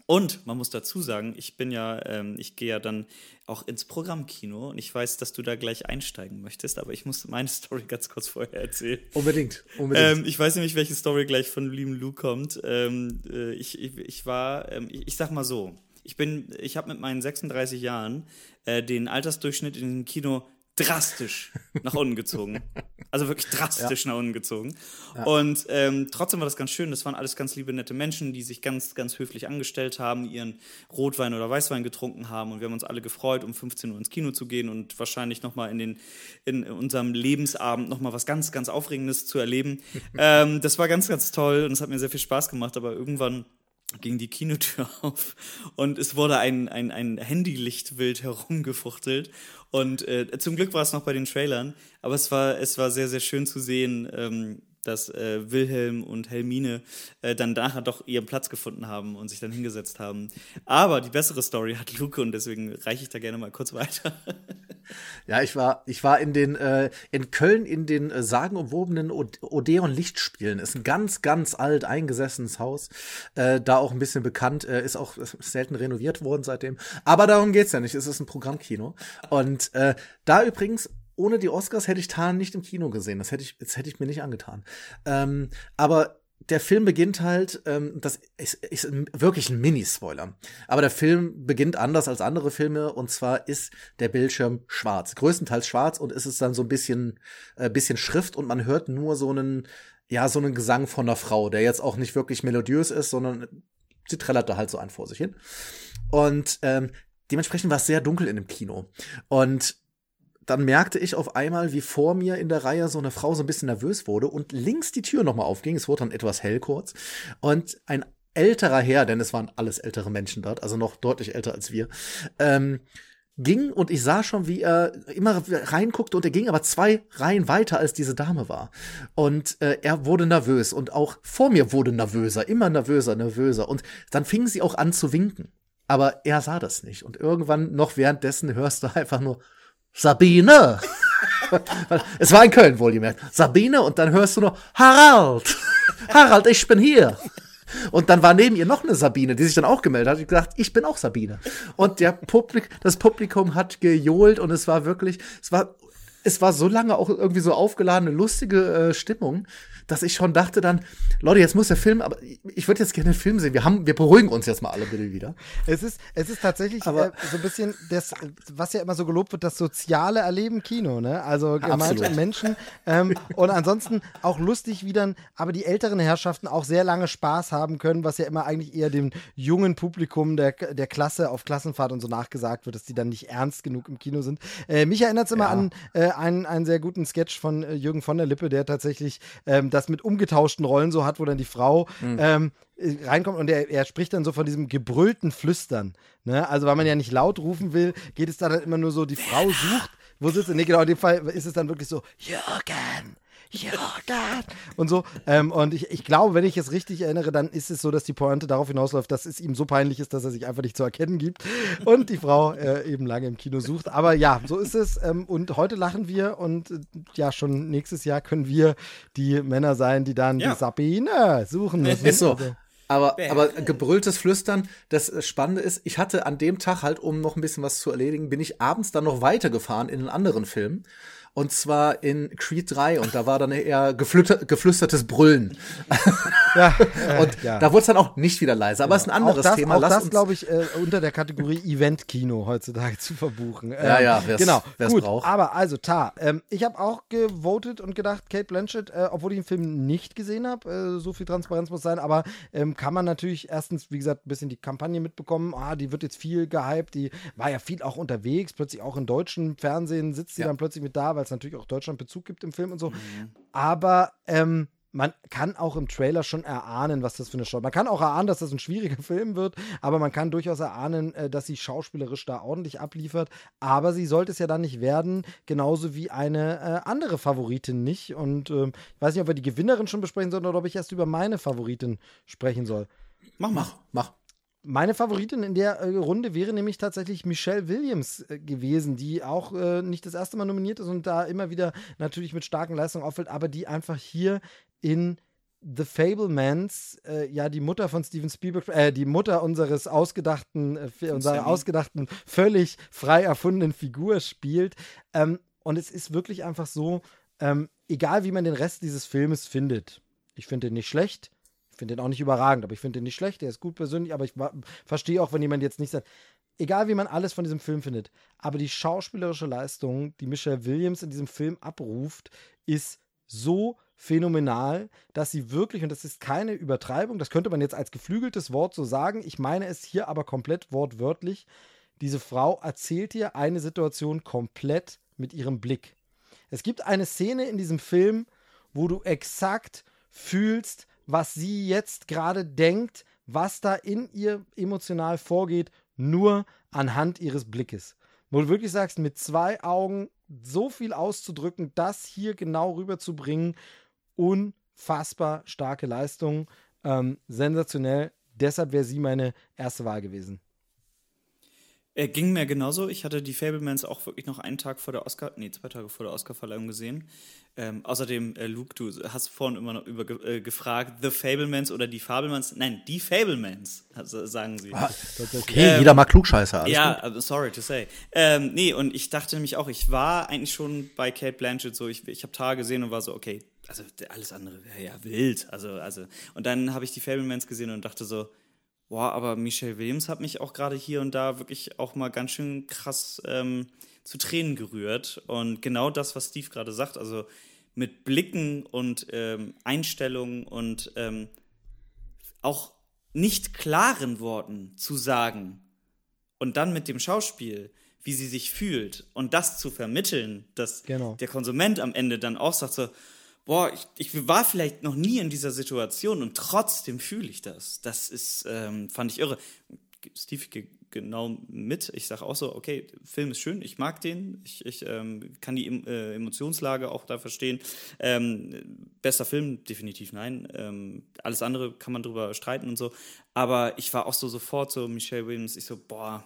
Und man muss dazu sagen, ich bin ja, ähm, ich gehe ja dann auch ins Programmkino und ich weiß, dass du da gleich einsteigen möchtest, aber ich muss meine (laughs) Story ganz kurz vorher erzählen. Unbedingt, unbedingt. Ähm, ich weiß nämlich, welche Story gleich von lieben Lou kommt. Ähm, äh, ich, ich, ich war, ähm, ich, ich sag mal so, ich bin, ich habe mit meinen 36 Jahren äh, den Altersdurchschnitt in dem Kino drastisch (laughs) nach unten gezogen. Also wirklich drastisch ja. nach unten gezogen. Ja. Und ähm, trotzdem war das ganz schön. Das waren alles ganz liebe, nette Menschen, die sich ganz, ganz höflich angestellt haben, ihren Rotwein oder Weißwein getrunken haben. Und wir haben uns alle gefreut, um 15 Uhr ins Kino zu gehen und wahrscheinlich nochmal in, den, in unserem Lebensabend nochmal was ganz, ganz Aufregendes zu erleben. (laughs) ähm, das war ganz, ganz toll und es hat mir sehr viel Spaß gemacht. Aber irgendwann ging die Kinotür (laughs) auf und es wurde ein, ein, ein Handylichtbild herumgefuchtelt. Und äh, zum Glück war es noch bei den Trailern, aber es war, es war sehr, sehr schön zu sehen, ähm, dass äh, Wilhelm und Helmine äh, dann nachher doch ihren Platz gefunden haben und sich dann hingesetzt haben. Aber die bessere Story hat Luke und deswegen reiche ich da gerne mal kurz weiter. (laughs) Ja, ich war, ich war in den, äh, in Köln in den äh, sagenumwobenen Odeon Lichtspielen. Ist ein ganz, ganz alt eingesessenes Haus. Äh, da auch ein bisschen bekannt, äh, ist auch ist selten renoviert worden seitdem. Aber darum geht's ja nicht. Es ist ein Programmkino. Und äh, da übrigens ohne die Oscars hätte ich Tarn nicht im Kino gesehen. Das hätte ich, das hätte ich mir nicht angetan. Ähm, aber der Film beginnt halt, ähm, das ist, ist wirklich ein Mini-Spoiler. Aber der Film beginnt anders als andere Filme und zwar ist der Bildschirm schwarz. Größtenteils schwarz und ist es dann so ein bisschen, äh, bisschen Schrift und man hört nur so einen, ja, so einen Gesang von einer Frau, der jetzt auch nicht wirklich melodiös ist, sondern sie trällert da halt so ein vor sich hin. Und ähm, dementsprechend war es sehr dunkel in dem Kino. Und dann merkte ich auf einmal, wie vor mir in der Reihe so eine Frau so ein bisschen nervös wurde und links die Tür nochmal aufging. Es wurde dann etwas hell kurz. Und ein älterer Herr, denn es waren alles ältere Menschen dort, also noch deutlich älter als wir, ähm, ging und ich sah schon, wie er immer reinguckte und er ging aber zwei Reihen weiter, als diese Dame war. Und äh, er wurde nervös und auch vor mir wurde nervöser, immer nervöser, nervöser. Und dann fing sie auch an zu winken. Aber er sah das nicht. Und irgendwann noch währenddessen hörst du (laughs) einfach nur Sabine. (laughs) es war in Köln wohlgemerkt. Sabine und dann hörst du noch Harald. Harald, ich bin hier. Und dann war neben ihr noch eine Sabine, die sich dann auch gemeldet hat. Ich gesagt, ich bin auch Sabine. Und der Publik, das Publikum hat gejohlt und es war wirklich, es war, es war so lange auch irgendwie so aufgeladene, lustige äh, Stimmung dass ich schon dachte dann, Leute, jetzt muss der Film, aber ich würde jetzt gerne den Film sehen. Wir haben, wir beruhigen uns jetzt mal alle bitte wieder. Es ist, es ist tatsächlich aber, äh, so ein bisschen das, was ja immer so gelobt wird, das soziale Erleben Kino, ne? Also gemeinsame Menschen. Ähm, und ansonsten auch lustig, wie dann aber die älteren Herrschaften auch sehr lange Spaß haben können, was ja immer eigentlich eher dem jungen Publikum der, der Klasse auf Klassenfahrt und so nachgesagt wird, dass die dann nicht ernst genug im Kino sind. Äh, mich erinnert es immer ja. an äh, einen, einen sehr guten Sketch von äh, Jürgen von der Lippe, der tatsächlich ähm, das mit umgetauschten Rollen so hat, wo dann die Frau mhm. ähm, reinkommt und er, er spricht dann so von diesem gebrüllten Flüstern. Ne? Also, weil man ja nicht laut rufen will, geht es da dann immer nur so, die Frau sucht, wo sitzt sie? Nee, genau, in dem Fall ist es dann wirklich so, Jürgen, Jordan und so. Ähm, und ich, ich glaube, wenn ich es richtig erinnere, dann ist es so, dass die Pointe darauf hinausläuft, dass es ihm so peinlich ist, dass er sich einfach nicht zu erkennen gibt und die Frau äh, eben lange im Kino sucht. Aber ja, so ist es. Ähm, und heute lachen wir und äh, ja, schon nächstes Jahr können wir die Männer sein, die dann ja. die Sabine suchen müssen. Ist so. Also, aber, aber gebrülltes Flüstern, das Spannende ist, ich hatte an dem Tag halt, um noch ein bisschen was zu erledigen, bin ich abends dann noch weitergefahren in einen anderen Film und zwar in Creed 3 und da war dann eher geflüstertes Brüllen. (laughs) Ja, äh, und ja. da wurde es dann auch nicht wieder leise, aber es ja. ist ein anderes auch das, Thema. Auch Lass das, glaube ich, äh, unter der Kategorie Event-Kino heutzutage (laughs) zu verbuchen. Ähm, ja, ja, wer's, genau. Wer's Gut, braucht. aber also, Tar, ähm, ich habe auch gewotet und gedacht, Kate Blanchett, äh, obwohl ich den Film nicht gesehen habe, äh, so viel Transparenz muss sein, aber ähm, kann man natürlich erstens, wie gesagt, ein bisschen die Kampagne mitbekommen. Ah, die wird jetzt viel gehypt, die war ja viel auch unterwegs, plötzlich auch im deutschen Fernsehen sitzt sie dann plötzlich mit da, weil es natürlich auch Deutschland Bezug gibt im Film und so. Mhm. Aber ähm, man kann auch im Trailer schon erahnen, was das für eine Show. Man kann auch erahnen, dass das ein schwieriger (laughs) Film wird, aber man kann durchaus erahnen, äh, dass sie schauspielerisch da ordentlich abliefert. Aber sie sollte es ja dann nicht werden, genauso wie eine äh, andere Favoritin nicht. Und äh, ich weiß nicht, ob wir die Gewinnerin schon besprechen sollen oder ob ich erst über meine Favoritin sprechen soll. Mach, mach, mach. Meine Favoritin in der äh, Runde wäre nämlich tatsächlich Michelle Williams äh, gewesen, die auch äh, nicht das erste Mal nominiert ist und da immer wieder natürlich mit starken Leistungen auffällt, aber die einfach hier in The Fablemans, äh, ja, die Mutter von Steven Spielberg, äh, die Mutter unseres ausgedachten, äh, unserer ausgedachten, völlig frei erfundenen Figur spielt. Ähm, und es ist wirklich einfach so, ähm, egal wie man den Rest dieses Filmes findet, ich finde ihn nicht schlecht, finde den auch nicht überragend, aber ich finde den nicht schlecht. Der ist gut persönlich, aber ich verstehe auch, wenn jemand jetzt nicht sagt, egal wie man alles von diesem Film findet, aber die schauspielerische Leistung, die Michelle Williams in diesem Film abruft, ist so phänomenal, dass sie wirklich, und das ist keine Übertreibung, das könnte man jetzt als geflügeltes Wort so sagen, ich meine es hier aber komplett wortwörtlich, diese Frau erzählt dir eine Situation komplett mit ihrem Blick. Es gibt eine Szene in diesem Film, wo du exakt fühlst, was sie jetzt gerade denkt, was da in ihr emotional vorgeht, nur anhand ihres Blickes. Wo du wirklich sagst, mit zwei Augen so viel auszudrücken, das hier genau rüberzubringen, unfassbar starke Leistung, ähm, sensationell. Deshalb wäre sie meine erste Wahl gewesen. Äh, ging mir genauso. Ich hatte die Fablemans auch wirklich noch einen Tag vor der Oscar, nee, zwei Tage vor der Oscarverleihung gesehen. Ähm, außerdem, äh, Luke, du hast vorhin immer noch über äh, gefragt, The Fablemans oder die Fablemans. Nein, die Fablemans, also, sagen sie. Ah, okay, ähm, jeder mag Klugscheißer. Alles ja, gut. sorry to say. Ähm, nee, und ich dachte nämlich auch, ich war eigentlich schon bei Kate Blanchett so, ich, ich habe Tage gesehen und war so, okay, also alles andere wäre ja wild. Also, also, und dann habe ich die Fablemans gesehen und dachte so, boah, aber Michelle Williams hat mich auch gerade hier und da wirklich auch mal ganz schön krass ähm, zu Tränen gerührt. Und genau das, was Steve gerade sagt, also mit Blicken und ähm, Einstellungen und ähm, auch nicht klaren Worten zu sagen und dann mit dem Schauspiel, wie sie sich fühlt und das zu vermitteln, dass genau. der Konsument am Ende dann auch sagt so, boah, ich, ich war vielleicht noch nie in dieser Situation und trotzdem fühle ich das. Das ist, ähm, fand ich irre. Steve genau mit. Ich sage auch so, okay, Film ist schön, ich mag den, ich, ich ähm, kann die äh, Emotionslage auch da verstehen. Ähm, bester Film, definitiv nein. Ähm, alles andere kann man drüber streiten und so. Aber ich war auch so sofort so, Michelle Williams, ich so, boah,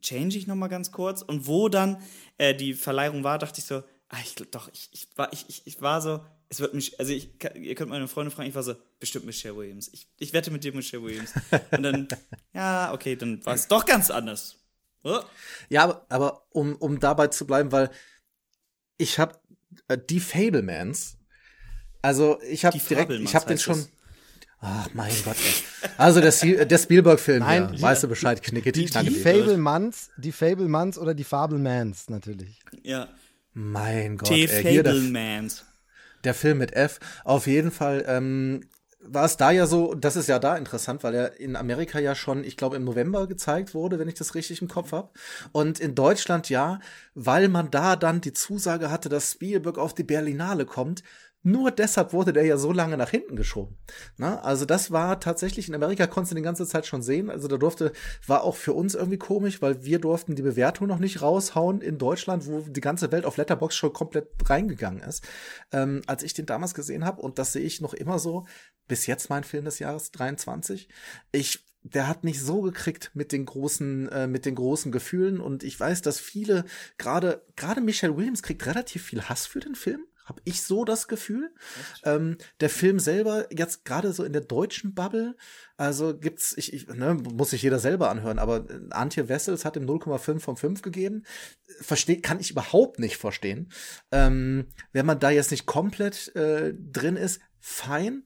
change ich nochmal ganz kurz. Und wo dann äh, die Verleihung war, dachte ich so, Ah, ich doch, ich, ich, war, ich, ich, ich war so, es wird mich, also ich, ihr könnt meine Freunde fragen, ich war so, bestimmt Michelle Williams. Ich, ich wette mit dir Michelle Williams. Und dann, (laughs) ja, okay, dann war es doch ganz anders. Oh. Ja, aber, aber um, um dabei zu bleiben, weil ich habe äh, die Fablemans, also ich habe direkt, ich habe den schon. Ach mein Gott, ey. Also der, der Spielberg-Film, ja, weißt du Bescheid, knicke die, die, die Fablemans, die Fablemans oder die Fablemans natürlich. Ja. Mein Gott, ey, hier der, der Film mit F. Auf jeden Fall ähm, war es da ja so, das ist ja da interessant, weil er in Amerika ja schon, ich glaube, im November gezeigt wurde, wenn ich das richtig im Kopf habe. Und in Deutschland ja, weil man da dann die Zusage hatte, dass Spielberg auf die Berlinale kommt, nur deshalb wurde der ja so lange nach hinten geschoben. Na, also das war tatsächlich, in Amerika konntest du die ganze Zeit schon sehen. Also da durfte, war auch für uns irgendwie komisch, weil wir durften die Bewertung noch nicht raushauen in Deutschland, wo die ganze Welt auf Letterbox schon komplett reingegangen ist. Ähm, als ich den damals gesehen habe, und das sehe ich noch immer so, bis jetzt mein Film des Jahres 23. Ich der hat nicht so gekriegt mit den großen äh, mit den großen Gefühlen und ich weiß, dass viele gerade gerade Michelle Williams kriegt relativ viel Hass für den Film habe ich so das Gefühl. Ähm, der Film selber, jetzt gerade so in der deutschen Bubble, also gibt's, ich, ich ne, muss sich jeder selber anhören, aber äh, Antje Wessels hat ihm 0,5 von 5 gegeben. Versteht, kann ich überhaupt nicht verstehen. Ähm, wenn man da jetzt nicht komplett äh, drin ist, fein.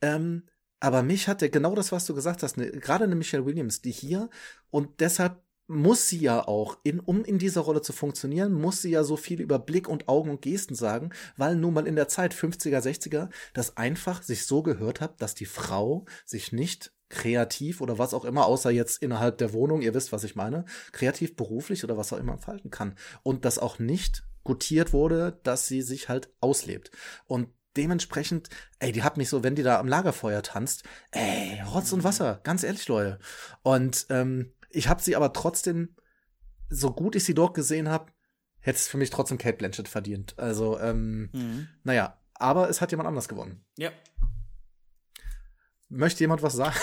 Ähm, aber mich hat der genau das, was du gesagt hast, ne, gerade eine Michelle Williams, die hier und deshalb muss sie ja auch, in, um in dieser Rolle zu funktionieren, muss sie ja so viel über Blick und Augen und Gesten sagen, weil nun mal in der Zeit 50er, 60er das einfach sich so gehört hat, dass die Frau sich nicht kreativ oder was auch immer, außer jetzt innerhalb der Wohnung, ihr wisst, was ich meine, kreativ, beruflich oder was auch immer entfalten kann. Und das auch nicht gutiert wurde, dass sie sich halt auslebt. Und dementsprechend, ey, die hat mich so, wenn die da am Lagerfeuer tanzt, ey, Rotz und Wasser, ganz ehrlich, Leute. Und ähm, ich habe sie aber trotzdem, so gut ich sie dort gesehen habe, hätte es für mich trotzdem Kate Blanchett verdient. Also, ähm, mhm. naja, aber es hat jemand anders gewonnen. Ja. Möchte jemand was sagen?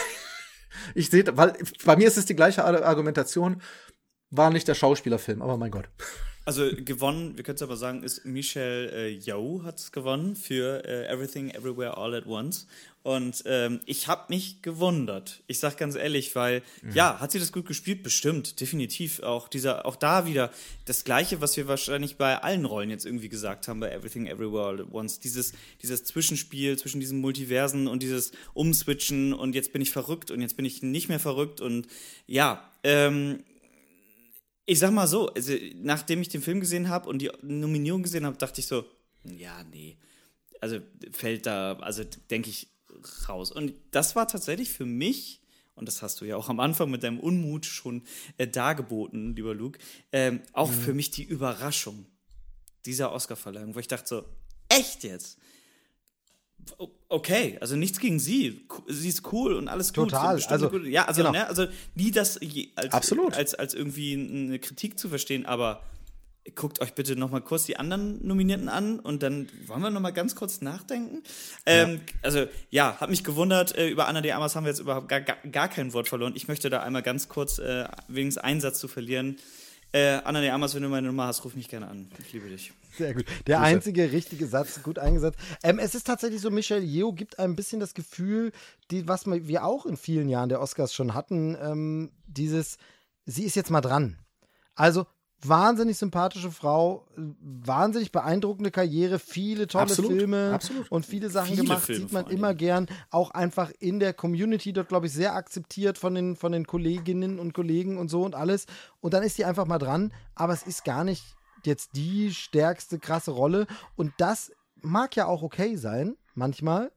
(laughs) ich sehe, weil bei mir ist es die gleiche Argumentation. War nicht der Schauspielerfilm, aber mein Gott. Also gewonnen, wir können es aber sagen, ist Michelle äh, Yeoh hat es gewonnen für äh, Everything Everywhere All at Once. Und ähm, ich habe mich gewundert. Ich sag ganz ehrlich, weil mhm. ja, hat sie das gut gespielt? Bestimmt, definitiv. Auch dieser, auch da wieder das Gleiche, was wir wahrscheinlich bei allen Rollen jetzt irgendwie gesagt haben bei Everything Everywhere All at Once. Dieses, dieses Zwischenspiel zwischen diesen Multiversen und dieses Umswitchen und jetzt bin ich verrückt und jetzt bin ich nicht mehr verrückt und ja. Ähm, ich sag mal so, also nachdem ich den Film gesehen habe und die Nominierung gesehen habe, dachte ich so, ja, nee. Also fällt da, also denke ich, raus. Und das war tatsächlich für mich, und das hast du ja auch am Anfang mit deinem Unmut schon äh, dargeboten, lieber Luke, ähm, auch mhm. für mich die Überraschung dieser Oscarverleihung, wo ich dachte so, echt jetzt? Okay, also nichts gegen sie. Sie ist cool und alles gut. Total. Also, gut. Ja, also, genau. ne, also nie das als, Absolut. Als, als irgendwie eine Kritik zu verstehen, aber guckt euch bitte noch mal kurz die anderen Nominierten an und dann wollen wir noch mal ganz kurz nachdenken. Ähm, Also ja, hat mich gewundert, äh, über Anna de Amas haben wir jetzt überhaupt gar, gar, gar kein Wort verloren. Ich möchte da einmal ganz kurz äh, wenigstens einen Satz zu verlieren. Äh, Anna de Amas, wenn du meine Nummer hast, ruf mich gerne an. Ich liebe dich. Sehr gut. Der einzige richtige Satz, gut eingesetzt. Ähm, es ist tatsächlich so, Michelle Yeoh gibt ein bisschen das Gefühl, die, was wir auch in vielen Jahren der Oscars schon hatten, ähm, dieses, sie ist jetzt mal dran. Also wahnsinnig sympathische Frau, wahnsinnig beeindruckende Karriere, viele tolle Absolut, Filme absolut. und viele Sachen Viele gemacht, Filme sieht man immer gern, auch einfach in der Community dort, glaube ich, sehr akzeptiert von den, von den Kolleginnen und Kollegen und so und alles. Und dann ist sie einfach mal dran, aber es ist gar nicht jetzt die stärkste, krasse Rolle. Und das mag ja auch okay sein, manchmal.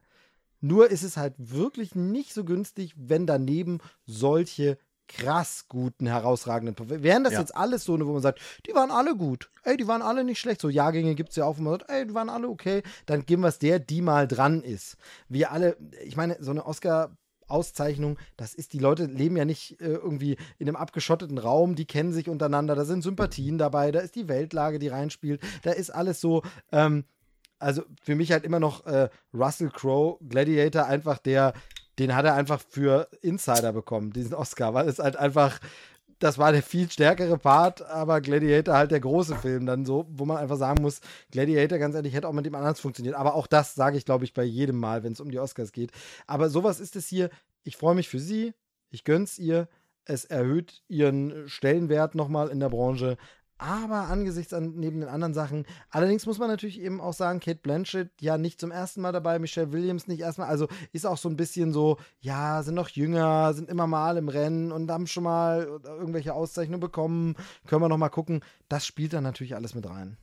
Nur ist es halt wirklich nicht so günstig, wenn daneben solche krass guten, herausragenden. Perf- Wären das Ja. jetzt alles so, wo man sagt, die waren alle gut, ey, die waren alle nicht schlecht. So Jahrgänge gibt es ja auch, wo man sagt, ey, die waren alle okay, dann geben wir es der, die mal dran ist. Wir alle, ich meine, so eine Oscar- Auszeichnung, das ist, die Leute leben ja nicht äh, irgendwie in einem abgeschotteten Raum, die kennen sich untereinander, da sind Sympathien dabei, da ist die Weltlage, die reinspielt, da ist alles so, ähm, also für mich halt immer noch äh, Russell Crowe, Gladiator, einfach der, den hat er einfach für Insider bekommen, diesen Oscar, weil es halt einfach, das war der viel stärkere Part, aber Gladiator halt der große Film dann so, wo man einfach sagen muss, Gladiator, ganz ehrlich, hätte auch mit dem anderen funktioniert. Aber auch das sage ich, glaube ich, bei jedem Mal, wenn es um die Oscars geht. Aber sowas ist es hier. Ich freue mich für sie, ich gönn's ihr. Es erhöht ihren Stellenwert nochmal in der Branche. Aber angesichts an neben den anderen Sachen, allerdings muss man natürlich eben auch sagen, Kate Blanchett ja nicht zum ersten Mal dabei, Michelle Williams nicht erstmal, also ist auch so ein bisschen so, ja, sind noch jünger, sind immer mal im Rennen und haben schon mal irgendwelche Auszeichnungen bekommen, können wir noch mal gucken. Das spielt dann natürlich alles mit rein.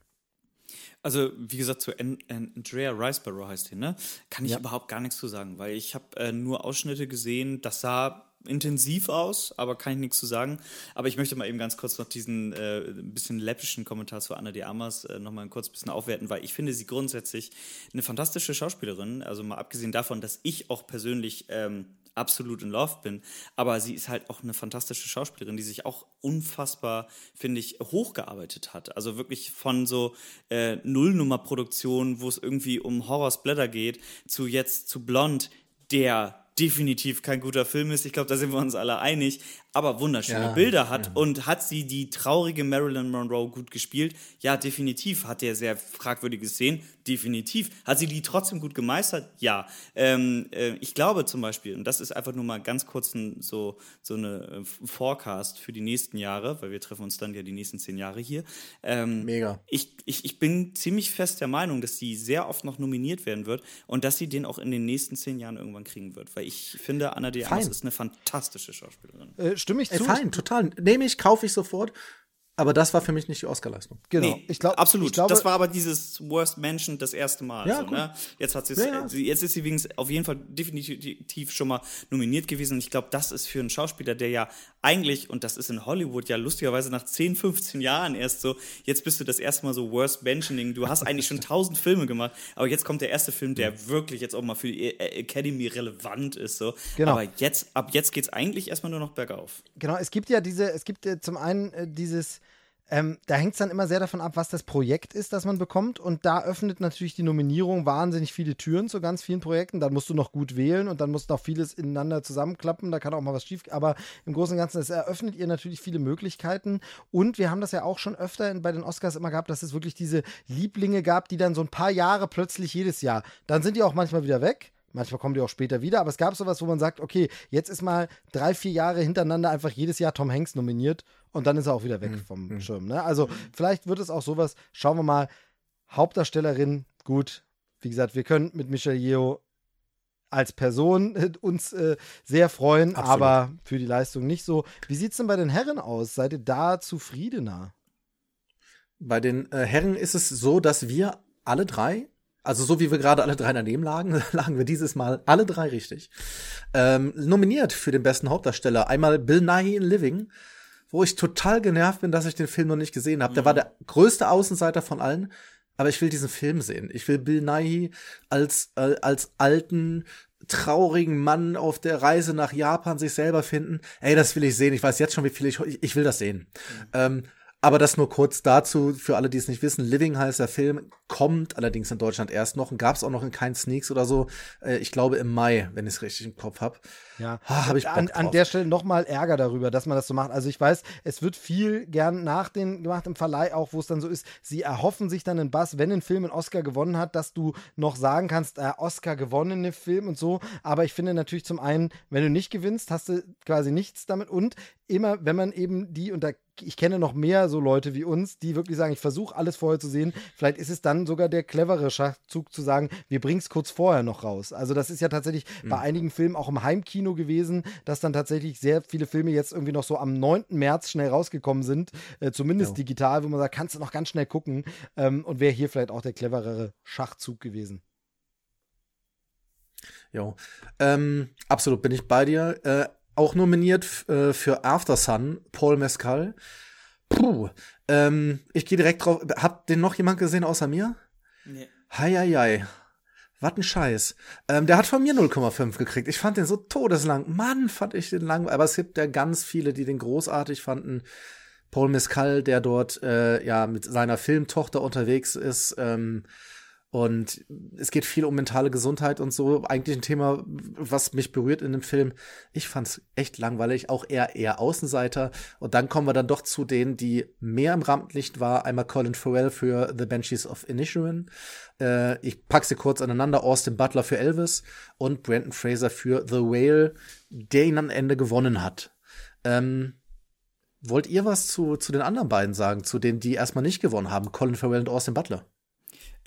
Also, wie gesagt, zu An An Andrea Riceborough heißt die, ne? Kann ich Ja. überhaupt gar nichts zu sagen, weil ich habe äh, nur Ausschnitte gesehen, das sah intensiv aus, aber kann ich nichts zu sagen. Aber ich möchte mal eben ganz kurz noch diesen äh, bisschen läppischen Kommentar zu Anna de Amas äh, noch mal ein kurz bisschen aufwerten, weil ich finde sie grundsätzlich eine fantastische Schauspielerin. Also mal abgesehen davon, dass ich auch persönlich ähm, absolut in Love bin, aber sie ist halt auch eine fantastische Schauspielerin, die sich auch unfassbar, finde ich, hochgearbeitet hat. Also wirklich von so äh, Nullnummer-Produktionen, wo es irgendwie um Horror-Splatter geht, zu jetzt zu Blond, der definitiv kein guter Film ist. Ich glaube, da sind wir uns alle einig, aber wunderschöne Ja, Bilder hat. Und hat sie die traurige Marilyn Monroe gut gespielt? Ja, definitiv. Hat er sehr fragwürdige Szenen? Definitiv. Hat sie die trotzdem gut gemeistert? Ja. Ähm, äh, ich glaube zum Beispiel, und das ist einfach nur mal ganz kurz ein, so, so eine äh, Forecast für die nächsten Jahre, weil wir treffen uns dann ja die nächsten zehn Jahre hier. Ähm, Mega. ich, ich, ich bin ziemlich fest der Meinung, dass sie sehr oft noch nominiert werden wird und dass sie den auch in den nächsten zehn Jahren irgendwann kriegen wird. Weil ich finde, Anna de Armas ist eine fantastische Schauspielerin. Äh, stimme ich zu? fein, total. Nehme ich, kaufe ich sofort. Aber das war für mich nicht die Oscarleistung. Genau. Nee, ich glaube, absolut. Ich glaube, das war aber dieses Worst Mentioned das erste Mal. Ja, so, ne? Jetzt hat sie Ja, ja. jetzt ist sie wenigstens auf jeden Fall definitiv schon mal nominiert gewesen. Und ich glaube, das ist für einen Schauspieler, der ja eigentlich, und das ist in Hollywood ja lustigerweise nach 10, 15 Jahren erst so, jetzt bist du das erste Mal so Worst Mentioning. Du hast eigentlich schon tausend Filme gemacht, aber jetzt kommt der erste Film, der wirklich jetzt auch mal für die Academy relevant ist. So. Genau. Aber jetzt, ab jetzt geht's eigentlich erstmal nur noch bergauf. Genau, es gibt ja diese, es gibt ja zum einen äh, dieses, ähm, da hängt es dann immer sehr davon ab, was das Projekt ist, das man bekommt. Und da öffnet natürlich die Nominierung wahnsinnig viele Türen zu ganz vielen Projekten. Dann musst du noch gut wählen und dann muss noch vieles ineinander zusammenklappen. Da kann auch mal was schief. Aber im Großen und Ganzen, es eröffnet ihr natürlich viele Möglichkeiten. Und wir haben das ja auch schon öfter in, bei den Oscars immer gehabt, dass es wirklich diese Lieblinge gab, die dann so ein paar Jahre plötzlich jedes Jahr. Dann sind die auch manchmal wieder weg. Manchmal kommen die auch später wieder, aber es gab sowas, wo man sagt, okay, jetzt ist mal drei, vier Jahre hintereinander einfach jedes Jahr Tom Hanks nominiert und dann ist er auch wieder weg vom Schirm. Ne? Also vielleicht wird es auch sowas. Schauen wir mal. Hauptdarstellerin, gut. Wie gesagt, wir können mit Michelle Yeoh als Person äh, uns äh, sehr freuen, Absolut. aber für die Leistung nicht so. Wie sieht es denn bei den Herren aus? Seid ihr da zufriedener? Bei den äh, Herren ist es so, dass wir alle drei, also so wie wir gerade alle drei daneben lagen, (laughs) lagen wir dieses Mal alle drei richtig. Ähm, nominiert für den besten Hauptdarsteller. Einmal Bill Nighy in Living, wo ich total genervt bin, dass ich den Film noch nicht gesehen habe. Der war der größte Außenseiter von allen. Aber ich will diesen Film sehen. Ich will Bill Nighy als, äh, als alten, traurigen Mann auf der Reise nach Japan sich selber finden. Ey, das will ich sehen. Ich weiß jetzt schon, wie viel ich, ich, ich will das sehen. Ähm, Aber das nur kurz dazu, für alle, die es nicht wissen. Living heißt der Film, kommt allerdings in Deutschland erst noch und gab es auch noch in keinen Sneaks oder so. Äh, ich glaube im Mai, wenn ich es richtig im Kopf habe. Ja, Ah, hab ich an, an der Stelle nochmal Ärger darüber, dass man das so macht. Also ich weiß, es wird viel gern nach den gemacht im Verleih auch, wo es dann so ist, sie erhoffen sich dann einen Bass, wenn ein Film einen Oscar gewonnen hat, dass du noch sagen kannst, äh, Oscar gewonnene Film und so. Aber ich finde natürlich zum einen, wenn du nicht gewinnst, hast du quasi nichts damit und immer, wenn man eben die, und da, ich kenne noch mehr so Leute wie uns, die wirklich sagen, ich versuche alles vorher zu sehen, vielleicht ist es dann sogar der clevere Schachzug zu sagen, wir bringen es kurz vorher noch raus. Also das ist ja tatsächlich bei einigen Filmen auch im Heimkino gewesen, dass dann tatsächlich sehr viele Filme jetzt irgendwie noch so am 9. März schnell rausgekommen sind, äh, zumindest Ja. digital, wo man sagt, kannst du noch ganz schnell gucken ähm, und wäre hier vielleicht auch der cleverere Schachzug gewesen. Jo. Ähm, absolut bin ich bei dir. Äh, auch nominiert äh, für After Sun, Paul Mescal. Puh. Ähm, ich gehe direkt drauf. Habt den noch jemand gesehen außer mir? Nee. Heieiei. Was ein Scheiß. Ähm, der hat von mir 0,5 gekriegt. Ich fand den so todeslang. Mann, fand ich den lang. Aber es gibt ja ganz viele, die den großartig fanden. Paul Mescal, der dort äh, ja mit seiner Filmtochter unterwegs ist. Ähm, und es geht viel um mentale Gesundheit und so. Eigentlich ein Thema, was mich berührt in dem Film. Ich fand's echt langweilig, auch eher eher Außenseiter. Und dann kommen wir dann doch zu denen, die mehr im Rampenlicht war. Einmal Colin Farrell für The Banshees of Inisherin. Äh, ich pack sie kurz aneinander. Austin Butler für Elvis und Brandon Fraser für The Whale, der ihn am Ende gewonnen hat. Ähm, wollt ihr was zu, zu den anderen beiden sagen? Zu denen, die erstmal nicht gewonnen haben? Colin Farrell und Austin Butler.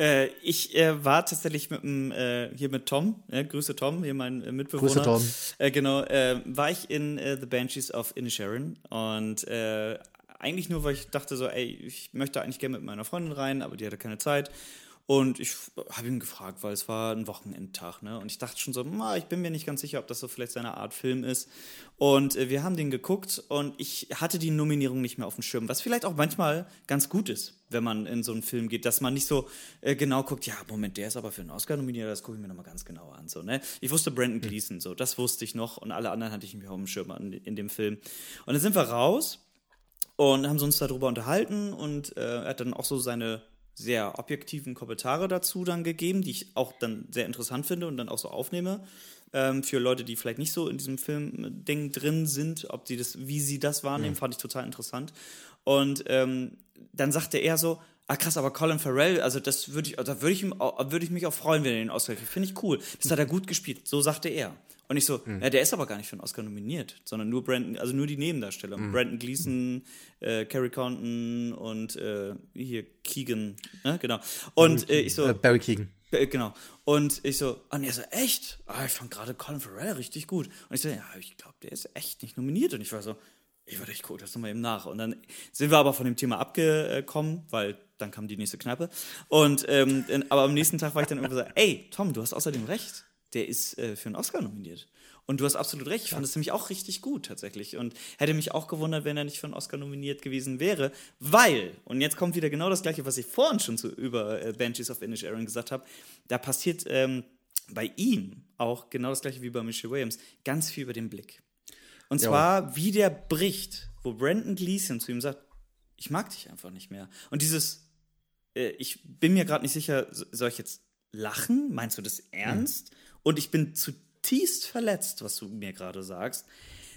Äh, ich äh, war tatsächlich mit dem, äh, hier mit Tom, äh, Grüße Tom, hier mein äh, Mitbewohner. Grüße, Tom. Äh, genau, äh, war ich in The Banshees of Inisherin und eigentlich nur, weil ich dachte so, ey, ich möchte eigentlich gerne mit meiner Freundin rein, aber die hatte keine Zeit. Und ich habe ihn gefragt, weil es war ein Wochenendtag, ne? Und ich dachte schon so, ma, ich bin mir nicht ganz sicher, ob das so vielleicht seine Art Film ist. Und äh, wir haben den geguckt und ich hatte die Nominierung nicht mehr auf dem Schirm, was vielleicht auch manchmal ganz gut ist, wenn man in so einen Film geht, dass man nicht so äh, genau guckt, ja, Moment, der ist aber für einen Oscar nominiert, das gucke ich mir nochmal ganz genau an. So, ne? Ich wusste Brandon Gleason, so, das wusste ich noch und alle anderen hatte ich mir auf dem Schirm an, in dem Film. Und dann sind wir raus und haben uns darüber unterhalten und äh, er hat dann auch so seine sehr objektiven Kommentare dazu dann gegeben, die ich auch dann sehr interessant finde und dann auch so aufnehme ähm, für Leute, die vielleicht nicht so in diesem Film-Ding drin sind, ob die das, wie sie das wahrnehmen, fand ich total interessant. Und ähm, dann sagte er so, ah krass, aber Colin Farrell, also das würde ich, da würde ich, würde ich mich auch freuen, wenn er den Oscar kriegt. Finde ich cool. Das hat er gut gespielt. So sagte er. Und ich so, ja, der ist aber gar nicht für einen Oscar nominiert, sondern nur Brandon, also nur die Nebendarsteller. Brandon Gleason, äh, Carrie Condon und äh, hier Keegan, ne? genau. Und äh, ich so, Äh, Barry Keegan. Genau. Und ich so, und er so, echt? Ah, ich fand gerade Colin Farrell richtig gut. Und ich so, ja, ich glaube, der ist echt nicht nominiert. Und ich war so, ich war echt gut, das nochmal eben nach. Und dann sind wir aber von dem Thema abgekommen, weil dann kam die nächste Kneipe. Und ähm, aber am nächsten Tag war ich dann irgendwie so, ey, Tom, du hast außerdem recht. Der ist äh, für einen Oscar nominiert. Und du hast absolut recht. Ich fand es nämlich auch richtig gut tatsächlich. Und hätte mich auch gewundert, wenn er nicht für einen Oscar nominiert gewesen wäre. Weil, und jetzt kommt wieder genau das Gleiche, was ich vorhin schon zu, über äh, Banshees of Inisherin gesagt habe, da passiert ähm, bei ihm auch genau das Gleiche wie bei Michelle Williams. Ganz viel über den Blick. Und zwar, wie der bricht, wo Brandon Gleason zu ihm sagt, ich mag dich einfach nicht mehr. Und dieses, äh, ich bin mir gerade nicht sicher, so- soll ich jetzt lachen? Meinst du das ernst? Und ich bin zutiefst verletzt, was du mir gerade sagst.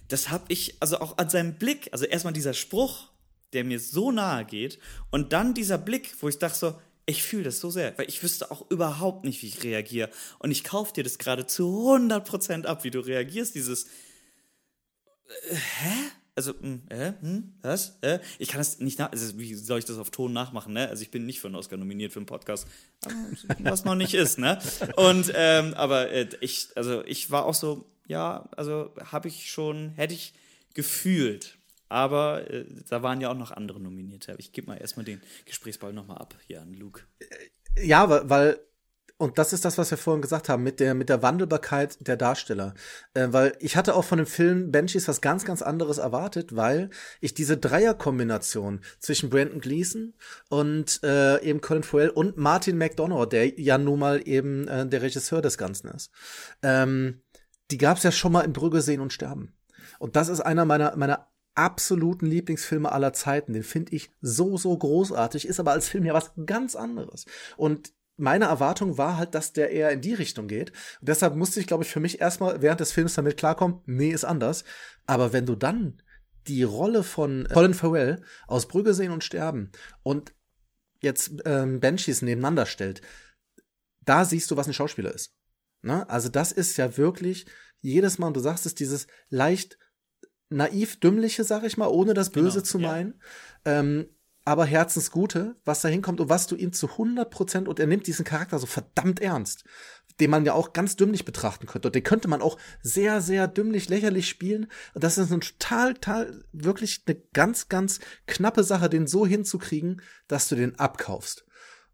Das habe ich, also auch an seinem Blick, also erstmal dieser Spruch, der mir so nahe geht, und dann dieser Blick, wo ich dachte so, ich fühle das so sehr, weil ich wüsste auch überhaupt nicht, wie ich reagiere. Und ich kaufe dir das gerade zu 100% ab, wie du reagierst, dieses, also, hm, äh, hm, was? Äh? Ich kann das nicht nach, also wie soll ich das auf Ton nachmachen, ne? Also ich bin nicht für einen Oscar nominiert für einen Podcast, was noch nicht ist, ne? Und, ähm, aber äh, ich, also ich war auch so, ja, also habe ich schon, hätte ich gefühlt. Aber äh, da waren ja auch noch andere Nominierte. Ich gebe mal erstmal den Gesprächsball nochmal ab hier an Luke. Ja, weil, und das ist das, was wir vorhin gesagt haben, mit der, mit der Wandelbarkeit der Darsteller. Äh, weil ich hatte auch von dem Film Banshees was ganz, ganz anderes erwartet, weil ich diese Dreierkombination zwischen Brandon Gleason und äh, eben Colin Farrell und Martin McDonough, der ja nun mal eben äh, der Regisseur des Ganzen ist, ähm, die gab es ja schon mal in Brügge sehen und sterben. Und das ist einer meiner, meiner absoluten Lieblingsfilme aller Zeiten. Den finde ich so, so großartig, ist aber als Film ja was ganz anderes. Und meine Erwartung war halt, dass der eher in die Richtung geht. Und deshalb musste ich, glaube ich, für mich erstmal während des Films damit klarkommen, nee, ist anders. Aber wenn du dann die Rolle von Colin Farrell aus Brügge sehen und sterben und jetzt ähm, Banshees nebeneinander stellt, da siehst du, was ein Schauspieler ist. Ne? Also das ist ja wirklich jedes Mal, und du sagst es, dieses leicht naiv dümmliche, sag ich mal, ohne das Böse genau, zu meinen. Ja. Ähm, aber Herzensgute, was da hinkommt und was du ihm zu 100 Prozent, und er nimmt diesen Charakter so verdammt ernst, den man ja auch ganz dümmlich betrachten könnte. Und den könnte man auch sehr, sehr dümmlich, lächerlich spielen. Und das ist eine total, total, wirklich eine ganz, ganz knappe Sache, den so hinzukriegen, dass du den abkaufst.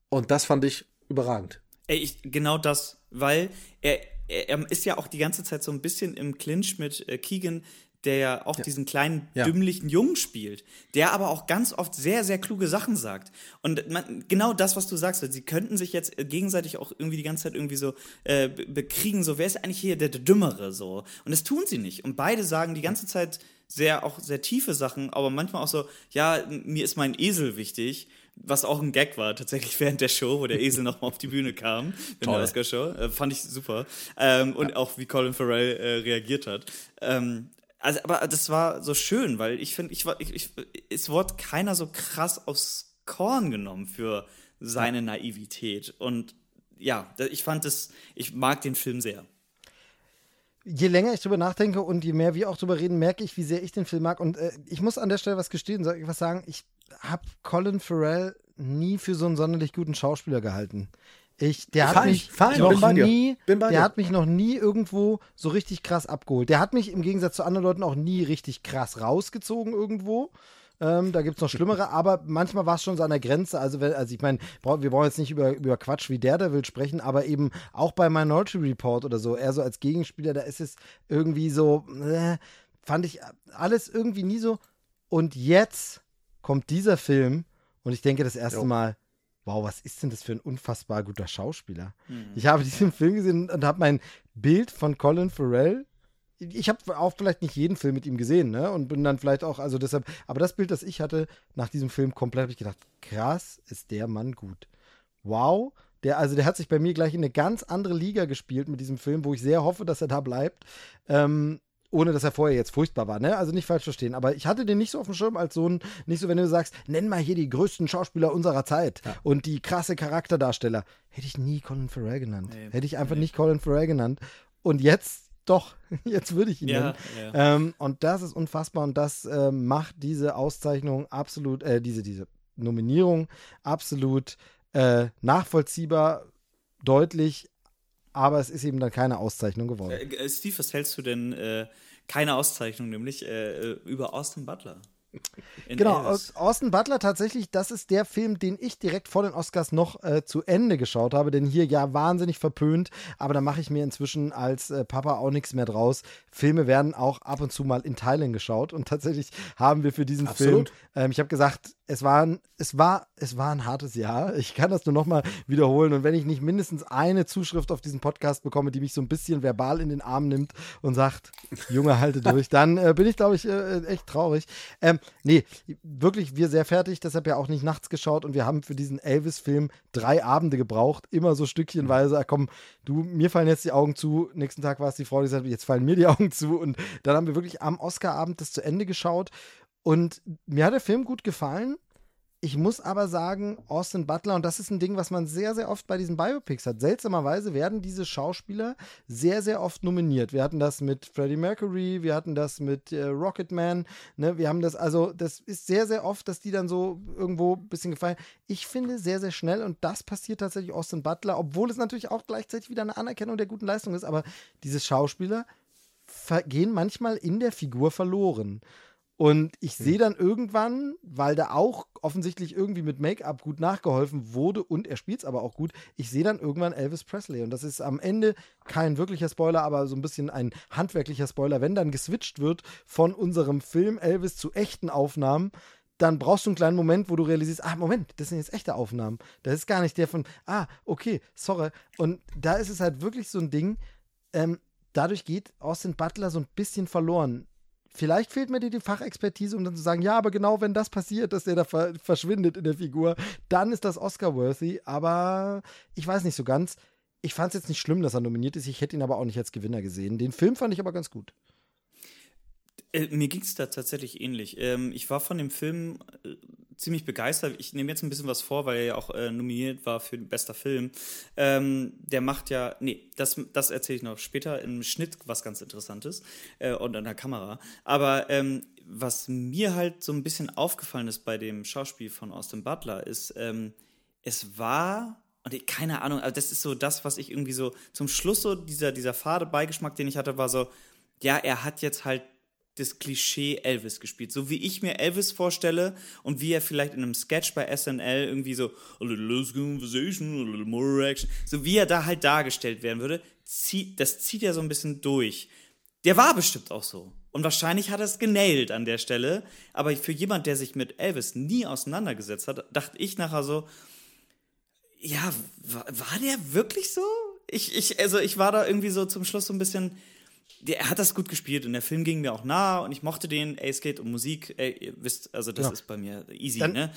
Und das fand ich überragend. Ey, ich, genau das, weil er, er, er ist ja auch die ganze Zeit so ein bisschen im Clinch mit äh, Keegan, der ja auch ja. diesen kleinen, ja. dümmlichen Jungen spielt, der aber auch ganz oft sehr, sehr kluge Sachen sagt. Und man, genau das, was du sagst, sie könnten sich jetzt gegenseitig auch irgendwie die ganze Zeit irgendwie so äh, bekriegen, so, wer ist eigentlich hier der, der Dümmere, so. Und das tun sie nicht. Und beide sagen die ganze Zeit sehr, auch sehr tiefe Sachen, aber manchmal auch so, ja, mir ist mein Esel wichtig was auch ein Gag war, tatsächlich (laughs) während der Show, wo der Esel (laughs) nochmal auf die Bühne kam, in der Oscar-Show. Äh, fand ich super. Ähm, und ja. auch, wie Colin Farrell äh, reagiert hat. Ähm, also, aber das war so schön, weil ich finde, ich war, ich, ich, es wurde keiner so krass aufs Korn genommen für seine Naivität. Und ja, ich fand es, ich mag den Film sehr. Je länger ich drüber nachdenke und je mehr wir auch drüber reden, merke ich, wie sehr ich den Film mag. Und äh, ich muss an der Stelle was gestehen, soll ich was sagen? Ich habe Colin Farrell nie für so einen sonderlich guten Schauspieler gehalten. Ich, der hat fein, mich fein, noch nie, der hat mich noch nie irgendwo so richtig krass abgeholt. Der hat mich im Gegensatz zu anderen Leuten auch nie richtig krass rausgezogen irgendwo. Ähm, da gibt es noch schlimmere, aber manchmal war es schon so an der Grenze. Also, also ich meine, wir brauchen jetzt nicht über, über Quatsch wie der, der will sprechen, aber eben auch bei Minority Report oder so, eher so als Gegenspieler, da ist es irgendwie so, äh, fand ich alles irgendwie nie so. Und jetzt kommt dieser Film und ich denke das erste jo. Mal, wow, was ist denn das für ein unfassbar guter Schauspieler? Mhm. Ich habe diesen Film gesehen und habe mein Bild von Colin Farrell ich habe auch vielleicht nicht jeden Film mit ihm gesehen, ne? Und bin dann vielleicht auch, also deshalb, aber das Bild, das ich hatte nach diesem Film komplett, habe ich gedacht, krass, ist der Mann gut. Wow, der, also der hat sich bei mir gleich in eine ganz andere Liga gespielt mit diesem Film, wo ich sehr hoffe, dass er da bleibt. Ähm, ohne dass er vorher jetzt furchtbar war, ne? Also nicht falsch verstehen. Aber ich hatte den nicht so auf dem Schirm als so ein, nicht so, wenn du sagst, nenn mal hier die größten Schauspieler unserer Zeit ja. und die krasse Charakterdarsteller. Hätte ich nie Colin Farrell genannt. Nee, Hätte ich einfach nee. nicht Colin Farrell genannt. Und jetzt doch, (laughs) jetzt würde ich ihn ja, nennen. Ja. Ähm, und das ist unfassbar und das äh, macht diese Auszeichnung absolut, äh, diese, diese Nominierung absolut äh, nachvollziehbar, deutlich, aber es ist eben dann keine Auszeichnung geworden. Äh, äh, Steve, was hältst du denn, äh, keine Auszeichnung, nämlich äh, über Austin Butler? Genau. Austin Butler tatsächlich, das ist der Film, den ich direkt vor den Oscars noch äh, zu Ende geschaut habe, denn hier ja wahnsinnig verpönt, aber da mache ich mir inzwischen als äh, Papa auch nichts mehr draus. Filme werden auch ab und zu mal in Teilen geschaut und tatsächlich haben wir für diesen Absolut. Film, ähm, ich habe gesagt, es war, ein, es, war, es war ein hartes Jahr. Ich kann das nur nochmal wiederholen. Und wenn ich nicht mindestens eine Zuschrift auf diesen Podcast bekomme, die mich so ein bisschen verbal in den Arm nimmt und sagt, Junge, halte durch, dann äh, bin ich, glaube ich, äh, echt traurig. Ähm, nee, wirklich, wir sehr fertig, deshalb ja auch nicht nachts geschaut. Und wir haben für diesen Elvis-Film drei Abende gebraucht, immer so stückchenweise. Komm, du, mir fallen jetzt die Augen zu. Nächsten Tag war es die Frau, die gesagt hat, jetzt fallen mir die Augen zu. Und dann haben wir wirklich am Oscar-Abend das zu Ende geschaut. Und mir hat der Film gut gefallen. Ich muss aber sagen, Austin Butler, und das ist ein Ding, was man sehr, sehr oft bei diesen Biopics hat. Seltsamerweise werden diese Schauspieler sehr, sehr oft nominiert. Wir hatten das mit Freddie Mercury, wir hatten das mit äh, Rocketman, ne? Wir haben das, also, das ist sehr, sehr oft, dass die dann so irgendwo ein bisschen gefallen. Ich finde sehr, sehr schnell, und das passiert tatsächlich Austin Butler, obwohl es natürlich auch gleichzeitig wieder eine Anerkennung der guten Leistung ist, aber diese Schauspieler gehen manchmal in der Figur verloren. Und ich sehe dann irgendwann, weil da auch offensichtlich irgendwie mit Make-up gut nachgeholfen wurde und er spielt es aber auch gut, ich sehe dann irgendwann Elvis Presley. Und das ist am Ende kein wirklicher Spoiler, aber so ein bisschen ein handwerklicher Spoiler. Wenn dann geswitcht wird von unserem Film Elvis zu echten Aufnahmen, dann brauchst du einen kleinen Moment, wo du realisierst, ah, Moment, das sind jetzt echte Aufnahmen. Das ist gar nicht der von, ah, okay, sorry. Und da ist es halt wirklich so ein Ding, ähm, dadurch geht Austin Butler so ein bisschen verloren vielleicht fehlt mir die, die Fachexpertise, um dann zu sagen, ja, aber genau wenn das passiert, dass der da ver verschwindet in der Figur, dann ist das Oscar-worthy. Aber ich weiß nicht so ganz. Ich fand es jetzt nicht schlimm, dass er nominiert ist. Ich hätte ihn aber auch nicht als Gewinner gesehen. Den Film fand ich aber ganz gut. Äh, mir ging es da tatsächlich ähnlich. Ähm, ich war von dem Film äh, ziemlich begeistert. Ich nehme jetzt ein bisschen was vor, weil er ja auch äh, nominiert war für den bester Film. Ähm, der macht ja, nee, das, das erzähle ich noch später im Schnitt was ganz Interessantes äh, und an der Kamera. Aber ähm, was mir halt so ein bisschen aufgefallen ist bei dem Schauspiel von Austin Butler, ist, ähm, es war und ich, keine Ahnung, also das ist so das, was ich irgendwie so zum Schluss so dieser dieser fade Beigeschmack, den ich hatte, war so, ja, er hat jetzt halt das Klischee Elvis gespielt. So wie ich mir Elvis vorstelle und wie er vielleicht in einem Sketch bei SNL irgendwie so a little less conversation, a little more action, so wie er da halt dargestellt werden würde, zieht, das zieht er so ein bisschen durch. Der war bestimmt auch so. Und wahrscheinlich hat er es genailt an der Stelle. Aber für jemand, der sich mit Elvis nie auseinandergesetzt hat, dachte ich nachher so, ja, war, war der wirklich so? Ich, ich, also ich war da irgendwie so zum Schluss so ein bisschen, er hat das gut gespielt und der Film ging mir auch nah und ich mochte den. Ey, es geht um Musik. Ey, ihr wisst, also das ja. ist bei mir easy, Dann, ne?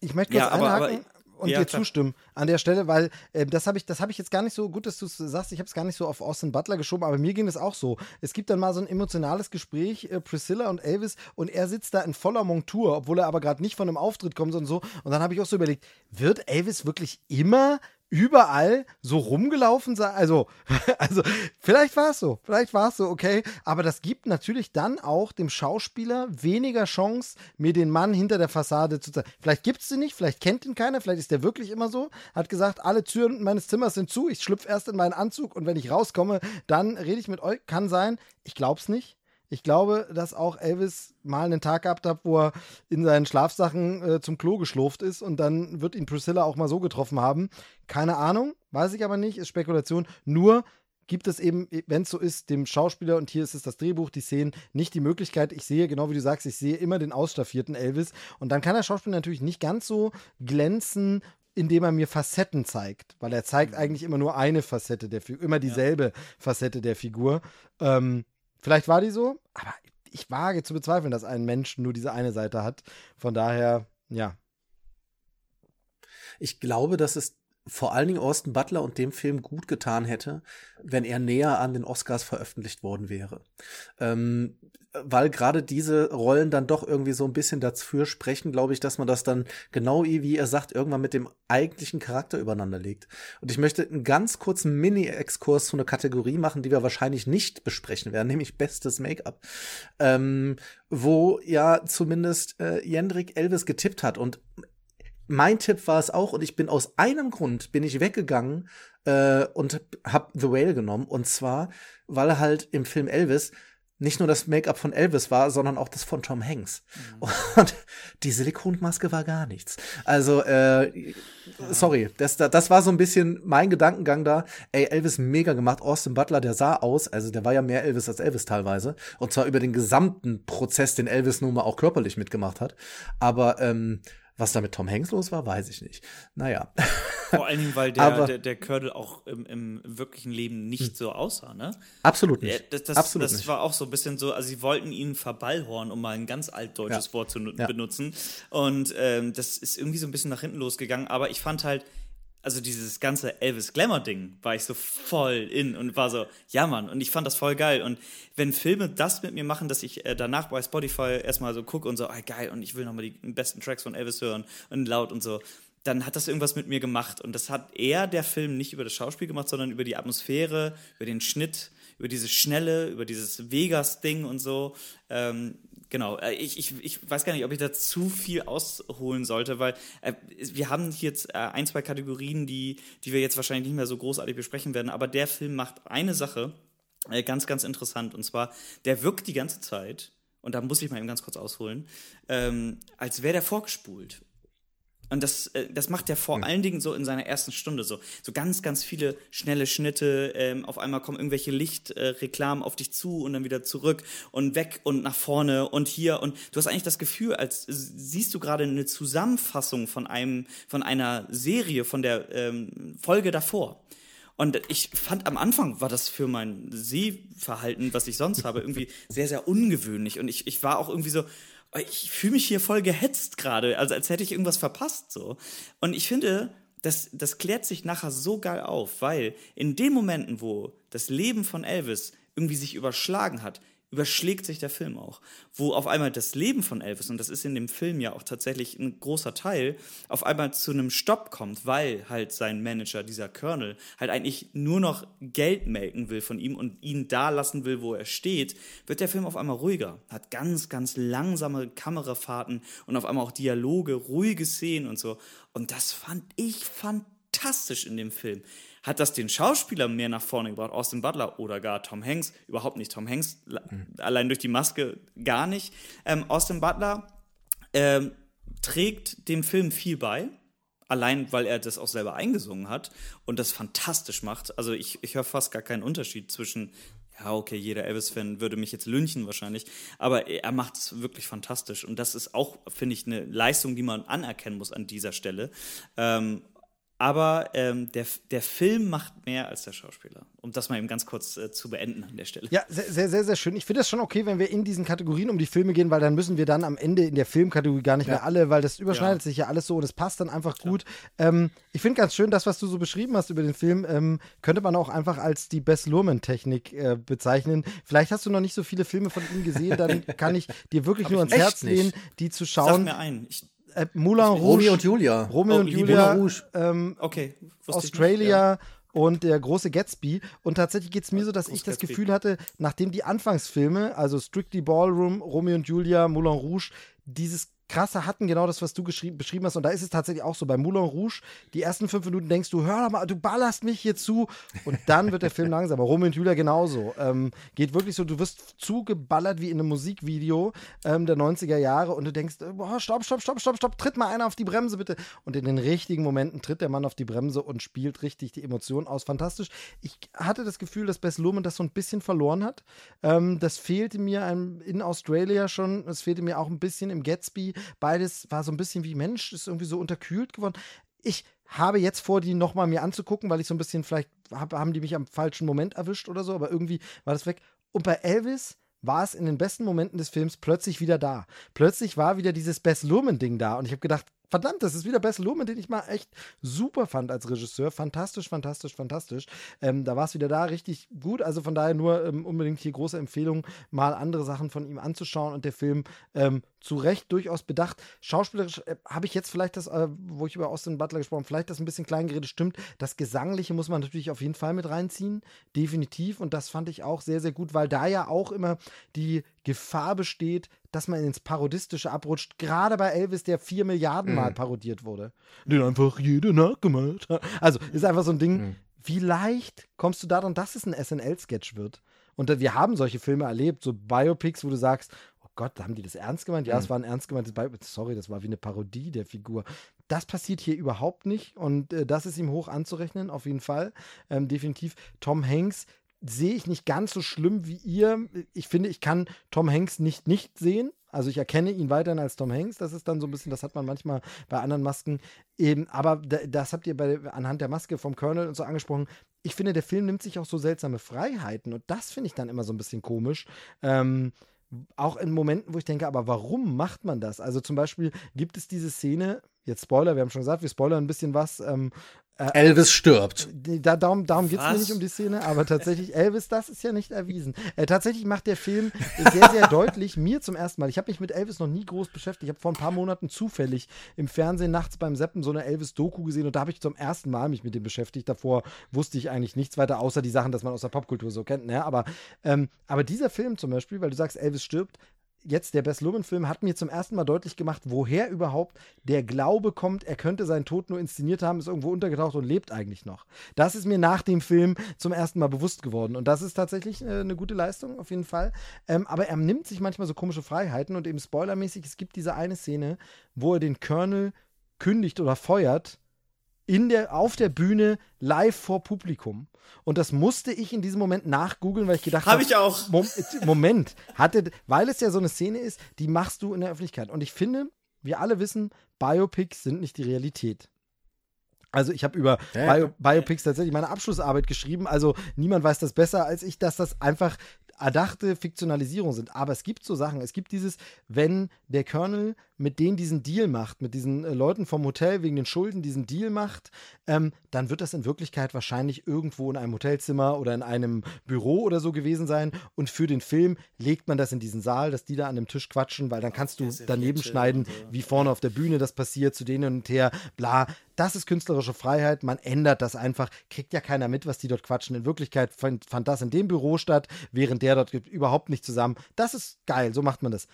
Ich möchte kurz ja, aber, einhaken. Aber, und ja, dir klar. zustimmen an der Stelle, weil äh, das habe ich, das ich jetzt gar nicht so gut, dass du es sagst. Ich habe es gar nicht so auf Austin Butler geschoben, aber mir ging es auch so. Es gibt dann mal so ein emotionales Gespräch, äh, Priscilla und Elvis, und er sitzt da in voller Montur, obwohl er aber gerade nicht von einem Auftritt kommt und so. Und dann habe ich auch so überlegt, wird Elvis wirklich immer überall so rumgelaufen sein. Also, (laughs) also vielleicht war es so, vielleicht war es so, okay. Aber das gibt natürlich dann auch dem Schauspieler weniger Chance, mir den Mann hinter der Fassade zu zeigen. Vielleicht gibt es sie nicht, vielleicht kennt ihn keiner, vielleicht ist der wirklich immer so. Hat gesagt, alle Türen meines Zimmers sind zu, ich schlüpfe erst in meinen Anzug und wenn ich rauskomme, dann rede ich mit euch. Kann sein. Ich glaube es nicht. Ich glaube, dass auch Elvis mal einen Tag gehabt hat, wo er in seinen Schlafsachen äh, zum Klo geschlurft ist und dann wird ihn Priscilla auch mal so getroffen haben. Keine Ahnung, weiß ich aber nicht, ist Spekulation. Nur gibt es eben, wenn es so ist, dem Schauspieler, und hier ist es das Drehbuch, die Szenen, nicht die Möglichkeit, ich sehe, genau wie du sagst, ich sehe immer den ausstaffierten Elvis. Und dann kann der Schauspieler natürlich nicht ganz so glänzen indem er mir Facetten zeigt, weil er zeigt mhm. eigentlich immer nur eine Facette der Figur, immer dieselbe ja. Facette der Figur. Ähm, Vielleicht war die so, aber ich wage zu bezweifeln, dass ein Mensch nur diese eine Seite hat. Von daher, ja. Ich glaube, dass es vor allen Dingen Austin Butler und dem Film gut getan hätte, wenn er näher an den Oscars veröffentlicht worden wäre. Ähm, weil gerade diese Rollen dann doch irgendwie so ein bisschen dafür sprechen, glaube ich, dass man das dann genau wie er sagt, irgendwann mit dem eigentlichen Charakter übereinander legt. Und ich möchte einen ganz kurzen Mini-Exkurs zu einer Kategorie machen, die wir wahrscheinlich nicht besprechen werden, (laughs) nämlich bestes Make-up. Ähm, wo ja zumindest äh, Jendrik Elvis getippt hat. Und mein Tipp war es auch, und ich bin aus einem Grund bin ich weggegangen äh, und hab The Whale genommen. Und zwar, weil halt im Film Elvis nicht nur das Make-up von Elvis war, sondern auch das von Tom Hanks. Mhm. (laughs) Und die Silikonmaske war gar nichts. Also, äh, sorry, das, das war so ein bisschen mein Gedankengang da. Ey, Elvis mega gemacht. Austin Butler, der sah aus, also der war ja mehr Elvis als Elvis teilweise. Und zwar über den gesamten Prozess, den Elvis nun mal auch körperlich mitgemacht hat. Aber ähm, was da mit Tom Hanks los war, weiß ich nicht. Naja. (laughs) Vor allen Dingen, weil der, Aber, der, der Kördel auch im, im wirklichen Leben nicht hm. so aussah, ne? Absolut nicht. Das, das, absolut das nicht. war auch so ein bisschen so, also sie wollten ihn verballhorn, um mal ein ganz altdeutsches ja. Wort zu ja. benutzen. Und ähm, das ist irgendwie so ein bisschen nach hinten losgegangen. Aber ich fand halt, also dieses ganze Elvis Glamour Ding war ich so voll in und war so, ja Mann, und ich fand das voll geil. Und wenn Filme das mit mir machen, dass ich äh, danach bei Spotify erstmal so gucke und so, ah geil, und ich will nochmal die besten Tracks von Elvis hören und laut und so, dann hat das irgendwas mit mir gemacht. Und das hat eher der Film nicht über das Schauspiel gemacht, sondern über die Atmosphäre, über den Schnitt, über diese Schnelle, über dieses Vegas-Ding und so. Ähm, genau, äh, ich, ich, ich weiß gar nicht, ob ich da zu viel ausholen sollte, weil äh, wir haben jetzt äh, ein, zwei Kategorien, die, die wir jetzt wahrscheinlich nicht mehr so großartig besprechen werden, aber der Film macht eine Sache äh, ganz, ganz interessant und zwar, der wirkt die ganze Zeit, und da muss ich mal eben ganz kurz ausholen, ähm, als wäre der vorgespult. Und das, äh, das macht er vor mhm. allen Dingen so in seiner ersten Stunde so. So ganz, ganz viele schnelle Schnitte. Ähm, auf einmal kommen irgendwelche Lichtreklamen äh, auf dich zu und dann wieder zurück und weg und nach vorne und hier. Und du hast eigentlich das Gefühl, als siehst du gerade eine Zusammenfassung von einem, von einer Serie, von der ähm, Folge davor. Und ich fand am Anfang war das für mein Sehverhalten, was ich sonst habe, irgendwie (laughs) sehr, sehr ungewöhnlich. Und ich, ich war auch irgendwie so, ich fühle mich hier voll gehetzt gerade, also als hätte ich irgendwas verpasst so. Und ich finde, das, das klärt sich nachher so geil auf, weil in den Momenten, wo das Leben von Elvis irgendwie sich überschlagen hat, überschlägt sich der Film auch. Wo auf einmal das Leben von Elvis, und das ist in dem Film ja auch tatsächlich ein großer Teil, auf einmal zu einem Stopp kommt, weil halt sein Manager, dieser Colonel, halt eigentlich nur noch Geld melken will von ihm und ihn da lassen will, wo er steht, wird der Film auf einmal ruhiger. Hat ganz, ganz langsame Kamerafahrten und auf einmal auch Dialoge, ruhige Szenen und so. Und das fand ich fantastisch in dem Film. Hat das den Schauspieler mehr nach vorne gebracht, Austin Butler oder gar Tom Hanks? Überhaupt nicht. Tom Hanks, mhm. allein durch die Maske gar nicht. Ähm, Austin Butler ähm, trägt dem Film viel bei. Allein, weil er das auch selber eingesungen hat und das fantastisch macht. Also ich, ich höre fast gar keinen Unterschied zwischen ja, okay, jeder Elvis-Fan würde mich jetzt lynchen wahrscheinlich, aber er macht es wirklich fantastisch. Und das ist auch, finde ich, eine Leistung, die man anerkennen muss an dieser Stelle. Ähm, aber ähm, der, der Film macht mehr als der Schauspieler. Um das mal eben ganz kurz äh, zu beenden an der Stelle. Ja, sehr, sehr, sehr, sehr schön. Ich finde das schon okay, wenn wir in diesen Kategorien um die Filme gehen, weil dann müssen wir dann am Ende in der Filmkategorie gar nicht ja. mehr alle, weil das überschneidet ja. sich ja alles so und es passt dann einfach Klar. gut. Ähm, ich finde ganz schön, das, was du so beschrieben hast über den Film, ähm, könnte man auch einfach als die Bess Luhrmann-Technik äh, bezeichnen. Vielleicht hast du noch nicht so viele Filme von ihm gesehen, dann (laughs) kann ich dir wirklich nur ans Herz lehnen, die zu schauen. Sag mir ein. Ich äh, Moulin Rouge. Romeo und Julia. Romeo oh, und Julia. Rouge. Ähm, okay. Australia. Ja. Und der große Gatsby. Und tatsächlich geht es mir so, dass ich das Gatsby. Gefühl hatte, nachdem die Anfangsfilme, also Strictly Ballroom, Romeo und Julia, Moulin Rouge, dieses krasse hatten, genau das, was du beschrieben hast. Und da ist es tatsächlich auch so. Bei Moulin Rouge, die ersten fünf Minuten denkst du, hör doch mal, du ballerst mich hier zu. Und dann wird der Film langsamer. Romeo und genauso. Ähm, geht wirklich so, du wirst zugeballert wie in einem Musikvideo ähm, der 90er Jahre und du denkst, boah, stopp, stopp, stopp, stopp, stopp, tritt mal einer auf die Bremse bitte. Und in den richtigen Momenten tritt der Mann auf die Bremse und spielt richtig die Emotionen aus. Fantastisch. Ich hatte das Gefühl, dass Bess Luhrmann das so ein bisschen verloren hat. Ähm, das fehlte mir in Australia schon. Es fehlte mir auch ein bisschen im Gatsby. Beides war so ein bisschen wie Mensch, ist irgendwie so unterkühlt geworden. Ich habe jetzt vor, die nochmal mir anzugucken, weil ich so ein bisschen, vielleicht hab, haben die mich am falschen Moment erwischt oder so, aber irgendwie war das weg. Und bei Elvis war es in den besten Momenten des Films plötzlich wieder da. Plötzlich war wieder dieses Bess Luhrmann-Ding da und ich habe gedacht, verdammt, das ist wieder Bess Luhrmann, den ich mal echt super fand als Regisseur. Fantastisch, fantastisch, fantastisch. Ähm, da war es wieder da richtig gut. Also von daher nur ähm, unbedingt hier große Empfehlung, mal andere Sachen von ihm anzuschauen und der Film ähm, zu Recht durchaus bedacht. Schauspielerisch äh, habe ich jetzt vielleicht das, äh, wo ich über Austin Butler gesprochen habe, vielleicht das ein bisschen klein geredet, stimmt. Das Gesangliche muss man natürlich auf jeden Fall mit reinziehen. Definitiv. Und das fand ich auch sehr, sehr gut, weil da ja auch immer die Gefahr besteht, dass man ins Parodistische abrutscht. Gerade bei Elvis, der vier Milliarden Mal mhm. parodiert wurde. Den einfach jede nachgemalt hat. Also, ist einfach so ein Ding. Mhm. Wie leicht kommst du daran, dass es ein SNL-Sketch wird? Und wir haben solche Filme erlebt, so Biopics, wo du sagst, oh Gott, haben die das ernst gemeint? Ja, mhm. es war ein ernst gemeintes Biopic. Sorry, das war wie eine Parodie der Figur. Das passiert hier überhaupt nicht und äh, das ist ihm hoch anzurechnen, auf jeden Fall. Ähm, definitiv. Tom Hanks sehe ich nicht ganz so schlimm wie ihr. Ich finde, ich kann Tom Hanks nicht nicht sehen. Also ich erkenne ihn weiterhin als Tom Hanks. Das ist dann so ein bisschen, das hat man manchmal bei anderen Masken eben. Aber das habt ihr bei, anhand der Maske vom Colonel und so angesprochen. Ich finde, der Film nimmt sich auch so seltsame Freiheiten und das finde ich dann immer so ein bisschen komisch. Ähm, auch in Momenten, wo ich denke, aber warum macht man das? Also zum Beispiel gibt es diese Szene, jetzt Spoiler, wir haben schon gesagt, wir spoilern ein bisschen was, ähm, äh, Elvis stirbt. Da, darum darum geht es mir nicht um die Szene, aber tatsächlich, Elvis, das ist ja nicht erwiesen. Äh, tatsächlich macht der Film sehr, sehr deutlich, mir zum ersten Mal, ich habe mich mit Elvis noch nie groß beschäftigt. Ich habe vor ein paar Monaten zufällig im Fernsehen nachts beim Seppen so eine Elvis-Doku gesehen und da habe ich zum ersten Mal mich mit dem beschäftigt. Davor wusste ich eigentlich nichts weiter, außer die Sachen, dass man aus der Popkultur so kennt. Ne? Aber, ähm, aber dieser Film zum Beispiel, weil du sagst, Elvis stirbt, jetzt der Bess Luhrmann-Film hat mir zum ersten Mal deutlich gemacht, woher überhaupt der Glaube kommt, er könnte seinen Tod nur inszeniert haben, ist irgendwo untergetaucht und lebt eigentlich noch. Das ist mir nach dem Film zum ersten Mal bewusst geworden. Und das ist tatsächlich äh, eine gute Leistung, auf jeden Fall. Ähm, aber er nimmt sich manchmal so komische Freiheiten und eben spoilermäßig, es gibt diese eine Szene, wo er den Colonel kündigt oder feuert in der, auf der Bühne live vor Publikum. Und das musste ich in diesem Moment nachgoogeln, weil ich gedacht habe. Habe ich auch. Mom Moment, hatte, weil es ja so eine Szene ist, die machst du in der Öffentlichkeit. Und ich finde, wir alle wissen, Biopics sind nicht die Realität. Also ich habe über. Bio, Biopics tatsächlich meine Abschlussarbeit geschrieben. Also niemand weiß das besser als ich, dass das einfach erdachte Fiktionalisierung sind. Aber es gibt so Sachen. Es gibt dieses, wenn der Colonel mit denen diesen Deal macht, mit diesen äh, Leuten vom Hotel wegen den Schulden diesen Deal macht, ähm, dann wird das in Wirklichkeit wahrscheinlich irgendwo in einem Hotelzimmer oder in einem Büro oder so gewesen sein. Und für den Film legt man das in diesen Saal, dass die da an dem Tisch quatschen, weil dann kannst du daneben schneiden, wie vorne auf der Bühne das passiert, zu denen und her, bla. Das ist künstlerische Freiheit, man ändert das einfach, kriegt ja keiner mit, was die dort quatschen. In Wirklichkeit fand, fand das in dem Büro statt, während der dort überhaupt nicht zusammen. Das ist geil, so macht man das.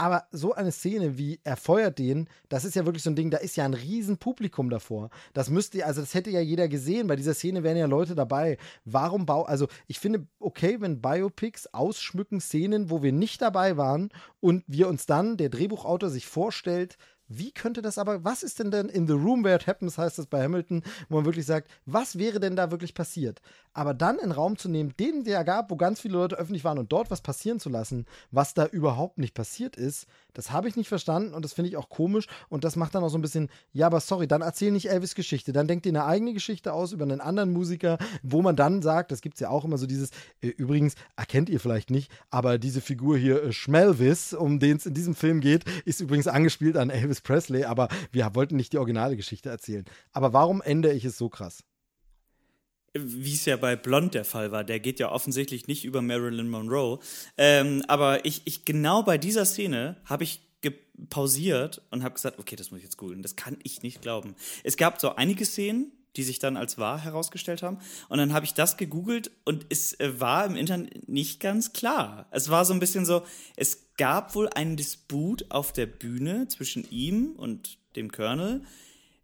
Aber so eine Szene wie er feuert den, das ist ja wirklich so ein Ding, da ist ja ein riesen Publikum davor. Das müsste, also das hätte ja jeder gesehen, bei dieser Szene wären ja Leute dabei. Warum bau, also ich finde okay, wenn Biopics ausschmücken Szenen, wo wir nicht dabei waren und wir uns dann, der Drehbuchautor sich vorstellt, wie könnte das aber, was ist denn denn in the room where it happens, heißt das bei Hamilton, wo man wirklich sagt, was wäre denn da wirklich passiert? Aber dann einen Raum zu nehmen, den der gab, wo ganz viele Leute öffentlich waren und dort was passieren zu lassen, was da überhaupt nicht passiert ist, das habe ich nicht verstanden und das finde ich auch komisch und das macht dann auch so ein bisschen, ja, aber sorry, dann erzähl nicht Elvis Geschichte, dann denkt ihr eine eigene Geschichte aus über einen anderen Musiker, wo man dann sagt, das gibt es ja auch immer so dieses, äh, übrigens, erkennt ihr vielleicht nicht, aber diese Figur hier, äh, Schmelvis, um den es in diesem Film geht, ist übrigens angespielt an Elvis Presley, aber wir wollten nicht die originale Geschichte erzählen. Aber warum ändere ich es so krass? wie es ja bei Blond der Fall war, der geht ja offensichtlich nicht über Marilyn Monroe. Ähm, aber ich, ich genau bei dieser Szene habe ich pausiert und habe gesagt, okay, das muss ich jetzt googeln. Das kann ich nicht glauben. Es gab so einige Szenen, die sich dann als wahr herausgestellt haben. Und dann habe ich das gegoogelt und es äh, war im Internet nicht ganz klar. Es war so ein bisschen so, es gab wohl einen Disput auf der Bühne zwischen ihm und dem Colonel.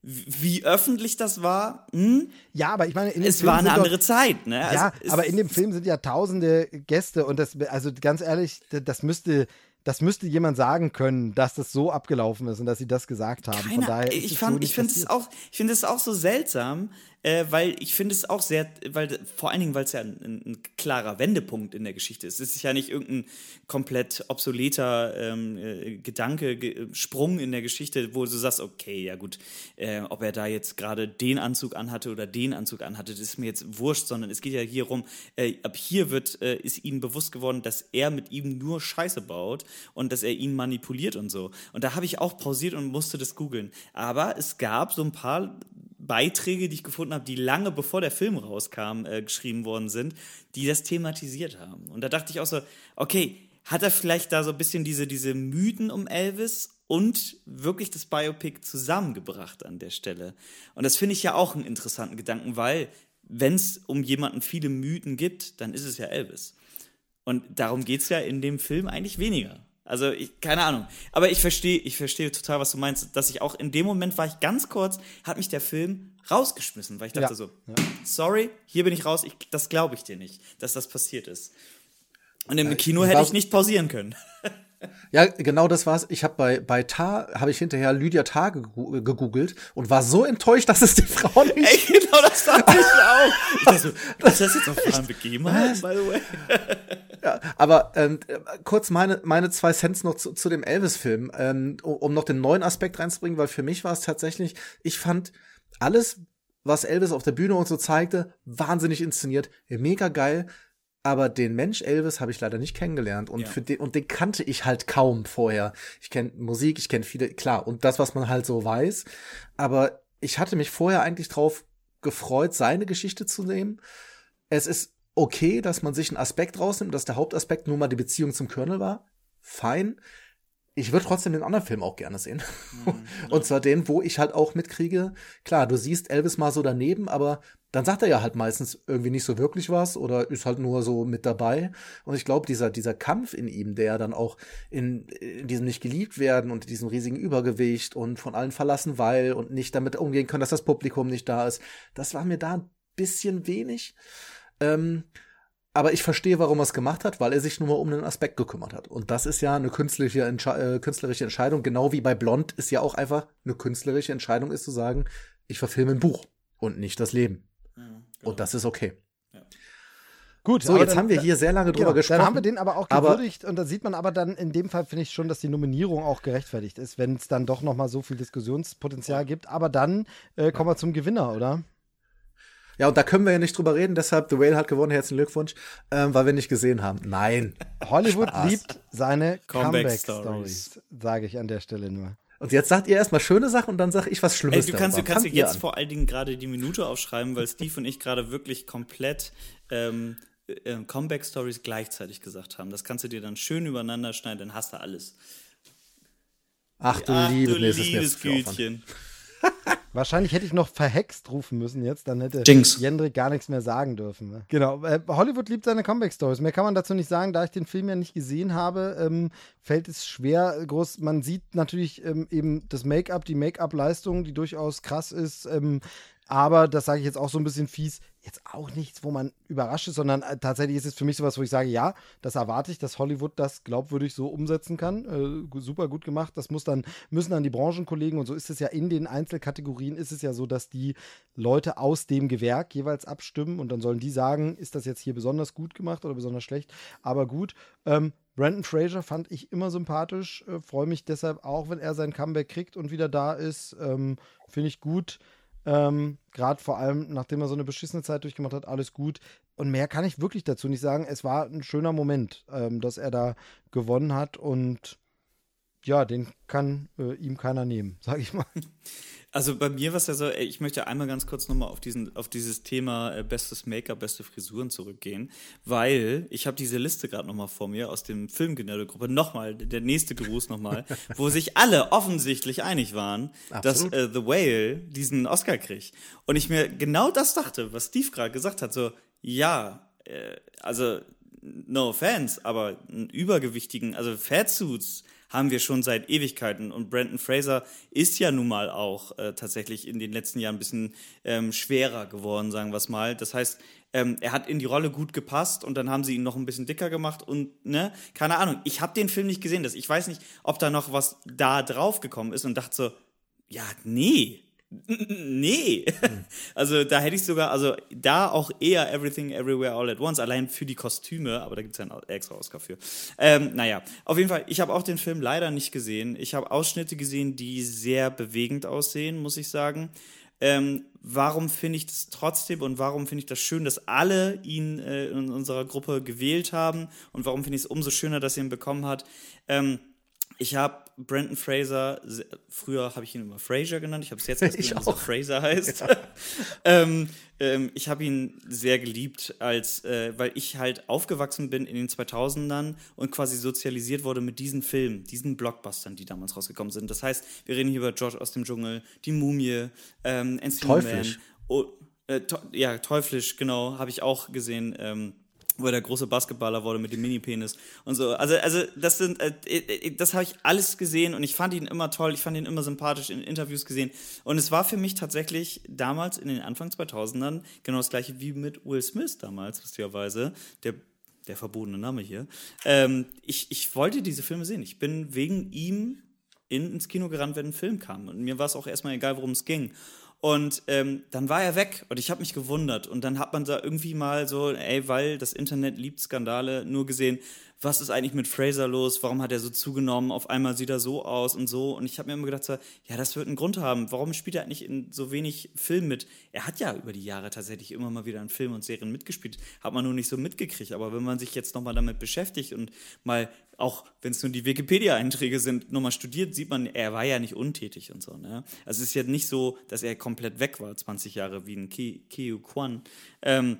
Wie öffentlich das war, hm? Ja, aber ich meine, in dem es Film war eine doch- andere Zeit, ne? Ja, Also, es- aber in dem Film sind ja tausende Gäste und das, also ganz ehrlich, das müsste, das müsste jemand sagen können, dass das so abgelaufen ist und dass sie das gesagt haben. Von Keine, daher ist ich fand, so ich finde es auch, ich finde es auch so seltsam, äh, weil ich finde es auch sehr, weil vor allen Dingen, weil es ja ein, ein, klarer Wendepunkt in der Geschichte ist. Es ist ja nicht irgendein komplett obsoleter ähm, äh, Gedanke, ge Sprung in der Geschichte, wo du sagst, okay, ja gut, äh, ob er da jetzt gerade den Anzug anhatte oder den Anzug anhatte, das ist mir jetzt wurscht, sondern es geht ja hier rum, äh, ab hier wird, äh, ist ihnen bewusst geworden, dass er mit ihm nur Scheiße baut und dass er ihn manipuliert und so. Und da habe ich auch pausiert und musste das googeln. Aber es gab so ein paar Beiträge, die ich gefunden habe, die lange bevor der Film rauskam, äh, geschrieben worden sind, die das thematisiert haben. Und da dachte ich auch so, okay, hat er vielleicht da so ein bisschen diese, diese Mythen um Elvis und wirklich das Biopic zusammengebracht an der Stelle? Und das finde ich ja auch einen interessanten Gedanken, weil wenn es um jemanden viele Mythen gibt, dann ist es ja Elvis. Und darum geht's ja in dem Film eigentlich weniger. Also, ich, keine Ahnung. Aber ich verstehe, ich verstehe total, was du meinst, dass ich auch in dem Moment war ich ganz kurz, hat mich der Film rausgeschmissen, weil ich dachte Ja. so, sorry, hier bin ich raus, ich, das glaube ich dir nicht, dass das passiert ist. Und im Kino ich hätte ich nicht pausieren können. (laughs) Ja, genau das war's. Ich habe bei bei Tar habe ich hinterher Lydia Tar gegoogelt und war so enttäuscht, dass es die Frau nicht. Ey, genau das dachte ich auch. (laughs) Ich dachte so, ist das jetzt auf wahren Begebenheit, by the way? Ja, aber ähm, äh, kurz meine meine zwei Cents noch zu, zu dem Elvis-Film, ähm, um noch den neuen Aspekt reinzubringen, weil für mich war es tatsächlich, ich fand alles, was Elvis auf der Bühne und so zeigte, wahnsinnig inszeniert, mega geil. Aber den Mensch Elvis habe ich leider nicht kennengelernt und Ja. für den und den kannte ich halt kaum vorher. Ich kenne Musik, ich kenne viele, klar und das, was man halt so weiß. Aber ich hatte mich vorher eigentlich drauf gefreut, seine Geschichte zu nehmen. Es ist okay, dass man sich einen Aspekt rausnimmt, dass der Hauptaspekt nur mal die Beziehung zum Colonel war. Fein. Ich würde trotzdem den anderen Film auch gerne sehen. (laughs) Und zwar den, wo ich halt auch mitkriege, klar, du siehst Elvis mal so daneben, aber dann sagt er ja halt meistens irgendwie nicht so wirklich was oder ist halt nur so mit dabei. Und ich glaube, dieser, dieser Kampf in ihm, der dann auch in, in diesem nicht geliebt werden und diesem riesigen Übergewicht und von allen verlassen, weil und nicht damit umgehen können, dass das Publikum nicht da ist, das war mir da ein bisschen wenig. Ähm, aber ich verstehe, warum er es gemacht hat, weil er sich nur mal um einen Aspekt gekümmert hat. Und das ist ja eine künstliche, Entsche äh, künstlerische Entscheidung, genau wie bei Blond ist ja auch einfach eine künstlerische Entscheidung, ist zu sagen, ich verfilme ein Buch und nicht das Leben. Und das ist okay. Ja. Gut, so, jetzt dann, haben wir hier sehr lange drüber genau, gesprochen. Dann haben wir den aber auch gewürdigt und da sieht man aber dann in dem Fall, finde ich schon, dass die Nominierung auch gerechtfertigt ist, wenn es dann doch nochmal so viel Diskussionspotenzial gibt. Aber dann äh, kommen wir zum Gewinner, oder? Ja, und da können wir ja nicht drüber reden, deshalb The Whale hat gewonnen, herzlichen Glückwunsch, ähm, weil wir nicht gesehen haben. Nein. Hollywood Spaß. liebt seine Comeback-Stories, sage ich an der Stelle nur. Und jetzt sagt ihr erstmal schöne Sachen und dann sag ich was Schlimmes. Ey, du kannst, du kannst dir jetzt an. vor allen Dingen gerade die Minute aufschreiben, weil Steve und ich gerade wirklich komplett ähm, äh, Comeback-Stories gleichzeitig gesagt haben. Das kannst du dir dann schön übereinander schneiden, dann hast du alles. Ach du, Ach, liebe, du liebes Gütchen. Wahrscheinlich hätte ich noch verhext rufen müssen jetzt, dann hätte Jinx. Jendrik gar nichts mehr sagen dürfen. Ne? Genau. Äh, Hollywood liebt seine Comeback-Stories. Mehr kann man dazu nicht sagen. Da ich den Film ja nicht gesehen habe, ähm, fällt es schwer groß. Man sieht natürlich ähm, eben das Make-up, die Make-up-Leistung, die durchaus krass ist. Ähm, aber das sage ich jetzt auch so ein bisschen fies, jetzt auch nichts, wo man überrascht ist, sondern äh, tatsächlich ist es für mich sowas, wo ich sage, ja, das erwarte ich, dass Hollywood das glaubwürdig so umsetzen kann. Äh, super gut gemacht. Das muss dann, müssen dann die Branchenkollegen und so ist es ja in den Einzelkategorien, ist es ja so, dass die Leute aus dem Gewerk jeweils abstimmen und dann sollen die sagen, ist das jetzt hier besonders gut gemacht oder besonders schlecht. Aber gut. Ähm, Brandon Fraser fand ich immer sympathisch, äh, freue mich deshalb auch, wenn er sein Comeback kriegt und wieder da ist. Ähm, Finde ich gut. Ähm, Gerade vor allem, nachdem er so eine beschissene Zeit durchgemacht hat, alles gut. Und mehr kann ich wirklich dazu nicht sagen. Es war ein schöner Moment, ähm, dass er da gewonnen hat und ja, den kann äh, ihm keiner nehmen, (laughs) sag ich mal. Also bei mir war es ja so, ich möchte einmal ganz kurz nochmal auf, auf dieses Thema äh, bestes Make-up, beste Frisuren zurückgehen, weil ich habe diese Liste gerade nochmal vor mir aus dem Filmgenärdegruppe, nochmal, der nächste Gruß nochmal, (laughs) wo sich alle offensichtlich einig waren, Absolut. dass äh, The Whale diesen Oscar kriegt. Und ich mir genau das dachte, was Steve gerade gesagt hat, so, ja, äh, also no offense, aber einen übergewichtigen, also Fatsuits, haben wir schon seit Ewigkeiten. Und Brandon Fraser ist ja nun mal auch äh, tatsächlich in den letzten Jahren ein bisschen ähm, schwerer geworden, sagen wir es mal. Das heißt, ähm, er hat in die Rolle gut gepasst und dann haben sie ihn noch ein bisschen dicker gemacht und ne, keine Ahnung. Ich habe den Film nicht gesehen, das ich weiß nicht, ob da noch was da drauf gekommen ist und dachte so, ja, nee, Nee. (laughs) Also da hätte ich sogar, also da auch eher Everything Everywhere All at Once, allein für die Kostüme, aber da gibt es ja einen extra Oscar für. Ähm, naja, auf jeden Fall, ich habe auch den Film leider nicht gesehen. Ich habe Ausschnitte gesehen, die sehr bewegend aussehen, muss ich sagen. Ähm, warum finde ich das trotzdem und warum finde ich das schön, dass alle ihn äh, in unserer Gruppe gewählt haben und warum finde ich es umso schöner, dass er ihn bekommen hat? Ähm, ich habe Brandon Fraser, früher habe ich ihn immer Fraser genannt, ich habe es jetzt (laughs) erst genannt, dass er Fraser heißt. Ja. (laughs) ähm, ähm, ich habe ihn sehr geliebt, als, äh, weil ich halt aufgewachsen bin in den 2000ern und quasi sozialisiert wurde mit diesen Filmen, diesen Blockbustern, die damals rausgekommen sind. Das heißt, wir reden hier über George aus dem Dschungel, Die Mumie, ähm, Teuflisch. Man, oh, äh, ja, Teuflisch, genau, habe ich auch gesehen. Ähm, wo er der große Basketballer wurde mit dem Mini-Penis und so. Also, also das sind, äh, äh das habe ich alles gesehen und ich fand ihn immer toll, ich fand ihn immer sympathisch in Interviews gesehen. Und es war für mich tatsächlich damals in den Anfang 2000ern genau das gleiche wie mit Will Smith damals, lustigerweise. Der der verbotene Name hier. Ähm, ich, ich wollte diese Filme sehen. Ich bin wegen ihm in, ins Kino gerannt, wenn ein Film kam. Und mir war es auch erstmal egal, worum es ging. Und ähm, dann war er weg und ich habe mich gewundert. Und dann hat man da irgendwie mal so, ey, weil das Internet liebt Skandale, nur gesehen, was ist eigentlich mit Fraser los? Warum hat er so zugenommen? Auf einmal sieht er so aus und so. Und ich habe mir immer gedacht, so, ja, das wird einen Grund haben. Warum spielt er nicht in so wenig Filmen mit? Er hat ja über die Jahre tatsächlich immer mal wieder in Filmen und Serien mitgespielt. Hat man nur nicht so mitgekriegt. Aber wenn man sich jetzt nochmal damit beschäftigt und mal, auch wenn es nur die Wikipedia-Einträge sind, nochmal studiert, sieht man, er war ja nicht untätig und so. Ne? Also es ist ja nicht so, dass er komplett weg war, 20 Jahre wie ein Kiyu Kwan. Ähm,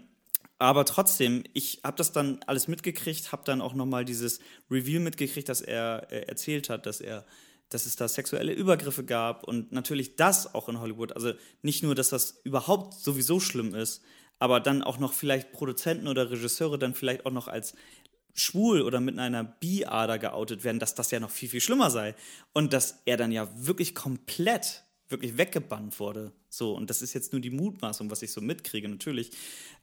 aber trotzdem, ich habe das dann alles mitgekriegt, habe dann auch nochmal dieses Reveal mitgekriegt, dass er äh, erzählt hat, dass er dass es da sexuelle Übergriffe gab und natürlich das auch in Hollywood. Also nicht nur, dass das überhaupt sowieso schlimm ist, aber dann auch noch vielleicht Produzenten oder Regisseure dann vielleicht auch noch als schwul oder mit einer Bi-Ader geoutet werden, dass das ja noch viel, viel schlimmer sei. Und dass er dann ja wirklich komplett, wirklich weggebannt wurde. So, und das ist jetzt nur die Mutmaßung, was ich so mitkriege, natürlich.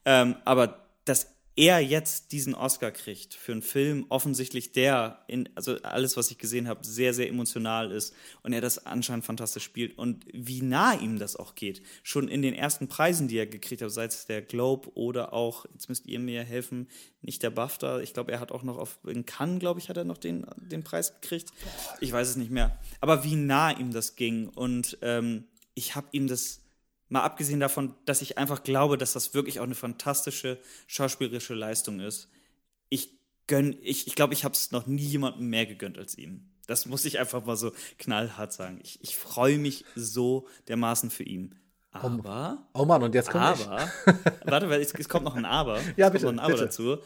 Ähm, aber dass er jetzt diesen Oscar kriegt für einen Film, offensichtlich der, in, also alles, was ich gesehen habe, sehr, sehr emotional ist und er das anscheinend fantastisch spielt und wie nah ihm das auch geht. Schon in den ersten Preisen, die er gekriegt hat, sei es der Globe oder auch, jetzt müsst ihr mir helfen, nicht der BAFTA, ich glaube, er hat auch noch auf, in Cannes, glaube ich, hat er noch den, den Preis gekriegt. Ich weiß es nicht mehr. Aber wie nah ihm das ging und ähm, ich habe ihm das Mal abgesehen davon, dass ich einfach glaube, dass das wirklich auch eine fantastische schauspielerische Leistung ist. Ich gönn, ich, ich glaube, ich habe es noch nie jemandem mehr gegönnt als ihm. Das muss ich einfach mal so knallhart sagen. Ich, ich freue mich so dermaßen für ihn. Aber. Oh, oh Mann, und jetzt kommt Aber. (laughs) warte, weil es, es, kommt noch ein Aber. (laughs) ja, bitte. Es kommt noch ein Aber bitte. dazu.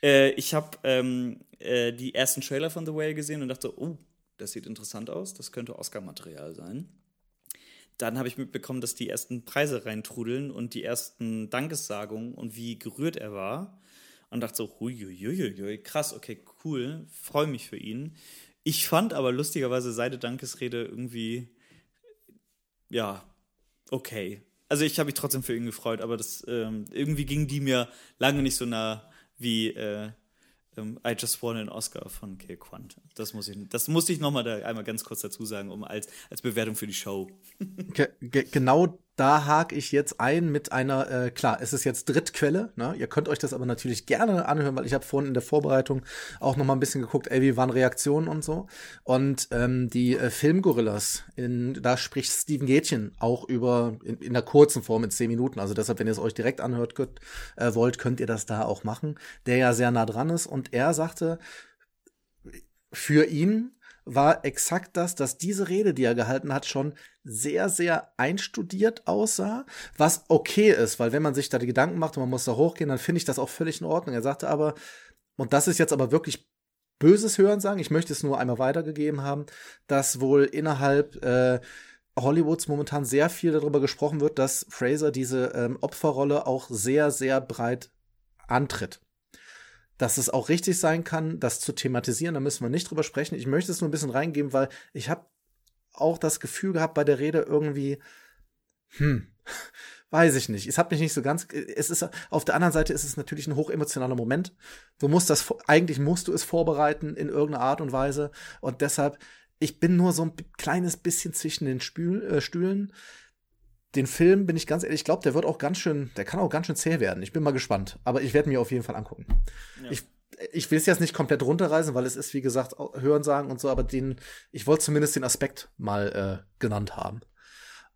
Äh, ich habe ähm, äh, die ersten Trailer von The Whale gesehen und dachte, oh, das sieht interessant aus. Das könnte Oscar-Material sein dann habe ich mitbekommen, dass die ersten Preise reintrudeln und die ersten Dankessagungen und wie gerührt er war. Und dachte so, huiuiuiui, krass, okay, cool, freue mich für ihn. Ich fand aber lustigerweise seine Dankesrede irgendwie, ja, okay. Also ich habe mich trotzdem für ihn gefreut, aber das ähm, irgendwie ging die mir lange nicht so nah wie äh, ähm, I Just Won an Oscar von Kay Quant. Das muss ich, das muss ich nochmal da einmal ganz kurz dazu sagen, um als, als Bewertung für die Show. Ge ge genau da hake ich jetzt ein mit einer, äh, klar, es ist jetzt Drittquelle, ne? ihr könnt euch das aber natürlich gerne anhören, weil ich habe vorhin in der Vorbereitung auch noch mal ein bisschen geguckt, ey, wie waren Reaktionen und so. Und ähm, die äh, Filmgorillas, in, da spricht Steven Gätchen auch über, in, in der kurzen Form, in zehn Minuten, also deshalb, wenn ihr es euch direkt anhört könnt, äh, wollt, könnt ihr das da auch machen, der ja sehr nah dran ist und er sagte, für ihn war exakt das, dass diese Rede, die er gehalten hat, schon sehr, sehr einstudiert aussah, was okay ist, weil wenn man sich da die Gedanken macht und man muss da hochgehen, dann finde ich das auch völlig in Ordnung. Er sagte aber, und das ist jetzt aber wirklich böses Hören sagen, ich möchte es nur einmal weitergegeben haben, dass wohl innerhalb äh, Hollywoods momentan sehr viel darüber gesprochen wird, dass Fraser diese ähm, Opferrolle auch sehr, sehr breit antritt dass es auch richtig sein kann, das zu thematisieren. Da müssen wir nicht drüber sprechen. Ich möchte es nur ein bisschen reingeben, weil ich habe auch das Gefühl gehabt bei der Rede irgendwie, hm, (laughs) weiß ich nicht. Es hat mich nicht so ganz. Es ist auf der anderen Seite ist es natürlich ein hochemotionaler Moment. Du musst das eigentlich musst du es vorbereiten in irgendeiner Art und Weise und deshalb ich bin nur so ein kleines bisschen zwischen den Spül, äh, Stühlen den Film, bin ich ganz ehrlich, ich glaube, der wird auch ganz schön, der kann auch ganz schön zäh werden. Ich bin mal gespannt. Aber ich werde mir auf jeden Fall angucken. Ja. Ich, ich will es jetzt nicht komplett runterreißen, weil es ist, wie gesagt, Hören sagen und so, aber den, ich wollte zumindest den Aspekt mal äh, genannt haben.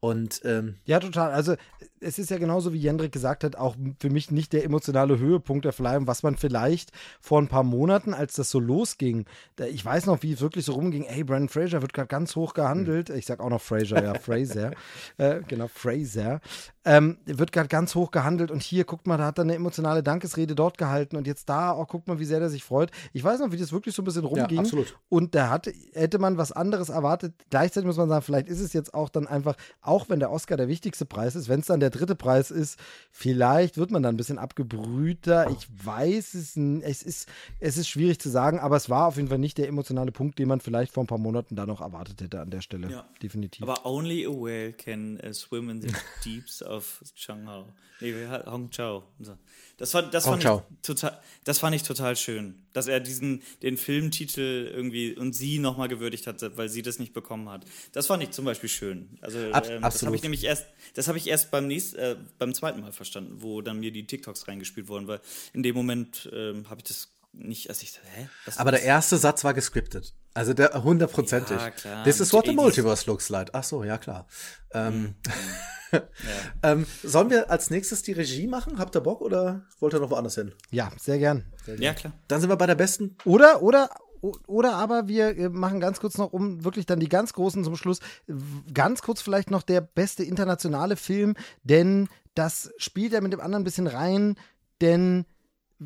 Und ähm, ja, total. Also es ist ja genauso, wie Jendrik gesagt hat, auch für mich nicht der emotionale Höhepunkt der Verleihung, was man vielleicht vor ein paar Monaten, als das so losging, da, ich weiß noch, wie es wirklich so rumging, ey, Brandon Fraser wird gerade ganz hoch gehandelt. Mhm. Ich sag auch noch Fraser, ja, (laughs) Fraser. äh, genau, Fraser. Ähm, wird gerade ganz hoch gehandelt und hier, guckt mal, da hat er eine emotionale Dankesrede dort gehalten und jetzt da, oh, guckt mal, wie sehr der sich freut. Ich weiß noch, wie das wirklich so ein bisschen rumging. Ja, absolut. Und da hatte, hätte man was anderes erwartet. Gleichzeitig muss man sagen, vielleicht ist es jetzt auch dann einfach, auch wenn der Oscar der wichtigste Preis ist, wenn es dann der dritte Preis ist, vielleicht wird man dann ein bisschen abgebrühter. Ich weiß es, es ist, es ist schwierig zu sagen, aber es war auf jeden Fall nicht der emotionale Punkt, den man vielleicht vor ein paar Monaten da noch erwartet hätte an der Stelle. Ja. Definitiv. Aber only a whale can uh, swim in the deeps of Changhao. Nee, Hongzhou. Das, war, das, fand ich total, das fand ich total schön, dass er diesen, den Filmtitel irgendwie und sie nochmal gewürdigt hat, weil sie das nicht bekommen hat. Das fand ich zum Beispiel schön. Also, Ab, ähm, das habe ich nämlich erst, das habe ich erst beim nächsten, äh, beim zweiten Mal verstanden, wo dann mir die TikToks reingespielt wurden, weil in dem Moment ähm, habe ich das nicht, als ich hä? Was Aber der erste Satz war gescriptet. Also der hundertprozentig. Ja, klar. This is what the multiverse looks like. Ach so, ja klar. Ähm, mhm. ja. (laughs) ähm, sollen wir als nächstes die Regie machen? Habt ihr Bock oder wollt ihr noch woanders hin? Ja, sehr gern. Sehr gern. Ja, klar. Dann sind wir bei der besten. Oder, oder, oder aber wir machen ganz kurz noch, um wirklich dann die ganz großen zum Schluss, ganz kurz vielleicht noch der beste internationale Film, denn das spielt ja mit dem anderen ein bisschen rein, denn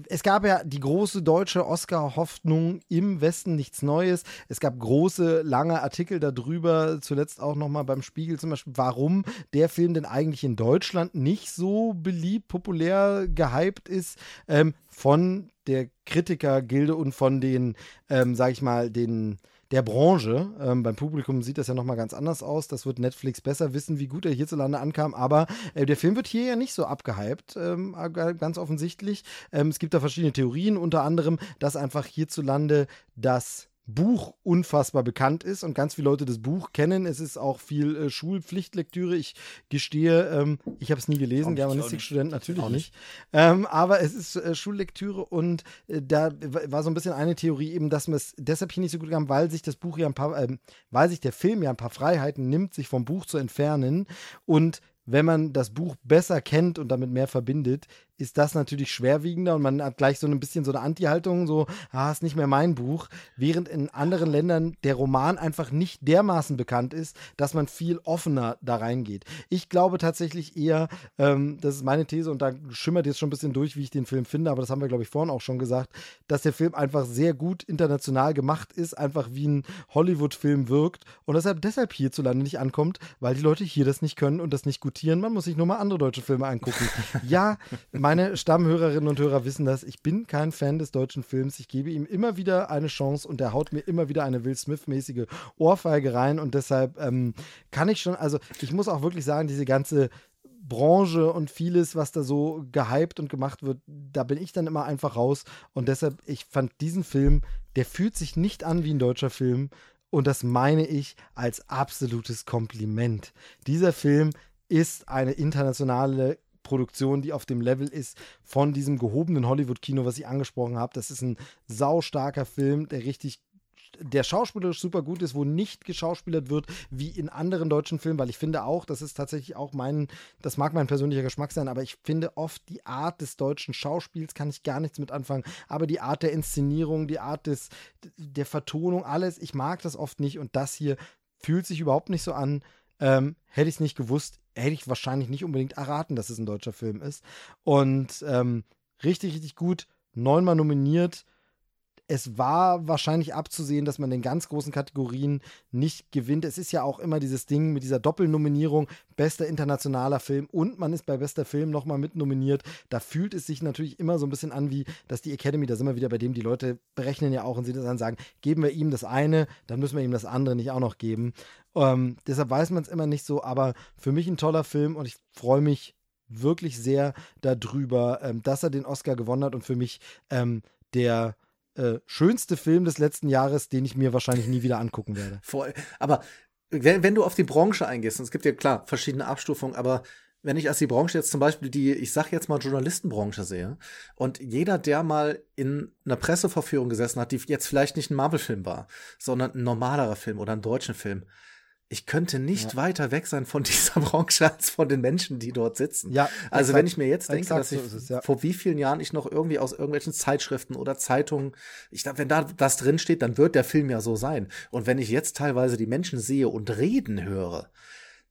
es gab ja die große deutsche Oscar-Hoffnung im Westen nichts Neues. Es gab große, lange Artikel darüber, zuletzt auch nochmal beim Spiegel zum Beispiel, warum der Film denn eigentlich in Deutschland nicht so beliebt, populär, gehypt ist, ähm, von der Kritikergilde und von den, ähm, sag ich mal, den der Branche. Ähm, beim Publikum sieht das ja nochmal ganz anders aus. Das wird Netflix besser wissen, wie gut er hierzulande ankam. Aber äh, der Film wird hier ja nicht so abgehypt, ähm, ganz offensichtlich. Ähm, es gibt da verschiedene Theorien, unter anderem, dass einfach hierzulande das Buch unfassbar bekannt ist und ganz viele Leute das Buch kennen. Es ist auch viel äh, Schulpflichtlektüre. Ich gestehe, ähm, ich habe es nie gelesen, Germanistikstudent natürlich nicht. nicht. Ähm, aber es ist äh, Schullektüre und äh, da war so ein bisschen eine Theorie eben, dass man es deshalb hier nicht so gut kam, weil sich das Buch ja ein paar, äh, weil sich der Film ja ein paar Freiheiten nimmt, sich vom Buch zu entfernen und wenn man das Buch besser kennt und damit mehr verbindet, ist das natürlich schwerwiegender und man hat gleich so ein bisschen so eine Anti-Haltung, so, ah, ist nicht mehr mein Buch, während in anderen Ländern der Roman einfach nicht dermaßen bekannt ist, dass man viel offener da reingeht. Ich glaube tatsächlich eher, ähm, das ist meine These und da schimmert jetzt schon ein bisschen durch, wie ich den Film finde, aber das haben wir, glaube ich, vorhin auch schon gesagt, dass der Film einfach sehr gut international gemacht ist, einfach wie ein Hollywood-Film wirkt und deshalb, deshalb hierzulande nicht ankommt, weil die Leute hier das nicht können und das nicht gutieren. Man muss sich nur mal andere deutsche Filme angucken. (laughs) ja, meine Stammhörerinnen und Hörer wissen das. Ich bin kein Fan des deutschen Films. Ich gebe ihm immer wieder eine Chance und er haut mir immer wieder eine Will Smith-mäßige Ohrfeige rein. Und deshalb ähm, kann ich schon, also ich muss auch wirklich sagen, diese ganze Branche und vieles, was da so gehypt und gemacht wird, da bin ich dann immer einfach raus. Und deshalb, ich fand diesen Film, der fühlt sich nicht an wie ein deutscher Film. Und das meine ich als absolutes Kompliment. Dieser Film ist eine internationale Produktion, die auf dem Level ist von diesem gehobenen Hollywood-Kino, was ich angesprochen habe. Das ist ein saustarker Film, der richtig der schauspielerisch super gut ist, wo nicht geschauspielert wird wie in anderen deutschen Filmen, weil ich finde auch, das ist tatsächlich auch mein, das mag mein persönlicher Geschmack sein, aber ich finde oft die Art des deutschen Schauspiels kann ich gar nichts mit anfangen, aber die Art der Inszenierung, die Art des, der Vertonung, alles, ich mag das oft nicht und das hier fühlt sich überhaupt nicht so an. Ähm, hätte ich es nicht gewusst, hätte ich wahrscheinlich nicht unbedingt erraten, dass es ein deutscher Film ist. Und ähm, richtig, richtig gut. Neunmal nominiert. Es war wahrscheinlich abzusehen, dass man den ganz großen Kategorien nicht gewinnt. Es ist ja auch immer dieses Ding mit dieser Doppelnominierung, bester internationaler Film und man ist bei bester Film nochmal mit nominiert. Da fühlt es sich natürlich immer so ein bisschen an, wie dass die Academy, da sind wir wieder bei dem, die Leute berechnen ja auch und sie dann sagen, geben wir ihm das eine, dann müssen wir ihm das andere nicht auch noch geben. Ähm, deshalb weiß man es immer nicht so, aber für mich ein toller Film und ich freue mich wirklich sehr darüber, ähm, dass er den Oscar gewonnen hat und für mich ähm, der äh, schönste Film des letzten Jahres, den ich mir wahrscheinlich nie wieder angucken werde. (laughs) Voll. Aber wenn, wenn du auf die Branche eingehst, und es gibt ja klar verschiedene Abstufungen, aber wenn ich als die Branche jetzt zum Beispiel die, ich sag jetzt mal Journalistenbranche sehe, und jeder, der mal in einer Presseverführung gesessen hat, die jetzt vielleicht nicht ein Marvel-Film war, sondern ein normalerer Film oder ein deutschen Film, ich könnte nicht ja. weiter weg sein von dieser Branche als von den Menschen, die dort sitzen. Ja, also exakt, wenn ich mir jetzt denke, dass ich so es, ja. vor wie vielen Jahren ich noch irgendwie aus irgendwelchen Zeitschriften oder Zeitungen, ich glaube, wenn da das drin steht, dann wird der Film ja so sein. Und wenn ich jetzt teilweise die Menschen sehe und reden höre,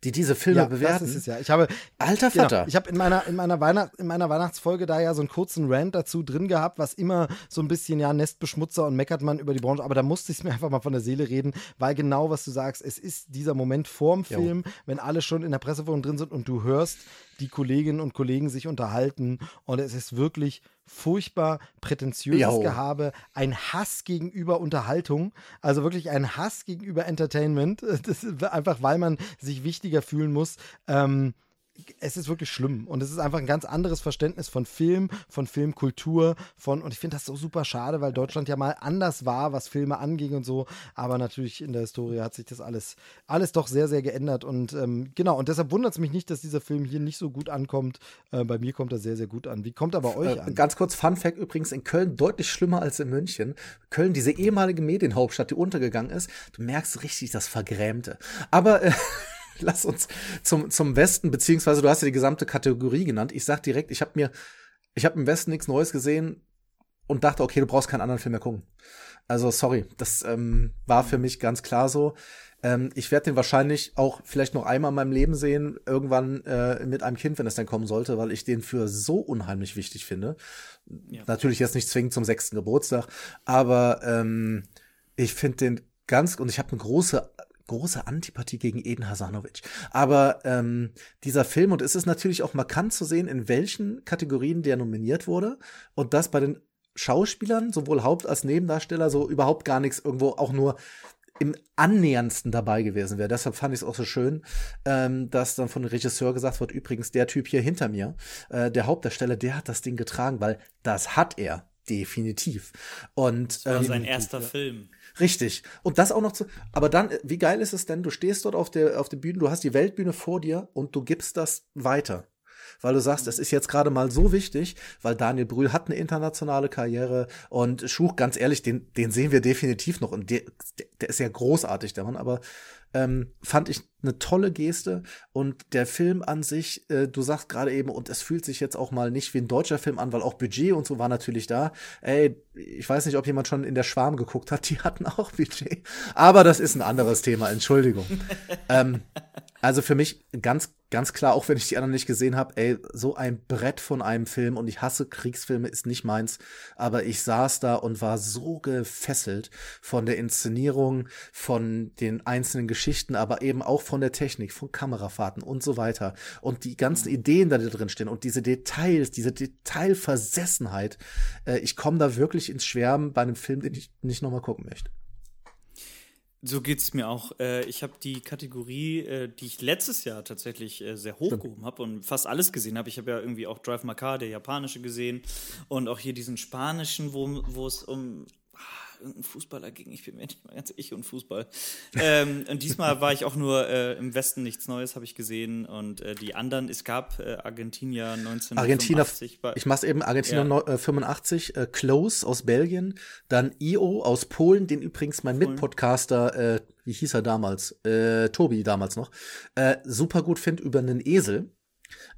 die diese Filme ja, bewerten. Das ist es ja. Ich habe, Alter genau, Vater. Genau, ich habe in meiner, in, meiner Weihnacht, in meiner Weihnachtsfolge da ja so einen kurzen Rant dazu drin gehabt, was immer so ein bisschen, ja, Nestbeschmutzer und meckert man über die Branche. Aber da musste ich es mir (laughs) einfach mal von der Seele reden, weil genau, was du sagst, es ist dieser Moment vorm Film, jo. wenn alle schon in der Presseführung drin sind und du hörst die Kolleginnen und Kollegen sich unterhalten und es ist wirklich furchtbar prätentiöses jo. Gehabe, ein Hass gegenüber Unterhaltung, also wirklich ein Hass gegenüber Entertainment, (laughs) das ist einfach weil man sich wichtiger fühlen muss. Ähm, es ist wirklich schlimm und es ist einfach ein ganz anderes Verständnis von Film, von Filmkultur, von und ich finde das so super schade, weil Deutschland ja mal anders war, was Filme anging und so, aber natürlich in der Historie hat sich das alles alles doch sehr sehr geändert und ähm, genau und deshalb wundert es mich nicht, dass dieser Film hier nicht so gut ankommt. Äh, bei mir kommt er sehr sehr gut an. Wie kommt er bei euch äh, an? Ganz kurz Fun Fact übrigens in Köln deutlich schlimmer als in München. Köln diese ehemalige Medienhauptstadt, die untergegangen ist, du merkst richtig das Vergrämte. Aber äh, (laughs) (laughs) lass uns zum, zum Westen, beziehungsweise du hast ja die gesamte Kategorie genannt. Ich sag direkt, ich habe mir, ich habe im Westen nichts Neues gesehen und dachte, okay, du brauchst keinen anderen Film mehr gucken. Also sorry, das ähm, war für mich ganz klar so. Ähm, ich werde den wahrscheinlich auch vielleicht noch einmal in meinem Leben sehen, irgendwann äh, mit einem Kind, wenn es dann kommen sollte, weil ich den für so unheimlich wichtig finde. Ja. Natürlich jetzt nicht zwingend zum sechsten Geburtstag, aber ähm, ich finde den ganz und ich habe eine große große Antipathie gegen Eden Hasanovic. Aber ähm, dieser Film, und es ist natürlich auch markant zu sehen, in welchen Kategorien der nominiert wurde und das bei den Schauspielern, sowohl Haupt- als Nebendarsteller, so überhaupt gar nichts irgendwo auch nur im annäherndsten dabei gewesen wäre. Deshalb fand ich es auch so schön, ähm, dass dann von dem Regisseur gesagt wird, übrigens der Typ hier hinter mir, äh, der Hauptdarsteller, der hat das Ding getragen, weil das hat er definitiv. Und das war ähm, sein erster Film. Richtig. Und das auch noch zu. Aber dann, äh, wie geil ist es denn? Du stehst dort auf der, auf der Bühne, du hast die Weltbühne vor dir und du gibst das weiter. Weil du sagst, es ist jetzt gerade mal so wichtig, weil Daniel Brühl hat eine internationale Karriere und Schuch, ganz ehrlich, den, den sehen wir definitiv noch. Und der, der ist ja großartig, der Mann, aber ähm, fand ich eine tolle Geste und der Film an sich, äh, du sagst gerade eben, und es fühlt sich jetzt auch mal nicht wie ein deutscher Film an, weil auch Budget und so war natürlich da. Ey, ich weiß nicht, ob jemand schon in der Schwarm geguckt hat, (laughs) die hatten auch Budget. Aber das ist ein anderes Thema, Entschuldigung. (laughs) ähm, also für mich ganz, ganz klar, auch wenn ich die anderen nicht gesehen habe, ey, so ein Brett von einem Film und ich hasse Kriegsfilme, ist nicht meins. Aber ich saß da und war so gefesselt von der Inszenierung, von den einzelnen Geschichten, aber eben auch von der Technik, von Kamerafahrten und so weiter. Und die ganzen Ideen, die da drin stehen und diese Details, diese Detailversessenheit. Äh, ich komme da wirklich ins Schwärmen bei einem Film, den ich nicht nochmal gucken möchte. So geht's mir auch. Äh, ich habe die Kategorie, äh, die ich letztes Jahr tatsächlich äh, sehr hochgehoben habe und fast alles gesehen habe. Ich habe ja irgendwie auch Drive My Car, der japanische, gesehen und auch hier diesen spanischen, wo, wo es um irgendein Fußballer ging. Ich bin mir nicht mal ganz ich und Fußball. ähm, und diesmal war ich auch nur äh, im Westen nichts Neues, habe ich gesehen. Und äh, die anderen, es gab äh, Argentinier 1985. Argentinier, ich mach's eben, Argentinier ja. 85, äh, Close aus Belgien, dann IO aus Polen, den übrigens mein Mitpodcaster, äh, wie hieß er damals, äh, Tobi damals noch, äh, super gut findet über einen Esel.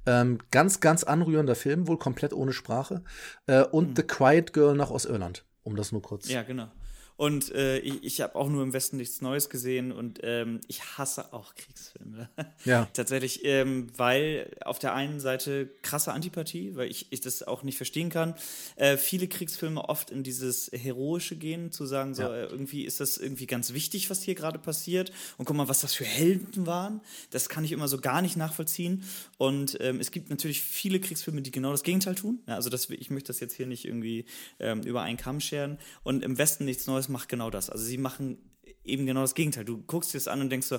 Ähm, ganz, ganz anrührender Film, wohl komplett ohne Sprache. Äh, und hm. The Quiet Girl noch aus Irland. Um das nur kurz. Ja, genau. Und äh, ich, ich habe auch nur im Westen nichts Neues gesehen und ähm, ich hasse auch Kriegsfilme. Ja. (laughs) Tatsächlich, ähm, weil auf der einen Seite krasse Antipathie, weil ich, ich das auch nicht verstehen kann. Äh, viele Kriegsfilme oft in dieses Heroische gehen, zu sagen, so ja. äh, irgendwie ist das irgendwie ganz wichtig, was hier gerade passiert. Und guck mal, was das für Helden waren. Das kann ich immer so gar nicht nachvollziehen. Und ähm, es gibt natürlich viele Kriegsfilme, die genau das Gegenteil tun. Ja, also das, ich möchte das jetzt hier nicht irgendwie ähm, über einen Kamm scheren. Und im Westen nichts Neues macht genau das. Also sie machen eben genau das Gegenteil. Du guckst dir das an und denkst so,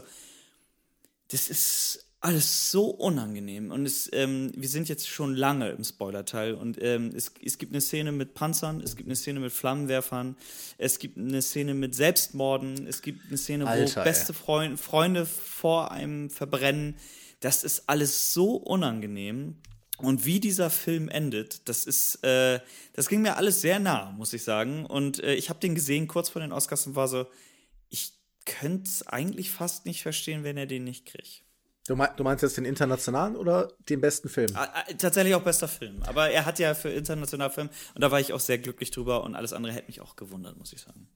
das ist alles so unangenehm. Und es, ähm, wir sind jetzt schon lange im Spoiler-Teil. Und ähm, es, es gibt eine Szene mit Panzern, es gibt eine Szene mit Flammenwerfern, es gibt eine Szene mit Selbstmorden, es gibt eine Szene, Alter, wo beste Freund, Freunde vor einem verbrennen. Das ist alles so unangenehm. Und wie dieser Film endet, das ist, äh, das ging mir alles sehr nah, muss ich sagen. Und äh, ich habe den gesehen kurz vor den Oscars und war so, ich könnte es eigentlich fast nicht verstehen, wenn er den nicht kriegt. Du, mein, du meinst jetzt den internationalen oder den besten Film? Ah, ah, tatsächlich auch bester Film. Aber er hat ja für internationalen Film und da war ich auch sehr glücklich drüber und alles andere hätte mich auch gewundert, muss ich sagen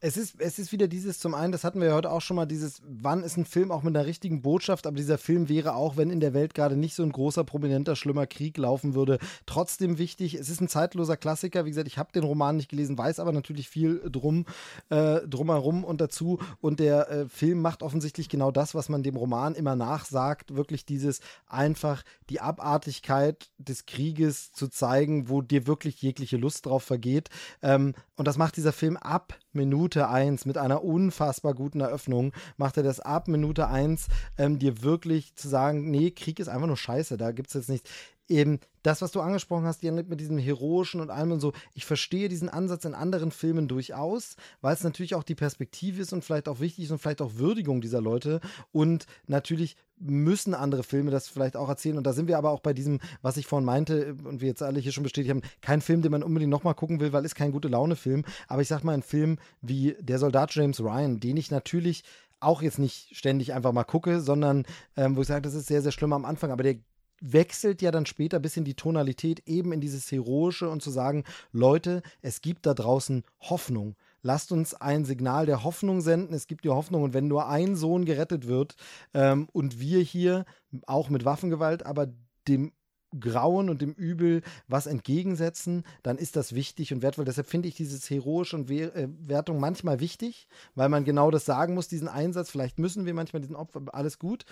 es ist, es ist wieder dieses, zum einen, das hatten wir ja heute auch schon mal, dieses, wann ist ein Film auch mit einer richtigen Botschaft, aber dieser Film wäre auch, wenn in der Welt gerade nicht so ein großer, prominenter, schlimmer Krieg laufen würde, trotzdem wichtig. Es ist ein zeitloser Klassiker, wie gesagt, ich habe den Roman nicht gelesen, weiß aber natürlich viel drum, äh, drumherum und dazu. Und der äh, Film macht offensichtlich genau das, was man dem Roman immer nachsagt, wirklich dieses einfach die Abartigkeit des Krieges zu zeigen, wo dir wirklich jegliche Lust drauf vergeht. Ähm, und das macht dieser Film ab Minute 1 mit einer unfassbar guten Eröffnung, macht er das ab Minute 1, ähm, dir wirklich zu sagen, nee, Krieg ist einfach nur scheiße, da gibt es jetzt nichts. Eben das, was du angesprochen hast, Janik, mit diesem Heroischen und allem und so, ich verstehe diesen Ansatz in anderen Filmen durchaus, weil es natürlich auch die Perspektive ist und vielleicht auch wichtig ist und vielleicht auch Würdigung dieser Leute. Und natürlich müssen andere Filme das vielleicht auch erzählen. Und da sind wir aber auch bei diesem, was ich vorhin meinte und wir jetzt alle hier schon bestätigt haben, kein Film, den man unbedingt nochmal gucken will, weil es kein gute Laune-Film. Aber ich sag mal, ein Film wie Der Soldat James Ryan, den ich natürlich auch jetzt nicht ständig einfach mal gucke, sondern ähm, wo ich sage, das ist sehr, sehr schlimm am Anfang, aber der wechselt ja dann später ein bisschen die Tonalität eben in dieses Heroische und zu sagen, Leute, es gibt da draußen Hoffnung. Lasst uns ein Signal der Hoffnung senden. Es gibt die Hoffnung. Und wenn nur ein Sohn gerettet wird ähm, und wir hier auch mit Waffengewalt, aber dem Grauen und dem Übel was entgegensetzen, dann ist das wichtig und wertvoll. Deshalb finde ich dieses Heroische und äh, Wertung manchmal wichtig, weil man genau das sagen muss, diesen Einsatz. Vielleicht müssen wir manchmal diesen Opfer, alles gut.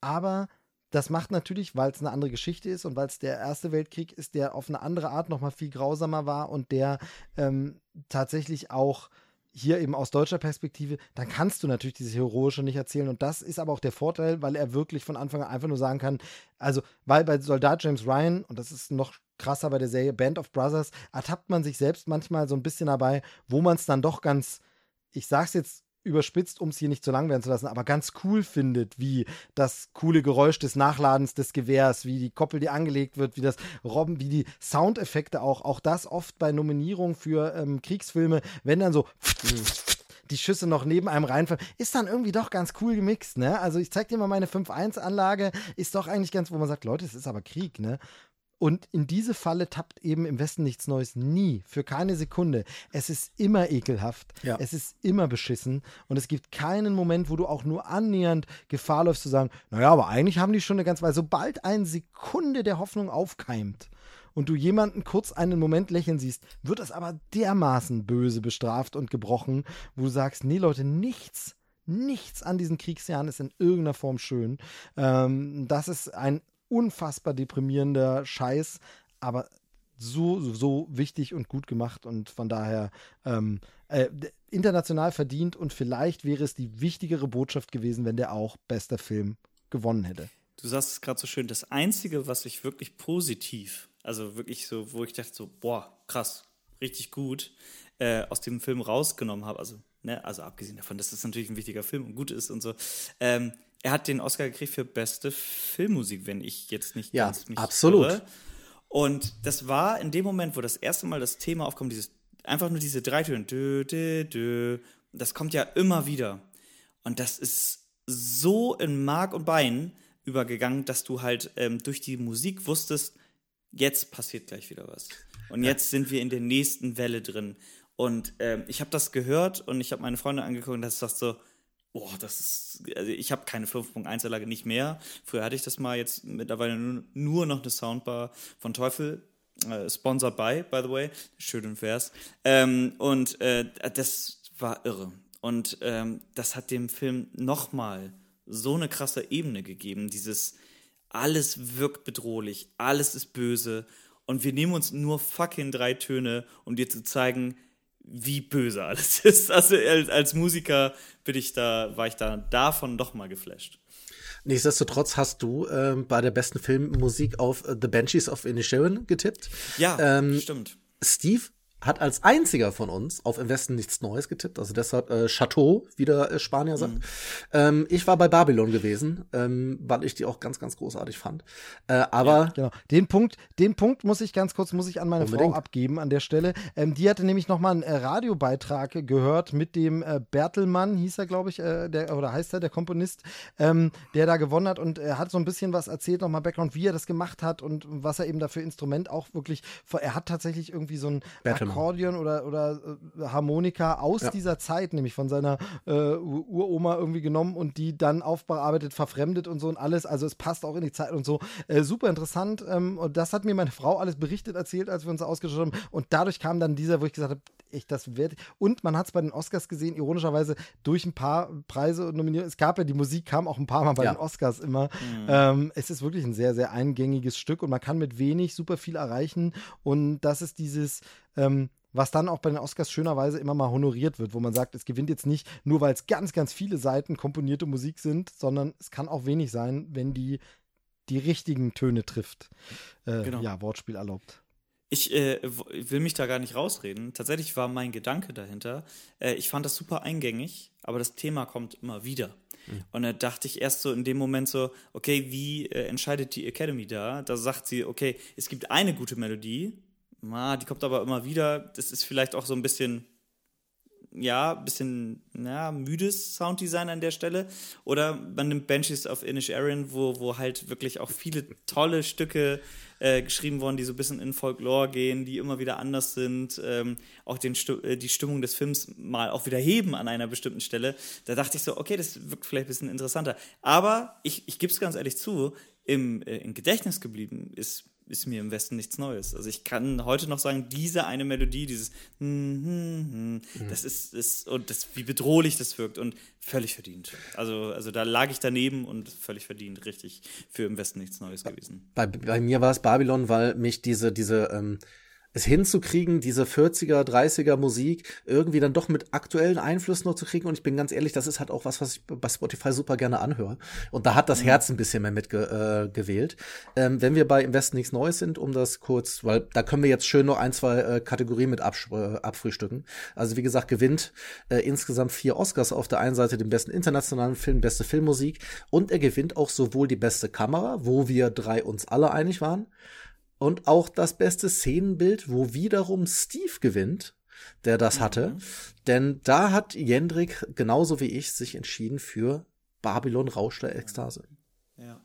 Aber das macht natürlich, weil es eine andere Geschichte ist und weil es der Erste Weltkrieg ist, der auf eine andere Art nochmal viel grausamer war und der ähm, tatsächlich auch hier eben aus deutscher Perspektive, dann kannst du natürlich dieses Heroische nicht erzählen. Und das ist aber auch der Vorteil, weil er wirklich von Anfang an einfach nur sagen kann, also, weil bei Soldat James Ryan, und das ist noch krasser bei der Serie Band of Brothers, ertappt man sich selbst manchmal so ein bisschen dabei, wo man es dann doch ganz, ich sag's jetzt überspitzt, um es hier nicht zu lang werden zu lassen, aber ganz cool findet, wie das coole Geräusch des Nachladens des Gewehrs, wie die Koppel, die angelegt wird, wie das Robben, wie die Soundeffekte auch, auch das oft bei Nominierungen für ähm, Kriegsfilme, wenn dann so die Schüsse noch neben einem reinfallen, ist dann irgendwie doch ganz cool gemixt, ne? Also ich zeig dir mal meine 5-1-Anlage, ist doch eigentlich ganz, wo man sagt, Leute, es ist aber Krieg, ne? Und in diese Falle tappt eben im Westen nichts Neues nie, für keine Sekunde. Es ist immer ekelhaft, Ja. es ist immer beschissen und es gibt keinen Moment, wo du auch nur annähernd Gefahr läufst zu sagen, naja, aber eigentlich haben die schon eine ganz, weil sobald eine Sekunde der Hoffnung aufkeimt und du jemanden kurz einen Moment lächeln siehst, wird das aber dermaßen böse bestraft und gebrochen, wo du sagst, nee Leute, nichts Nichts an diesen Kriegsjahren ist in irgendeiner Form schön. Ähm, das ist ein unfassbar deprimierender Scheiß, aber so, so wichtig und gut gemacht und von daher ähm, äh, international verdient und vielleicht wäre es die wichtigere Botschaft gewesen, wenn der auch bester Film gewonnen hätte. Du sagst es gerade so schön, das Einzige, was ich wirklich positiv, also wirklich so, wo ich dachte so, boah, krass, richtig gut, äh, aus dem Film rausgenommen habe, also, ne, also abgesehen davon, dass es natürlich ein wichtiger Film und gut ist und so, ähm, er hat den Oscar gekriegt für beste Filmmusik, wenn ich jetzt nicht Ja, ganz mich absolut. irre. Und das war in dem Moment, wo das erste Mal das Thema aufkommt, dieses, einfach nur diese drei Töne, dö, dö, dö, das kommt ja immer wieder. Und das ist so in Mark und Bein übergegangen, dass du halt ähm, durch die Musik wusstest, jetzt passiert gleich wieder was. Und jetzt sind wir in der nächsten Welle drin. Und ähm, ich habe das gehört und ich habe meine Freunde angeguckt und das sagt so, boah, das ist, also ich habe keine 5.1-Anlage nicht mehr. Früher hatte ich das mal, jetzt mittlerweile nur, nur noch eine Soundbar von Teufel. Äh, sponsored by, by the way. Schön und vers. Ähm, und äh, das war irre. Und ähm, das hat dem Film nochmal so eine krasse Ebene gegeben. Dieses alles wirkt bedrohlich, alles ist böse. Und wir nehmen uns nur fucking drei Töne, um dir zu zeigen, wie böse alles (laughs) ist. Also als, als Musiker bin ich da, war ich da davon doch mal geflasht. Nichtsdestotrotz hast du ähm, bei der besten Filmmusik auf The Banshees of Inisherin getippt. Ja, Ähm, stimmt. Steve hat als einziger von uns auf Im Westen nichts Neues getippt, also deshalb äh, Chateau, wie der äh, Spanier sagt. Mhm. Ähm, ich war bei Babylon gewesen, ähm, weil ich die auch ganz, ganz großartig fand. Äh, aber Genau. Den Punkt, den Punkt muss ich ganz kurz, muss ich an meine Unbedingt. Frau abgeben an der Stelle. Ähm, die hatte nämlich nochmal einen äh, Radiobeitrag gehört mit dem äh, Bertelmann, hieß er, glaube ich, äh, der, oder heißt er, der Komponist, ähm, der da gewonnen hat und er hat so ein bisschen was erzählt, nochmal Background, wie er das gemacht hat und was er eben dafür Instrument auch wirklich, er hat tatsächlich irgendwie so ein Bertelmann. Akkordeon oder, oder äh, Harmonika aus Ja. dieser Zeit, nämlich von seiner äh, Ur- Uroma irgendwie genommen und die dann aufbearbeitet, verfremdet und so und alles. Also es passt auch in die Zeit und so. Äh, super interessant. Ähm, und das hat mir meine Frau alles berichtet, erzählt, als wir uns ausgeschaut haben. Und dadurch kam dann dieser, wo ich gesagt habe, ich, das wird. Und man hat es bei den Oscars gesehen, ironischerweise durch ein paar Preise und Nominierungen. Es gab ja, die Musik kam auch ein paar Mal bei Ja. den Oscars immer. Ähm, es ist wirklich ein sehr, sehr eingängiges Stück und man kann mit wenig super viel erreichen. Und das ist dieses, ähm, was dann auch bei den Oscars schönerweise immer mal honoriert wird, wo man sagt, es gewinnt jetzt nicht nur, weil es ganz, ganz viele Seiten komponierte Musik sind, sondern es kann auch wenig sein, wenn die die richtigen Töne trifft. Äh, Genau. Ja, Wortspiel erlaubt. Ich äh, will mich da gar nicht rausreden. Tatsächlich war mein Gedanke dahinter. Äh, ich fand das super eingängig, aber das Thema kommt immer wieder. Und da dachte ich erst so in dem Moment so, okay, wie äh, entscheidet die Academy da? Da sagt sie, okay, es gibt eine gute Melodie, ah, die kommt aber immer wieder. Das ist vielleicht auch so ein bisschen, ja, bisschen, ja, müdes Sounddesign an der Stelle. Oder man nimmt Banshees of Inisherin, wo, wo halt wirklich auch viele tolle Stücke äh, geschrieben wurden, die so ein bisschen in Folklore gehen, die immer wieder anders sind, ähm, auch den äh, die Stimmung des Films mal auch wieder heben an einer bestimmten Stelle. Da dachte ich so, okay, das wirkt vielleicht ein bisschen interessanter. Aber ich, ich gebe es ganz ehrlich zu, im, äh, im Gedächtnis geblieben ist, ist mir im Westen nichts Neues. Also ich kann heute noch sagen, diese eine Melodie, dieses hm, hm, hm, das ist, ist und das, wie bedrohlich das wirkt und völlig verdient. Also, also da lag ich daneben und völlig verdient, richtig für im Westen nichts Neues gewesen. bei, bei mir war es Babylon, weil mich diese, diese, ähm, es hinzukriegen, diese 40er, 30er Musik irgendwie dann doch mit aktuellen Einflüssen noch zu kriegen. Und ich bin ganz ehrlich, das ist halt auch was, was ich bei Spotify super gerne anhöre. Und da hat das mhm. Herz ein bisschen mehr mitgewählt. Äh, ähm, wenn wir bei Im Westen nichts Neues sind, um das kurz, weil da können wir jetzt schön noch ein, zwei äh, Kategorien mit äh, abfrühstücken. Also wie gesagt, gewinnt äh, insgesamt vier Oscars auf der einen Seite den besten internationalen Film, beste Filmmusik und er gewinnt auch sowohl die beste Kamera, wo wir drei uns alle einig waren, und auch das beste Szenenbild, wo wiederum Steve gewinnt, der das mhm. hatte. Denn da hat Jendrik genauso wie ich sich entschieden für Babylon Rausch der Ekstase. Ja.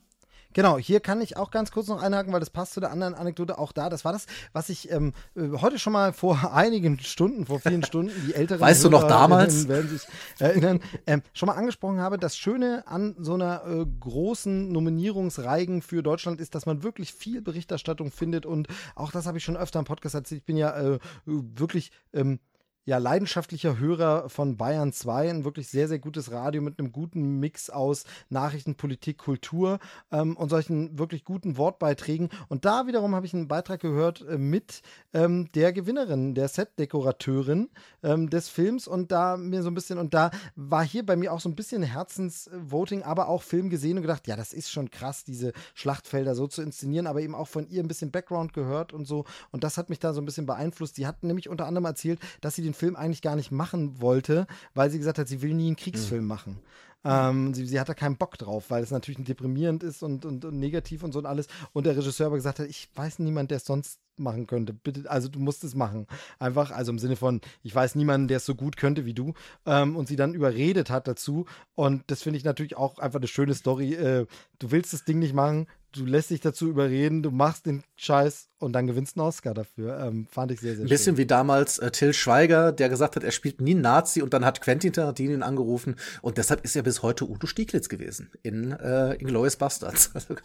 Genau, hier kann ich auch ganz kurz noch einhaken, weil das passt zu der anderen Anekdote auch da. Das war das, was ich ähm, äh, heute schon mal vor (laughs) einigen Stunden, vor vielen Stunden, die älteren Weißt Hörer, du noch damals? (laughs) werden sich erinnern, ähm, schon mal angesprochen habe. Das Schöne an so einer äh, großen Nominierungsreigen für Deutschland ist, dass man wirklich viel Berichterstattung findet und auch das habe ich schon öfter im Podcast erzählt. Ich bin ja äh, wirklich ähm, ja, leidenschaftlicher Hörer von Bayern 2, ein wirklich sehr, sehr gutes Radio mit einem guten Mix aus Nachrichten, Politik, Kultur ähm, und solchen wirklich guten Wortbeiträgen. Und da wiederum habe ich einen Beitrag gehört äh, mit ähm, der Gewinnerin, der Setdekorateurin ähm, des Films und da mir so ein bisschen, und da war hier bei mir auch so ein bisschen Herzensvoting, aber auch Film gesehen und gedacht, ja, das ist schon krass, diese Schlachtfelder so zu inszenieren, aber eben auch von ihr ein bisschen Background gehört und so. Und das hat mich da so ein bisschen beeinflusst. Die hat nämlich unter anderem erzählt, dass sie den Film eigentlich gar nicht machen wollte, weil sie gesagt hat, sie will nie einen Kriegsfilm mhm. machen. Ähm, sie, sie, hatte keinen Bock drauf, weil es natürlich deprimierend ist und, und, und, negativ und so und alles. Und der Regisseur aber gesagt hat, ich weiß niemand, der es sonst machen könnte. Bitte, also du musst es machen. Einfach, also im Sinne von, ich weiß niemanden, der es so gut könnte wie du. Ähm, und sie dann überredet hat dazu. Und das finde ich natürlich auch einfach eine schöne Story. Äh, du willst das Ding nicht machen, du lässt dich dazu überreden, du machst den Scheiß und dann gewinnst einen Oscar dafür. Ähm, fand ich sehr, sehr Ein bisschen schön. wie damals äh, Till Schweiger, der gesagt hat, er spielt nie Nazi und dann hat Quentin Tarantino ihn angerufen und deshalb ist er bis heute Udo Stieglitz gewesen in äh, Inglourious Bastards. (laughs) Also,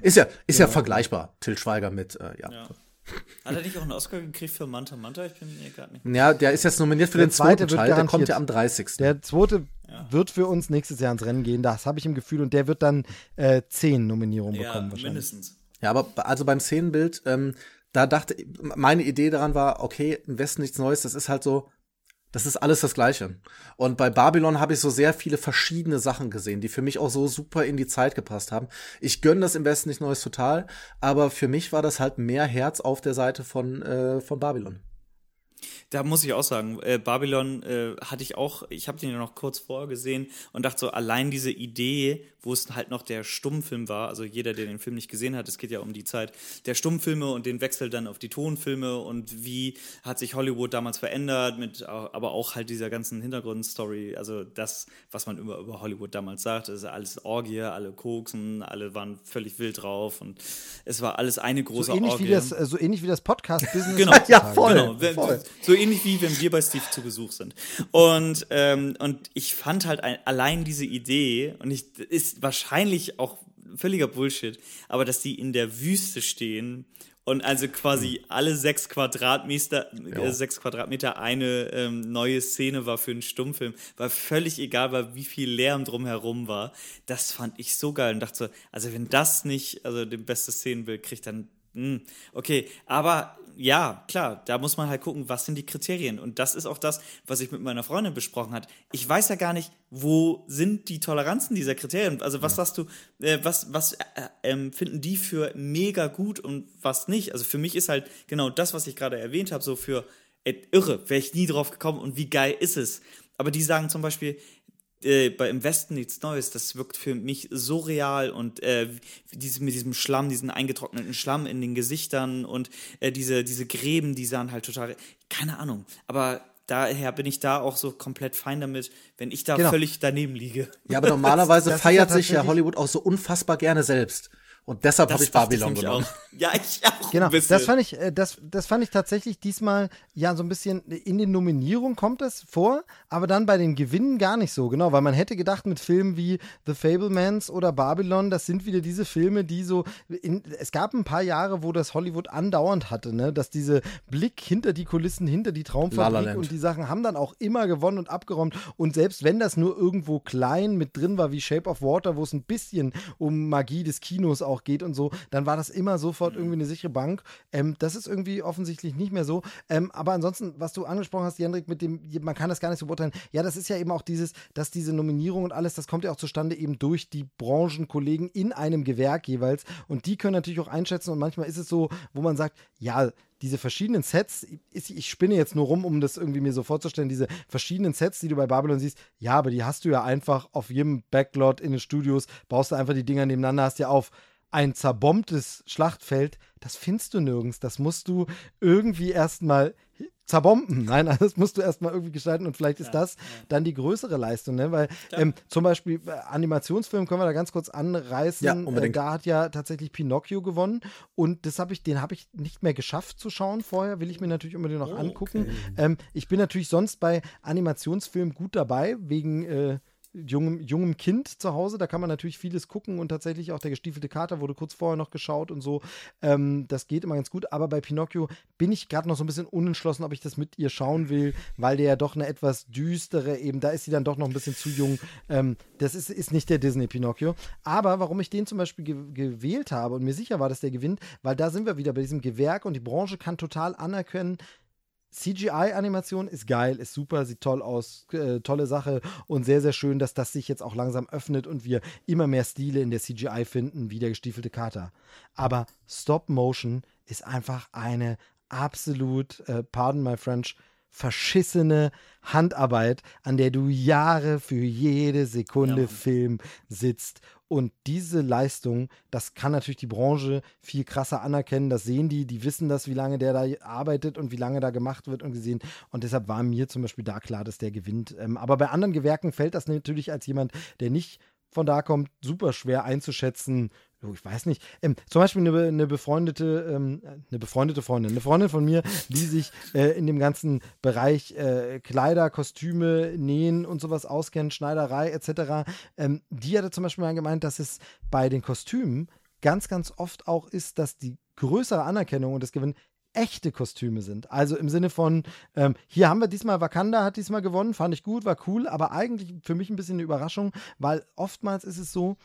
ist ja, ist ja, ja vergleichbar, Till Schweiger mit, äh, ja. ja. Hat er nicht auch einen Oscar gekriegt für Manta Manta? Ich bin mir gerade nicht. Ja, der ist jetzt nominiert für der den zweiten Teil, der kommt ja am 30. Der zweite ja. wird für uns nächstes Jahr ins Rennen gehen, das habe ich im Gefühl, und der wird dann äh, zehn Nominierungen ja, bekommen wahrscheinlich. mindestens. Ja, aber also beim Szenenbild, ähm, da dachte meine Idee daran war, okay, im Westen nichts Neues, das ist halt so, das ist alles das Gleiche. Und bei Babylon habe ich so sehr viele verschiedene Sachen gesehen, die für mich auch so super in die Zeit gepasst haben. Ich gönne das im Westen nicht Neues total, aber für mich war das halt mehr Herz auf der Seite von, äh, von Babylon. Da muss ich auch sagen, äh, Babylon äh, hatte ich auch, ich habe den ja noch kurz vorher gesehen und dachte so, allein diese Idee, wo es halt noch der Stummfilm war, also jeder, der den Film nicht gesehen hat, es geht ja um die Zeit der Stummfilme und den Wechsel dann auf die Tonfilme und wie hat sich Hollywood damals verändert, mit aber auch halt dieser ganzen Hintergrundstory, also das, was man über, über Hollywood damals sagt, ist alles Orgie, alle koksen, alle waren völlig wild drauf und es war alles eine große so ähnlich Orgie. Wie das, so ähnlich wie das Podcast-Business. (laughs) genau, ja, voll, genau. voll. So ähnlich wie wenn wir bei Steve zu Besuch sind. Und, ähm, und ich fand halt ein, allein diese Idee, und ich, ist wahrscheinlich auch völliger Bullshit, aber dass die in der Wüste stehen und also quasi mhm. alle sechs Quadratmeter, äh, sechs Quadratmeter eine ähm, neue Szene war für einen Stummfilm, war völlig egal, war wie viel Lärm drumherum war. Das fand ich so geil und dachte so, also wenn das nicht, also den beste Szenenbild kriegt, dann hm, okay, aber ja, klar, da muss man halt gucken, was sind die Kriterien. Und das ist auch das, was ich mit meiner Freundin besprochen hat. Ich weiß ja gar nicht, wo sind die Toleranzen dieser Kriterien. Also was sagst du, äh, was, was äh, äh, finden die für mega gut und was nicht? Also für mich ist halt genau das, was ich gerade erwähnt habe, so für äh, irre, wäre ich nie drauf gekommen und wie geil ist es. Aber die sagen zum Beispiel, äh, bei im Westen nichts Neues. Das wirkt für mich so real und äh, diese, mit diesem Schlamm, diesen eingetrockneten Schlamm in den Gesichtern und äh, diese, diese Gräben, die sahen halt total, keine Ahnung. Aber daher bin ich da auch so komplett fein damit, wenn ich da genau. völlig daneben liege. Ja, aber normalerweise (laughs) feiert sich ja Hollywood auch so unfassbar gerne selbst. Und deshalb habe ich Babylon ich genommen. Auch. Ja, ich auch. Genau, das fand ich, äh, das, das fand ich tatsächlich diesmal ja so ein bisschen in den Nominierungen kommt das vor, aber dann bei den Gewinnen gar nicht so, genau, weil man hätte gedacht mit Filmen wie The Fablemans oder Babylon, das sind wieder diese Filme, die so, in, es gab ein paar Jahre, wo das Hollywood andauernd hatte, ne, dass diese Blick hinter die Kulissen, hinter die Traumfabrik und die Sachen haben dann auch immer gewonnen und abgeräumt und selbst wenn das nur irgendwo klein mit drin war, wie Shape of Water, wo es ein bisschen um Magie des Kinos auch auch geht und so, dann war das immer sofort irgendwie eine sichere Bank. Ähm, das ist irgendwie offensichtlich nicht mehr so. Ähm, aber ansonsten, was du angesprochen hast, Jendrik, mit dem, man kann das gar nicht so beurteilen. Ja, das ist ja eben auch dieses, dass diese Nominierung und alles, das kommt ja auch zustande eben durch die Branchenkollegen in einem Gewerk jeweils. Und die können natürlich auch einschätzen und manchmal ist es so, wo man sagt, ja, diese verschiedenen Sets, ich spinne jetzt nur rum, um das irgendwie mir so vorzustellen, diese verschiedenen Sets, die du bei Babylon siehst, ja, aber die hast du ja einfach auf jedem Backlot in den Studios, baust du einfach die Dinger nebeneinander, hast ja auf ein zerbombtes Schlachtfeld, das findest du nirgends. Das musst du irgendwie erstmal zerbomben. (laughs) Nein, das musst du erstmal irgendwie gestalten und vielleicht ist ja, das ja. dann die größere Leistung, ne? Weil ähm, zum Beispiel äh, Animationsfilm können wir da ganz kurz anreißen. Ja, unbedingt. Äh, da hat ja tatsächlich Pinocchio gewonnen und das habe ich, den habe ich nicht mehr geschafft zu schauen vorher. Will ich mir natürlich unbedingt noch oh, angucken. Okay. Ähm, ich bin natürlich sonst bei Animationsfilmen gut dabei wegen äh, jungem, jungem Kind zu Hause. Da kann man natürlich vieles gucken und tatsächlich auch der gestiefelte Kater wurde kurz vorher noch geschaut und so. Ähm, das geht immer ganz gut. Aber bei Pinocchio bin ich gerade noch so ein bisschen unentschlossen, ob ich das mit ihr schauen will, weil der ja doch eine etwas düstere, eben, da ist sie dann doch noch ein bisschen zu jung. Ähm, das ist, ist nicht der Disney Pinocchio. Aber warum ich den zum Beispiel ge gewählt habe und mir sicher war, dass der gewinnt, weil da sind wir wieder bei diesem Gewerk und die Branche kann total anerkennen, CGI-Animation ist geil, ist super, sieht toll aus, äh, tolle Sache und sehr, sehr schön, dass das sich jetzt auch langsam öffnet und wir immer mehr Stile in der CGI finden, wie der gestiefelte Kater. Aber Stop Motion ist einfach eine absolut, äh, pardon my French, verschissene Handarbeit, an der du Jahre für jede Sekunde ja. Film sitzt und diese Leistung, das kann natürlich die Branche viel krasser anerkennen. Das sehen die, die wissen das, wie lange der da arbeitet und wie lange da gemacht wird und gesehen. Und deshalb war mir zum Beispiel da klar, dass der gewinnt. Ähm, aber bei anderen Gewerken fällt das natürlich als jemand, der nicht von da kommt, super schwer einzuschätzen, ich weiß nicht. Ähm, zum Beispiel eine, eine befreundete, ähm, eine befreundete Freundin, eine Freundin von mir, die sich äh, in dem ganzen Bereich äh, Kleider, Kostüme, Nähen und sowas auskennt, Schneiderei etc. Ähm, die hatte zum Beispiel mal gemeint, dass es bei den Kostümen ganz, ganz oft auch ist, dass die größere Anerkennung und das Gewinn echte Kostüme sind. Also im Sinne von, ähm, hier haben wir diesmal Wakanda hat diesmal gewonnen, fand ich gut, war cool, aber eigentlich für mich ein bisschen eine Überraschung, weil oftmals ist es so,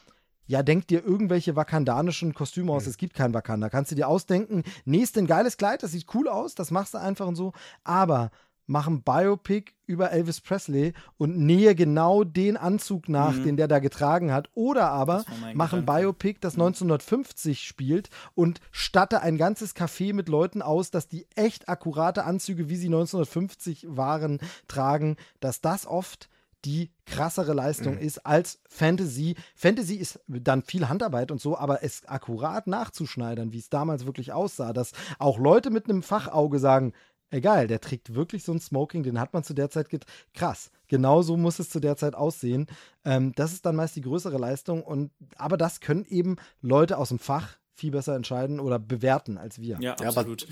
ja, denk dir irgendwelche wakandanischen Kostüme aus. Mhm. Es gibt kein Wakanda. Kannst du dir ausdenken, nächst ein geiles Kleid, das sieht cool aus, das machst du einfach und so. Aber mach ein Biopic über Elvis Presley und nähe genau den Anzug nach, mhm. den der da getragen hat. Oder aber mach ein Biopic, das 1950 mhm. spielt und statte ein ganzes Café mit Leuten aus, dass die echt akkurate Anzüge, wie sie 1950 waren, tragen, dass das oft die krassere Leistung mhm. ist als Fantasy. Fantasy ist dann viel Handarbeit und so, aber es akkurat nachzuschneidern, wie es damals wirklich aussah, dass auch Leute mit einem Fachauge sagen, egal, der trägt wirklich so ein Smoking, den hat man zu der Zeit krass. Genau so muss es zu der Zeit aussehen. Ähm, das ist dann meist die größere Leistung und aber das können eben Leute aus dem Fach viel besser entscheiden oder bewerten als wir. Ja, absolut. Ja,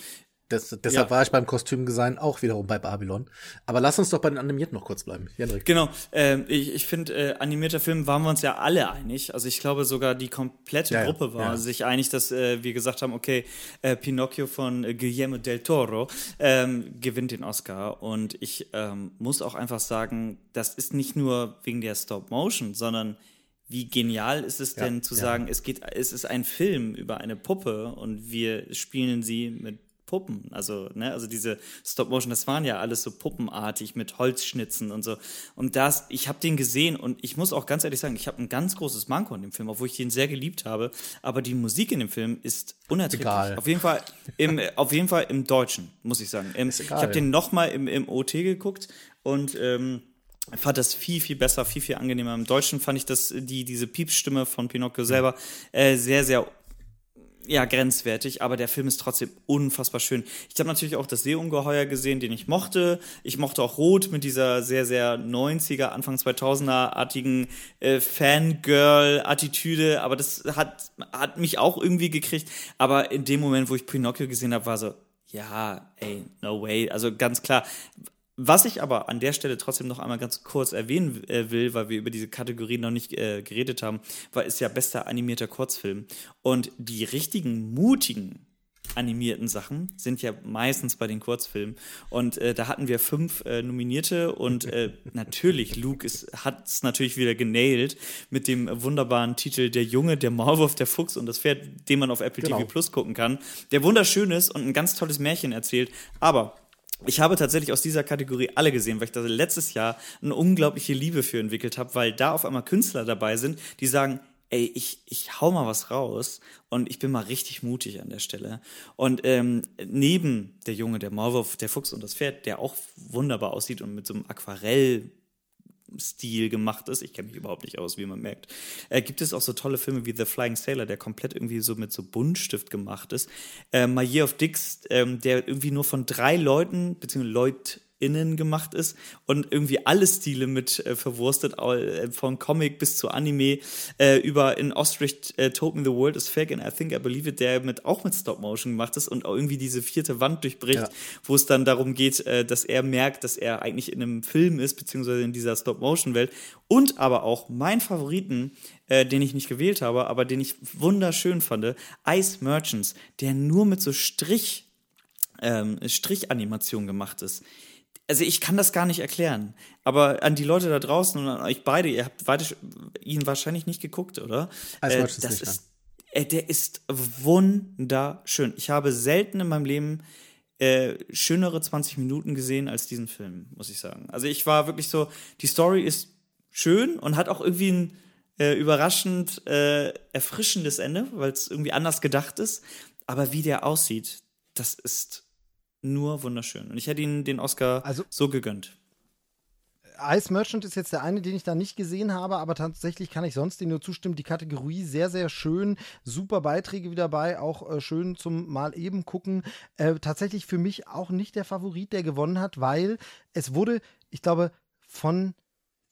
das, deshalb ja. war ich beim Kostümdesign auch wiederum bei Babylon. Aber lass uns doch bei den Animierten noch kurz bleiben. Hendrik. Genau. Ähm, ich ich finde, äh, animierter Film waren wir uns ja alle einig. Also ich glaube sogar die komplette ja, Gruppe war ja. sich einig, dass äh, wir gesagt haben, okay, äh, Pinocchio von äh, Guillermo del Toro ähm, gewinnt den Oscar. Und ich ähm, muss auch einfach sagen, das ist nicht nur wegen der Stop Motion, sondern wie genial ist es denn zu sagen, es geht, es ist ein Film über eine Puppe und wir spielen sie mit Puppen. Also, ne, also diese Stop-Motion, das waren ja alles so puppenartig mit Holzschnitzen und so. Und das, ich habe den gesehen und ich muss auch ganz ehrlich sagen, ich habe ein ganz großes Manko in dem Film, obwohl ich den sehr geliebt habe. Aber die Musik in dem Film ist unerträglich. Egal. Auf jeden Fall im, auf jeden Fall im Deutschen, muss ich sagen. Im, ich habe den nochmal im, im OT geguckt und ähm, fand das viel, viel besser, viel, viel angenehmer. Im Deutschen fand ich das, die, diese Piepsstimme von Pinocchio selber äh, sehr, sehr ja, grenzwertig, aber der Film ist trotzdem unfassbar schön. Ich habe natürlich auch das Seeungeheuer gesehen, den ich mochte. Ich mochte auch Rot mit dieser sehr, sehr 90er, Anfang 2000er-artigen äh, Fangirl-Attitüde, aber das hat, hat mich auch irgendwie gekriegt. Aber in dem Moment, wo ich Pinocchio gesehen habe, war so, ja, ey, no way. Also ganz klar, was ich aber an der Stelle trotzdem noch einmal ganz kurz erwähnen äh, will, weil wir über diese Kategorie noch nicht äh, geredet haben, war ist ja bester animierter Kurzfilm. Und die richtigen mutigen animierten Sachen sind ja meistens bei den Kurzfilmen. Und äh, da hatten wir fünf äh, Nominierte und äh, (laughs) natürlich, Luke hat es natürlich wieder genailt mit dem wunderbaren Titel Der Junge, der Maulwurf, der Fuchs und das Pferd, den man auf Apple Genau. TV Plus gucken kann, der wunderschön ist und ein ganz tolles Märchen erzählt. Aber ich habe tatsächlich aus dieser Kategorie alle gesehen, weil ich da letztes Jahr eine unglaubliche Liebe für entwickelt habe, weil da auf einmal Künstler dabei sind, die sagen, ey, ich, ich hau mal was raus und ich bin mal richtig mutig an der Stelle. Und ähm, neben der Junge, der Maulwurf, der Fuchs und das Pferd, der auch wunderbar aussieht und mit so einem Aquarell Stil gemacht ist. Ich kenne mich überhaupt nicht aus, wie man merkt. Äh, gibt es auch so tolle Filme wie The Flying Sailor, der komplett irgendwie so mit so Buntstift gemacht ist. Äh, My Year of Dicks, ähm, der irgendwie nur von drei Leuten, beziehungsweise LeutInnen gemacht ist und irgendwie alle Stile mit äh, verwurstet, äh, von Comic bis zu Anime, äh, über in Ostrich äh, Told Me the World is Fake and I Think I Believe It, der mit auch mit Stop Motion gemacht ist und auch irgendwie diese vierte Wand durchbricht, Ja. wo es dann darum geht, äh, dass er merkt, dass er eigentlich in einem Film ist, beziehungsweise in dieser Stop-Motion-Welt. Und aber auch mein Favoriten, äh, den ich nicht gewählt habe, aber den ich wunderschön fand, Ice Merchants, der nur mit so Strich, ähm, Strichanimation gemacht ist. Also ich kann das gar nicht erklären. Aber an die Leute da draußen und an euch beide, ihr habt sch- ihn wahrscheinlich nicht geguckt, oder? Ice Äh, das nicht, ist, äh, der ist wunderschön. Ich habe selten in meinem Leben äh, schönere 20 Minuten gesehen als diesen Film, muss ich sagen. Also ich war wirklich so, die Story ist schön und hat auch irgendwie ein äh, überraschend äh, erfrischendes Ende, weil es irgendwie anders gedacht ist. Aber wie der aussieht, das ist nur wunderschön. Und ich hätte ihn den Oscar Also- so gegönnt. Ice Merchant ist jetzt der eine, den ich da nicht gesehen habe, aber tatsächlich kann ich sonst dem nur zustimmen. Die Kategorie sehr, sehr schön. Super Beiträge wieder bei, auch äh, schön zum Mal eben gucken. Äh, tatsächlich für mich auch nicht der Favorit, der gewonnen hat, weil es wurde, ich glaube, von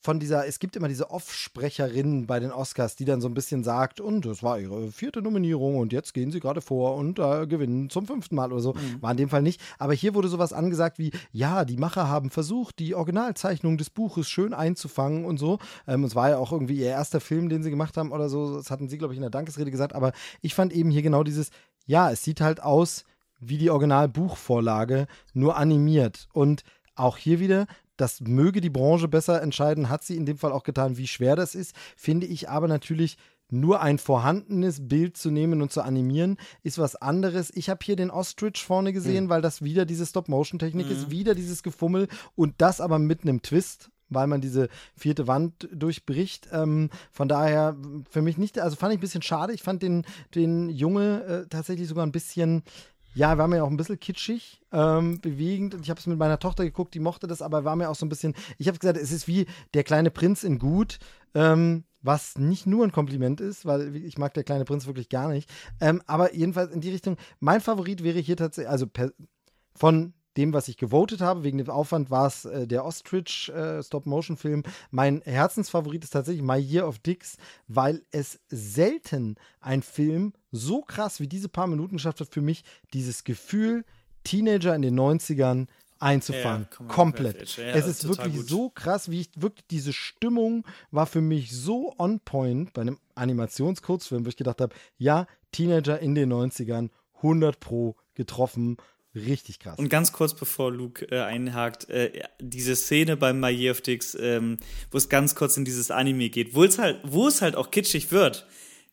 von dieser, es gibt immer diese Off-Sprecherin bei den Oscars, die dann so ein bisschen sagt, und das war ihre vierte Nominierung und jetzt gehen sie gerade vor und äh, gewinnen zum fünften Mal oder so. War in dem Fall nicht. Aber hier wurde sowas angesagt wie, ja, die Macher haben versucht, die Originalzeichnung des Buches schön einzufangen und so. Ähm, es war ja auch irgendwie ihr erster Film, den sie gemacht haben oder so. Das hatten sie, glaube ich, in der Dankesrede gesagt. Aber ich fand eben hier genau dieses, ja, es sieht halt aus wie die Originalbuchvorlage, nur animiert. Und auch hier wieder, das möge die Branche besser entscheiden, hat sie in dem Fall auch getan, wie schwer das ist, finde ich aber natürlich nur ein vorhandenes Bild zu nehmen und zu animieren, ist was anderes. Ich habe hier den Ostrich vorne gesehen, weil das wieder diese Stop-Motion-Technik ist, wieder dieses Gefummel und das aber mit einem Twist weil man diese vierte Wand durchbricht. Ähm, von daher für mich nicht, also fand ich ein bisschen schade. Ich fand den, den Junge äh, tatsächlich sogar ein bisschen, ja, war mir auch ein bisschen kitschig, ähm, bewegend. Und ich habe es mit meiner Tochter geguckt, die mochte das, aber war mir auch so ein bisschen, ich habe gesagt, es ist wie der kleine Prinz in Gut. Ähm, was nicht nur ein Kompliment ist, weil ich mag der kleine Prinz wirklich gar nicht. Ähm, aber jedenfalls in die Richtung, mein Favorit wäre hier tatsächlich, also per, von dem, was ich gewotet habe, wegen dem Aufwand war es äh, der Ostrich äh, Stop-Motion-Film. Mein Herzensfavorit ist tatsächlich My Year of Dicks, weil es selten ein Film so krass wie diese paar Minuten geschafft hat für mich, dieses Gefühl, Teenager in den 90ern einzufangen. Ja, Komplett. Ja, es ist wirklich gut. so krass, wie ich wirklich diese Stimmung war für mich so on point bei einem Animationskurzfilm, wo ich gedacht habe, ja, Teenager in den 90ern, 100 pro getroffen, richtig krass. Und ganz kurz bevor Luke äh, einhakt, äh, diese Szene beim My Year of Dicks, ähm, wo es ganz kurz in dieses Anime geht, wo es halt, wo es halt auch kitschig wird,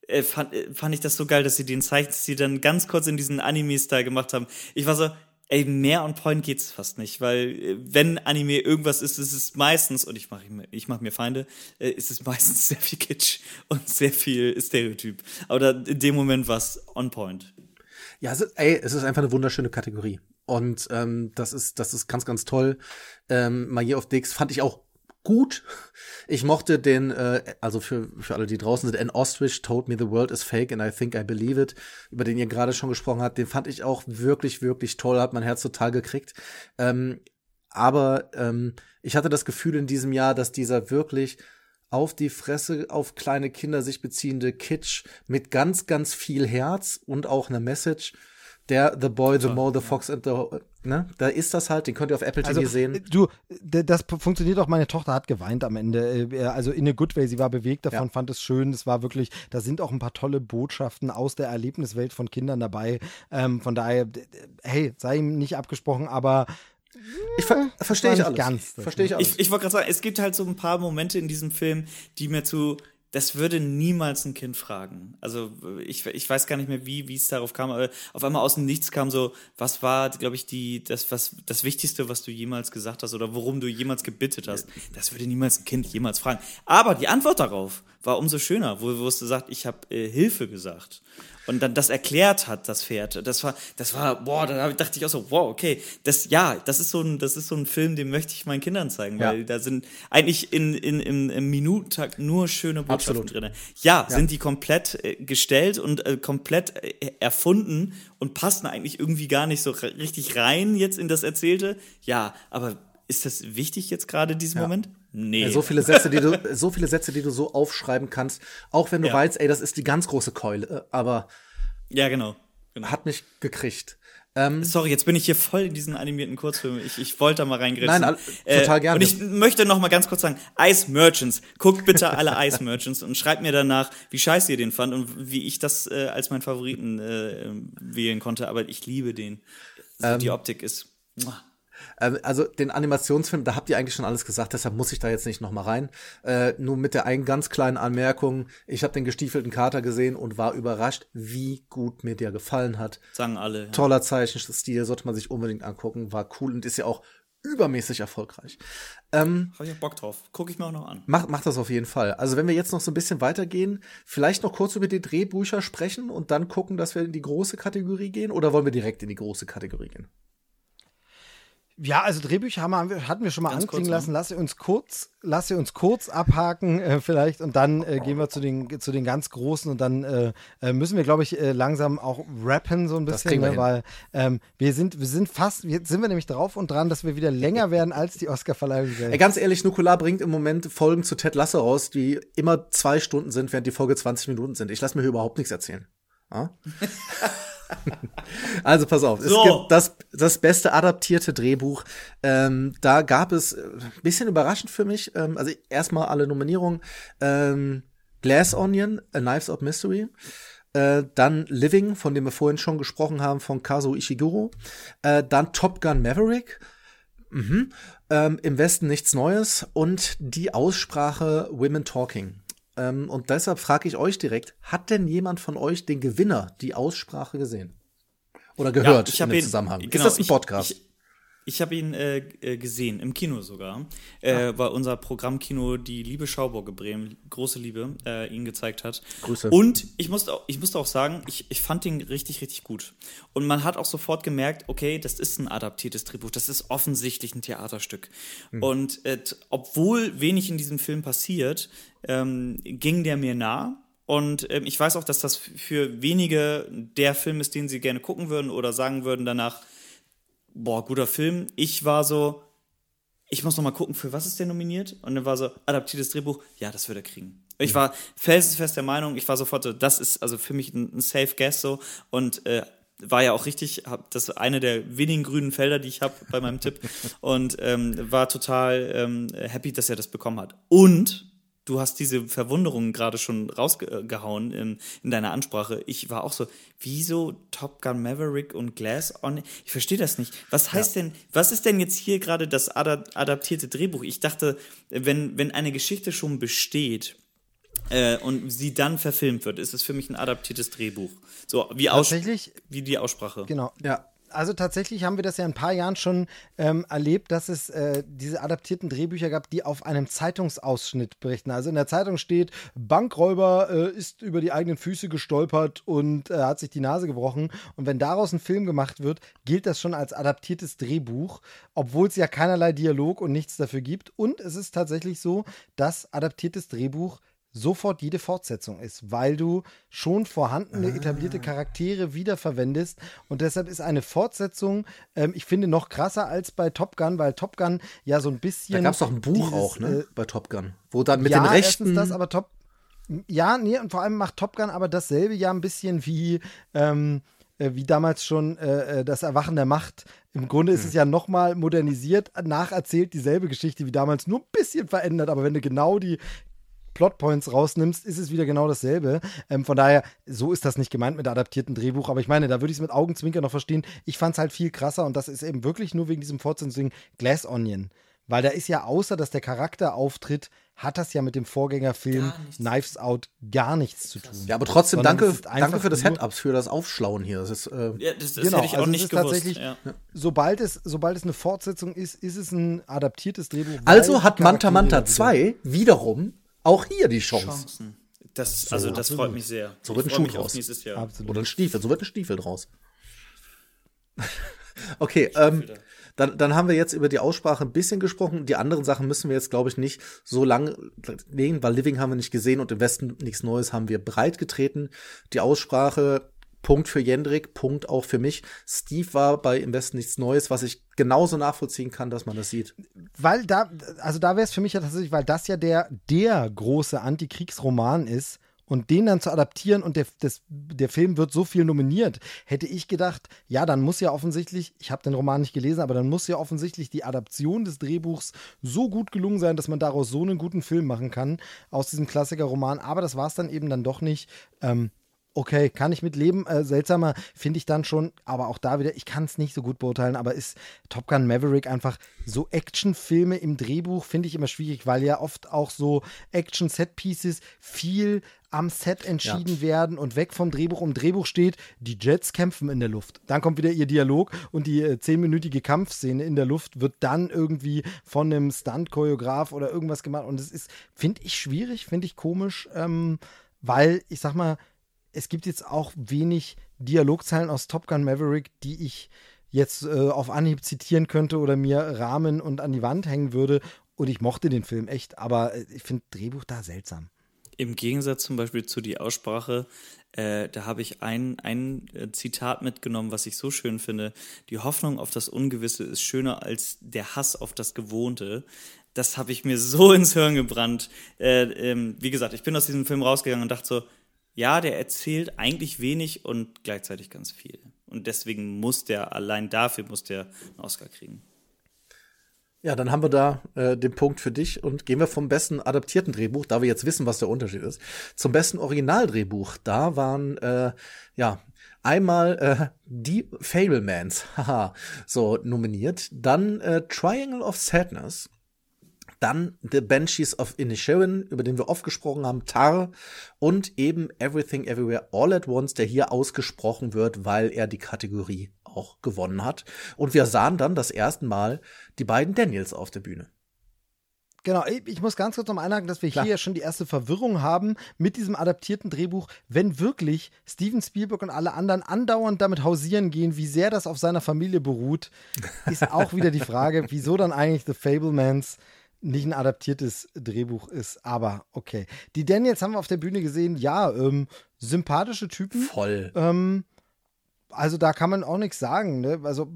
äh, fand, äh, fand ich das so geil, dass sie den Zeichenstil dann ganz kurz in diesen Anime-Style gemacht haben. Ich war so, ey, mehr on point geht's fast nicht, weil äh, wenn Anime irgendwas ist, ist es meistens, und ich mache ich mach mir Feinde, äh, ist es meistens (laughs) sehr viel Kitsch und sehr viel Stereotyp. Aber da, in dem Moment war es on point. Ja, es ist, ey, es ist einfach eine wunderschöne Kategorie. Und ähm, das ist, das ist ganz, ganz toll. Ähm, Year of Dicks fand ich auch gut. Ich mochte den, äh, also für, für alle, die draußen sind, An Ostrich Told Me the World is Fake and I Think I Believe It, über den ihr gerade schon gesprochen habt, den fand ich auch wirklich, wirklich toll, hat mein Herz total gekriegt. Ähm, aber ähm, ich hatte das Gefühl in diesem Jahr, dass dieser wirklich auf die Fresse auf kleine Kinder sich beziehende Kitsch mit ganz, ganz viel Herz und auch einer Message, der The Boy, The Mole, The Fox and the Ne? Da ist das halt, den könnt ihr auf Apple TV Also, sehen. äh, du, das funktioniert auch. Meine Tochter hat geweint am Ende. äh, Also in a good way. Sie war bewegt davon, Ja. fand es schön. Es war wirklich, da sind auch ein paar tolle Botschaften aus der Erlebniswelt von Kindern dabei. Ähm, von daher, hey, sei ihm nicht abgesprochen, aber Ich ver verstehe ich alles. Verstehe ich alles. Ich, ich wollte gerade sagen, es gibt halt so ein paar Momente in diesem Film, die mir zu, das würde niemals ein Kind fragen. Also ich, ich weiß gar nicht mehr, wie wie es darauf kam, aber auf einmal aus dem Nichts kam so, was war, glaube ich, die, das, was, das Wichtigste, was du jemals gesagt hast oder worum du jemals gebittet hast. Das würde niemals ein Kind jemals fragen. Aber die Antwort darauf war umso schöner, wo, wo es sagt, ich habe äh, Hilfe gesagt. Und dann das erklärt hat, das Pferd. Das war, das war, boah, da dachte ich auch so, wow, okay, das, ja, das ist so ein, das ist so ein Film, den möchte ich meinen Kindern zeigen, Ja. weil da sind eigentlich in, in, im, im Minutentakt nur schöne Botschaften Absolut. drin. Ja, sind die komplett äh, gestellt und äh, komplett äh, erfunden und passen eigentlich irgendwie gar nicht so richtig rein jetzt in das Erzählte. Ja, aber ist das wichtig jetzt gerade diesen Moment? Nee. Ja, so viele Sätze, die du, so viele Sätze, die du so aufschreiben kannst, auch wenn du Ja. weißt, ey, das ist die ganz große Keule, äh, aber ja, genau. genau. hat mich gekriegt. Ähm, Sorry, jetzt bin ich hier voll in diesen animierten Kurzfilm. Ich, ich wollte da mal reingreifen. Nein, all- total gerne. Und ich möchte noch mal ganz kurz sagen, Ice Merchants. Guckt bitte alle Ice Merchants und schreibt mir danach, wie scheiße ihr den fand und wie ich das äh, als meinen Favoriten äh, wählen konnte. Aber ich liebe den. Ähm, Die Optik ist. muah. Ähm, Also den Animationsfilm, da habt ihr eigentlich schon alles gesagt, deshalb muss ich da jetzt nicht noch mal rein. Äh, nur mit der einen ganz kleinen Anmerkung, ich habe den gestiefelten Kater gesehen und war überrascht, wie gut mir der gefallen hat. Sagen alle. Ja. Toller Zeichenstil, sollte man sich unbedingt angucken, war cool und ist ja auch übermäßig erfolgreich. Ähm, Hab ich auch Bock drauf. Gucke ich mir auch noch an. Macht, macht das auf jeden Fall. Also wenn wir jetzt noch so ein bisschen weitergehen, vielleicht noch kurz über die Drehbücher sprechen und dann gucken, dass wir in die große Kategorie gehen oder wollen wir direkt in die große Kategorie gehen? Ja, also Drehbücher haben wir, hatten wir schon mal Ganz anklingen kurz, lassen. Lass sie uns kurz, lass sie uns kurz abhaken äh, vielleicht und dann äh, gehen wir zu den, zu den ganz großen und dann äh, äh, müssen wir, glaube ich, äh, langsam auch rappen so ein bisschen, wir ne, weil ähm, wir sind, wir sind fast, jetzt sind wir nämlich drauf und dran, dass wir wieder länger (laughs) werden als die Oscarverleihung selbst. ganz ehrlich, Nukular bringt im Moment Folgen zu Ted Lasso raus, die immer zwei Stunden sind, während die Folge 20 Minuten sind. Ich lasse mir hier überhaupt nichts erzählen. Ja? (laughs) also pass auf, es So. gibt das, das beste adaptierte Drehbuch. Ähm, da gab es äh, ein bisschen überraschend für mich. Ähm, also erstmal alle Nominierungen. Ähm, Glass Onion, A Knives Out Mystery. Äh, dann Living, von dem wir vorhin schon gesprochen haben, von Kazuo Ishiguro. Äh, dann Top Gun Maverick. Mhm. Ähm, Im Westen nichts Neues. Und die Aussprache Women Talking. Ähm, und deshalb frage ich euch direkt, hat denn jemand von euch den Gewinner, die Aussprache gesehen? Oder gehört ich in dem ihn- Zusammenhang? genau, ist das ein Podcast? Ich, ich habe ihn äh, äh, gesehen, im Kino sogar, äh, weil unser Programmkino die liebe Schauburge Bremen, große Liebe, äh, ihn gezeigt hat. Grüße. Und ich musste auch, ich musste auch sagen, ich, ich fand ihn richtig, richtig gut. Und man hat auch sofort gemerkt, okay, das ist ein adaptiertes Drehbuch, das ist offensichtlich ein Theaterstück. Hm. Und äh, obwohl wenig in diesem Film passiert, ähm, ging der mir nah. Und ähm, ich weiß auch, dass das für wenige der Film ist, den sie gerne gucken würden oder sagen würden danach, boah, guter Film. Ich war so, ich muss noch mal gucken, für was ist der nominiert? Und dann war so, adaptiertes Drehbuch, ja, das wird er kriegen. Ich war felsenfest der Meinung, ich war sofort so, das ist also für mich ein, ein Safe Guess so und äh, war ja auch richtig, hab das eine der wenigen grünen Felder, die ich habe bei meinem Tipp und ähm, war total ähm, happy, dass er das bekommen hat. Und du hast diese Verwunderung gerade schon rausgehauen in, in deiner Ansprache. Ich war auch so, wieso Top Gun Maverick und Glass on? Ich verstehe das nicht. Was heißt denn, was ist denn jetzt hier gerade das ada adaptierte Drehbuch? Ich dachte, wenn, wenn eine Geschichte schon besteht, äh, und sie dann verfilmt wird, ist es für mich ein adaptiertes Drehbuch. So, wie, aus Tatsächlich, wie die Aussprache. genau. Ja. Also tatsächlich haben wir das ja in ein paar Jahren schon ähm, erlebt, dass es äh, diese adaptierten Drehbücher gab, die auf einem Zeitungsausschnitt berichten. Also in der Zeitung steht, Bankräuber äh, ist über die eigenen Füße gestolpert und äh, hat sich die Nase gebrochen. Und wenn daraus ein Film gemacht wird, gilt das schon als adaptiertes Drehbuch, obwohl es ja keinerlei Dialog und nichts dafür gibt. Und es ist tatsächlich so, dass adaptiertes Drehbuch sofort jede Fortsetzung ist, weil du schon vorhandene etablierte Charaktere wiederverwendest und deshalb ist eine Fortsetzung, ähm, ich finde, noch krasser als bei Top Gun, weil Top Gun ja so ein bisschen. Da gab es doch ein Buch dieses, auch, ne? äh, bei Top Gun. Wo dann mit ja, den Rechten. das, aber Top. Ja, nee, und vor allem macht Top Gun aber dasselbe ja ein bisschen wie. Ähm, äh, wie damals schon äh, äh das Erwachen der Macht. Im Grunde ist mhm. es ja nochmal modernisiert, nacherzählt dieselbe Geschichte wie damals, nur ein bisschen verändert. Aber wenn du genau die Plotpoints rausnimmst, ist es wieder genau dasselbe. Ähm, von daher, so ist das nicht gemeint mit adaptierten Drehbuch. Aber ich meine, da würde ich es mit Augenzwinker noch verstehen. Ich fand es halt viel krasser und das ist eben wirklich nur wegen diesem Fortsetzungsding Glass Onion. Weil da ist ja, außer dass der Charakter auftritt, hat das ja mit dem Vorgängerfilm Knives Out gar nichts zu tun. Ja, aber trotzdem danke, danke für das Head-Ups, für das Aufschlauen hier. Das ist, äh ja, das, das genau, hätte ich auch also nicht gewusst. Tatsächlich, ja. sobald, es, sobald es eine Fortsetzung ist, ist es ein adaptiertes Drehbuch. Also hat Manta Manta 2 wiederum auch hier die Chance. Chancen. Das, so, also das freut mich sehr. So wird ein Schuh draus. Oder ein Stiefel, so wird ein Stiefel draus. (laughs) okay, ähm, dann, dann haben wir jetzt über die Aussprache ein bisschen gesprochen. Die anderen Sachen müssen wir jetzt, glaube ich, nicht so lang legen, weil Living haben wir nicht gesehen und im Westen nichts Neues haben wir breit getreten. Die Aussprache, Punkt für Jendrik, Punkt auch für mich. Steve war bei Im Westen nichts Neues, was ich genauso nachvollziehen kann, dass man das sieht. Weil da, also da wäre es für mich ja tatsächlich, weil das ja der, der große Antikriegsroman ist, und den dann zu adaptieren und der, das, der Film wird so viel nominiert, hätte ich gedacht, ja, dann muss ja offensichtlich, ich habe den Roman nicht gelesen, aber dann muss ja offensichtlich die Adaption des Drehbuchs so gut gelungen sein, dass man daraus so einen guten Film machen kann, aus diesem Klassiker-Roman. Aber das war es dann eben dann doch nicht. Ähm, okay, kann ich mit leben. Äh, seltsamer finde ich dann schon, aber auch da wieder, ich kann es nicht so gut beurteilen, aber ist Top Gun Maverick einfach so Actionfilme im Drehbuch, finde ich immer schwierig, weil ja oft auch so Action-Set-Pieces viel am Set entschieden ja. werden und weg vom Drehbuch. Im Drehbuch steht, die Jets kämpfen in der Luft. Dann kommt wieder ihr Dialog und die äh, zehnminütige Kampfszene in der Luft wird dann irgendwie von einem Stunt-Choreograf oder irgendwas gemacht. Und das ist, finde ich, schwierig, finde ich komisch, ähm, weil ich sag mal, es gibt jetzt auch wenig Dialogzeilen aus Top Gun Maverick, die ich jetzt äh, auf Anhieb zitieren könnte oder mir rahmen und an die Wand hängen würde. Und ich mochte den Film echt, aber äh, ich finde Drehbuch da seltsam. Im Gegensatz zum Beispiel zu die Aussprache, äh, da habe ich ein, ein äh, Zitat mitgenommen, was ich so schön finde. Die Hoffnung auf das Ungewisse ist schöner als der Hass auf das Gewohnte. Das habe ich mir so (laughs) ins Hirn gebrannt. Äh, ähm, wie gesagt, ich bin aus diesem Film rausgegangen und dachte so, ja, der erzählt eigentlich wenig und gleichzeitig ganz viel. Und deswegen muss der, allein dafür muss der einen Oscar kriegen. Ja, dann haben wir da äh, den Punkt für dich und gehen wir vom besten adaptierten Drehbuch, da wir jetzt wissen, was der Unterschied ist, zum besten Originaldrehbuch. Da waren äh, ja einmal äh, die Fablemans, (laughs) haha, so nominiert, dann äh, Triangle of Sadness, dann The Banshees of Inisherin, über den wir oft gesprochen haben, Tar und eben Everything Everywhere All at Once, der hier ausgesprochen wird, weil er die Kategorie auch gewonnen hat. Und wir sahen dann das erste Mal die beiden Daniels auf der Bühne. Genau, ich muss ganz kurz noch einhaken, dass wir Klar. hier schon die erste Verwirrung haben mit diesem adaptierten Drehbuch, wenn wirklich Steven Spielberg und alle anderen andauernd damit hausieren gehen, wie sehr das auf seiner Familie beruht, ist auch wieder die Frage, (laughs) wieso dann eigentlich The Fablemans nicht ein adaptiertes Drehbuch ist, aber okay. Die Daniels haben wir auf der Bühne gesehen, ja, ähm, sympathische Typen. Voll. Ähm, also da kann man auch nichts sagen, ne? Also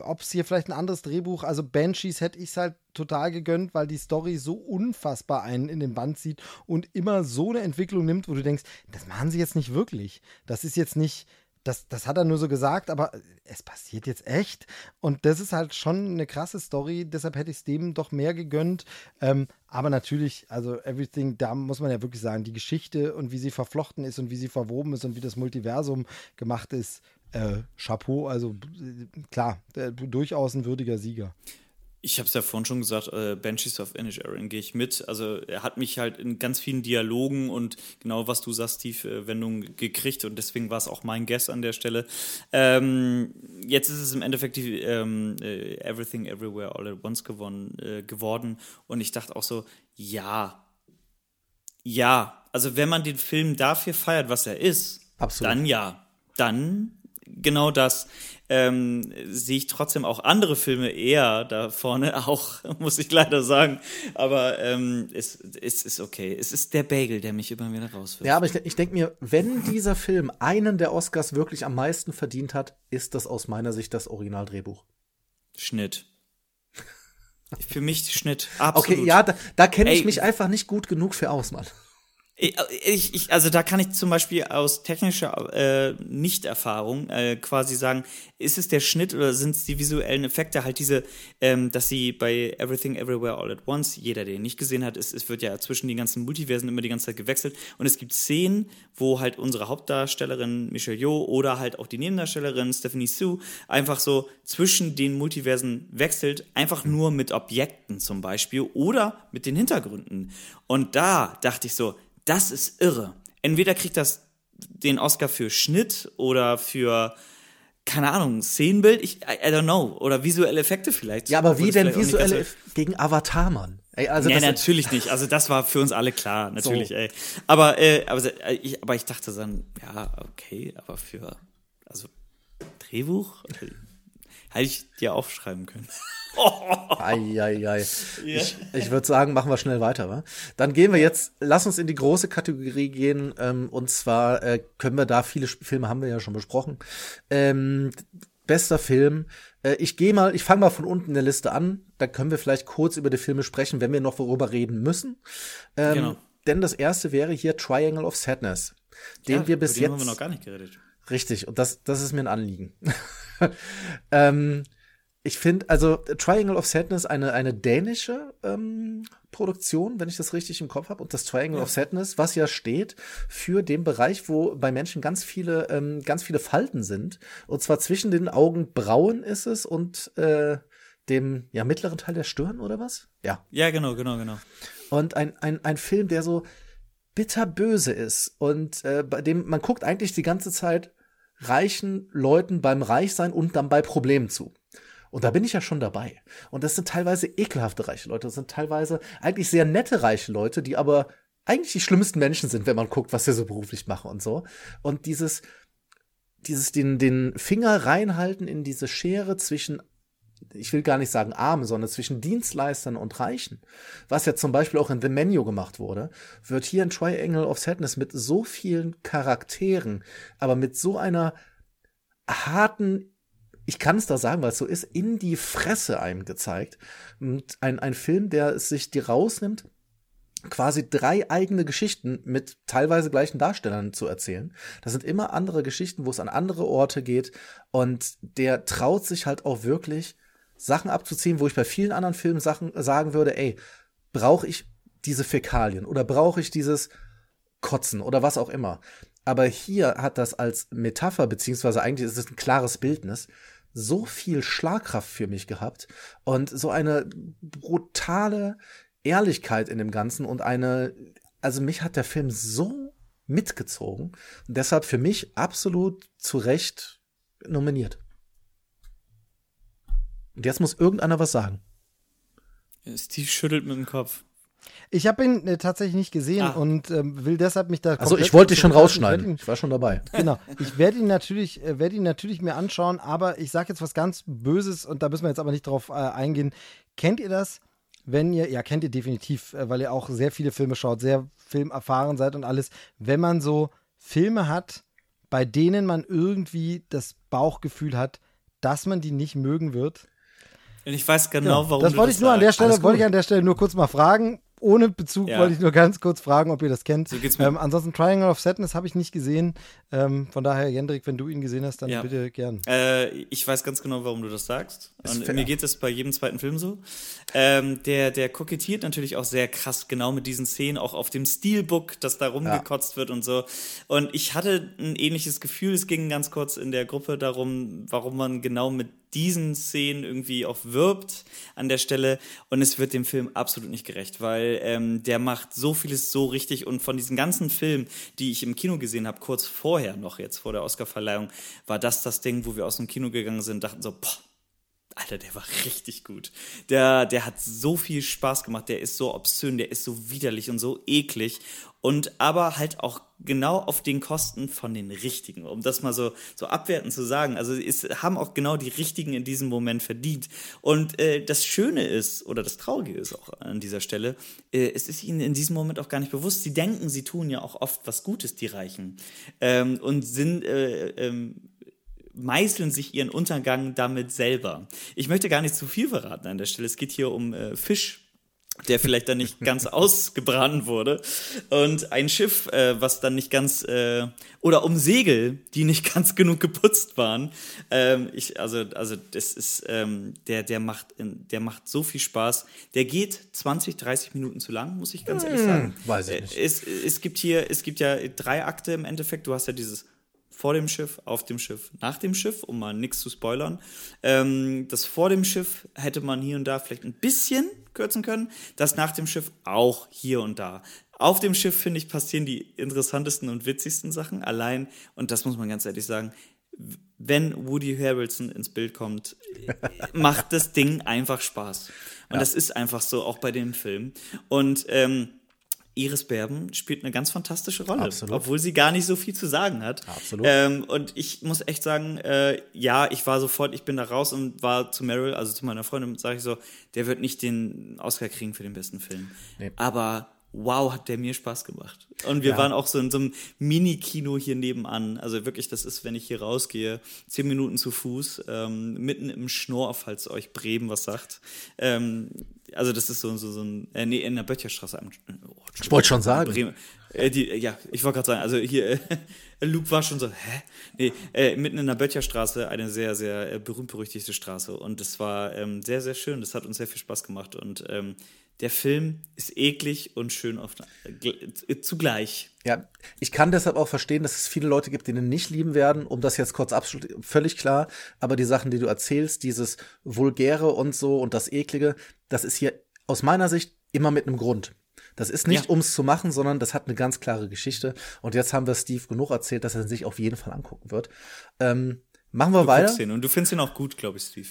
ob es hier vielleicht ein anderes Drehbuch, also Banshees hätte ich es halt total gegönnt, weil die Story so unfassbar einen in den Band zieht und immer so eine Entwicklung nimmt, wo du denkst, das machen sie jetzt nicht wirklich. Das ist jetzt nicht, das, das hat er nur so gesagt, aber es passiert jetzt echt. Und das ist halt schon eine krasse Story. Deshalb hätte ich es dem doch mehr gegönnt. Ähm, aber natürlich, also Everything, da muss man ja wirklich sagen, die Geschichte und wie sie verflochten ist und wie sie verwoben ist und wie das Multiversum gemacht ist, äh, Chapeau. Also klar, äh, durchaus ein würdiger Sieger. Ich habe es ja vorhin schon gesagt, äh, Banshees of Inisherin gehe ich mit. Also er hat mich halt in ganz vielen Dialogen und genau was du sagst, Steve, äh, Wendung gekriegt und deswegen war es auch mein Guess an der Stelle. Ähm, jetzt ist es im Endeffekt die ähm, äh, Everything Everywhere All at Once gewonnen, äh, geworden und ich dachte auch so, ja, ja, also wenn man den Film dafür feiert, was er ist, Absolut. dann ja, dann genau das ähm, sehe ich trotzdem auch andere Filme eher da vorne, (laughs) auch, muss ich leider sagen. Aber ähm, es, es ist okay. Es ist der Bagel, der mich immer wieder rauswirft. Ja, aber ich, ich denke mir, wenn dieser Film einen der Oscars wirklich am meisten verdient hat, ist das aus meiner Sicht das Originaldrehbuch. Schnitt. (laughs) Für mich Schnitt, absolut. Okay, ja, da, da kenne ich mich einfach nicht gut genug für aus, Mann. Ich, ich, also da kann ich zum Beispiel aus technischer äh, Nichterfahrung äh, quasi sagen, ist es der Schnitt oder sind es die visuellen Effekte, halt diese, ähm, dass sie bei Everything Everywhere All at Once, jeder, der ihn nicht gesehen hat, es, es wird ja zwischen den ganzen Multiversen immer die ganze Zeit gewechselt und es gibt Szenen, wo halt unsere Hauptdarstellerin Michelle Yeoh oder halt auch die Nebendarstellerin Stephanie Sue einfach so zwischen den Multiversen wechselt, einfach nur mit Objekten zum Beispiel oder mit den Hintergründen. Und da dachte ich so, das ist irre. Entweder kriegt das den Oscar für Schnitt oder für keine Ahnung, Szenenbild, ich, I, I don't know, oder visuelle Effekte vielleicht. Ja, aber wie denn visuelle gegen Avatar, Mann? Ey, also nee, natürlich nicht. Also das war für uns alle klar, natürlich, so. ey. Aber, äh, aber, äh, ich, aber ich dachte dann, ja, okay, aber für, also Drehbuch, hätte ich dir aufschreiben können. (laughs) Eieiei. Ja. Ich, ich würde sagen, machen wir schnell weiter. Wa? Dann gehen wir jetzt, lass uns in die große Kategorie gehen. Ähm, und zwar äh, können wir da, viele Filme haben wir ja schon besprochen. Ähm, bester Film. Äh, ich gehe mal, ich fange mal von unten in der Liste an. Da können wir vielleicht kurz über die Filme sprechen, wenn wir noch worüber reden müssen. Ähm, genau. Denn das erste wäre hier Triangle of Sadness, den ja, wir bis jetzt. haben wir noch gar nicht geredet. Richtig, und das, das ist mir ein Anliegen. (laughs) (laughs) ähm, ich finde, also Triangle of Sadness eine, eine dänische ähm, Produktion, wenn ich das richtig im Kopf habe. Und das Triangle ja. of Sadness, was ja steht für den Bereich, wo bei Menschen ganz viele, ähm, ganz viele Falten sind. Und zwar zwischen den Augenbrauen ist es und äh, dem ja, mittleren Teil der Stirn oder was? Ja. Ja, genau, genau, genau. Und ein, ein, ein Film, der so bitterböse ist und äh, bei dem man guckt eigentlich die ganze Zeit reichen Leuten beim Reichsein und dann bei Problemen zu. Und da bin ich ja schon dabei. Und das sind teilweise ekelhafte reiche Leute. Das sind teilweise eigentlich sehr nette reiche Leute, die aber eigentlich die schlimmsten Menschen sind, wenn man guckt, was sie so beruflich machen und so. Und dieses, dieses den, den Finger reinhalten in diese Schere zwischen ich will gar nicht sagen arm, sondern zwischen Dienstleistern und Reichen, was ja zum Beispiel auch in The Menu gemacht wurde, wird hier in Triangle of Sadness mit so vielen Charakteren, aber mit so einer harten ich kann es da sagen, weil es so ist, in die Fresse einem gezeigt. Und ein, ein Film, der sich die rausnimmt, quasi drei eigene Geschichten mit teilweise gleichen Darstellern zu erzählen. Das sind immer andere Geschichten, wo es an andere Orte geht. Und der traut sich halt auch wirklich, Sachen abzuziehen, wo ich bei vielen anderen Filmen Sachen sagen würde, ey, brauche ich diese Fäkalien oder brauche ich dieses Kotzen oder was auch immer. Aber hier hat das als Metapher, beziehungsweise eigentlich ist es ein klares Bildnis, so viel Schlagkraft für mich gehabt und so eine brutale Ehrlichkeit in dem Ganzen und eine, also mich hat der Film so mitgezogen und deshalb für mich absolut zu Recht nominiert. Und jetzt muss irgendeiner was sagen. Steve schüttelt mit dem Kopf. Ich habe ihn äh, tatsächlich nicht gesehen ah. und ähm, will deshalb mich da. Also ich wollte dich schon rausschneiden. Ich, ihn, ich, war schon dabei. Genau. Ich werde ihn natürlich, äh, werde ihn natürlich mir anschauen, aber ich sage jetzt was ganz Böses und da müssen wir jetzt aber nicht drauf äh, eingehen. Kennt ihr das? Wenn ihr, ja, kennt ihr definitiv, äh, weil ihr auch sehr viele Filme schaut, sehr filmerfahren seid und alles. Wenn man so Filme hat, bei denen man irgendwie das Bauchgefühl hat, dass man die nicht mögen wird. Und ich weiß genau, ja, warum. Das wollte ich nur an der Stelle, wollte ich an der Stelle nur kurz mal fragen ohne Bezug ja. wollte ich nur ganz kurz fragen, ob ihr das kennt. So ähm, ansonsten Triangle of Sadness habe ich nicht gesehen. Ähm, von daher, Jendrik, wenn du ihn gesehen hast, dann ja. bitte gern. Äh, ich weiß ganz genau, warum du das sagst. Und mir geht es bei jedem zweiten Film so. Ähm, der, der kokettiert natürlich auch sehr krass genau mit diesen Szenen, auch auf dem Steelbook, das da rumgekotzt ja. wird und so. Und ich hatte ein ähnliches Gefühl. Es ging ganz kurz in der Gruppe darum, warum man genau mit diesen Szenen irgendwie auch wirbt an der Stelle. Und es wird dem Film absolut nicht gerecht, weil ähm, der macht so vieles so richtig. Und von diesen ganzen Filmen, die ich im Kino gesehen habe, kurz vorher noch jetzt vor der Oscarverleihung, war das das Ding, wo wir aus dem Kino gegangen sind, dachten so, boah, Alter, der war richtig gut. Der, der hat so viel Spaß gemacht, der ist so obszön, der ist so widerlich und so eklig und aber halt auch genau auf den Kosten von den Richtigen, um das mal so, so abwertend zu sagen. Also es haben auch genau die Richtigen in diesem Moment verdient. Und äh, das Schöne ist, oder das Traurige ist auch an dieser Stelle, äh, es ist ihnen in diesem Moment auch gar nicht bewusst. Sie denken, sie tun ja auch oft was Gutes, die Reichen. Ähm, und sind äh, ähm, meißeln sich ihren Untergang damit selber. Ich möchte gar nicht zu viel verraten an der Stelle. Es geht hier um äh, Fisch der vielleicht dann nicht ganz (laughs) ausgebrannt wurde und ein Schiff, äh, was dann nicht ganz äh, oder um Segel, die nicht (laughs) ganz genug geputzt waren. Ähm, ich, also, also das ist ähm, der, der macht, der macht so viel Spaß. Der geht 20, 30 Minuten zu lang, muss ich ganz ehrlich sagen. Hm, weiß ich nicht. Äh, es, es gibt hier, es gibt ja drei Akte im Endeffekt. Du hast ja dieses vor dem Schiff, auf dem Schiff, nach dem Schiff, um mal nichts zu spoilern. Ähm, das vor dem Schiff hätte man hier und da vielleicht ein bisschen kürzen können. Das nach dem Schiff auch hier und da. Auf dem Schiff, finde ich, passieren die interessantesten und witzigsten Sachen. Allein, und das muss man ganz ehrlich sagen, wenn Woody Harrelson ins Bild kommt, (laughs) macht das Ding einfach Spaß. Und ja. das ist einfach so, auch bei dem Film. Und ähm, Iris Berben spielt eine ganz fantastische Rolle, Absolut. obwohl sie gar nicht so viel zu sagen hat. Absolut. Ähm, und ich muss echt sagen, äh, ja, ich war sofort, ich bin da raus und war zu Meryl, also zu meiner Freundin, sage ich so, der wird nicht den Oscar kriegen für den besten Film. Nee. Aber wow, hat der mir Spaß gemacht. Und wir ja. waren auch so in so einem Mini-Kino hier nebenan. Also wirklich, das ist, wenn ich hier rausgehe, zehn Minuten zu Fuß, ähm, mitten im Schnorr, falls euch Bremen was sagt. Ähm, also das ist so, so, so ein, äh, nee, in der Böttcherstraße. Oh, ich wollte schon sagen. Bremen. Äh, die, ja, ich wollte gerade sagen, also hier, äh, (laughs) Luke war schon so, hä? Nee, äh, mitten in der Böttcherstraße, eine sehr, sehr äh, berühmt-berüchtigte Straße. Und es war ähm, sehr, sehr schön. Das hat uns sehr viel Spaß gemacht. Und ähm, der Film ist eklig und schön auf, äh, zugleich. Ja, ich kann deshalb auch verstehen, dass es viele Leute gibt, die ihn nicht lieben werden, um das jetzt kurz abzuschließen, völlig klar. Aber die Sachen, die du erzählst, dieses Vulgäre und so und das Eklige, das ist hier aus meiner Sicht immer mit einem Grund. Das ist nicht, ja. um es zu machen, sondern das hat eine ganz klare Geschichte. Und jetzt haben wir Steve genug erzählt, dass er sich auf jeden Fall angucken wird. Ähm, machen wir du weiter. Ihn und du findest ihn auch gut, glaube ich, Steve.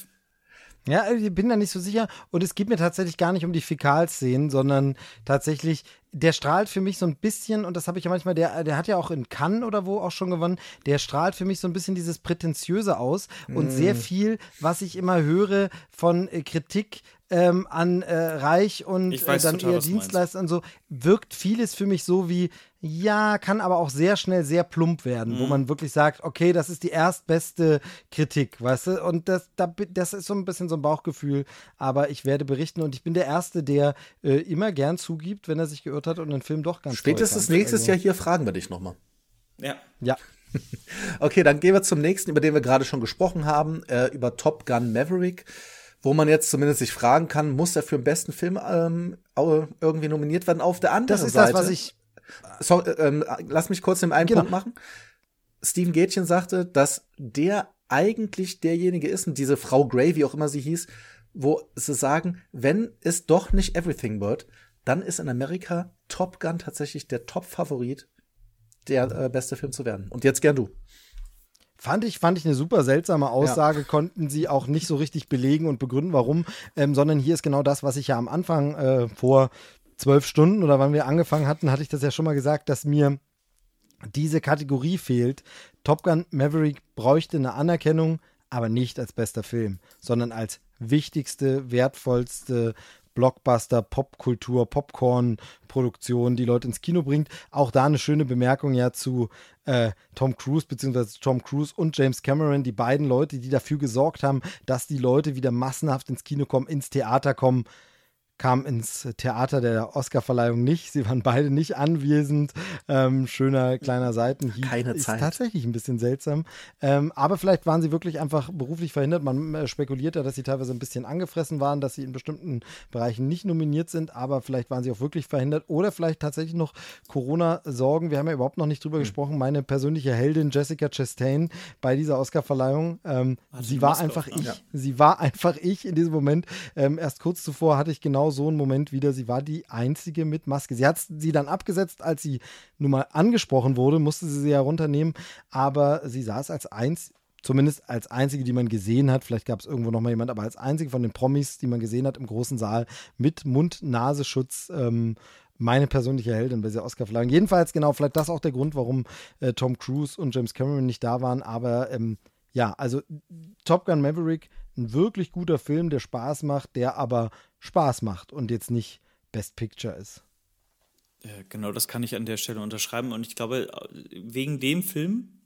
Ja, ich bin da nicht so sicher. Und es geht mir tatsächlich gar nicht um die Fäkalszenen, sondern tatsächlich, der strahlt für mich so ein bisschen, und das habe ich ja manchmal, der, der hat ja auch in Cannes oder wo auch schon gewonnen, der strahlt für mich so ein bisschen dieses Prätentiöse aus und mm. sehr viel, was ich immer höre von äh, Kritik ähm, an äh, Reich und äh, dann total, eher Dienstleister und so, wirkt vieles für mich so wie, ja, kann aber auch sehr schnell sehr plump werden, mhm. wo man wirklich sagt, okay, das ist die erstbeste Kritik, weißt du? Und das, das ist so ein bisschen so ein Bauchgefühl, aber ich werde berichten und ich bin der Erste, der äh, immer gern zugibt, wenn er sich geirrt hat und einen Film doch ganz Spätestens nächstes also. Jahr hier fragen wir dich nochmal. Ja. Ja. (laughs) okay, dann gehen wir zum nächsten, über den wir gerade schon gesprochen haben, äh, über Top Gun Maverick wo man jetzt zumindest sich fragen kann, muss er für den besten Film ähm, irgendwie nominiert werden? Auf der anderen Seite. Das ist Seite, das, was ich. So, ähm, lass mich kurz den einen genau. Punkt machen. Steven Gätchen sagte, dass der eigentlich derjenige ist, und diese Frau Gray, wie auch immer sie hieß, wo sie sagen, wenn es doch nicht Everything wird, dann ist in Amerika Top Gun tatsächlich der Top-Favorit, der äh, beste Film zu werden. Und jetzt gern du. Fand ich, fand ich eine super seltsame Aussage, ja. konnten sie auch nicht so richtig belegen und begründen, warum, ähm, sondern hier ist genau das, was ich ja am Anfang äh, vor zwölf Stunden oder wann wir angefangen hatten, hatte ich das ja schon mal gesagt, dass mir diese Kategorie fehlt. Top Gun Maverick bräuchte eine Anerkennung, aber nicht als bester Film, sondern als wichtigste, wertvollste Blockbuster, Popkultur, Popcorn-Produktion, die Leute ins Kino bringt. Auch da eine schöne Bemerkung ja zu äh, Tom Cruise, beziehungsweise Tom Cruise und James Cameron, die beiden Leute, die dafür gesorgt haben, dass die Leute wieder massenhaft ins Kino kommen, ins Theater kommen kam ins Theater der Oscarverleihung nicht. Sie waren beide nicht anwesend. Ähm, schöner kleiner Seitenhieb. Keine Ist Zeit. tatsächlich ein bisschen seltsam. Ähm, aber vielleicht waren sie wirklich einfach beruflich verhindert. Man äh, spekuliert ja, dass sie teilweise ein bisschen angefressen waren, dass sie in bestimmten Bereichen nicht nominiert sind. Aber vielleicht waren sie auch wirklich verhindert. Oder vielleicht tatsächlich noch Corona-Sorgen. Wir haben ja überhaupt noch nicht drüber mhm. gesprochen. Meine persönliche Heldin Jessica Chastain bei dieser Oscarverleihung. Ähm, sie war einfach ich. Ja. Sie war (laughs) einfach ich in diesem Moment. Ähm, erst kurz zuvor hatte ich genau so einen Moment wieder. Sie war die einzige mit Maske. Sie hat sie dann abgesetzt, als sie nun mal angesprochen wurde, musste sie sie ja runternehmen, aber sie saß als eins, zumindest als einzige, die man gesehen hat. Vielleicht gab es irgendwo noch mal jemand, aber als einzige von den Promis, die man gesehen hat im großen Saal mit Mund-Nasenschutz. Ähm, meine persönliche Heldin bei dieser Oscar-Verleihung. Jedenfalls, genau, vielleicht das auch der Grund, warum äh, Tom Cruise und James Cameron nicht da waren. Aber ähm, ja, also Top Gun Maverick ein wirklich guter Film, der Spaß macht, der aber Spaß macht und jetzt nicht Best Picture ist. Genau, das kann ich an der Stelle unterschreiben. Und ich glaube, wegen dem Film,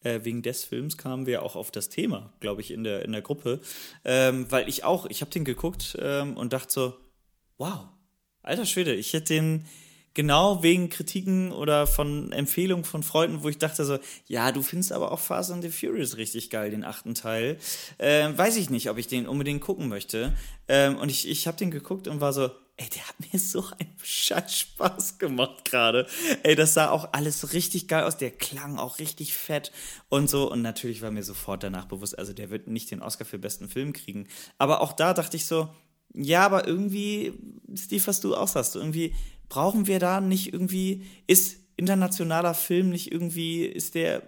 äh, wegen des Films kamen wir auch auf das Thema, glaube ich, in der, in der Gruppe. Ähm, weil ich auch, ich habe den geguckt ähm, und dachte so, wow, Alter Schwede, ich hätte den genau wegen Kritiken oder von Empfehlungen von Freunden, wo ich dachte so, ja, du findest aber auch Fast and the Furious richtig geil, den achten Teil. Ähm, weiß ich nicht, ob ich den unbedingt gucken möchte. Ähm, und ich, ich habe den geguckt und war so, ey, der hat mir (laughs) so einen scheiß Spaß gemacht gerade. Ey, das sah auch alles richtig geil aus, der klang auch richtig fett und so. Und natürlich war mir sofort danach bewusst, also der wird nicht den Oscar für besten Film kriegen. Aber auch da dachte ich so, ja, aber irgendwie, Steve, was du auch sagst, irgendwie brauchen wir da nicht irgendwie, ist internationaler Film nicht irgendwie, ist der,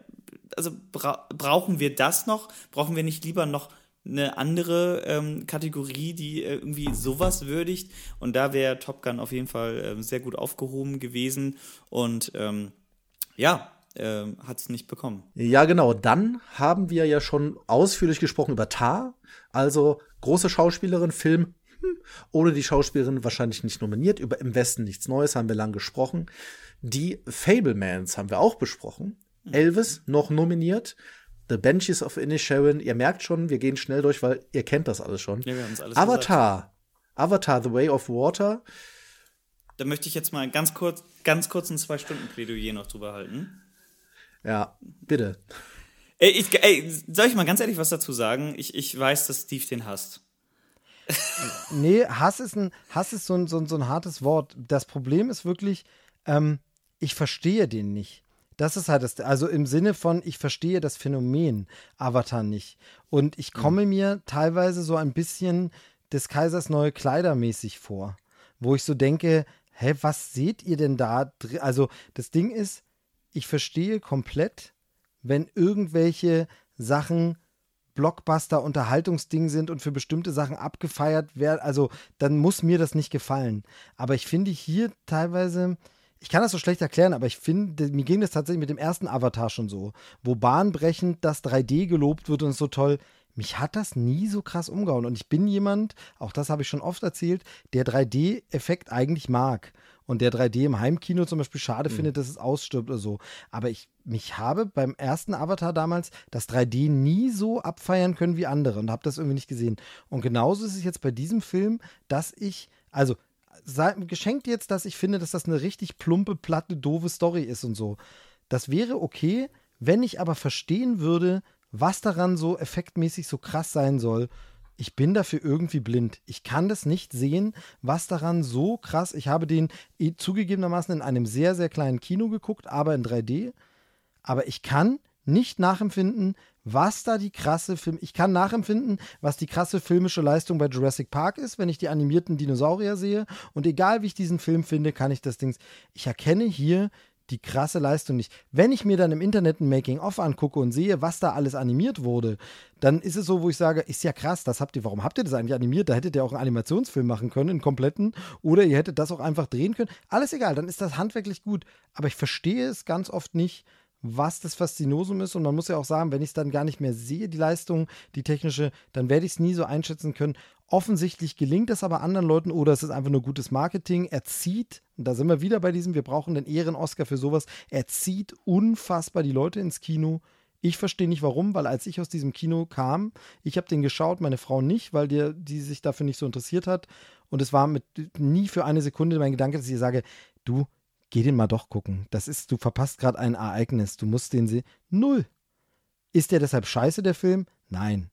also bra brauchen wir das noch? Brauchen wir nicht lieber noch eine andere ähm, Kategorie, die äh, irgendwie sowas würdigt? Und da wäre Top Gun auf jeden Fall äh, sehr gut aufgehoben gewesen und ähm, ja, äh, hat es nicht bekommen. Ja, genau. Dann haben wir ja schon ausführlich gesprochen über Tar, also große Schauspielerin, Film ohne die Schauspielerin wahrscheinlich nicht nominiert. Über Im Westen nichts Neues haben wir lang gesprochen. Die Fablemans haben wir auch besprochen. Mhm. Elvis noch nominiert. The Benches of Inisherin. Ihr merkt schon, wir gehen schnell durch, weil ihr kennt das alles schon. Ja, alles Avatar. Gesagt. Avatar, The Way of Water. Da möchte ich jetzt mal ganz kurz, ganz kurz ein Zwei-Stunden-Plädoyer noch drüber halten. Ja, bitte. Ey, ich, ey, soll ich mal ganz ehrlich was dazu sagen? Ich, ich weiß, dass Steve den hasst nee, Hass ist, ein, Hass ist so, ein, so, ein, so ein hartes Wort. Das Problem ist wirklich, ähm, ich verstehe den nicht. Das ist halt das, also im Sinne von, ich verstehe das Phänomen Avatar nicht. Und ich komme mhm. mir teilweise so ein bisschen des Kaisers neue Kleider mäßig vor, wo ich so denke, hä, was seht ihr denn da? Also das Ding ist, ich verstehe komplett, wenn irgendwelche Sachen Blockbuster-Unterhaltungsding sind und für bestimmte Sachen abgefeiert werden, also dann muss mir das nicht gefallen. Aber ich finde hier teilweise, ich kann das so schlecht erklären, aber ich finde, mir ging das tatsächlich mit dem ersten Avatar schon so, wo bahnbrechend das 3D gelobt wird und so toll. Mich hat das nie so krass umgehauen. Und ich bin jemand, auch das habe ich schon oft erzählt, der 3D-Effekt eigentlich mag und der 3D im Heimkino zum Beispiel schade mhm. findet, dass es ausstirbt oder so. Aber ich mich habe beim ersten Avatar damals das 3D nie so abfeiern können wie andere und habe das irgendwie nicht gesehen. Und genauso ist es jetzt bei diesem Film, dass ich, also sei, geschenkt jetzt, dass ich finde, dass das eine richtig plumpe, platte, doofe Story ist und so. Das wäre okay, wenn ich aber verstehen würde, was daran so effektmäßig so krass sein soll ich bin dafür irgendwie blind. Ich kann das nicht sehen, was daran so krass. Ich habe den eh zugegebenermaßen in einem sehr, sehr kleinen Kino geguckt, aber in 3D. Aber ich kann nicht nachempfinden, was da die krasse Film. Ich kann nachempfinden, was die krasse filmische Leistung bei Jurassic Park ist, wenn ich die animierten Dinosaurier sehe. Und egal wie ich diesen Film finde, kann ich das Ding. Ich erkenne hier die krasse Leistung nicht. Wenn ich mir dann im Internet ein Making-of angucke und sehe, was da alles animiert wurde, dann ist es so, wo ich sage, ist ja krass, das habt ihr, warum habt ihr das eigentlich animiert? Da hättet ihr auch einen Animationsfilm machen können, einen kompletten, oder ihr hättet das auch einfach drehen können. Alles egal, dann ist das handwerklich gut. Aber ich verstehe es ganz oft nicht, was das Faszinosum ist. Und man muss ja auch sagen, wenn ich es dann gar nicht mehr sehe, die Leistung, die technische, dann werde ich es nie so einschätzen können. Offensichtlich gelingt es aber anderen Leuten oder es ist einfach nur gutes Marketing. Er zieht, und da sind wir wieder bei diesem, wir brauchen den Ehren-Oscar für sowas, er zieht unfassbar die Leute ins Kino. Ich verstehe nicht warum, weil als ich aus diesem Kino kam, ich habe den geschaut, meine Frau nicht, weil die, die sich dafür nicht so interessiert hat. Und es war mit nie für eine Sekunde mein Gedanke, dass ich sage, du, geh den mal doch gucken. Das ist, du verpasst gerade ein Ereignis. Du musst den sehen. Null. Ist der deshalb scheiße, der Film? Nein.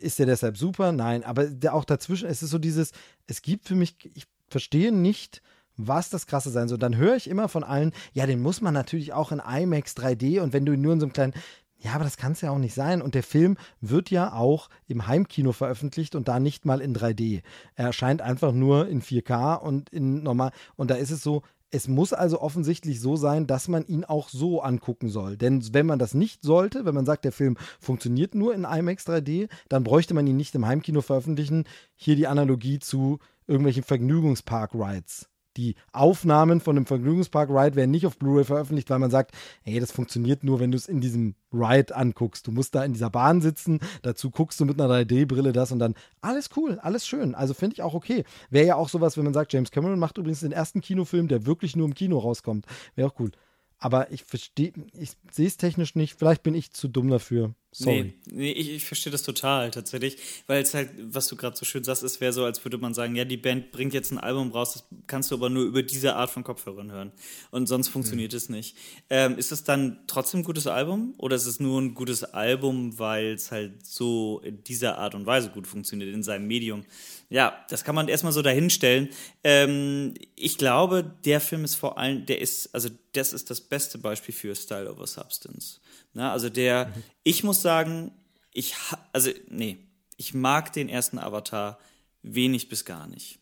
Ist der deshalb super? Nein. Aber auch dazwischen, es ist so dieses, es gibt für mich, ich verstehe nicht, was das Krasse sein soll. Dann höre ich immer von allen, ja, den muss man natürlich auch in IMAX 3D und wenn du ihn nur in so einem kleinen, ja, aber das kann es ja auch nicht sein. Und der Film wird ja auch im Heimkino veröffentlicht und da nicht mal in 3D. Er erscheint einfach nur in 4K und in normal. Und da ist es so, es muss also offensichtlich so sein, dass man ihn auch so angucken soll. Denn wenn man das nicht sollte, wenn man sagt, der Film funktioniert nur in IMAX 3D, dann bräuchte man ihn nicht im Heimkino veröffentlichen. Hier die Analogie zu irgendwelchen Vergnügungspark-Rides die Aufnahmen von einem Vergnügungspark-Ride werden nicht auf Blu-ray veröffentlicht, weil man sagt, hey, das funktioniert nur, wenn du es in diesem Ride anguckst. Du musst da in dieser Bahn sitzen, dazu guckst du mit einer 3D-Brille das und dann alles cool, alles schön. Also finde ich auch okay. Wäre ja auch sowas, wenn man sagt, James Cameron macht übrigens den ersten Kinofilm, der wirklich nur im Kino rauskommt. Wäre auch cool. Aber ich verstehe, ich sehe es technisch nicht. Vielleicht bin ich zu dumm dafür. Sorry. Nee, nee ich, ich verstehe das total tatsächlich, weil es halt, was du gerade so schön sagst, es wäre so, als würde man sagen, ja, die Band bringt jetzt ein Album raus, das kannst du aber nur über diese Art von Kopfhörern hören und sonst funktioniert mhm. es nicht. Ähm, ist es dann trotzdem ein gutes Album oder ist es nur ein gutes Album, weil es halt so in dieser Art und Weise gut funktioniert in seinem Medium? Ja, das kann man erstmal so dahinstellen. Ähm, ich glaube, der Film ist vor allem, der ist, also das ist das beste Beispiel für Style over Substance. Na, also der, mhm. ich muss sagen, ich, also, nee, ich mag den ersten Avatar wenig bis gar nicht.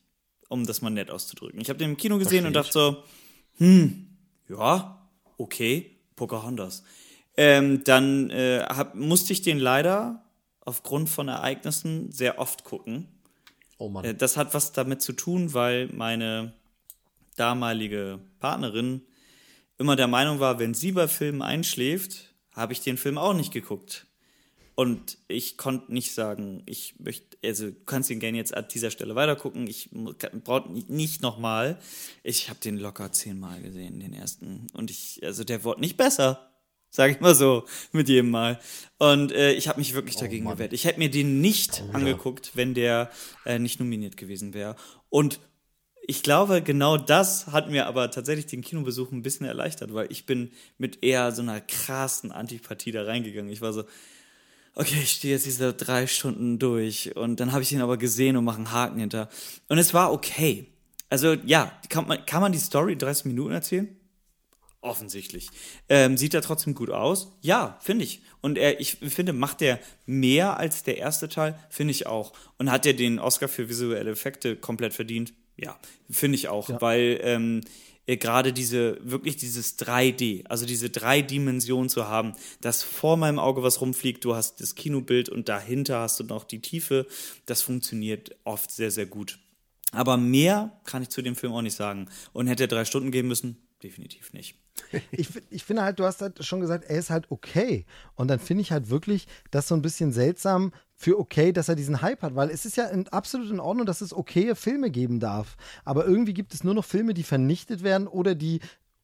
Um das mal nett auszudrücken. Ich habe den im Kino gesehen und dachte so, hm, ja, okay, Pocahontas. Ähm, dann äh, hab, musste ich den leider aufgrund von Ereignissen sehr oft gucken. Oh Mann. Äh, das hat was damit zu tun, weil meine damalige Partnerin immer der Meinung war, wenn sie bei Filmen einschläft, habe ich den Film auch nicht geguckt. Und ich konnte nicht sagen, ich möchte, also du kannst ihn gerne jetzt an dieser Stelle weitergucken. Ich brauche nicht nochmal. Ich habe den locker zehnmal gesehen, den ersten. Und ich, also der wurde nicht besser, sage ich mal so, mit jedem Mal. Und äh, ich habe mich wirklich oh, dagegen Mann. gewehrt. Ich hätte mir den nicht oh, angeguckt, wenn der äh, nicht nominiert gewesen wäre. Und ich glaube, genau das hat mir aber tatsächlich den Kinobesuch ein bisschen erleichtert, weil ich bin mit eher so einer krassen Antipathie da reingegangen. Ich war so, okay, ich stehe jetzt diese drei Stunden durch und dann habe ich ihn aber gesehen und mache einen Haken hinter. Und es war okay. Also ja, kann man, kann man die Story in 30 Minuten erzählen? Offensichtlich. Ähm, sieht er trotzdem gut aus? Ja, finde ich. Und er, ich finde, macht er mehr als der erste Teil? Finde ich auch. Und hat er den Oscar für visuelle Effekte komplett verdient? Ja, finde ich auch, ja. weil ähm, äh, gerade diese, wirklich dieses 3D, also diese drei Dimensionen zu haben, dass vor meinem Auge was rumfliegt, du hast das Kinobild und dahinter hast du noch die Tiefe, das funktioniert oft sehr, sehr gut. Aber mehr kann ich zu dem Film auch nicht sagen. Und hätte er drei Stunden geben müssen? Definitiv nicht. (laughs) Ich, ich finde halt, du hast halt schon gesagt, er ist halt okay. Und dann finde ich halt wirklich das so ein bisschen seltsam, für okay, dass er diesen Hype hat, weil es ist ja in, absolut in Ordnung, dass es okaye Filme geben darf. Aber irgendwie gibt es nur noch Filme, die vernichtet werden oder die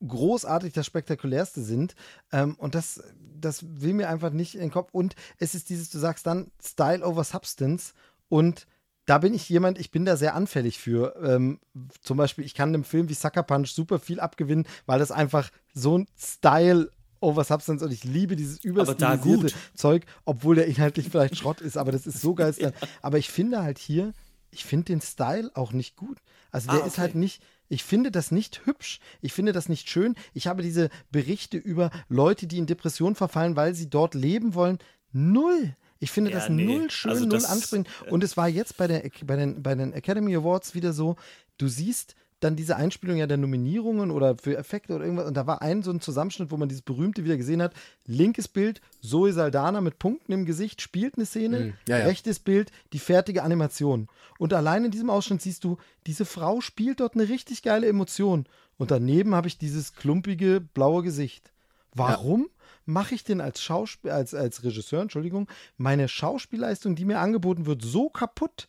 großartig das Spektakulärste sind. Ähm, und das, das will mir einfach nicht in den Kopf. Und es ist dieses, du sagst dann, Style over Substance. Und da bin ich jemand, ich bin da sehr anfällig für. Ähm, zum Beispiel, ich kann einem Film wie Sucker Punch super viel abgewinnen, weil das einfach so ein Style Over Substance und ich liebe dieses überstilisierte Zeug, obwohl der inhaltlich vielleicht Schrott ist, aber das ist so geil. (laughs) ja. Aber ich finde halt hier, ich finde den Style auch nicht gut. Also der ah, okay. ist halt nicht, ich finde das nicht hübsch. Ich finde das nicht schön. Ich habe diese Berichte über Leute, die in Depression verfallen, weil sie dort leben wollen. Null. Ich finde ja, das nee. null schön, also null ansprechend. Äh und es war jetzt bei, der, bei, den, bei den Academy Awards wieder so, du siehst dann diese Einspielung ja der Nominierungen oder für Effekte oder irgendwas. Und da war ein so ein Zusammenschnitt, wo man dieses berühmte wieder gesehen hat. Linkes Bild, Zoe Saldana mit Punkten im Gesicht spielt eine Szene. Mhm. Ja, ja. Rechtes Bild, die fertige Animation. Und allein in diesem Ausschnitt siehst du, diese Frau spielt dort eine richtig geile Emotion. Und daneben habe ich dieses klumpige blaue Gesicht. Warum? Ja mache ich denn als Schauspiel, als, als Regisseur, Entschuldigung, meine Schauspielleistung, die mir angeboten wird, so kaputt,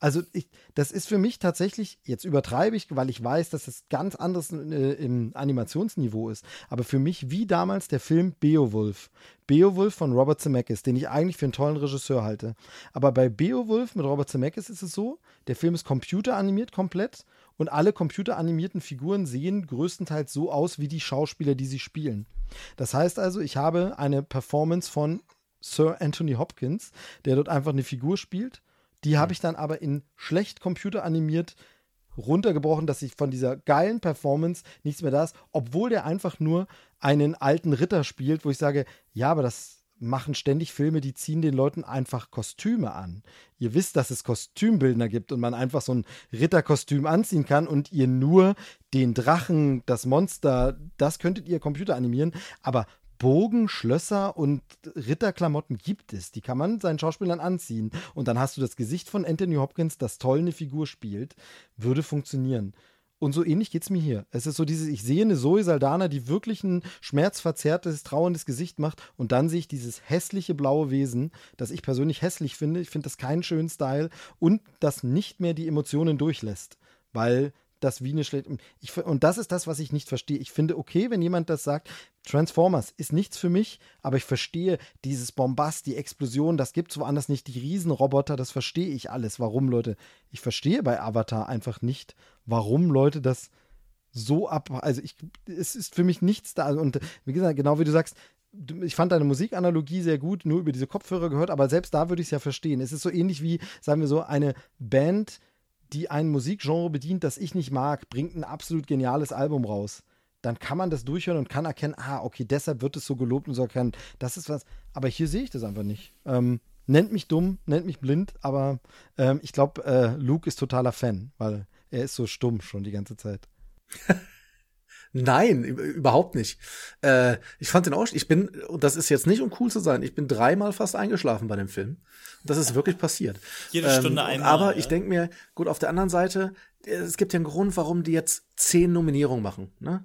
also ich, das ist für mich tatsächlich, jetzt übertreibe ich, weil ich weiß, dass es ganz anderes äh, im Animationsniveau ist, aber für mich wie damals der Film Beowulf. Beowulf von Robert Zemeckis, den ich eigentlich für einen tollen Regisseur halte. Aber bei Beowulf mit Robert Zemeckis ist es so, der Film ist computeranimiert komplett und alle computeranimierten Figuren sehen größtenteils so aus wie die Schauspieler, die sie spielen. Das heißt also, ich habe eine Performance von Sir Anthony Hopkins, der dort einfach eine Figur spielt die habe ich dann aber in schlecht computeranimiert runtergebrochen, dass ich von dieser geilen Performance nichts mehr da ist, obwohl der einfach nur einen alten Ritter spielt, wo ich sage, ja, aber das machen ständig Filme, die ziehen den Leuten einfach Kostüme an. Ihr wisst, dass es Kostümbildner gibt und man einfach so ein Ritterkostüm anziehen kann und ihr nur den Drachen, das Monster, das könntet ihr Computer animieren, aber Bogen, Schlösser und Ritterklamotten gibt es. Die kann man seinen Schauspielern anziehen. Und dann hast du das Gesicht von Anthony Hopkins, das toll eine Figur spielt. Würde funktionieren. Und so ähnlich geht es mir hier. Es ist so dieses, ich sehe eine Zoe Saldana, die wirklich ein schmerzverzerrtes, trauerndes Gesicht macht und dann sehe ich dieses hässliche blaue Wesen, das ich persönlich hässlich finde. Ich finde das keinen schönen Style und das nicht mehr die Emotionen durchlässt. Weil das wie eine schlechte. Ich, und das ist das, was ich nicht verstehe. Ich finde okay, wenn jemand das sagt, Transformers ist nichts für mich, aber ich verstehe dieses Bombast, die Explosion, das gibt es woanders nicht, die Riesenroboter, das verstehe ich alles. Warum, Leute? Ich verstehe bei Avatar einfach nicht, warum Leute das so ab. Also ich, es ist für mich nichts da. Und wie gesagt, genau wie du sagst, ich fand deine Musikanalogie sehr gut, nur über diese Kopfhörer gehört, aber selbst da würde ich es ja verstehen. Es ist so ähnlich wie, sagen wir so, eine Band, die ein Musikgenre bedient, das ich nicht mag, bringt ein absolut geniales Album raus. Dann kann man das durchhören und kann erkennen, ah, okay, deshalb wird es so gelobt und so erkennen, das ist was. Aber hier sehe ich das einfach nicht. Ähm, nennt mich dumm, nennt mich blind, aber ähm, ich glaube, äh, Luke ist totaler Fan, weil er ist so stumm schon die ganze Zeit. (laughs) Nein, überhaupt nicht. Äh, ich fand den auch, ich bin, und das ist jetzt nicht, um cool zu sein, ich bin dreimal fast eingeschlafen bei dem Film. Das ist wirklich passiert. Jede ähm, Stunde einmal. Aber ich denke mir, gut, auf der anderen Seite, es gibt ja einen Grund, warum die jetzt zehn Nominierungen machen. Ne?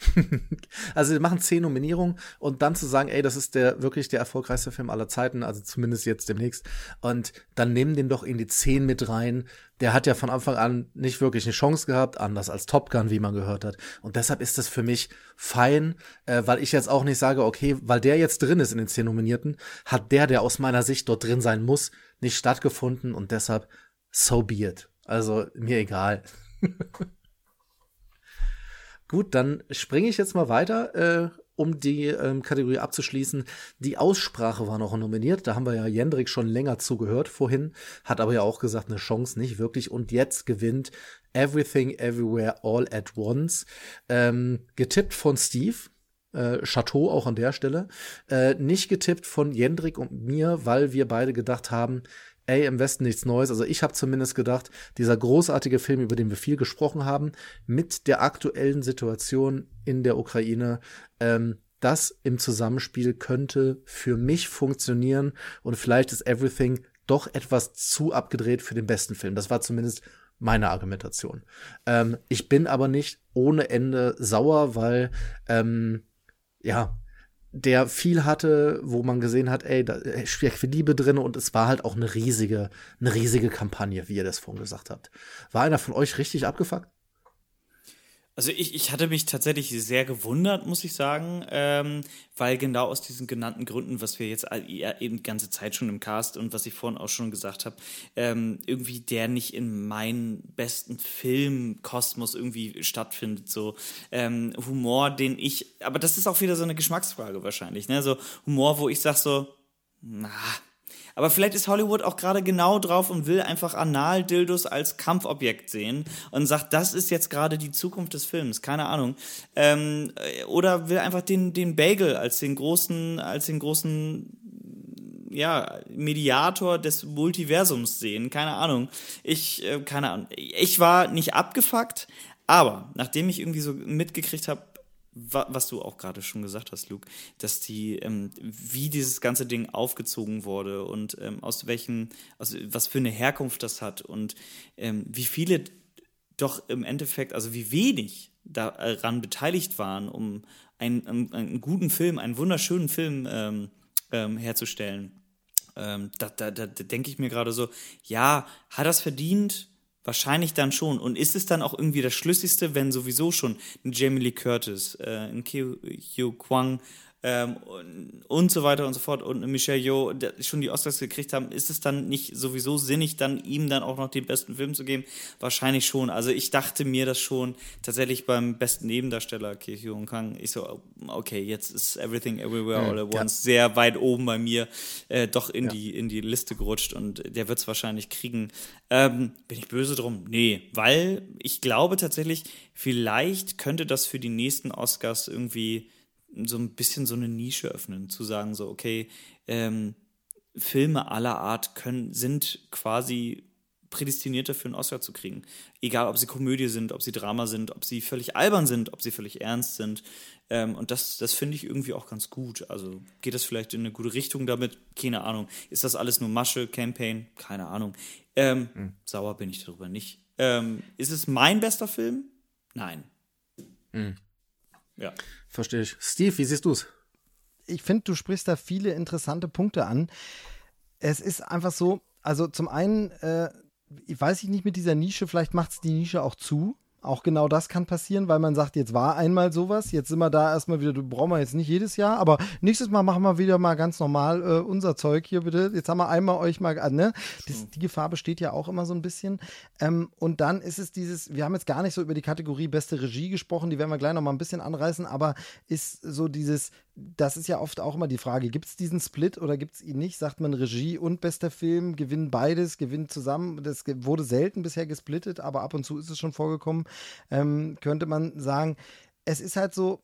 (laughs) also wir machen zehn Nominierungen und dann zu sagen, ey, das ist der wirklich der erfolgreichste Film aller Zeiten, also zumindest jetzt demnächst. Und dann nehmen den doch in die zehn mit rein. Der hat ja von Anfang an nicht wirklich eine Chance gehabt, anders als Top Gun, wie man gehört hat. Und deshalb ist das für mich fein, äh, weil ich jetzt auch nicht sage, okay, weil der jetzt drin ist in den zehn Nominierten, hat der, der aus meiner Sicht dort drin sein muss, nicht stattgefunden und deshalb so be it. Also mir egal. (laughs) Gut, dann springe ich jetzt mal weiter, äh, um die ähm, Kategorie abzuschließen. Die Aussprache war noch nominiert. Da haben wir ja Jendrik schon länger zugehört vorhin, hat aber ja auch gesagt, eine Chance nicht wirklich. Und jetzt gewinnt Everything Everywhere All at Once. Ähm, getippt von Steve. Äh, Chateau auch an der Stelle. Äh, nicht getippt von Jendrik und mir, weil wir beide gedacht haben, ey, im Westen nichts Neues. Also ich habe zumindest gedacht, dieser großartige Film, über den wir viel gesprochen haben, mit der aktuellen Situation in der Ukraine, ähm, das im Zusammenspiel könnte für mich funktionieren und vielleicht ist Everything doch etwas zu abgedreht für den besten Film. Das war zumindest meine Argumentation. Ähm, ich bin aber nicht ohne Ende sauer, weil ähm, ja, der viel hatte, wo man gesehen hat, ey, da steckt für Liebe drin und es war halt auch eine riesige, eine riesige Kampagne, wie ihr das vorhin gesagt habt. War einer von euch richtig abgefuckt? Also ich, ich hatte mich tatsächlich sehr gewundert, muss ich sagen, ähm, weil genau aus diesen genannten Gründen, was wir jetzt eben die ganze Zeit schon im Cast und was ich vorhin auch schon gesagt habe, ähm, irgendwie der nicht in meinen besten Filmkosmos irgendwie stattfindet. So ähm, Humor, den ich, aber das ist auch wieder so eine Geschmacksfrage wahrscheinlich, ne? So Humor, wo ich sag so, na, aber vielleicht ist Hollywood auch gerade genau drauf und will einfach Anal-Dildos als Kampfobjekt sehen und sagt, das ist jetzt gerade die Zukunft des Films, keine Ahnung. Ähm, oder will einfach den, den Bagel als den großen, als den großen ja, Mediator des Multiversums sehen. Keine Ahnung. Ich, äh, keine Ahnung. Ich war nicht abgefuckt, aber nachdem ich irgendwie so mitgekriegt habe, was du auch gerade schon gesagt hast, Luke, dass die, ähm, wie dieses ganze Ding aufgezogen wurde und ähm, aus welchen, aus was für eine Herkunft das hat und ähm, wie viele doch im Endeffekt, also wie wenig daran beteiligt waren, um einen, einen, einen guten Film, einen wunderschönen Film ähm, ähm, herzustellen. Ähm, da, da, da denke ich mir gerade so, ja, hat das verdient? Wahrscheinlich dann schon. Und ist es dann auch irgendwie das Schlüssigste, wenn sowieso schon ein Jamie Lee Curtis, äh, ein Hugh Kwang ähm, und, so weiter und so fort und Michelle Yeoh schon die Oscars gekriegt haben, ist es dann nicht sowieso sinnig, dann ihm dann auch noch den besten Film zu geben? Wahrscheinlich schon. Also ich dachte mir das schon tatsächlich beim besten Nebendarsteller Ki Hyun Kang. Ich so, okay, jetzt ist Everything Everywhere All at Once ja. sehr weit oben bei mir äh, doch in ja. die in die Liste gerutscht und der wird es wahrscheinlich kriegen. Ähm, bin ich böse drum? Nee, weil ich glaube tatsächlich, vielleicht könnte das für die nächsten Oscars irgendwie so ein bisschen so eine Nische öffnen, zu sagen so, okay, ähm, Filme aller Art können, sind quasi prädestiniert dafür, einen Oscar zu kriegen. Egal, ob sie Komödie sind, ob sie Drama sind, ob sie völlig albern sind, ob sie völlig ernst sind. Ähm, und das, das finde ich irgendwie auch ganz gut. Also geht das vielleicht in eine gute Richtung damit? Keine Ahnung. Ist das alles nur Masche, Campaign? Keine Ahnung. Ähm, hm. Sauer bin ich darüber nicht. Ähm, ist es mein bester Film? Nein. Hm. Ja. Verstehe ich. Steve, wie siehst du es? Ich finde, du sprichst da viele interessante Punkte an. Es ist einfach so, also zum einen, äh, ich weiß ich nicht mit dieser Nische, vielleicht macht es die Nische auch zu. Auch genau das kann passieren, weil man sagt, jetzt war einmal sowas, jetzt sind wir da erstmal wieder, du brauchen wir jetzt nicht jedes Jahr, aber nächstes Mal machen wir wieder mal ganz normal äh, unser Zeug hier bitte. Jetzt haben wir einmal euch mal, äh, ne? Das, die Gefahr besteht ja auch immer so ein bisschen. Ähm, und dann ist es dieses, wir haben jetzt gar nicht so über die Kategorie beste Regie gesprochen, die werden wir gleich noch mal ein bisschen anreißen, aber ist so dieses, das ist ja oft auch immer die Frage, gibt es diesen Split oder gibt es ihn nicht? Sagt man Regie und bester Film, gewinnen beides, gewinnen zusammen. Das wurde selten bisher gesplittet, aber ab und zu ist es schon vorgekommen, ähm, könnte man sagen. Es ist halt so,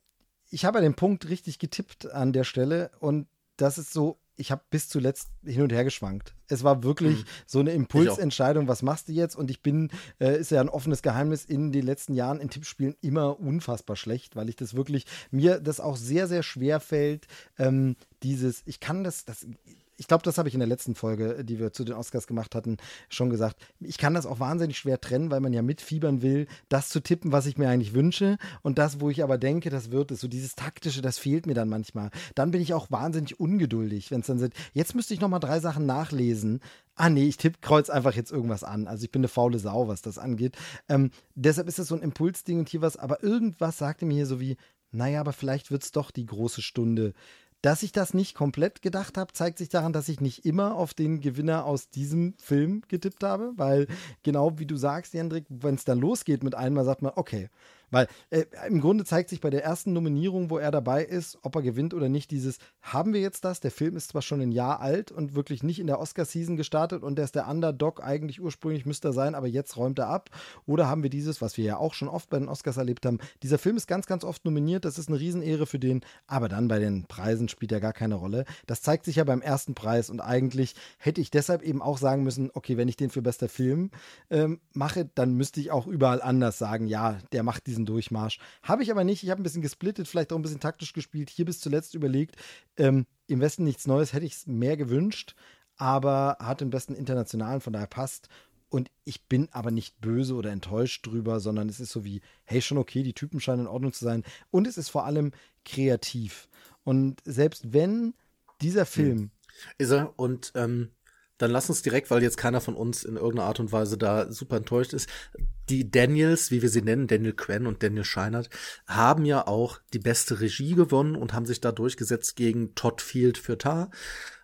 ich habe ja den Punkt richtig getippt an der Stelle und das ist so, ich habe bis zuletzt hin und her geschwankt. Es war wirklich mhm. so eine Impulsentscheidung, was machst du jetzt? Und ich bin, äh, ist ja ein offenes Geheimnis, in den letzten Jahren in Tippspielen immer unfassbar schlecht, weil ich das wirklich, mir das auch sehr, sehr schwer fällt, ähm, dieses, ich kann das, das ich glaube, das habe ich in der letzten Folge, die wir zu den Oscars gemacht hatten, schon gesagt. Ich kann das auch wahnsinnig schwer trennen, weil man ja mitfiebern will, das zu tippen, was ich mir eigentlich wünsche und das, wo ich aber denke, das wird es. So dieses taktische, das fehlt mir dann manchmal. Dann bin ich auch wahnsinnig ungeduldig, wenn es dann sind. Jetzt müsste ich noch mal drei Sachen nachlesen. Ah nee, ich tippe kreuz einfach jetzt irgendwas an. Also ich bin eine faule Sau, was das angeht. Ähm, deshalb ist das so ein Impulsding und hier was. Aber irgendwas sagte mir hier so wie, naja, aber vielleicht wird es doch die große Stunde dass ich das nicht komplett gedacht habe, zeigt sich daran, dass ich nicht immer auf den Gewinner aus diesem Film getippt habe, weil genau wie du sagst, Jendrik, wenn es dann losgeht mit einmal, sagt man, okay, weil äh, im Grunde zeigt sich bei der ersten Nominierung, wo er dabei ist, ob er gewinnt oder nicht, dieses, haben wir jetzt das? Der Film ist zwar schon ein Jahr alt und wirklich nicht in der Oscar-Season gestartet und der ist der Underdog, eigentlich ursprünglich müsste er sein, aber jetzt räumt er ab. Oder haben wir dieses, was wir ja auch schon oft bei den Oscars erlebt haben, dieser Film ist ganz, ganz oft nominiert, das ist eine Riesenehre für den, aber dann bei den Preisen spielt er gar keine Rolle. Das zeigt sich ja beim ersten Preis und eigentlich hätte ich deshalb eben auch sagen müssen, okay, wenn ich den für bester Film ähm, mache, dann müsste ich auch überall anders sagen, ja, der macht diesen Durchmarsch. Habe ich aber nicht. Ich habe ein bisschen gesplittet, vielleicht auch ein bisschen taktisch gespielt. Hier bis zuletzt überlegt, ähm, im Westen nichts Neues, hätte ich es mehr gewünscht, aber hat den besten internationalen, von daher passt. Und ich bin aber nicht böse oder enttäuscht drüber, sondern es ist so wie, hey, schon okay, die Typen scheinen in Ordnung zu sein. Und es ist vor allem kreativ. Und selbst wenn dieser hm. Film. Ist er und ähm, dann lass uns direkt, weil jetzt keiner von uns in irgendeiner Art und Weise da super enttäuscht ist. Die Daniels, wie wir sie nennen, Daniel Quinn und Daniel Scheinert, haben ja auch die beste Regie gewonnen und haben sich da durchgesetzt gegen Todd Field für Tar.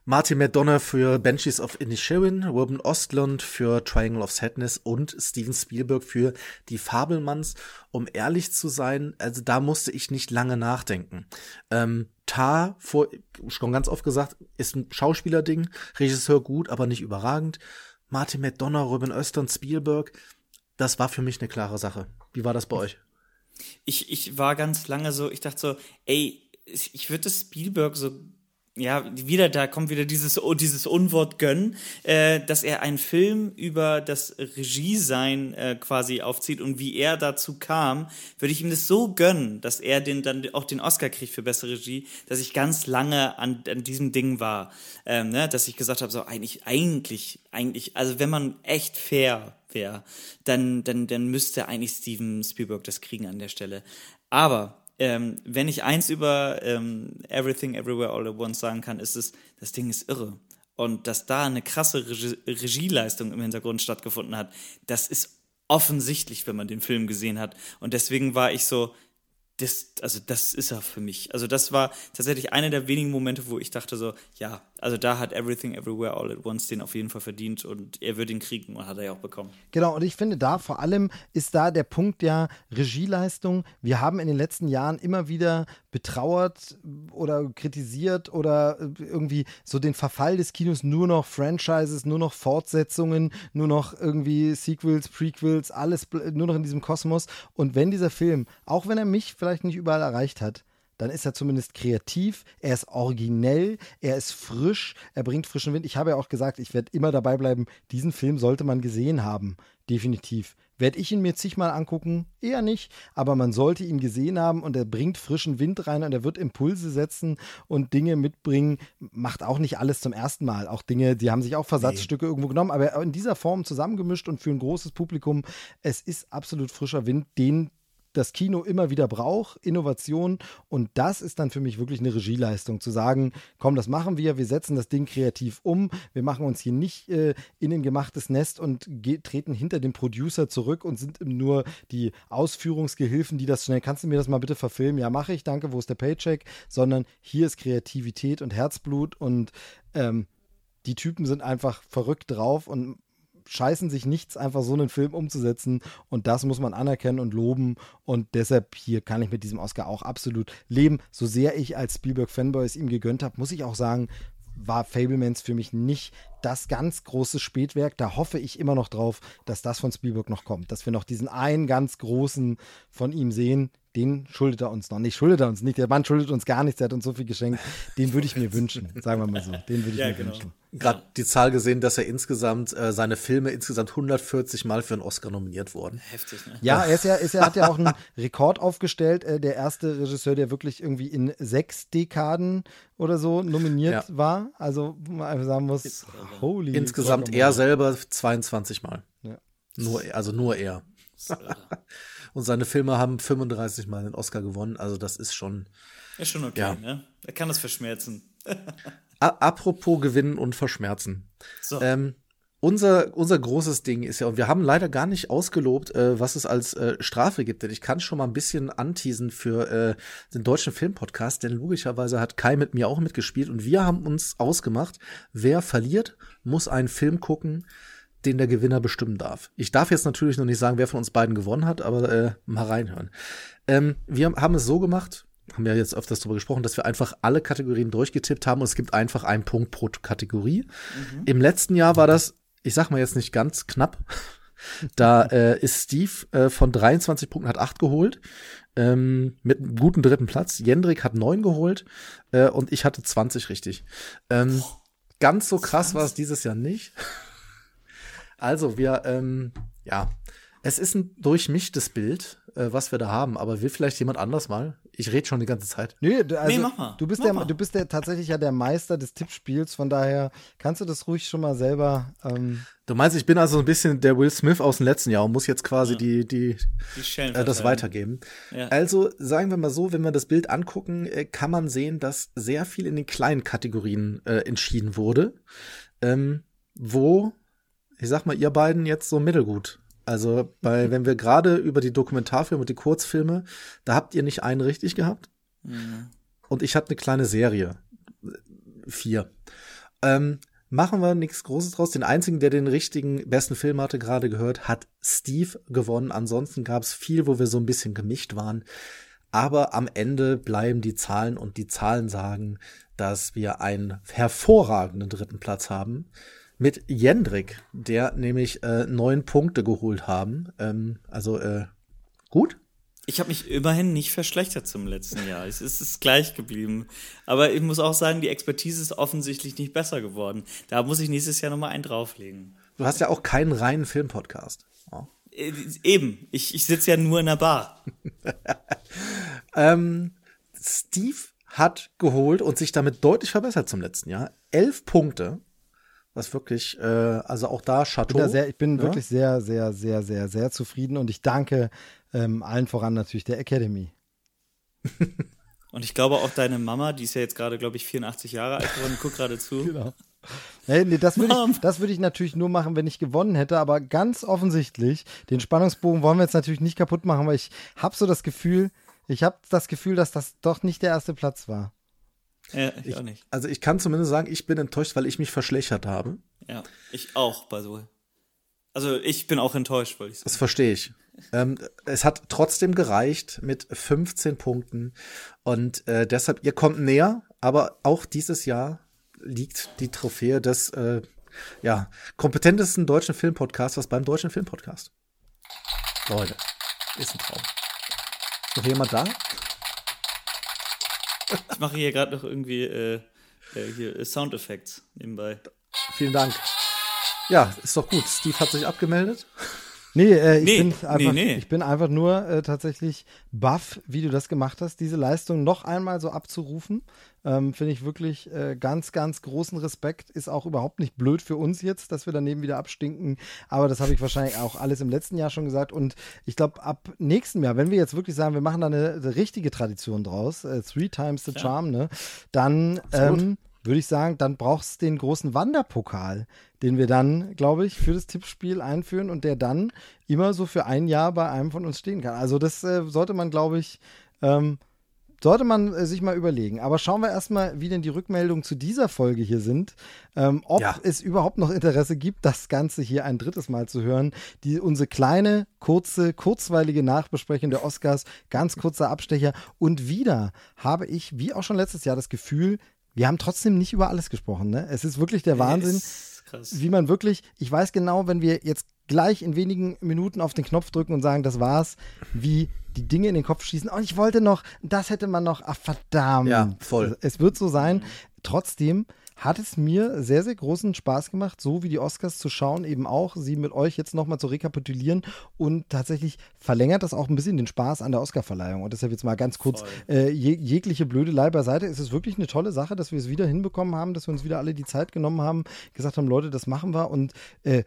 Martin McDonough für Benches of Inisherin, Ruben Ostlund für Triangle of Sadness und Steven Spielberg für Die Fabelmanns. Um ehrlich zu sein, also da musste ich nicht lange nachdenken. Ähm, Tar, vor, schon ganz oft gesagt, ist ein Schauspielerding, Regisseur gut, aber nicht überragend. Martin McDonough, Ruben Östlund, Spielberg, das war für mich eine klare Sache. Wie war das bei euch? Ich, ich war ganz lange so, ich dachte so, ey, ich würde Spielberg so ja, wieder, da kommt wieder dieses, dieses Unwort gönnen, äh, dass er einen Film über das Regiesein äh, quasi aufzieht und wie er dazu kam, würde ich ihm das so gönnen, dass er den, dann auch den Oscar kriegt für bessere Regie, dass ich ganz lange an, an diesem Ding war, ähm, ne, dass ich gesagt habe, so eigentlich, eigentlich, eigentlich, also wenn man echt fair wäre, dann, dann, dann müsste eigentlich Steven Spielberg das kriegen an der Stelle. Aber ähm, wenn ich eins über ähm, Everything Everywhere All at Once sagen kann, ist es, das Ding ist irre. Und dass da eine krasse Regie Regieleistung im Hintergrund stattgefunden hat, das ist offensichtlich, wenn man den Film gesehen hat. Und deswegen war ich so, das, also das ist er für mich. Also das war tatsächlich einer der wenigen Momente, wo ich dachte so, ja, also da hat Everything Everywhere All at Once den auf jeden Fall verdient und er wird ihn kriegen und hat er ja auch bekommen. Genau, und ich finde da vor allem ist da der Punkt der Regieleistung. Wir haben in den letzten Jahren immer wieder betrauert oder kritisiert oder irgendwie so den Verfall des Kinos, nur noch Franchises, nur noch Fortsetzungen, nur noch irgendwie Sequels, Prequels, alles nur noch in diesem Kosmos. Und wenn dieser Film, auch wenn er mich vielleicht nicht überall erreicht hat, dann ist er zumindest kreativ, er ist originell, er ist frisch, er bringt frischen Wind. Ich habe ja auch gesagt, ich werde immer dabei bleiben, diesen Film sollte man gesehen haben, definitiv. Werde ich ihn mir zigmal angucken? Eher nicht, aber man sollte ihn gesehen haben und er bringt frischen Wind rein und er wird Impulse setzen und Dinge mitbringen. Macht auch nicht alles zum ersten Mal. Auch Dinge, die haben sich auch Versatzstücke nee. irgendwo genommen, aber in dieser Form zusammengemischt und für ein großes Publikum. Es ist absolut frischer Wind, den das Kino immer wieder braucht, Innovation. Und das ist dann für mich wirklich eine Regieleistung, zu sagen, komm, das machen wir, wir setzen das Ding kreativ um, wir machen uns hier nicht äh, in ein gemachtes Nest und treten hinter dem Producer zurück und sind nur die Ausführungsgehilfen, die das schnell, kannst du mir das mal bitte verfilmen? Ja, mache ich, danke, wo ist der Paycheck? Sondern hier ist Kreativität und Herzblut und ähm, die Typen sind einfach verrückt drauf und scheißen sich nichts, einfach so einen Film umzusetzen. Und das muss man anerkennen und loben. Und deshalb hier kann ich mit diesem Oscar auch absolut leben. So sehr ich als Spielberg-Fanboy es ihm gegönnt habe, muss ich auch sagen, war Fablemans für mich nicht das ganz große Spätwerk. Da hoffe ich immer noch drauf, dass das von Spielberg noch kommt. Dass wir noch diesen einen ganz großen von ihm sehen den schuldet er uns noch nicht. Schuldet er uns nicht. Der Mann schuldet uns gar nichts. Er hat uns so viel geschenkt. Den würde ich mir (laughs) wünschen, sagen wir mal so. Den würde ich ja, mir genau. wünschen. Gerade die Zahl gesehen, dass er insgesamt, äh, seine Filme insgesamt 140 Mal für einen Oscar nominiert wurden. Heftig, ne? Ja, er, ist ja, ist, er hat ja auch einen (laughs) Rekord aufgestellt. Äh, der erste Regisseur, der wirklich irgendwie in sechs Dekaden oder so nominiert ja. war. Also, wo man einfach sagen muss, holy. Insgesamt er selber 22 Mal. Ja. Nur, also nur er. (laughs) Und seine Filme haben 35 Mal den Oscar gewonnen. Also das ist schon. Ist schon okay, ja. ne? Er kann das verschmerzen. (laughs) Apropos gewinnen und verschmerzen. So. Ähm, unser, unser großes Ding ist ja, und wir haben leider gar nicht ausgelobt, äh, was es als äh, Strafe gibt, denn ich kann schon mal ein bisschen anteasen für äh, den deutschen Filmpodcast, denn logischerweise hat Kai mit mir auch mitgespielt und wir haben uns ausgemacht, wer verliert, muss einen Film gucken, den der Gewinner bestimmen darf. Ich darf jetzt natürlich noch nicht sagen, wer von uns beiden gewonnen hat, aber äh, mal reinhören. Ähm, wir haben es so gemacht, haben ja jetzt öfters darüber gesprochen, dass wir einfach alle Kategorien durchgetippt haben und es gibt einfach einen Punkt pro Kategorie. Mhm. Im letzten Jahr war das, ich sag mal jetzt nicht ganz knapp. (laughs) Da äh, ist Steve äh, von 23 Punkten hat 8 geholt. Ähm, mit einem guten dritten Platz. Jendrik hat 9 geholt äh, und ich hatte 20 richtig. Ähm, ganz so krass war es dieses Jahr nicht. (laughs) Also, wir, ähm, ja, es ist ein durchmischtes Bild, äh, was wir da haben, aber will vielleicht jemand anders mal? Ich rede schon die ganze Zeit. Nee, also, nee, mach mal. Du bist, mach der, mal. du bist der tatsächlich ja der Meister des Tippspiels, von daher kannst du das ruhig schon mal selber. Ähm du meinst, ich bin also ein bisschen der Will Smith aus dem letzten Jahr und muss jetzt quasi ja. die, die, die äh, das weitergeben. Ja. Also sagen wir mal so, wenn wir das Bild angucken, äh, kann man sehen, dass sehr viel in den kleinen Kategorien äh, entschieden wurde, ähm, wo ich sag mal, ihr beiden jetzt so mittelgut. Also, weil, wenn wir gerade über die Dokumentarfilme und die Kurzfilme, da habt ihr nicht einen richtig gehabt. Mhm. Und ich hatte eine kleine Serie. Vier. Ähm, machen wir nichts Großes draus. Den einzigen, der den richtigen besten Film hatte, gerade gehört, hat Steve gewonnen. Ansonsten gab es viel, wo wir so ein bisschen gemischt waren. Aber am Ende bleiben die Zahlen und die Zahlen sagen, dass wir einen hervorragenden dritten Platz haben mit Jendrik, der nämlich äh, neun Punkte geholt haben. Ähm, also äh, gut. Ich habe mich immerhin nicht verschlechtert zum letzten Jahr. Es ist gleich geblieben. Aber ich muss auch sagen, die Expertise ist offensichtlich nicht besser geworden. Da muss ich nächstes Jahr nochmal einen drauflegen. Du hast ja auch keinen reinen Filmpodcast. Oh. Eben. Ich, ich sitze ja nur in der Bar. (laughs) ähm, Steve hat geholt und sich damit deutlich verbessert zum letzten Jahr. Elf Punkte was wirklich, äh, also auch da Chateau. Ich bin, sehr, ich bin ja? wirklich sehr, sehr, sehr, sehr, sehr zufrieden und ich danke ähm, allen voran natürlich der Academy. (laughs) und ich glaube auch deine Mama, die ist ja jetzt gerade, glaube ich, 84 Jahre alt geworden, guckt gerade zu. (laughs) Genau. Nee, nee, das würde ich, würd ich natürlich nur machen, wenn ich gewonnen hätte, aber ganz offensichtlich, den Spannungsbogen wollen wir jetzt natürlich nicht kaputt machen, weil ich habe so das Gefühl, ich habe das Gefühl, dass das doch nicht der erste Platz war. Ja, ich, ich, auch nicht. Also ich kann zumindest sagen, ich bin enttäuscht, weil ich mich verschlechtert habe. Ja, ich auch, bei so. Also ich bin auch enttäuscht, wollte ich sagen. Das verstehe ich. ähm, es hat trotzdem gereicht mit 15 Punkten und äh, deshalb, ihr kommt näher, aber auch dieses Jahr liegt die Trophäe des äh, ja, kompetentesten deutschen Filmpodcasters beim deutschen Filmpodcast. Leute, ist ein Traum. Ist noch jemand da? Ich mache hier gerade noch irgendwie äh, äh, hier äh, Soundeffekts nebenbei. Vielen Dank. Ja, ist doch gut. Steve hat sich abgemeldet. Nee, äh, ich, Nee, bin nee, einfach, nee. ich bin einfach nur äh, tatsächlich baff, wie du das gemacht hast, diese Leistung noch einmal so abzurufen. Ähm, Finde ich wirklich äh, ganz, ganz großen Respekt. Ist auch überhaupt nicht blöd für uns jetzt, dass wir daneben wieder abstinken. Aber das habe ich wahrscheinlich auch alles im letzten Jahr schon gesagt. Und ich glaube, ab nächstem Jahr, wenn wir jetzt wirklich sagen, wir machen da eine, eine richtige Tradition draus, äh, Three Times the Charm, ne, dann ähm, würde ich sagen, dann brauchst du den großen Wanderpokal, den wir dann, glaube ich, für das Tippspiel einführen und der dann immer so für ein Jahr bei einem von uns stehen kann. Also das äh, sollte man, glaube ich, ähm, sollte man äh, sich mal überlegen. Aber schauen wir erstmal, wie denn die Rückmeldungen zu dieser Folge hier sind. Ähm, ob Ja. es überhaupt noch Interesse gibt, das Ganze hier ein drittes Mal zu hören. Die, unsere kleine, kurze, kurzweilige Nachbesprechung der Oscars, ganz kurzer Abstecher. Und wieder habe ich, wie auch schon letztes Jahr, das Gefühl, wir haben trotzdem nicht über alles gesprochen. Ne? Es ist wirklich der Wahnsinn Ist krass. wie man wirklich, ich weiß genau, wenn wir jetzt gleich in wenigen Minuten auf den Knopf drücken und sagen, das war's, wie die Dinge in den Kopf schießen. Und ich wollte noch, das hätte man noch, ach verdammt. Ja, voll. Es wird so sein. Trotzdem hat es mir sehr, sehr großen Spaß gemacht, so wie die Oscars zu schauen, eben auch, sie mit euch jetzt nochmal zu rekapitulieren und tatsächlich verlängert das auch ein bisschen den Spaß an der Oscarverleihung. Und deshalb jetzt mal ganz kurz äh, je, jegliche Blödelei beiseite. Es ist wirklich eine tolle Sache, dass wir es wieder hinbekommen haben, dass wir uns wieder alle die Zeit genommen haben, gesagt haben, Leute, das machen wir. Und äh,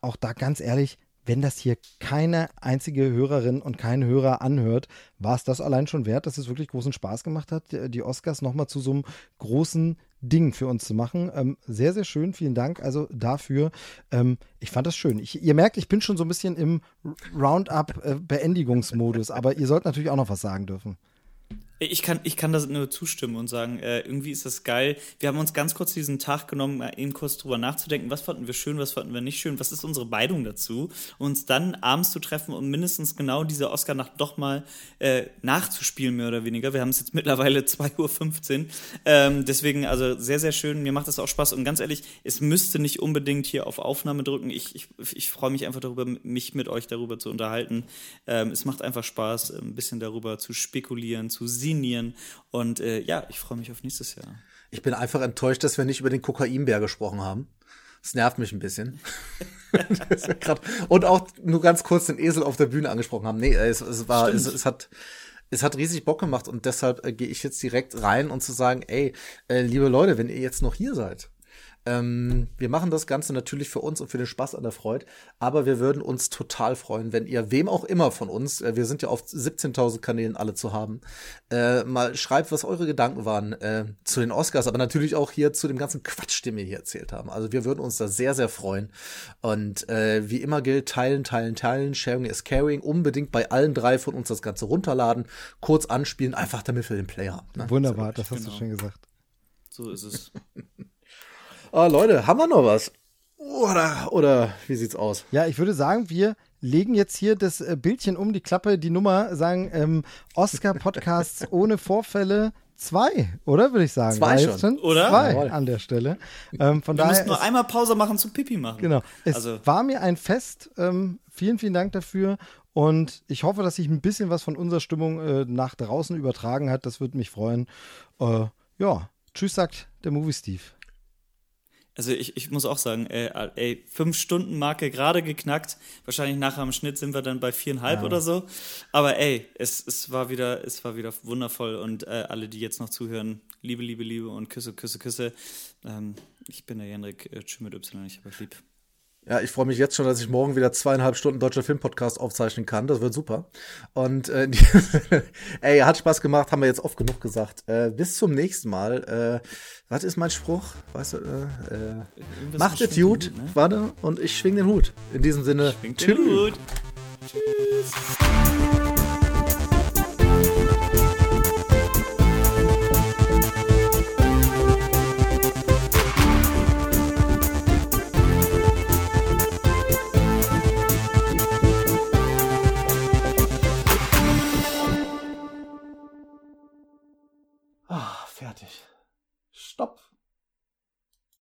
auch da ganz ehrlich, wenn das hier keine einzige Hörerin und kein Hörer anhört, war es das allein schon wert, dass es wirklich großen Spaß gemacht hat, die die Oscars nochmal zu so einem großen Ding für uns zu machen. Ähm, sehr, sehr schön. Vielen Dank also dafür. Ähm, ich fand das schön. Ich, ihr merkt, ich bin schon so ein bisschen im Roundup-Beendigungsmodus, aber ihr sollt natürlich auch noch was sagen dürfen. Ich kann, ich kann das nur zustimmen und sagen, äh, irgendwie ist das geil. Wir haben uns ganz kurz diesen Tag genommen, mal eben kurz drüber nachzudenken, was fanden wir schön, was fanden wir nicht schön, was ist unsere Meinung dazu, uns dann abends zu treffen und mindestens genau diese Oscar-Nacht doch mal äh, nachzuspielen, mehr oder weniger. Wir haben es jetzt (laughs) mittlerweile 2.15 Uhr. Ähm, deswegen, also sehr, sehr schön. Mir macht das auch Spaß. Und ganz ehrlich, es müsste nicht unbedingt hier auf Aufnahme drücken. Ich, ich, ich freue mich einfach darüber, mich mit euch darüber zu unterhalten. Ähm, es macht einfach Spaß, ein bisschen darüber zu spekulieren, zu sinnieren. Und äh, ja, ich freue mich auf nächstes Jahr. Ich bin einfach enttäuscht, dass wir nicht über den Kokainbär gesprochen haben. Das nervt mich ein bisschen. (laughs) Grad- Und auch nur ganz kurz den Esel auf der Bühne angesprochen haben. Nee, es, es war, es, es hat, es hat riesig Bock gemacht und deshalb äh, gehe ich jetzt direkt rein und zu sagen, ey, äh, liebe Leute, wenn ihr jetzt noch hier seid, ähm, wir machen das Ganze natürlich für uns und für den Spaß an der Freude, aber wir würden uns total freuen, wenn ihr wem auch immer von uns, äh, wir sind ja auf 17.000 Kanälen alle zu haben, äh, mal schreibt, was eure Gedanken waren äh, zu den Oscars, aber natürlich auch hier zu dem ganzen Quatsch, den wir hier erzählt haben. Also wir würden uns da sehr, sehr freuen. Und äh, wie immer gilt, teilen, teilen, teilen, sharing is caring, unbedingt bei allen drei von uns das Ganze runterladen, kurz anspielen, einfach damit wir den Player haben. Ne? Wunderbar, das hast Genau. du schön gesagt. So ist es. (laughs) Ah, Leute, haben wir noch was? Oder, oder wie sieht's aus? Ja, ich würde sagen, wir legen jetzt hier das äh, Bildchen um die Klappe, die Nummer, sagen ähm, Oscar-Podcasts (laughs) ohne Vorfälle zwei, oder würde ich sagen? Zwei schon. Oder? Zwei Jawohl. an der Stelle. Ähm, von Wir daher müssen nur einmal Pause machen zum Pipi machen. Genau. Es Also- war mir ein Fest. Ähm, vielen, vielen Dank dafür. Und ich hoffe, dass sich ein bisschen was von unserer Stimmung äh, nach draußen übertragen hat. Das würde mich freuen. Äh, ja, tschüss, sagt der Movie Steve. Also ich, ich muss auch sagen, ey, ey fünf Stunden Marke gerade geknackt. Wahrscheinlich nachher im Schnitt sind wir dann bei viereinhalb oder so. Aber ey, es, es war wieder, es war wieder wundervoll und äh, alle, die jetzt noch zuhören, Liebe, Liebe, Liebe und Küsse, Küsse, Küsse. Ähm, ich bin der Henrik äh, mit Y, ich habe euch lieb. Ja, ich freue mich jetzt schon, dass ich morgen wieder zweieinhalb Stunden deutscher Filmpodcast aufzeichnen kann. Das wird super. Und äh, (laughs) ey, hat Spaß gemacht, haben wir jetzt oft genug gesagt. Äh, bis zum nächsten Mal. Äh, was ist mein Spruch? Weißt du, äh, äh, macht es gut, ne? warte, und ich schwing den Hut. In diesem Sinne, Schwingt den